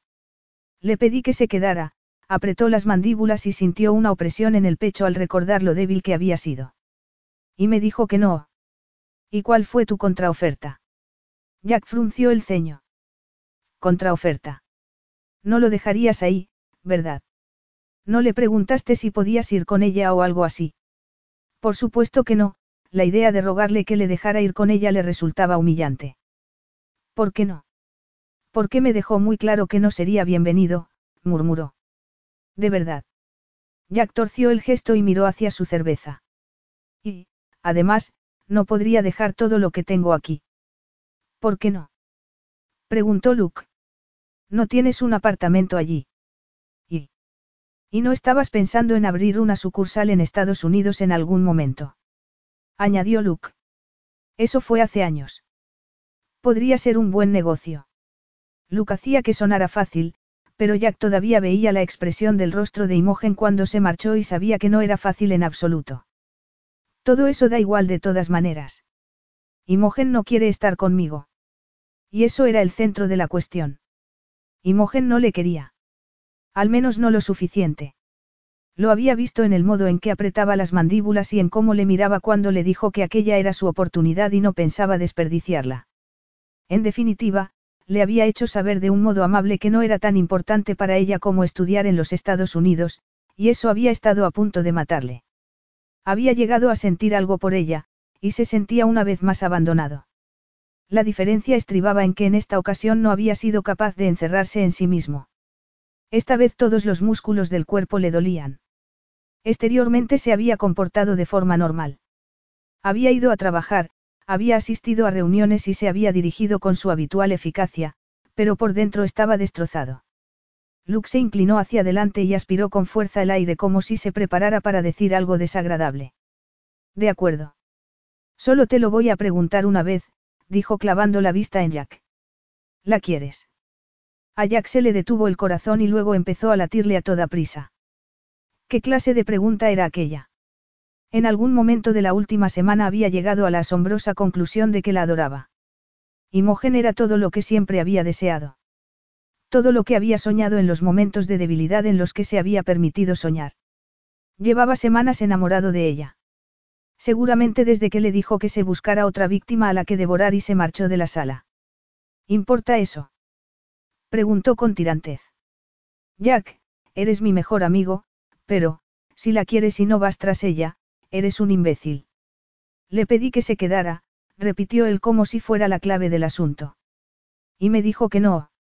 Le pedí que se quedara, apretó las mandíbulas y sintió una opresión en el pecho al recordar lo débil que había sido. Y me dijo que no. ¿Y cuál fue tu contraoferta? Jack frunció el ceño. Contraoferta. No lo dejarías ahí, ¿verdad? No le preguntaste si podías ir con ella o algo así. Por supuesto que no, la idea de rogarle que le dejara ir con ella le resultaba humillante. ¿Por qué no? Porque me dejó muy claro que no sería bienvenido, murmuró. De verdad. Jack torció el gesto y miró hacia su cerveza. Y, además, no podría dejar todo lo que tengo aquí. ¿Por qué no? Preguntó Luke. No tienes un apartamento allí. ¿Y? ¿Y no estabas pensando en abrir una sucursal en Estados Unidos en algún momento? Añadió Luke. Eso fue hace años. Podría ser un buen negocio. Luke hacía que sonara fácil, pero Jack todavía veía la expresión del rostro de Imogen cuando se marchó y sabía que no era fácil en absoluto. Todo eso da igual de todas maneras. Imogen no quiere estar conmigo. Y eso era el centro de la cuestión. Imogen no le quería. Al menos no lo suficiente. Lo había visto en el modo en que apretaba las mandíbulas y en cómo le miraba cuando le dijo que aquella era su oportunidad y no pensaba desperdiciarla. En definitiva, le había hecho saber de un modo amable que no era tan importante para ella como estudiar en los Estados Unidos, y eso había estado a punto de matarle. Había llegado a sentir algo por ella, y se sentía una vez más abandonado. La diferencia estribaba en que en esta ocasión no había sido capaz de encerrarse en sí mismo. Esta vez todos los músculos del cuerpo le dolían. Exteriormente se había comportado de forma normal. Había ido a trabajar, había asistido a reuniones y se había dirigido con su habitual eficacia, pero por dentro estaba destrozado. Luke se inclinó hacia adelante y aspiró con fuerza el aire como si se preparara para decir algo desagradable. De acuerdo. Solo te lo voy a preguntar una vez, dijo clavando la vista en Jack. ¿La quieres? A Jack se le detuvo el corazón y luego empezó a latirle a toda prisa. ¿Qué clase de pregunta era aquella? En algún momento de la última semana había llegado a la asombrosa conclusión de que la adoraba. Imogen era todo lo que siempre había deseado. Todo lo que había soñado en los momentos de debilidad en los que se había permitido soñar. Llevaba semanas enamorado de ella. Seguramente desde que le dijo que se buscara otra víctima a la que devorar y se marchó de la sala. ¿Importa eso? Preguntó con tirantez. Jack, eres mi mejor amigo, pero, si la quieres y no vas tras ella, eres un imbécil. Le pedí que se quedara, repitió él como si fuera la clave del asunto. Y me dijo que no.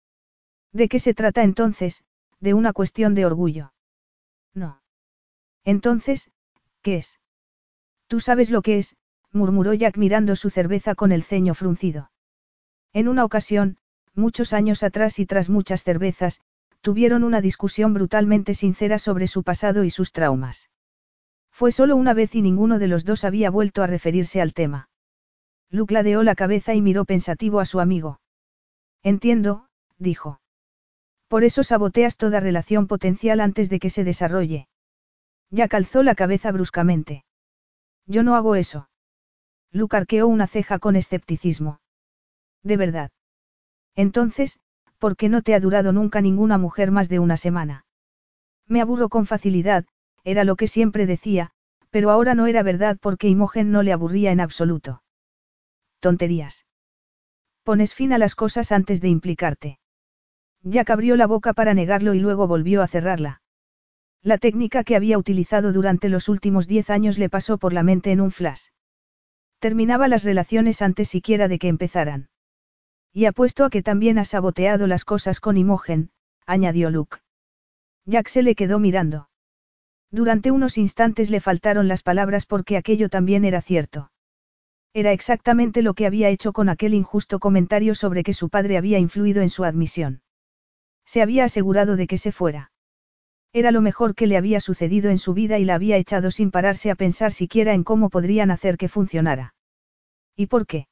¿De qué se trata entonces? De una cuestión de orgullo. No. Entonces, ¿qué es? Tú sabes lo que es, murmuró Jack mirando su cerveza con el ceño fruncido. En una ocasión, muchos años atrás y tras muchas cervezas, tuvieron una discusión brutalmente sincera sobre su pasado y sus traumas. Fue solo una vez y ninguno de los dos había vuelto a referirse al tema. Luke ladeó la cabeza y miró pensativo a su amigo. Entiendo, dijo. Por eso saboteas toda relación potencial antes de que se desarrolle. Ya calzó la cabeza bruscamente. Yo no hago eso. Luke arqueó una ceja con escepticismo. De verdad. Entonces, ¿por qué no te ha durado nunca ninguna mujer más de una semana? Me aburro con facilidad, era lo que siempre decía, pero ahora no era verdad porque Imogen no le aburría en absoluto. Tonterías. Pones fin a las cosas antes de implicarte. Jack abrió la boca para negarlo y luego volvió a cerrarla. La técnica que había utilizado durante los últimos diez años le pasó por la mente en un flash. Terminaba las relaciones antes siquiera de que empezaran. Y apuesto a que también ha saboteado las cosas con Imogen, añadió Luke. Jack se le quedó mirando. Durante unos instantes le faltaron las palabras porque aquello también era cierto. Era exactamente lo que había hecho con aquel injusto comentario sobre que su padre había influido en su admisión. Se había asegurado de que se fuera. Era lo mejor que le había sucedido en su vida y la había echado sin pararse a pensar siquiera en cómo podrían hacer que funcionara. ¿Y por qué?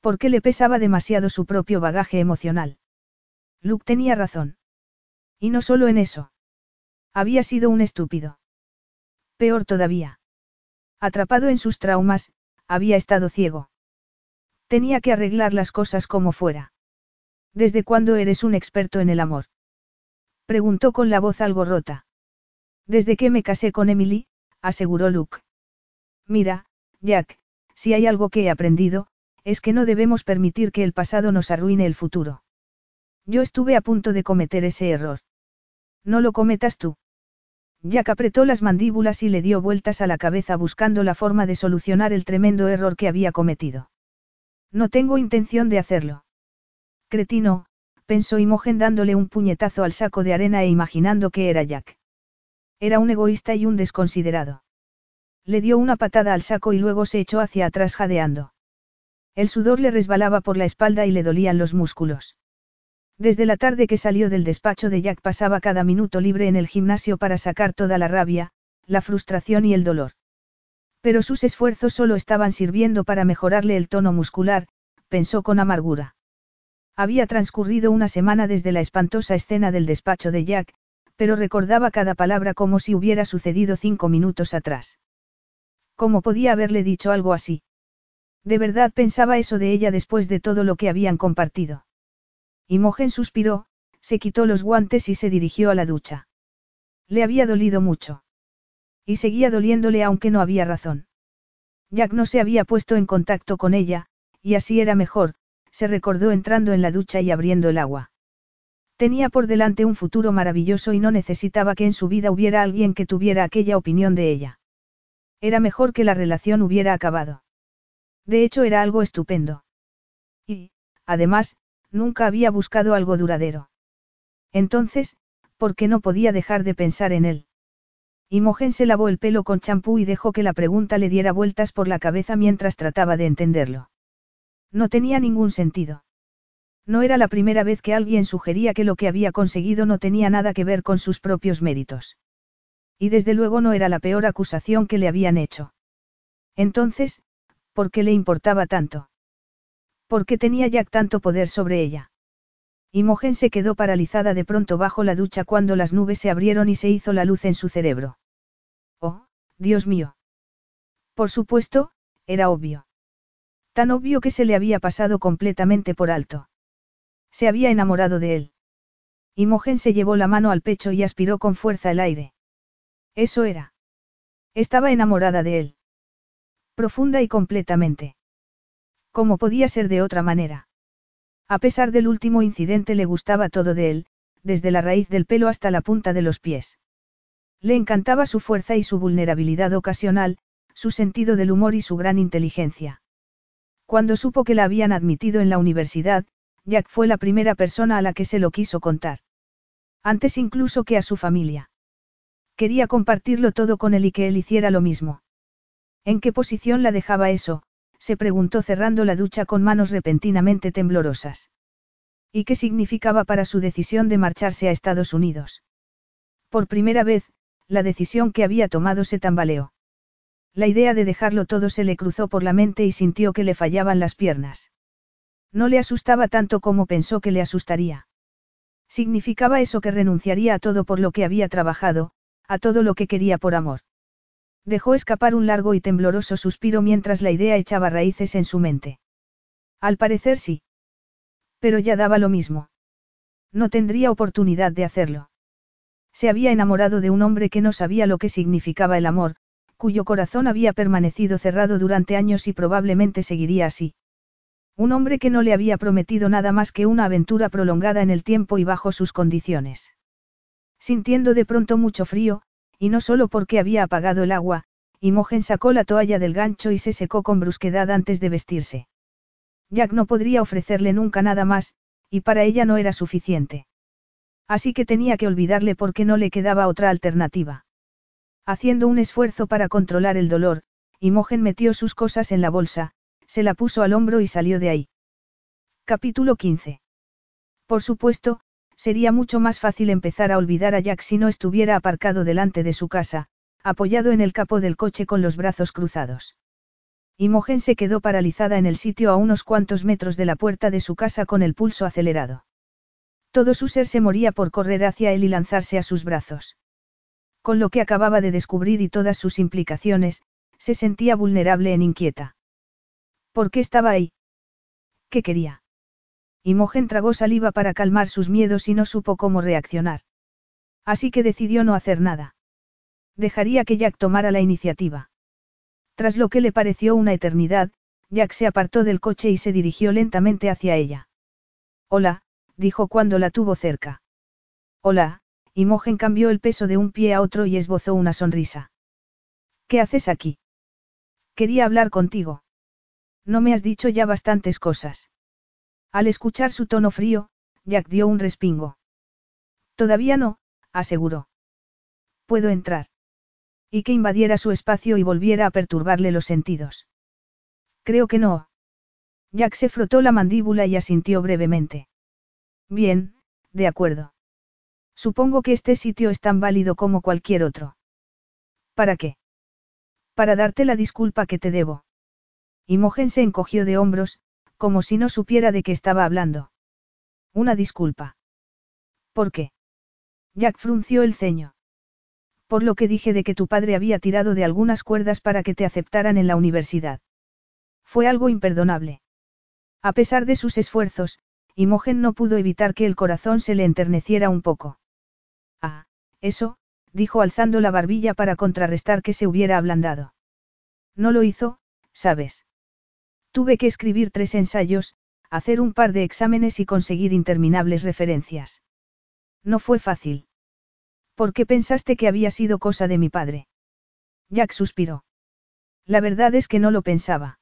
Porque le pesaba demasiado su propio bagaje emocional. Luke tenía razón. Y no solo en eso. Había sido un estúpido. Peor todavía. Atrapado en sus traumas, había estado ciego. Tenía que arreglar las cosas como fuera. ¿Desde cuándo eres un experto en el amor? Preguntó con la voz algo rota. Desde que me casé con Emily, aseguró Luke. Mira, Jack, si hay algo que he aprendido, es que no debemos permitir que el pasado nos arruine el futuro. Yo estuve a punto de cometer ese error. No lo cometas tú. Jack apretó las mandíbulas y le dio vueltas a la cabeza buscando la forma de solucionar el tremendo error que había cometido. No tengo intención de hacerlo. Cretino, pensó Imogen dándole un puñetazo al saco de arena e imaginando que era Jack. Era un egoísta y un desconsiderado. Le dio una patada al saco y luego se echó hacia atrás jadeando. El sudor le resbalaba por la espalda y le dolían los músculos. Desde la tarde que salió del despacho de Jack pasaba cada minuto libre en el gimnasio para sacar toda la rabia, la frustración y el dolor. Pero sus esfuerzos solo estaban sirviendo para mejorarle el tono muscular, pensó con amargura. Había transcurrido una semana desde la espantosa escena del despacho de Jack, pero recordaba cada palabra como si hubiera sucedido cinco minutos atrás. ¿Cómo podía haberle dicho algo así? De verdad pensaba eso de ella después de todo lo que habían compartido. Imogen suspiró, se quitó los guantes y se dirigió a la ducha. Le había dolido mucho. Y seguía doliéndole aunque no había razón. Jack no se había puesto en contacto con ella, y así era mejor, se recordó entrando en la ducha y abriendo el agua. Tenía por delante un futuro maravilloso y no necesitaba que en su vida hubiera alguien que tuviera aquella opinión de ella. Era mejor que la relación hubiera acabado. De hecho era algo estupendo. Y, además, nunca había buscado algo duradero. Entonces, ¿por qué no podía dejar de pensar en él? Imogen se lavó el pelo con champú y dejó que la pregunta le diera vueltas por la cabeza mientras trataba de entenderlo. No tenía ningún sentido. No era la primera vez que alguien sugería que lo que había conseguido no tenía nada que ver con sus propios méritos. Y desde luego no era la peor acusación que le habían hecho. Entonces, ¿por qué le importaba tanto? ¿Por qué tenía Jack tanto poder sobre ella? Imogen se quedó paralizada de pronto bajo la ducha cuando las nubes se abrieron y se hizo la luz en su cerebro. Oh, Dios mío. Por supuesto, era obvio. Tan obvio que se le había pasado completamente por alto. Se había enamorado de él. Imogen se llevó la mano al pecho y aspiró con fuerza el aire. Eso era. Estaba enamorada de él. Profunda y completamente. ¿Cómo podía ser de otra manera? A pesar del último incidente le gustaba todo de él, desde la raíz del pelo hasta la punta de los pies. Le encantaba su fuerza y su vulnerabilidad ocasional, su sentido del humor y su gran inteligencia. Cuando supo que la habían admitido en la universidad, Jack fue la primera persona a la que se lo quiso contar. Antes incluso que a su familia. Quería compartirlo todo con él y que él hiciera lo mismo. ¿En qué posición la dejaba eso? Se preguntó cerrando la ducha con manos repentinamente temblorosas. ¿Y qué significaba para su decisión de marcharse a Estados Unidos? Por primera vez, la decisión que había tomado se tambaleó. La idea de dejarlo todo se le cruzó por la mente y sintió que le fallaban las piernas. No le asustaba tanto como pensó que le asustaría. Significaba eso que renunciaría a todo por lo que había trabajado, a todo lo que quería por amor. Dejó escapar un largo y tembloroso suspiro mientras la idea echaba raíces en su mente. Al parecer sí. Pero ya daba lo mismo. No tendría oportunidad de hacerlo. Se había enamorado de un hombre que no sabía lo que significaba el amor, cuyo corazón había permanecido cerrado durante años y probablemente seguiría así. Un hombre que no le había prometido nada más que una aventura prolongada en el tiempo y bajo sus condiciones. Sintiendo de pronto mucho frío, y no solo porque había apagado el agua, Imogen sacó la toalla del gancho y se secó con brusquedad antes de vestirse. Jack no podría ofrecerle nunca nada más, y para ella no era suficiente. Así que tenía que olvidarle porque no le quedaba otra alternativa. Haciendo un esfuerzo para controlar el dolor, Imogen metió sus cosas en la bolsa, se la puso al hombro y salió de ahí. Capítulo 15. Por supuesto, Sería mucho más fácil empezar a olvidar a Jack si no estuviera aparcado delante de su casa, apoyado en el capó del coche con los brazos cruzados. Imogen se quedó paralizada en el sitio a unos cuantos metros de la puerta de su casa con el pulso acelerado. Todo su ser se moría por correr hacia él y lanzarse a sus brazos. Con lo que acababa de descubrir y todas sus implicaciones, se sentía vulnerable e inquieta. ¿Por qué estaba ahí? ¿Qué quería? Imogen tragó saliva para calmar sus miedos y no supo cómo reaccionar. Así que decidió no hacer nada. Dejaría que Jack tomara la iniciativa. Tras lo que le pareció una eternidad, Jack se apartó del coche y se dirigió lentamente hacia ella. Hola, dijo cuando la tuvo cerca. Hola, Imogen cambió el peso de un pie a otro y esbozó una sonrisa. ¿Qué haces aquí? Quería hablar contigo. No me has dicho ya bastantes cosas. Al escuchar su tono frío, Jack dio un respingo. Todavía no, aseguró. Puedo entrar. Y que invadiera su espacio y volviera a perturbarle los sentidos. Creo que no. Jack se frotó la mandíbula y asintió brevemente. Bien, de acuerdo. Supongo que este sitio es tan válido como cualquier otro. ¿Para qué? Para darte la disculpa que te debo. Imogen se encogió de hombros, como si no supiera de qué estaba hablando. Una disculpa. ¿Por qué? Jack frunció el ceño. Por lo que dije de que tu padre había tirado de algunas cuerdas para que te aceptaran en la universidad. Fue algo imperdonable. A pesar de sus esfuerzos, Imogen no pudo evitar que el corazón se le enterneciera un poco. Ah, eso, dijo alzando la barbilla para contrarrestar que se hubiera ablandado. No lo hizo, sabes. Tuve que escribir tres ensayos, hacer un par de exámenes y conseguir interminables referencias. No fue fácil. ¿Por qué pensaste que había sido cosa de mi padre? Jack suspiró. La verdad es que no lo pensaba.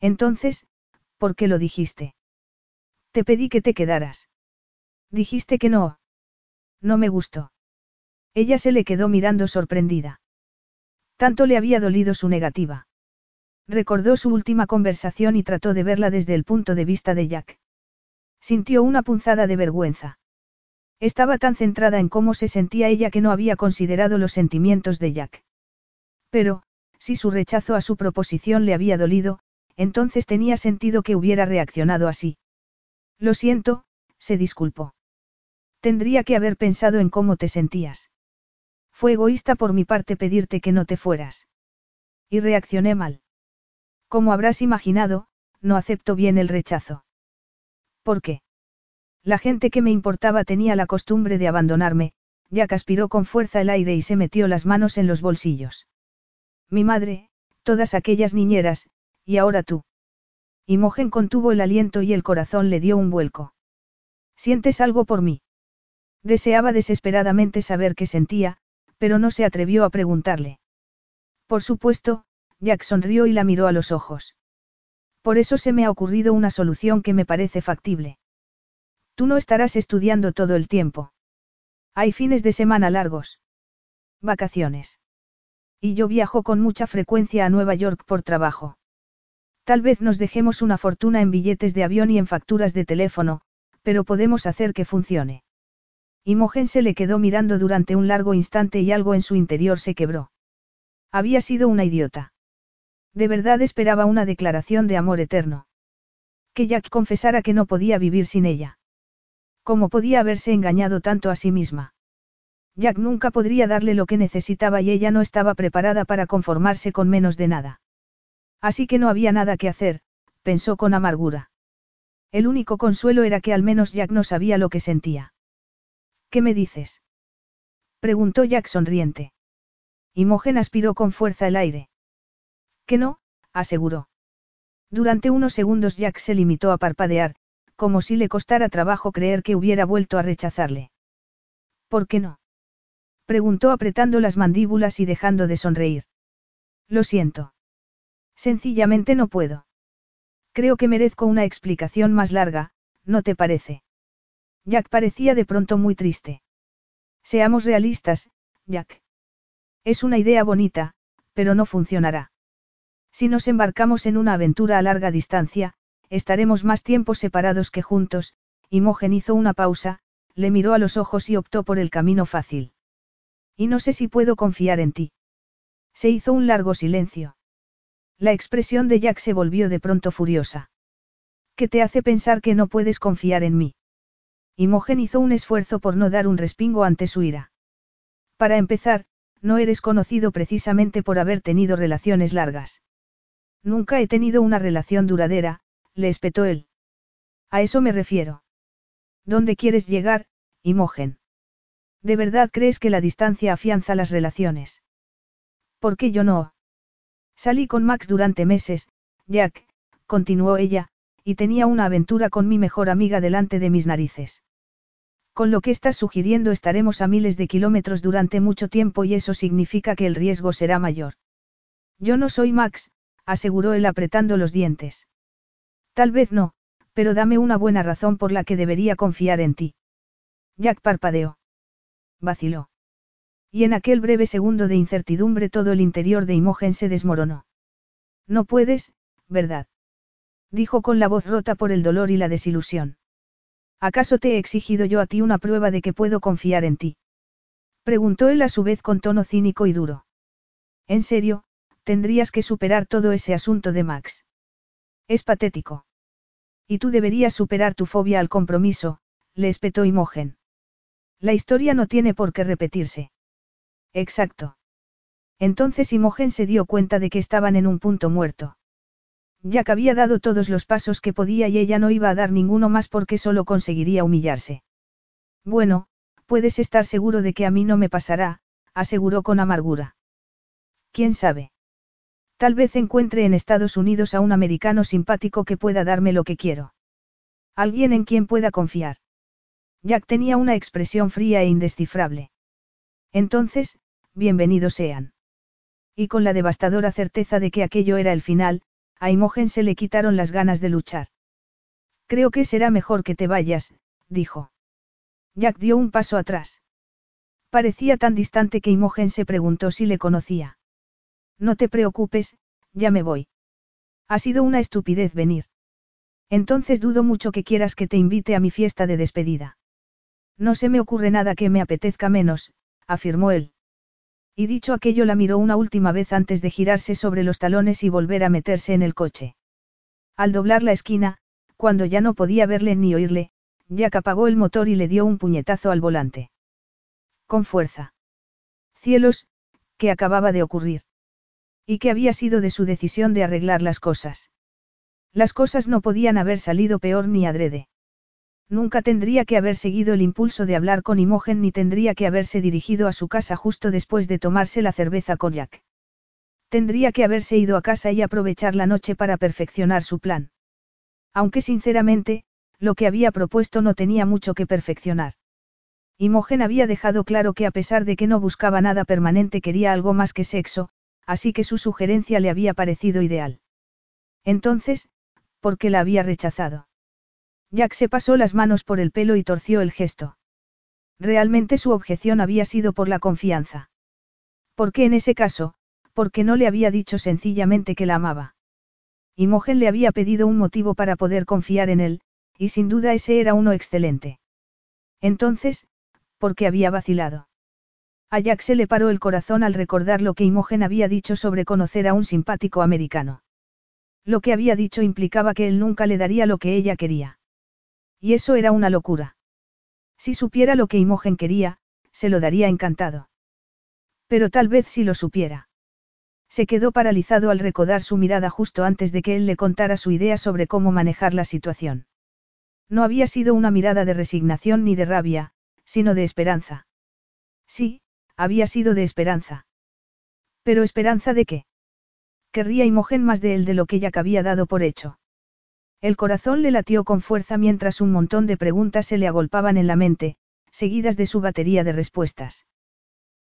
Entonces, ¿por qué lo dijiste? Te pedí que te quedaras. Dijiste que no. No me gustó. Ella se le quedó mirando sorprendida. Tanto le había dolido su negativa. Recordó su última conversación y trató de verla desde el punto de vista de Jack. Sintió una punzada de vergüenza. Estaba tan centrada en cómo se sentía ella que no había considerado los sentimientos de Jack. Pero, si su rechazo a su proposición le había dolido, entonces tenía sentido que hubiera reaccionado así. Lo siento, se disculpó. Tendría que haber pensado en cómo te sentías. Fue egoísta por mi parte pedirte que no te fueras. Y reaccioné mal. Como habrás imaginado, no acepto bien el rechazo. ¿Por qué? La gente que me importaba tenía la costumbre de abandonarme, Jack aspiró con fuerza el aire y se metió las manos en los bolsillos. Mi madre, todas aquellas niñeras, y ahora tú. Imogen contuvo el aliento y el corazón le dio un vuelco. ¿Sientes algo por mí? Deseaba desesperadamente saber qué sentía, pero no se atrevió a preguntarle. Por supuesto, Jack sonrió y la miró a los ojos. Por eso se me ha ocurrido una solución que me parece factible. Tú no estarás estudiando todo el tiempo. Hay fines de semana largos. Vacaciones. Y yo viajo con mucha frecuencia a Nueva York por trabajo. Tal vez nos dejemos una fortuna en billetes de avión y en facturas de teléfono, pero podemos hacer que funcione. Imogen se le quedó mirando durante un largo instante y algo en su interior se quebró. Había sido una idiota. De verdad esperaba una declaración de amor eterno. Que Jack confesara que no podía vivir sin ella. ¿Cómo podía haberse engañado tanto a sí misma? Jack nunca podría darle lo que necesitaba y ella no estaba preparada para conformarse con menos de nada. Así que no había nada que hacer, pensó con amargura. El único consuelo era que al menos Jack no sabía lo que sentía. ¿Qué me dices? preguntó Jack sonriente. Imogen aspiró con fuerza el aire. Que no, aseguró. Durante unos segundos Jack se limitó a parpadear, como si le costara trabajo creer que hubiera vuelto a rechazarle. ¿Por qué no? Preguntó apretando las mandíbulas y dejando de sonreír. Lo siento. Sencillamente no puedo. Creo que merezco una explicación más larga, ¿no te parece? Jack parecía de pronto muy triste. Seamos realistas, Jack. Es una idea bonita, pero no funcionará. Si nos embarcamos en una aventura a larga distancia, estaremos más tiempo separados que juntos, Imogen hizo una pausa, le miró a los ojos y optó por el camino fácil. Y no sé si puedo confiar en ti. Se hizo un largo silencio. La expresión de Jack se volvió de pronto furiosa. ¿Qué te hace pensar que no puedes confiar en mí? Imogen hizo un esfuerzo por no dar un respingo ante su ira. Para empezar, no eres conocido precisamente por haber tenido relaciones largas. Nunca he tenido una relación duradera, le espetó él. A eso me refiero. ¿Dónde quieres llegar, Imogen? ¿De verdad crees que la distancia afianza las relaciones? ¿Por qué yo no? Salí con Max durante meses, Jack, continuó ella, y tenía una aventura con mi mejor amiga delante de mis narices. Con lo que estás sugiriendo estaremos a miles de kilómetros durante mucho tiempo y eso significa que el riesgo será mayor. Yo no soy Max, aseguró él apretando los dientes. Tal vez no, pero dame una buena razón por la que debería confiar en ti. Jack parpadeó. Vaciló. Y en aquel breve segundo de incertidumbre todo el interior de Imogen se desmoronó. No puedes, ¿verdad? Dijo con la voz rota por el dolor y la desilusión. ¿Acaso te he exigido yo a ti una prueba de que puedo confiar en ti? Preguntó él a su vez con tono cínico y duro. En serio, tendrías que superar todo ese asunto de Max. Es patético. Y tú deberías superar tu fobia al compromiso, le espetó Imogen. La historia no tiene por qué repetirse. Exacto. Entonces Imogen se dio cuenta de que estaban en un punto muerto. Jack había dado todos los pasos que podía y ella no iba a dar ninguno más porque solo conseguiría humillarse. Bueno, puedes estar seguro de que a mí no me pasará, aseguró con amargura. ¿Quién sabe? Tal vez encuentre en Estados Unidos a un americano simpático que pueda darme lo que quiero. Alguien en quien pueda confiar. Jack tenía una expresión fría e indescifrable. Entonces, bienvenidos sean. Y con la devastadora certeza de que aquello era el final, a Imogen se le quitaron las ganas de luchar. Creo que será mejor que te vayas, dijo. Jack dio un paso atrás. Parecía tan distante que Imogen se preguntó si le conocía. No te preocupes, ya me voy. Ha sido una estupidez venir. Entonces dudo mucho que quieras que te invite a mi fiesta de despedida. No se me ocurre nada que me apetezca menos, afirmó él. Y dicho aquello la miró una última vez antes de girarse sobre los talones y volver a meterse en el coche. Al doblar la esquina, cuando ya no podía verle ni oírle, Jack apagó el motor y le dio un puñetazo al volante. Con fuerza. Cielos, ¿qué acababa de ocurrir? ¿Y qué había sido de su decisión de arreglar las cosas? Las cosas no podían haber salido peor ni adrede. Nunca tendría que haber seguido el impulso de hablar con Imogen ni tendría que haberse dirigido a su casa justo después de tomarse la cerveza con Jack. Tendría que haberse ido a casa y aprovechar la noche para perfeccionar su plan. Aunque sinceramente, lo que había propuesto no tenía mucho que perfeccionar. Imogen había dejado claro que a pesar de que no buscaba nada permanente quería algo más que sexo, así que su sugerencia le había parecido ideal. Entonces, ¿por qué la había rechazado? Jack se pasó las manos por el pelo y torció el gesto. Realmente su objeción había sido por la confianza. ¿Por qué en ese caso? Porque no le había dicho sencillamente que la amaba. Imogen le había pedido un motivo para poder confiar en él, y sin duda ese era uno excelente. Entonces, ¿por qué había vacilado? A Jack se le paró el corazón al recordar lo que Imogen había dicho sobre conocer a un simpático americano. Lo que había dicho implicaba que él nunca le daría lo que ella quería. Y eso era una locura. Si supiera lo que Imogen quería, se lo daría encantado. Pero tal vez si lo supiera. Se quedó paralizado al recordar su mirada justo antes de que él le contara su idea sobre cómo manejar la situación. No había sido una mirada de resignación ni de rabia, sino de esperanza. Sí, había sido de esperanza. Pero esperanza de qué? Querría Imogen más de él de lo que ya había dado por hecho. El corazón le latió con fuerza mientras un montón de preguntas se le agolpaban en la mente, seguidas de su batería de respuestas.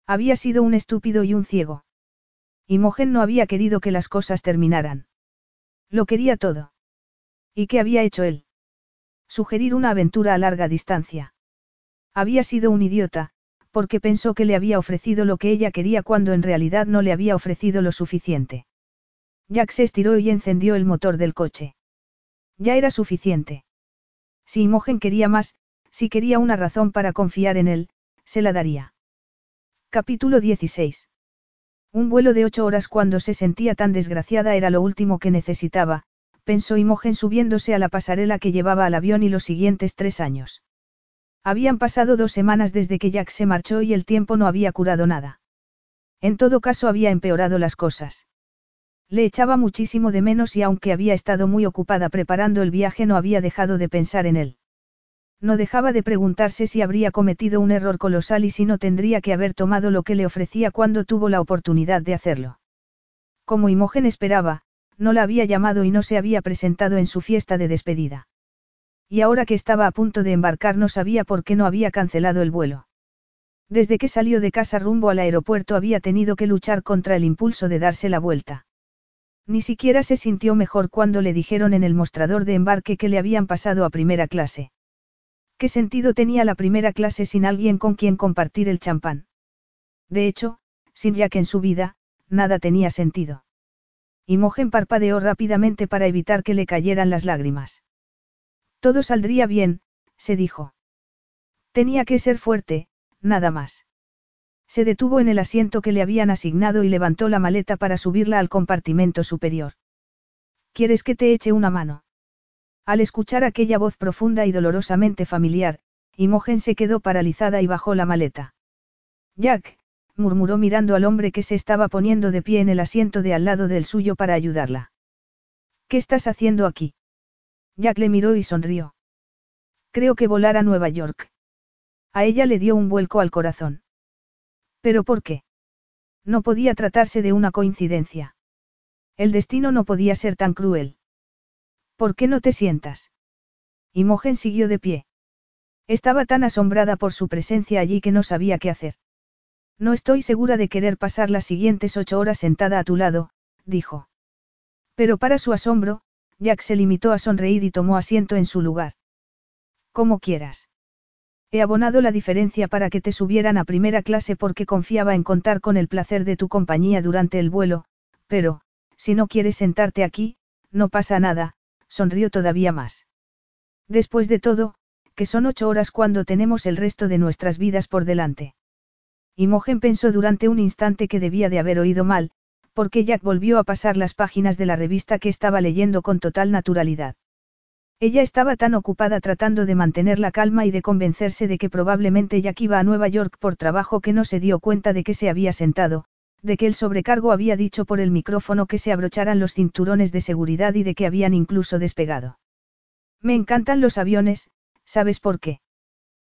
Había sido un estúpido y un ciego. Imogen no había querido que las cosas terminaran. Lo quería todo. ¿Y qué había hecho él? Sugerir una aventura a larga distancia. Había sido un idiota, porque pensó que le había ofrecido lo que ella quería cuando en realidad no le había ofrecido lo suficiente. Jack se estiró y encendió el motor del coche. Ya era suficiente. Si Imogen quería más, si quería una razón para confiar en él, se la daría. Capítulo 16. Un vuelo de ocho horas cuando se sentía tan desgraciada era lo último que necesitaba, pensó Imogen subiéndose a la pasarela que llevaba al avión y los siguientes tres años. Habían pasado dos semanas desde que Jack se marchó y el tiempo no había curado nada. En todo caso había empeorado las cosas. Le echaba muchísimo de menos y aunque había estado muy ocupada preparando el viaje no había dejado de pensar en él. No dejaba de preguntarse si habría cometido un error colosal y si no tendría que haber tomado lo que le ofrecía cuando tuvo la oportunidad de hacerlo. Como Imogen esperaba, no la había llamado y no se había presentado en su fiesta de despedida. Y ahora que estaba a punto de embarcar no sabía por qué no había cancelado el vuelo. Desde que salió de casa rumbo al aeropuerto había tenido que luchar contra el impulso de darse la vuelta. Ni siquiera se sintió mejor cuando le dijeron en el mostrador de embarque que le habían pasado a primera clase. ¿Qué sentido tenía la primera clase sin alguien con quien compartir el champán? De hecho, sin Jack en su vida, nada tenía sentido. Imogen parpadeó rápidamente para evitar que le cayeran las lágrimas. Todo saldría bien, se dijo. Tenía que ser fuerte, nada más. Se detuvo en el asiento que le habían asignado y levantó la maleta para subirla al compartimento superior. ¿Quieres que te eche una mano? Al escuchar aquella voz profunda y dolorosamente familiar, Imogen se quedó paralizada y bajó la maleta. Jack, murmuró mirando al hombre que se estaba poniendo de pie en el asiento de al lado del suyo para ayudarla. ¿Qué estás haciendo aquí? Jack le miró y sonrió. Creo que volar a Nueva York. A ella le dio un vuelco al corazón. ¿Pero por qué? No podía tratarse de una coincidencia. El destino no podía ser tan cruel. ¿Por qué no te sientas? Imogen siguió de pie. Estaba tan asombrada por su presencia allí que no sabía qué hacer. No estoy segura de querer pasar las siguientes ocho horas sentada a tu lado, dijo. Pero para su asombro, Jack se limitó a sonreír y tomó asiento en su lugar. Como quieras. He abonado la diferencia para que te subieran a primera clase porque confiaba en contar con el placer de tu compañía durante el vuelo, pero, si no quieres sentarte aquí, no pasa nada, sonrió todavía más. Después de todo, que son ocho horas cuando tenemos el resto de nuestras vidas por delante. Imogen pensó durante un instante que debía de haber oído mal, porque Jack volvió a pasar las páginas de la revista que estaba leyendo con total naturalidad. Ella estaba tan ocupada tratando de mantener la calma y de convencerse de que probablemente Jack iba a Nueva York por trabajo que no se dio cuenta de que se había sentado, de que el sobrecargo había dicho por el micrófono que se abrocharan los cinturones de seguridad y de que habían incluso despegado. Me encantan los aviones, ¿sabes por qué?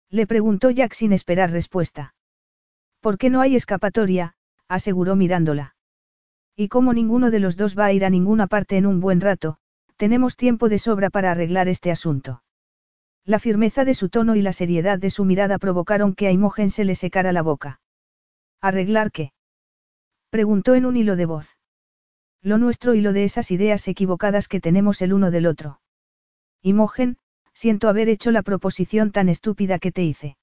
Le preguntó Jack sin esperar respuesta. ¿Por qué no hay escapatoria? aseguró mirándola. Y como ninguno de los dos va a ir a ninguna parte en un buen rato, tenemos tiempo de sobra para arreglar este asunto. La firmeza de su tono y la seriedad de su mirada provocaron que a Imogen se le secara la boca. ¿Arreglar qué? Preguntó en un hilo de voz. Lo nuestro y lo de esas ideas equivocadas que tenemos el uno del otro. Imogen, siento haber hecho la proposición tan estúpida que te hice.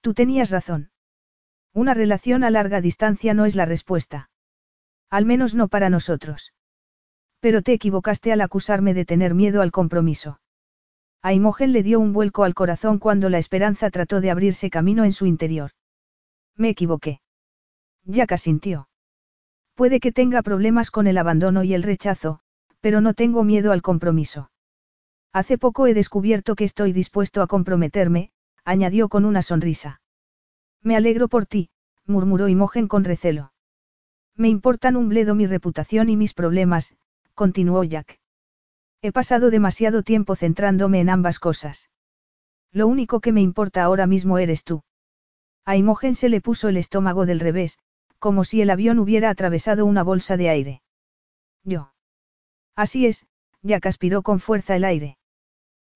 Tú tenías razón. Una relación a larga distancia no es la respuesta. Al menos no para nosotros. Pero te equivocaste al acusarme de tener miedo al compromiso. A Imogen le dio un vuelco al corazón cuando la esperanza trató de abrirse camino en su interior. Me equivoqué. Jack asintió. Puede que tenga problemas con el abandono y el rechazo, pero no tengo miedo al compromiso. Hace poco he descubierto que estoy dispuesto a comprometerme, añadió con una sonrisa. Me alegro por ti, murmuró Imogen con recelo. Me importan un bledo mi reputación y mis problemas, continuó Jack. He pasado demasiado tiempo centrándome en ambas cosas. Lo único que me importa ahora mismo eres tú. A Imogen se le puso el estómago del revés, como si el avión hubiera atravesado una bolsa de aire. Yo. Así es, Jack aspiró con fuerza el aire.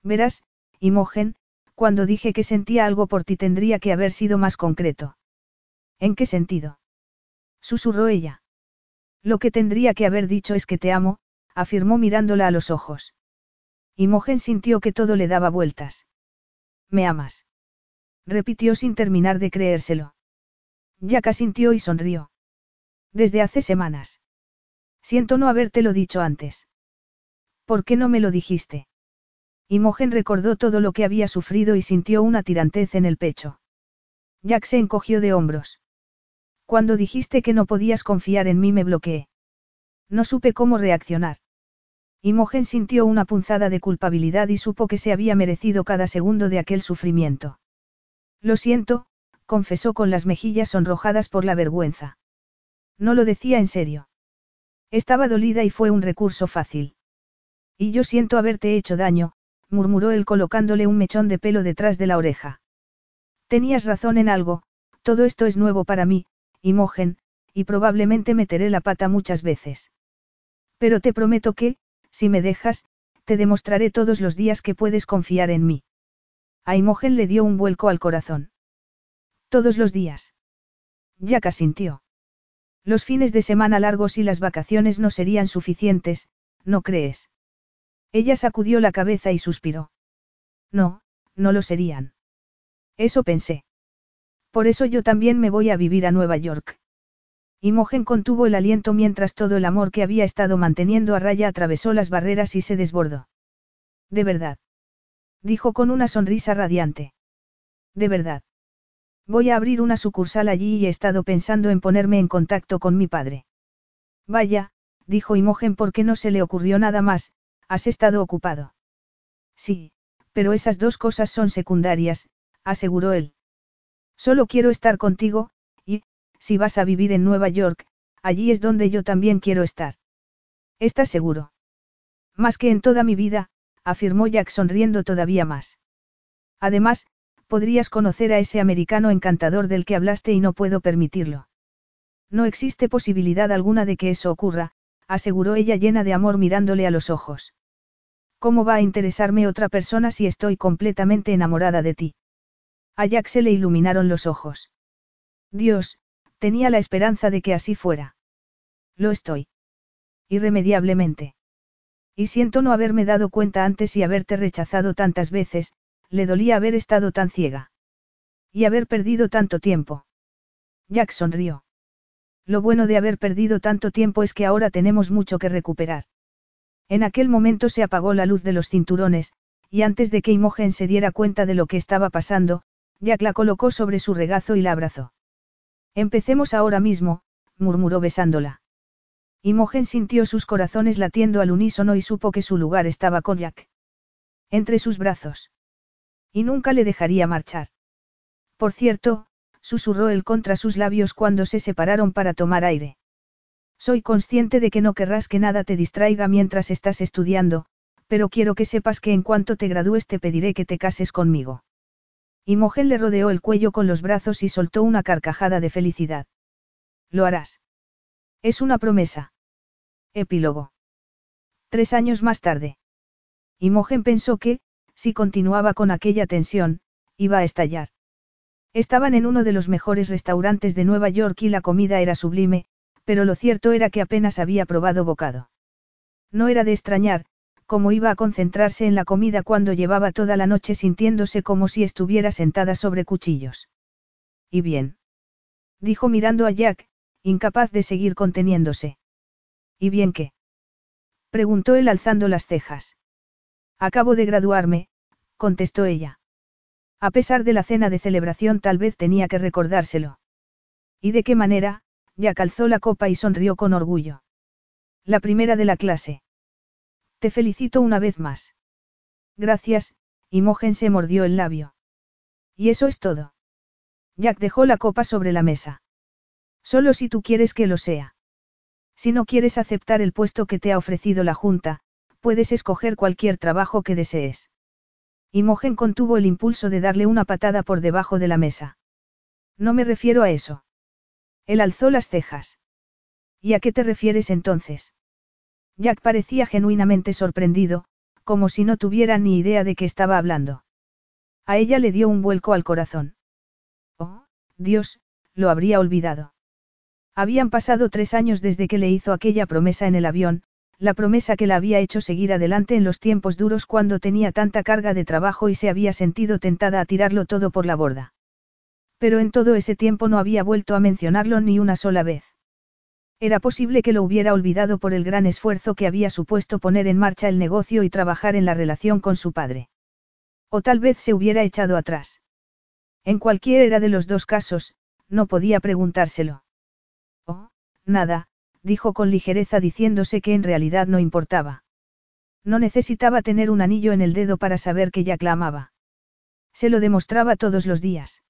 Verás, Imogen, cuando dije que sentía algo por ti tendría que haber sido más concreto. ¿En qué sentido? Susurró ella. Lo que tendría que haber dicho es que te amo, afirmó mirándola a los ojos. Imogen sintió que todo le daba vueltas. ¿Me amas? Repitió sin terminar de creérselo. Jack sintió y sonrió. Desde hace semanas. Siento no habértelo dicho antes. ¿Por qué no me lo dijiste? Imogen recordó todo lo que había sufrido y sintió una tirantez en el pecho. Jack se encogió de hombros. Cuando dijiste que no podías confiar en mí me bloqueé. No supe cómo reaccionar. Imogen sintió una punzada de culpabilidad y supo que se había merecido cada segundo de aquel sufrimiento. Lo siento, confesó con las mejillas sonrojadas por la vergüenza. No lo decía en serio. Estaba dolida y fue un recurso fácil. Y yo siento haberte hecho daño, murmuró él colocándole un mechón de pelo detrás de la oreja. Tenías razón en algo, todo esto es nuevo para mí, Imogen, y probablemente meteré la pata muchas veces. Pero te prometo que, si me dejas, te demostraré todos los días que puedes confiar en mí. A Imogen le dio un vuelco al corazón. Todos los días. Jack asintió. Los fines de semana largos y las vacaciones no serían suficientes, ¿no crees? Ella sacudió la cabeza y suspiró. No, no lo serían. Eso pensé. Por eso yo también me voy a vivir a Nueva York. Imogen contuvo el aliento mientras todo el amor que había estado manteniendo a raya atravesó las barreras y se desbordó. De verdad. Dijo con una sonrisa radiante. De verdad. Voy a abrir una sucursal allí y he estado pensando en ponerme en contacto con mi padre. Vaya, dijo Imogen porque no se le ocurrió nada más, has estado ocupado. Sí, pero esas dos cosas son secundarias, aseguró él. Solo quiero estar contigo, y, si vas a vivir en Nueva York, allí es donde yo también quiero estar. ¿Estás seguro? Más que en toda mi vida, afirmó Jack sonriendo todavía más. Además, podrías conocer a ese americano encantador del que hablaste y no puedo permitirlo. No existe posibilidad alguna de que eso ocurra, aseguró ella llena de amor mirándole a los ojos. ¿Cómo va a interesarme otra persona si estoy completamente enamorada de ti? A Jack se le iluminaron los ojos. Dios, tenía la esperanza de que así fuera. Lo estoy. Irremediablemente. Y siento no haberme dado cuenta antes y haberte rechazado tantas veces, le dolía haber estado tan ciega. Y haber perdido tanto tiempo. Jack sonrió. Lo bueno de haber perdido tanto tiempo es que ahora tenemos mucho que recuperar. En aquel momento se apagó la luz de los cinturones, y antes de que Imogen se diera cuenta de lo que estaba pasando, Jack la colocó sobre su regazo y la abrazó. Empecemos ahora mismo, murmuró besándola. Imogen sintió sus corazones latiendo al unísono y supo que su lugar estaba con Jack. Entre sus brazos. Y nunca le dejaría marchar. Por cierto, susurró él contra sus labios cuando se separaron para tomar aire. Soy consciente de que no querrás que nada te distraiga mientras estás estudiando, pero quiero que sepas que en cuanto te gradúes te pediré que te cases conmigo. Imogen le rodeó el cuello con los brazos y soltó una carcajada de felicidad. Lo harás. Es una promesa. Epílogo. Tres años más tarde. Imogen pensó que, si continuaba con aquella tensión, iba a estallar. Estaban en uno de los mejores restaurantes de Nueva York y la comida era sublime, pero lo cierto era que apenas había probado bocado. No era de extrañar, cómo iba a concentrarse en la comida cuando llevaba toda la noche sintiéndose como si estuviera sentada sobre cuchillos. ¿Y bien? Dijo mirando a Jack, incapaz de seguir conteniéndose. ¿Y bien qué? Preguntó él alzando las cejas. Acabo de graduarme, contestó ella. A pesar de la cena de celebración tal vez tenía que recordárselo. ¿Y de qué manera? Ya calzó la copa y sonrió con orgullo. La primera de la clase. Te felicito una vez más. Gracias, Imogen se mordió el labio. Y eso es todo. Jack dejó la copa sobre la mesa. Solo si tú quieres que lo sea. Si no quieres aceptar el puesto que te ha ofrecido la Junta, puedes escoger cualquier trabajo que desees. Imogen contuvo el impulso de darle una patada por debajo de la mesa. No me refiero a eso. Él alzó las cejas. ¿Y a qué te refieres entonces? Jack parecía genuinamente sorprendido, como si no tuviera ni idea de qué estaba hablando. A ella le dio un vuelco al corazón. Oh, Dios, lo habría olvidado. Habían pasado tres años desde que le hizo aquella promesa en el avión, la promesa que la había hecho seguir adelante en los tiempos duros cuando tenía tanta carga de trabajo y se había sentido tentada a tirarlo todo por la borda. Pero en todo ese tiempo no había vuelto a mencionarlo ni una sola vez. Era posible que lo hubiera olvidado por el gran esfuerzo que había supuesto poner en marcha el negocio y trabajar en la relación con su padre. O tal vez se hubiera echado atrás. En cualquiera de los dos casos, no podía preguntárselo. Oh, nada, dijo con ligereza diciéndose que en realidad no importaba. No necesitaba tener un anillo en el dedo para saber que ya clamaba. Se lo demostraba todos los días.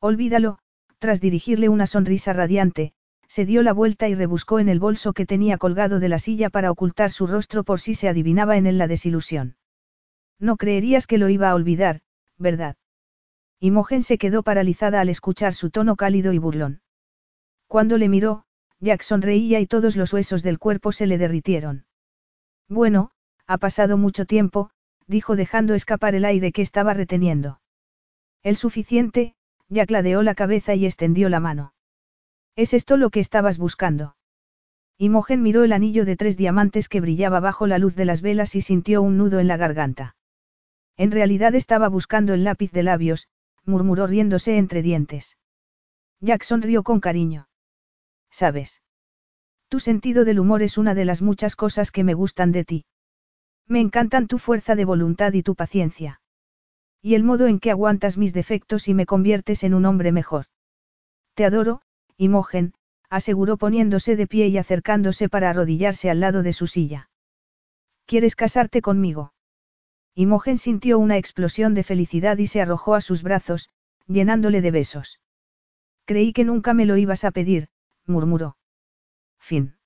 Olvídalo, tras dirigirle una sonrisa radiante, se dio la vuelta y rebuscó en el bolso que tenía colgado de la silla para ocultar su rostro por si se adivinaba en él la desilusión. No creerías que lo iba a olvidar, ¿verdad? Imogen se quedó paralizada al escuchar su tono cálido y burlón. Cuando le miró, Jack sonreía y todos los huesos del cuerpo se le derritieron. Bueno, ha pasado mucho tiempo, dijo dejando escapar el aire que estaba reteniendo. El suficiente, Jack ladeó la cabeza y extendió la mano. ¿Es esto lo que estabas buscando? Imogen miró el anillo de tres diamantes que brillaba bajo la luz de las velas y sintió un nudo en la garganta. En realidad estaba buscando el lápiz de labios, murmuró riéndose entre dientes. Jack sonrió con cariño. ¿sabes? Tu sentido del humor es una de las muchas cosas que me gustan de ti. Me encantan tu fuerza de voluntad y tu paciencia. Y el modo en que aguantas mis defectos y me conviertes en un hombre mejor. Te adoro, Imogen, aseguró poniéndose de pie y acercándose para arrodillarse al lado de su silla. ¿Quieres casarte conmigo? Imogen sintió una explosión de felicidad y se arrojó a sus brazos, llenándole de besos. Creí que nunca me lo ibas a pedir, murmuró. Fin.